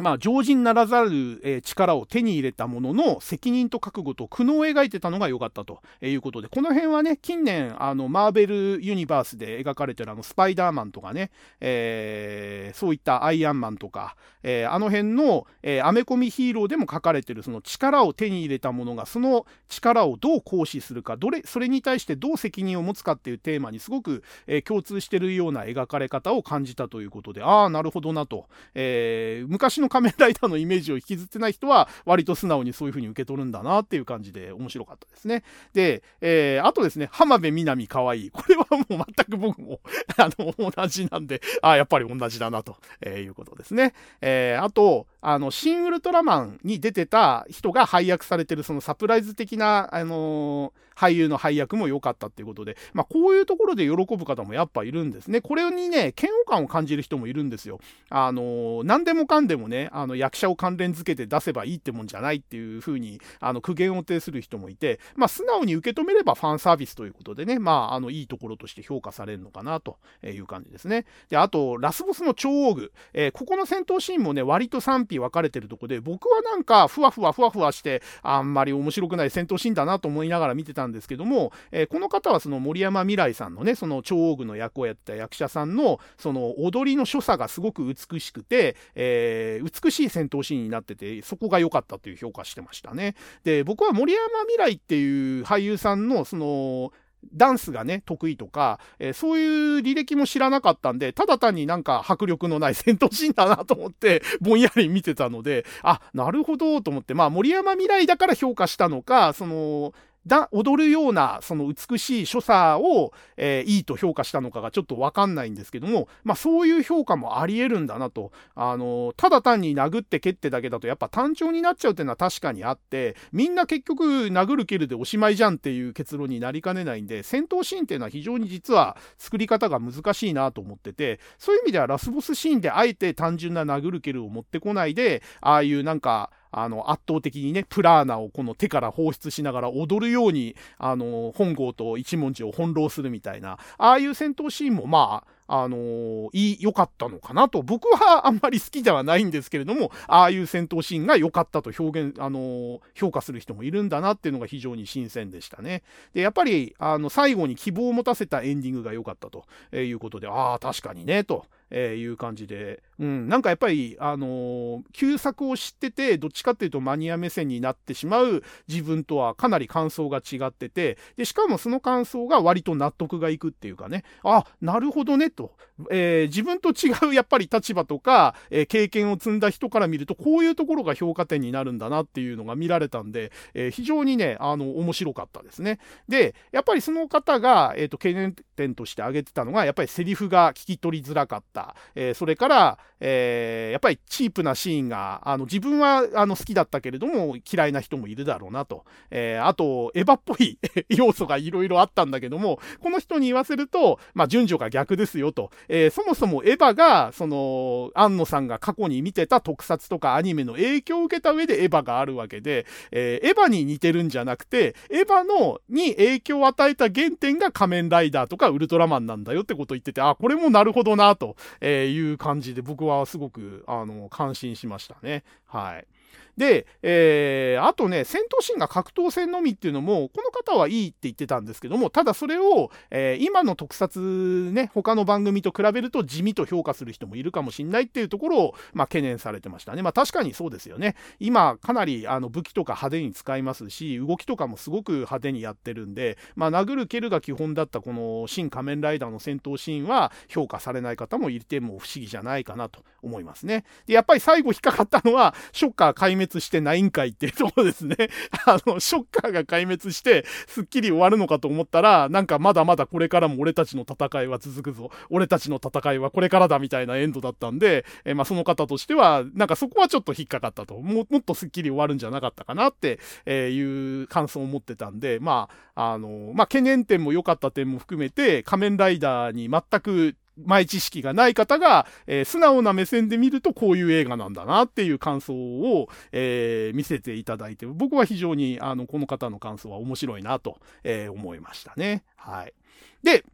まあ、常人ならざる、え、力を手に入れたものの責任と覚悟と苦悩を描いてたのが良かったということで、この辺はね、近年、あの、マーベルユニバースで描かれてるあの、スパイダーマンとかね、えー、そういったアイアンマンとか、えー、あの辺の、えー、アメコミヒーローでも書かれてるその力を手に入れたものが、その力をどう行使するか、どれ、それに対してどう責任を持つかっていうテーマにすごく、えー、共通してるような描かれ方を感じたということで、ああ、なるほどなと。えー、昔の仮面ライダーのイメージを引きずってない人は、割と素直にそういう風に受け取るんだなっていう感じで面白かったですね。で、えー、あとですね、浜辺美波可愛い。これはもう全く僕も [LAUGHS] あの、同じなんで、あやっぱり同じだなと、え、いうことですね。えー、あと、あの、シン・ウルトラマンに出てた人が配役されてる、そのサプライズ的な、あのー、俳優の配役も良かったっていうことで、まあ、こういうところで喜ぶ方もやっぱいるんですね。これにね、嫌悪感を感じる人もいるんですよ。あのー、何でもかんでもね、あの、役者を関連づけて出せばいいってもんじゃないっていうふうに、あの、苦言を呈する人もいて、まあ、素直に受け止めればファンサービスということでね、まあ、あの、いいところとして評価されるのかなという感じですね。で、あと、ラスボスの超大具。えー、ここの戦闘シーンもね、割と賛否分かれてるとこで、僕はなんか、ふわふわふわふわして、あんまり面白くない戦闘シーンだなと思いながら見てたんですけども、えー、この方はその森山未来さんのね、その超大具の役をやった役者さんの、その踊りの所作がすごく美しくて、えー、美しい戦闘シーンになってて、そこが良かったという評価してましたね。で、僕は森山未来っていう俳優さんの、その、ダンスがね、得意とか、えー、そういう履歴も知らなかったんで、ただ単になんか迫力のない戦闘シーンだなと思って、[LAUGHS] ぼんやり見てたので、あ、なるほどと思って、まあ森山未来だから評価したのか、その、だ踊るようなその美しい所作を、えー、いいと評価したのかがちょっとわかんないんですけども、まあそういう評価もあり得るんだなと。あの、ただ単に殴って蹴ってだけだとやっぱ単調になっちゃうっていうのは確かにあって、みんな結局殴る蹴るでおしまいじゃんっていう結論になりかねないんで、戦闘シーンっていうのは非常に実は作り方が難しいなと思ってて、そういう意味ではラスボスシーンであえて単純な殴る蹴るを持ってこないで、ああいうなんか、あの、圧倒的にね、プラーナをこの手から放出しながら踊るように、あの、本郷と一文字を翻弄するみたいな、ああいう戦闘シーンもまあ、あのー、いい、良かったのかなと。僕はあんまり好きではないんですけれども、ああいう戦闘シーンが良かったと表現、あの、評価する人もいるんだなっていうのが非常に新鮮でしたね。で、やっぱり、あの、最後に希望を持たせたエンディングが良かったということで、ああ、確かにね、と。えー、いう感じで、うん、なんかやっぱり、あのー、旧作を知ってて、どっちかっていうとマニア目線になってしまう自分とはかなり感想が違ってて、で、しかもその感想が割と納得がいくっていうかね、あ、なるほどね、と。えー、自分と違うやっぱり立場とか、えー、経験を積んだ人から見ると、こういうところが評価点になるんだなっていうのが見られたんで、えー、非常にね、あの、面白かったですね。で、やっぱりその方が、えっ、と、懸念点として挙げてたのが、やっぱりセリフが聞き取りづらかった。えそれから、えやっぱりチープなシーンが、あの、自分はあの好きだったけれども、嫌いな人もいるだろうなと。えあと、エヴァっぽい [LAUGHS] 要素がいろいろあったんだけども、この人に言わせると、まあ、順序が逆ですよと。えー、そもそもエヴァが、その、安野さんが過去に見てた特撮とかアニメの影響を受けた上でエヴァがあるわけで、えー、エヴァに似てるんじゃなくて、エヴァの、に影響を与えた原点が仮面ライダーとかウルトラマンなんだよってことを言ってて、あ、これもなるほどな、という感じで僕はすごく、あの、感心しましたね。はい。で、えー、あとね、戦闘シーンが格闘戦のみっていうのも、この方はいいって言ってたんですけども、ただそれを、えー、今の特撮ね、他の番組と比べると地味と評価する人もいるかもしんないっていうところを、まあ、懸念されてましたね。まあ確かにそうですよね。今、かなりあの武器とか派手に使いますし、動きとかもすごく派手にやってるんで、まあ殴る蹴るが基本だったこの新仮面ライダーの戦闘シーンは評価されない方もいても不思議じゃないかなと思いますね。で、やっぱり最後引っかかったのは、ショッカー壊滅してないんかいっていうところですね。[LAUGHS] あの、ショッカーが壊滅して、すっきり終わるのかと思ったら、なんかまだまだこれからも俺たちの戦いは続くぞ。俺たちの戦いはこれからだみたいなエンドだったんで、えまあ、その方としては、なんかそこはちょっと引っかかったと。ももっとすっきり終わるんじゃなかったかなって、えいう感想を持ってたんで、まあ、あの、まあ、懸念点も良かった点も含めて、仮面ライダーに全く前知識がない方が、えー、素直な目線で見るとこういう映画なんだなっていう感想を、えー、見せていただいて、僕は非常にあのこの方の感想は面白いなと、えー、思いましたね。はい。で、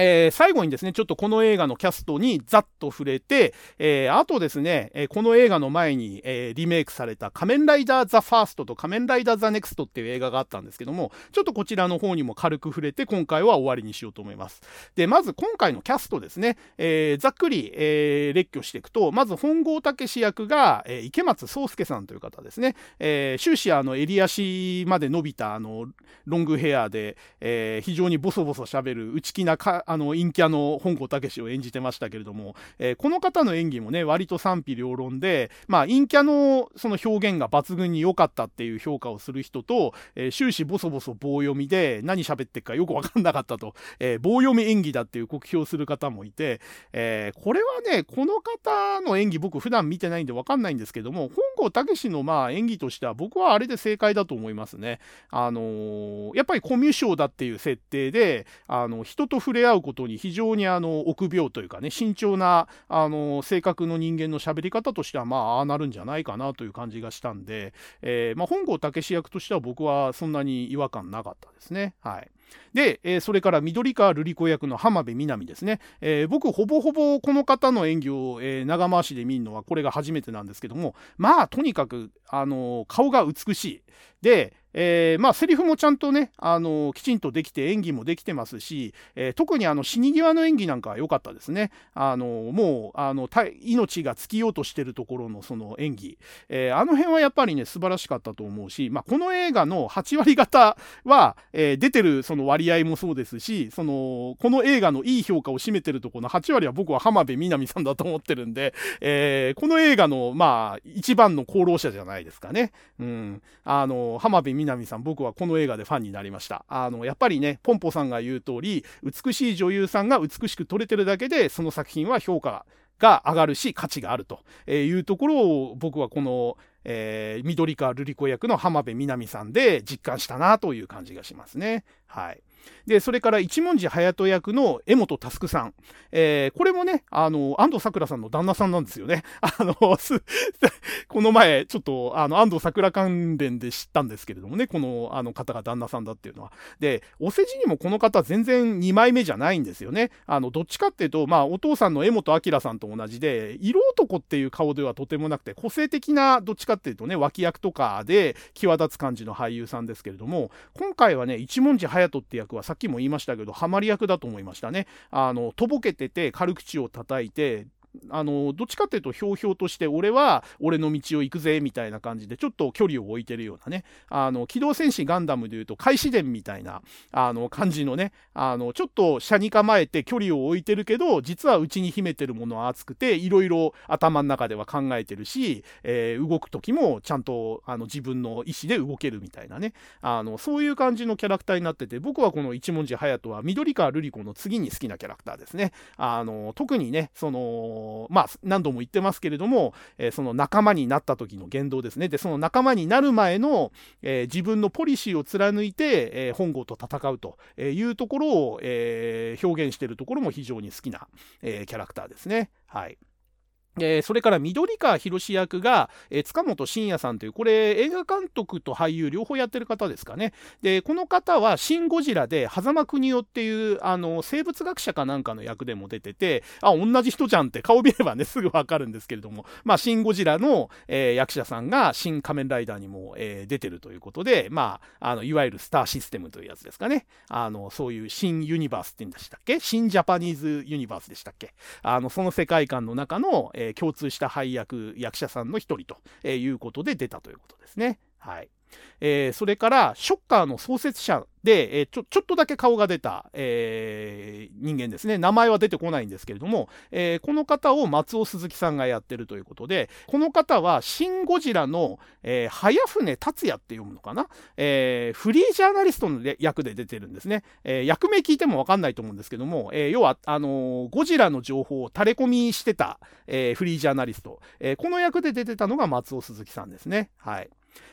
えー、最後にですね、ちょっとこの映画のキャストにざっと触れて、えー、あとですね、えー、この映画の前に、えリメイクされた仮面ライダーザ・ファーストと仮面ライダーザ・ネクストっていう映画があったんですけども、ちょっとこちらの方にも軽く触れて、今回は終わりにしようと思います。で、まず今回のキャストですね、えざっくり、え列挙していくと、まず本郷武役が、え池松壮介さんという方ですね、え終始あの襟足まで伸びたあのロングヘアで、え非常にボソボソ喋る内気なかあの陰キャの本郷武を演じてましたけれども、えー、この方の演技もね割と賛否両論で、まあ、陰キャのその表現が抜群に良かったっていう評価をする人と、えー、終始ボソボソ棒読みで何喋ってっかよく分かんなかったと、えー、棒読み演技だっていう酷評する方もいて、えこれはねこの方の演技僕普段見てないんで分かんないんですけども本郷武のまあ演技としては僕はあれで正解だと思いますね。あのやっぱりコミュ障だっていう設定であの人と触れ合うことに非常にあの臆病というかね慎重なあの性格の人間の喋り方としてはまあああなるんじゃないかなという感じがしたんで、えー、まあ、本郷武役としては僕はそんなに違和感なかったですね。はい。で、えー、それから緑川瑠璃子役の浜辺美波ですね、えー、僕ほぼほぼこの方の演技を、えー、長回しで見るのはこれが初めてなんですけどもまあとにかく、あの顔が美しい。で、えー、まあ、セリフもちゃんとね、あのきちんとできて演技もできてますし、えー、特にあの死に際の演技なんかは良かったですね。あのもうあの命が尽きようとしてるところのその演技、え、あの辺はやっぱりね素晴らしかったと思うし、まあ、この映画の8割方は、え出てるその割合もそうですし、そのこの映画のいい評価を占めてるところの8割は僕は浜辺美波さんだと思ってるんで、えこの映画のまあ一番の功労者じゃないですかね。うん、あの浜辺みなみさん、僕はこの映画でファンになりました。あの、やっぱりね、ポンポさんが言う通り、美しい女優さんが美しく撮れてるだけで、その作品は評価が上がるし、価値があるというところを、僕はこの、えー、緑川瑠璃子役の浜辺美波さんで実感したなという感じがしますね。はい。で、それから一文字隼人役の江本佑さん。えー、これもね、あの、安藤桜さんの旦那さんなんですよね。[LAUGHS] あの、[LAUGHS] この前、ちょっと、あの、安藤桜関連で知ったんですけれどもね、この、あの方が旦那さんだっていうのは。で、お世辞にもこの方全然2枚目じゃないんですよね。あの、どっちかっていうと、まあ、お父さんの江本明さんと同じで、色男っていう顔ではとてもなくて、個性的な、どっちかっていうとね、脇役とかで際立つ感じの俳優さんですけれども、今回はね、一文字隼人って役はさっきも言いましたけど、ハマり役だと思いましたね。あの、とぼけてて、軽口を叩いて、あのどっちかっていうとひょうひょうとして俺は俺の道を行くぜみたいな感じでちょっと距離を置いてるようなね。あの機動戦士ガンダムでいうと開始伝みたいなあの感じのね。あのちょっと車に構えて距離を置いてるけど実は内に秘めてるものは熱くていろいろ頭の中では考えてるし、えー、動く時もちゃんとあの自分の意思で動けるみたいなね。あのそういう感じのキャラクターになってて僕はこの一文字隼人は緑川瑠璃子の次に好きなキャラクターですね。あの特にねそのまあ、何度も言ってますけれども、えー、その仲間になった時の言動ですね。で、その仲間になる前の、えー、自分のポリシーを貫いて、えー、本郷と戦うというところを、え表現してるところも非常に好きな、えキャラクターですね。はい。えー、それから緑川博士役が、えー、塚本慎也さんという、これ映画監督と俳優両方やってる方ですかね。で、この方はシン・ゴジラで狭間邦夫っていうあの生物学者かなんかの役でも出てて、あ、同じ人じゃんって顔見ればね、すぐわかるんですけれども、まあ、シン・ゴジラの、えー、役者さんが新仮面ライダーにも、え出てるということで、まあ、あの、いわゆるスターシステムというやつですかね。あの、そういう新ユニバースって言うんでしたっけ？新ジャパニーズユニバースでしたっけ？あの、その世界観の中の、え共通した配役役者さんの一人ということで出たということですね。はい。えー、それから、ショッカーの創設者で、えー、ちょ、ちょっとだけ顔が出た、えー、人間ですね。名前は出てこないんですけれども、え、この方を松尾鈴木さんがやってるということで、この方は、シン・ゴジラの、えー、早船達也って読むのかな、え、フリージャーナリストの役で出てるんですね。え、役名聞いてもわかんないと思うんですけども、え、要は、あの、ゴジラの情報を垂れ込みしてた、え、フリージャーナリスト、え、この役で出てたのが松尾鈴木さんですね。はい。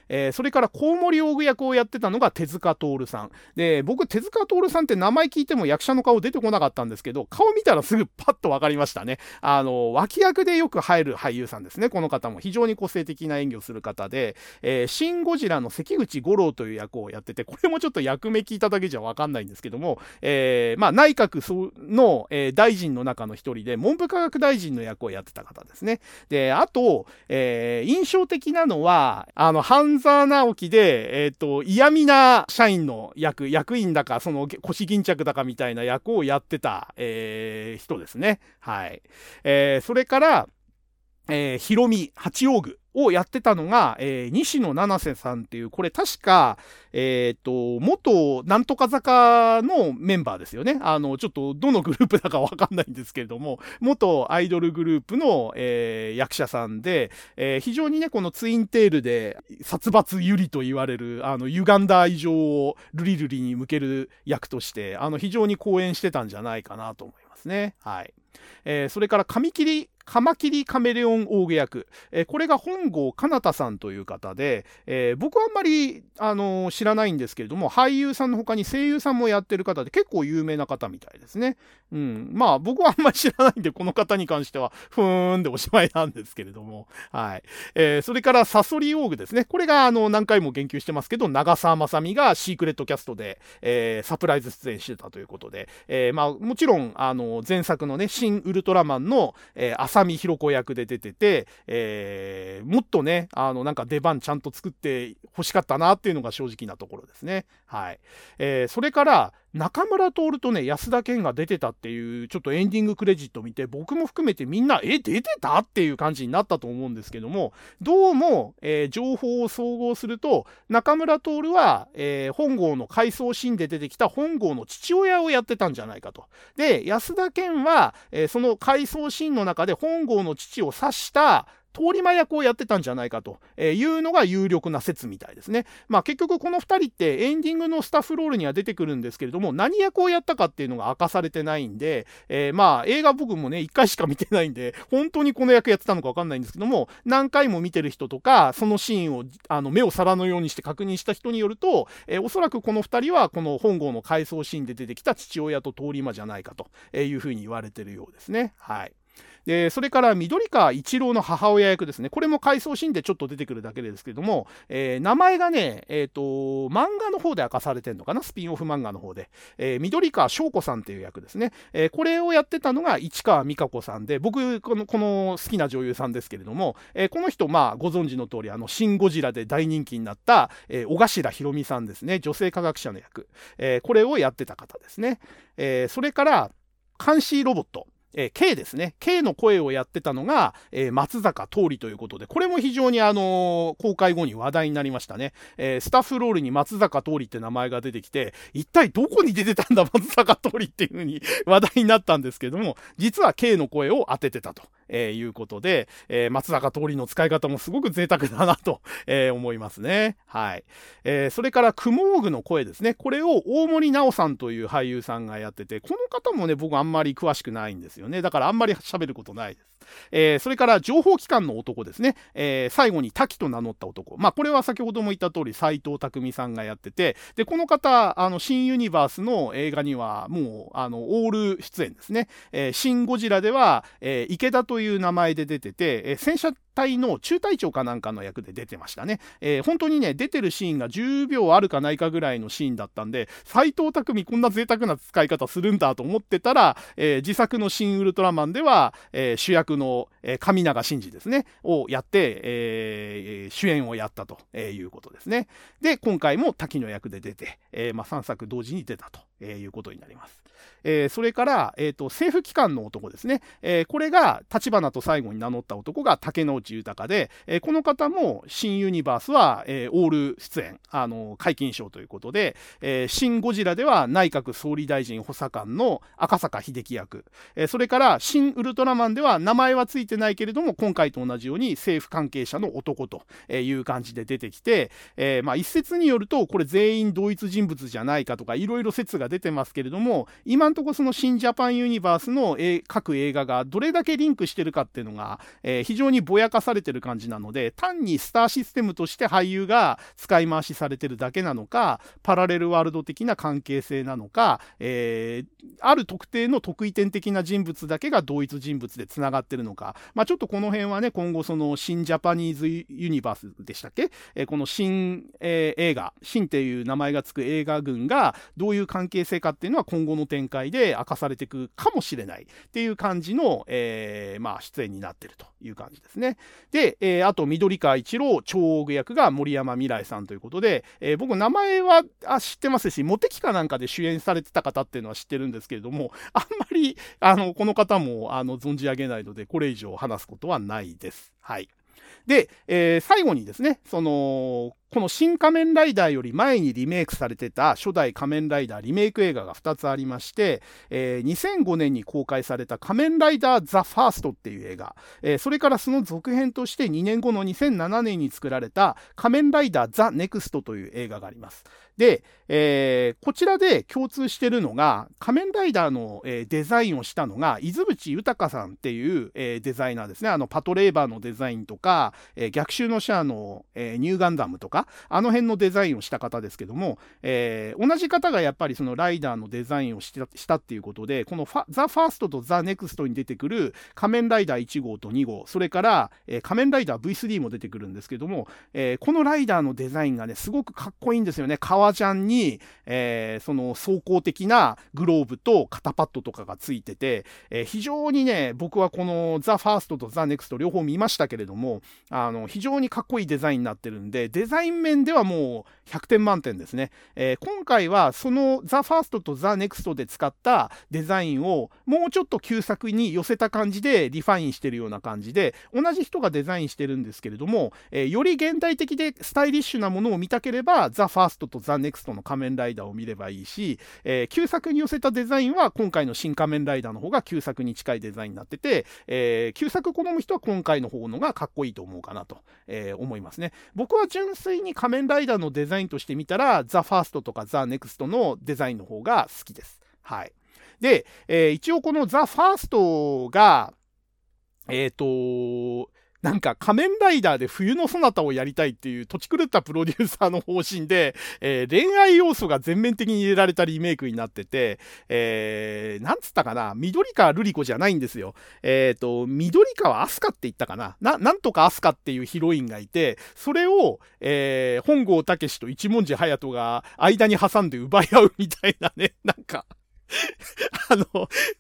えー、それからコウモリオグ役をやってたのが手塚徹さん。で、僕、手塚徹さんって名前聞いても役者の顔出てこなかったんですけど、顔見たらすぐパッと分かりましたね。あの、脇役でよく入る俳優さんですね。この方も非常に個性的な演技をする方で、えー、シン・ゴジラの関口五郎という役をやってて、これもちょっと役名聞いただけじゃ分かんないんですけども、えー、まあ、内閣の、えー、大臣の中の一人で、文部科学大臣の役をやってた方ですね。で、あと、えー、印象的なのは、あの、半沢直樹で、えっ、ー、と、嫌味な社員の役、役員だか、その腰巾着だかみたいな役をやってた、えー、人ですね。はい。えー、それから、えー、ヒロミ、八王具。をやってたのが、えー、西野七瀬さんっていう、これ確か、えっ、と、元なんとか坂のメンバーですよね。あの、ちょっとどのグループだかわかんないんですけれども、元アイドルグループの、えー、役者さんで、えー、非常にね、このツインテールで殺伐ゆりと言われる、あの、歪んだ愛情をルリルリに向ける役として、あの、非常に講演してたんじゃないかなと思いますね。はい。えー、それから、髪切りカマキリカメレオン大毛役、えー、これが本郷かなたさんという方で、えー、僕はあんまり、あのー、知らないんですけれども、俳優さんの他に声優さんもやってる方で結構有名な方みたいですね。うん。まあ僕はあんまり知らないんで、この方に関しては、ふーんでおしまいなんですけれども。はい。えー、それからサソリオーグですね。これがあの何回も言及してますけど、長澤まさみがシークレットキャストで、えー、サプライズ出演してたということで、えー、まあもちろん、あの、前作のね、新ウルトラマンの、えー、見弘子役で出てて、えー、もっとね、あの、なんか出番ちゃんと作って欲しかったなっていうのが正直なところですね。はい。えー、それから、中村徹とね、安田健が出てたっていう、ちょっとエンディングクレジット見て、僕も含めてみんな、え、出てた？っていう感じになったと思うんですけども、どうも、えー、情報を総合すると、中村徹は、えー、本郷の回想シーンで出てきた本郷の父親をやってたんじゃないかと。で、安田健は、えー、その回想シーンの中で本郷の父を指した通り魔役をやってたんじゃないかというのが有力な説みたいですね。まあ結局この2人ってエンディングのスタッフロールには出てくるんですけれども、何役をやったかっていうのが明かされてないんで、えー、まあ映画僕もね、1回しか見てないんで、本当にこの役やってたのかわかんないんですけども、何回も見てる人とか、そのシーンをあの目を皿のようにして確認した人によると、えー、おそらくこの2人はこの本郷の回想シーンで出てきた父親と通り魔じゃないかというふうに言われてるようですね。はい。で、それから緑川一郎の母親役ですね。これも回想シーンでちょっと出てくるだけですけれども、えー、名前がね、えっ、ー、と、漫画の方で明かされてるのかな？スピンオフ漫画の方で。えー、緑川翔子さんっていう役ですね。えこれをやってたのが市川美香子さんで、僕、この、この好きな女優さんですけれども、えこの人、まあ、ご存知の通り、あの、シン・ゴジラで大人気になった、え小頭ひろみさんですね。女性科学者の役。えこれをやってた方ですね。えそれから、監視ロボット。えー、K ですね。K の声をやってたのが、えー、松坂桃李ということで、これも非常にあのー、公開後に話題になりましたね。えー、スタッフロールに松坂桃李って名前が出てきて、一体どこに出てたんだ松坂桃李っていう風に話題になったんですけども、実は K の声を当ててたと。えー、いうことで、えー、松坂桃李の使い方もすごく贅沢だなと、[LAUGHS] えー、思いますね。はい。えー、それから、クモーグの声ですね。これを大森直さんという俳優さんがやってて、この方もね、僕あんまり詳しくないんですよね。だからあんまり喋ることないです。えー、それから情報機関の男ですね、えー、最後に滝と名乗った男、まあ、これは先ほども言った通り斎藤匠さんがやっててでこの方あの新ユニバースの映画にはもうあのオール出演ですね、えー、シン・ゴジラでは、えー、池田とという名前で出てて、え、戦車隊の中隊長かなんかの役で出てましたね。えー、本当にね、出てるシーンが10秒あるかないかぐらいのシーンだったんで、斎藤匠こんな贅沢な使い方するんだと思ってたら、えー、自作の新ウルトラマンでは、えー、主役の、えー、上永真司ですね、をやって、え、主演をやったとえいうことですね。で、今回も滝の役で出て、えまあ、3作同時に出たとえいうことになります。えー、それから、えーと、政府機関の男ですね、えー、これが立花と最後に名乗った男が竹之内豊で、えー、この方も新ユニバースは、えー、オール出演、あの解禁賞ということで、えー、新ゴジラでは内閣総理大臣補佐官の赤坂秀樹役、えー、それから新ウルトラマンでは名前はついてないけれども今回と同じように政府関係者の男という感じで出てきて、えーまあ、一説によるとこれ全員同一人物じゃないかとかいろいろ説が出てますけれども今んとこその新ジャパンユニバースの各映画がどれだけリンクしてるかっていうのが、えー、非常にぼやかされてる感じなので、単にスターシステムとして俳優が使い回しされてるだけなのか、パラレルワールド的な関係性なのか、えー、ある特定の特異点的な人物だけが同一人物でつながってるのか、まあ、ちょっとこの辺はね、今後その新ジャパニーズユニバースでしたっけ、えー、この新、え、映画、新っていう名前がつく映画群がどういう関係性かっていうのは今後の展開で明かされていくかもしれないっていう感じの、えー、まあ、出演になってるという感じですね。で、えー、あと、緑川一郎、超大具役が森山未来さんということで、えー、僕、名前はあ知ってますし、モテキかなんかで主演されてた方っていうのは知ってるんですけれども、[LAUGHS] あんまり、あの、この方も、あの、存じ上げないので、これ以上話すことはないです。はい。で、えー、最後にですね、その、このシン・仮面ライダーより前にリメイクされてた初代仮面ライダーリメイク映画が2つありまして、えー、2005年に公開された仮面ライダーザ・ファーストっていう映画、えー、それからその続編として2年後の2007年に作られた仮面ライダーザ・ネクストという映画があります。で、えー、こちらで共通してるのが、仮面ライダーの、えー、デザインをしたのが、出渕裕さんっていう、えー、デザイナーですね。あの、パトレイバーのデザインとか、え逆襲のシャアの、えニューガンダムとか、あの辺のデザインをした方ですけども、えー、同じ方がやっぱりそのライダーのデザインをしたしたっていうことで、このザ・ファーストとザ・ネクストに出てくる仮面ライダー1号と2号、それから、えー、仮面ライダー V3 も出てくるんですけども、えー、このライダーのデザインがね、すごくかっこいいんですよね。革ジャンに、にえー、その装甲的なグローブと肩パッドとかがついてて、えー、非常にね、僕はこのザ・ファーストとザ・ネクスト両方見ましたけれども、あの、非常にかっこいいデザインになってるんで、デザイン面ではもう100点満点ですね。えー、今回はそのザ・ファーストとザ・ネクストで使ったデザインをもうちょっと旧作に寄せた感じでリファインしてるような感じで、同じ人がデザインしてるんですけれども、えー、より現代的でスタイリッシュなものを見たければ、ザ・ファーストとザ・ネクストの仮面ライダーを見ればいいし、えー、旧作に寄せたデザインは今回のシン・仮面ライダーの方が旧作に近いデザインになってて、え、旧作好む人は今回の方のがかっこいいと思うかなと、え、思いますね。僕は純粋に仮面ライダーのデザインとして見たら、ザ・ファーストとかザ・ネクストのデザインの方が好きです。はい。で、えー、一応このザ・ファーストが、えっ、ー、と、なんか仮面ライダーで冬のソナタをやりたいっていうとち狂ったプロデューサーの方針で、えー、恋愛要素が全面的に入れられたリメイクになってて、えー、なんつったかな、緑川瑠璃子じゃないんですよ。えっ、ー、と、緑川アスカって言ったかなな、なんとかアスカっていうヒロインがいて、それを、えー、本郷武と一文字隼人が間に挟んで奪い合うみたいなね、なんか [LAUGHS] あの、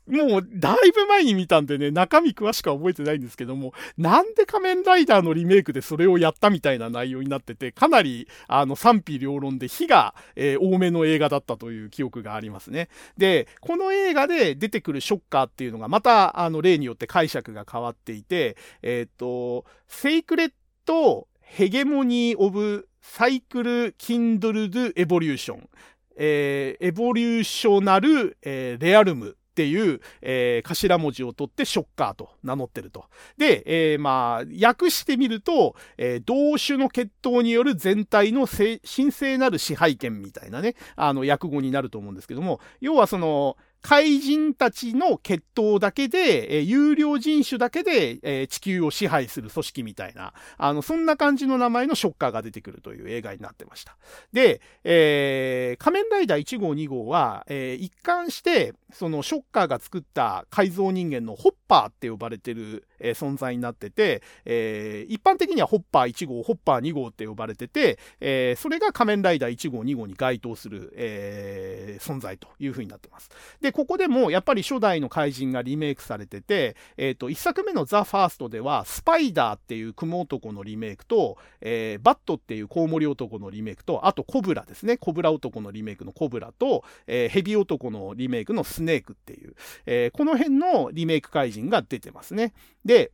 もうだいぶ前に見たんでね、中身詳しくは覚えてないんですけども、なんで仮面ライダーのリメイクでそれをやったみたいな内容になってて、かなり、あの、賛否両論で火が、えー、多めの映画だったという記憶がありますね。で、この映画で出てくるショッカーっていうのが、また、あの、例によって解釈が変わっていて、えっ、ー、と、 Sacred Hegemony of Cycle Kindred Evolution。えー、 Evolutional、えー、 Realm っていう、えー、頭文字を取ってショッカーと名乗ってると。で、えー、まあ、訳してみると、えー、同種の血統による全体の神聖なる支配権みたいなね、あの、訳語になると思うんですけども、要はその、怪人たちの血統だけで、えー、有料人種だけで、えー、地球を支配する組織みたいな、あの、そんな感じの名前のショッカーが出てくるという映画になってました。で、えー、仮面ライダー1号2号は、え、一貫して、そのショッカーが作った改造人間のホッパーって呼ばれてる、えー、存在になってて、えー、一般的にはホッパー1号、ホッパー2号って呼ばれてて、えー、それが仮面ライダー1号2号に該当する、えー、存在というふうになってます。で、ここでもやっぱり初代の怪人がリメイクされてて、えっ、ー、と、一作目のザ・ファーストでは、スパイダーっていう蜘蛛男のリメイクと、えー、バットっていうコウモリ男のリメイクと、あとコブラですね。コブラ男のリメイクのコブラと、えー、ヘビ男のリメイクのスネークっていう、えー、この辺のリメイク怪人が出てますね。で、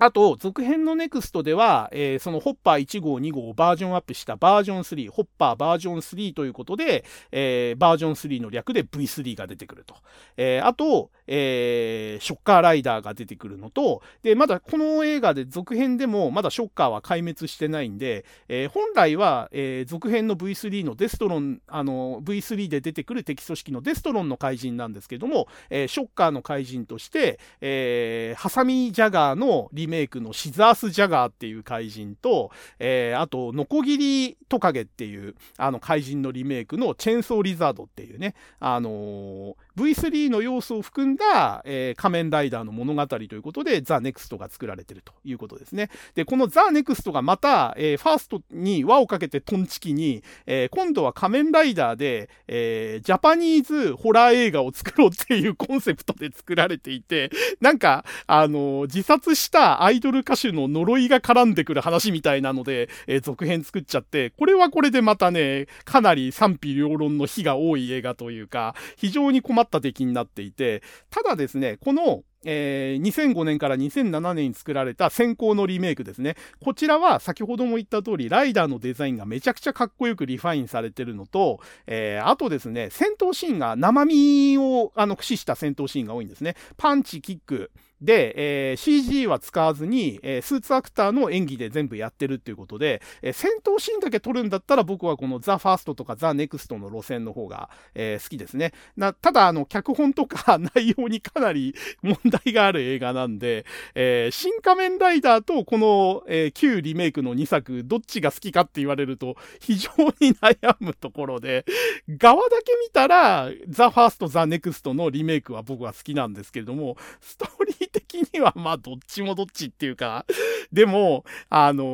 あと、続編のネクストでは、えー、そのホッパー1号、2号をバージョンアップしたバージョン3、ホッパーバージョン3ということで、えー、バージョン3の略で V3 が出てくると。えー、あと、え、ショッカーライダーが出てくるのと、で、まだこの映画で続編でもまだショッカーは壊滅してないんで、え、本来は、え、続編の V3 のデストロン、あの、V3 で出てくる敵組織のデストロンの怪人なんですけども、え、ショッカーの怪人として、え、ハサミジャガーのリリメイクのシザース・ジャガーっていう怪人と、えー、あと、ノコギリトカゲっていう、あの怪人のリメイクのチェーンソー・リザードっていうね、あのー、V3 の要素を含んだ、えー、仮面ライダーの物語ということで、ザ・ネクストが作られてるということですね。で、このザ・ネクストがまた、えー、ファーストに輪をかけてトンチキに、えー、今度は仮面ライダーで、え、ジャパニーズホラー映画を作ろうっていうコンセプトで作られていて、なんか、あの自殺したアイドル歌手の呪いが絡んでくる話みたいなので、え、続編作っちゃって、これはこれでまたね、かなり賛否両論の否が多い映画というか、非常に困った出来になっていて、ただですね、この、えー、2005年から2007年に作られた先行のリメイクですね。こちらは先ほども言った通り、ライダーのデザインがめちゃくちゃかっこよくリファインされてるのと、えー、あとですね、戦闘シーンが生身をあの駆使した戦闘シーンが多いんですね。パンチ、キック、で、えー、CG は使わずに、えー、スーツアクターの演技で全部やってるっていうことで、えー、戦闘シーンだけ撮るんだったら僕はこのザ・ファーストとかザ・ネクストの路線の方が、え好きですね。なただ、あの、脚本とか [LAUGHS] 内容にかなり問題がある映画なんで、えシン・仮面ライダーとこの、え旧リメイクの2作、どっちが好きかって言われると非常に悩むところで、ガワだけ見たら、ザ・ファースト、ザ・ネクストのリメイクは僕は好きなんですけれども、ストーリー的にはまあどっちもどっちっていうか、でも、あの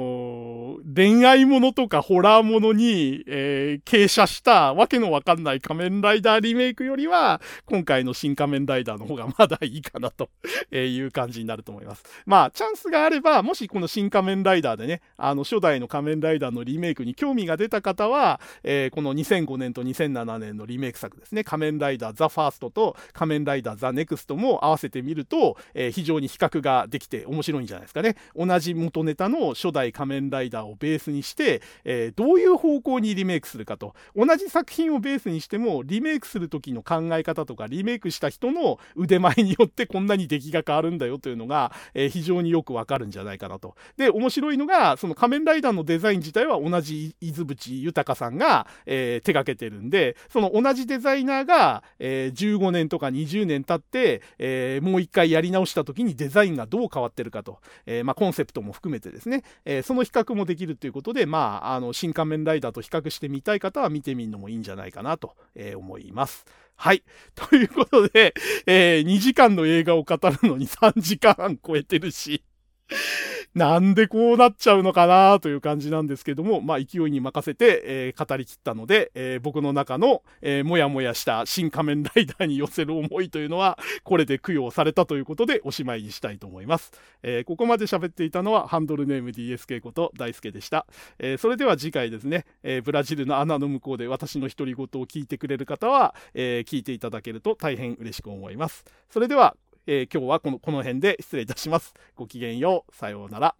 ー、恋愛ものとかホラーものに、えー、傾斜したわけのわかんない仮面ライダーリメイクよりは、今回のシン・仮面ライダーの方がまだいいかなと [LAUGHS] いう感じになると思います。まあ、チャンスがあれば、もしこのシン・仮面ライダーでね、あの、初代の仮面ライダーのリメイクに興味が出た方は、えー、この2005年と2007年のリメイク作ですね、仮面ライダーザ・ファーストと仮面ライダーザ・ネクストも合わせてみると、えー、非常に比較ができて面白いんじゃないですかね。同じ元ネタの初代仮面ライダーをベースにして、えー、どういう方向にリメイクするかと。同じ作品をベースにしても、リメイクする時の考え方とか、リメイクした人の腕前によってこんなに出来が変わるんだよというのが、えー、非常によくわかるんじゃないかなと。で、面白いのが、その仮面ライダーのデザイン自体は同じ出渕豊さんが、えー、手掛けてるんで、その同じデザイナーが、えー、15年とか20年経って、えー、もう一回やり直したた時にデザインがどう変わってるかと、えー、まあ、コンセプトも含めてですね、えその比較もできるということで、まあ、あの、新仮面ライダーと比較してみたい方は見てみるのもいいんじゃないかなと、え思います。はい。[LAUGHS] ということで、え、2時間の映画を語るのに3時間半超えてるし、[LAUGHS] なんでこうなっちゃうのかなという感じなんですけども、まあ勢いに任せて、えー、語りきったので、えー、僕の中の、えー、もやもやした新仮面ライダーに寄せる思いというのは、これで供養されたということでおしまいにしたいと思います。えここまで喋っていたのはハンドルネーム DSK こと大輔でした。えそれでは次回ですね、えブラジルの穴の向こうで私の独り言を聞いてくれる方は、え聞いていただけると大変嬉しく思います。それでは、えー、今日はこのこの辺で失礼いたします。ごきげんよう。さようなら。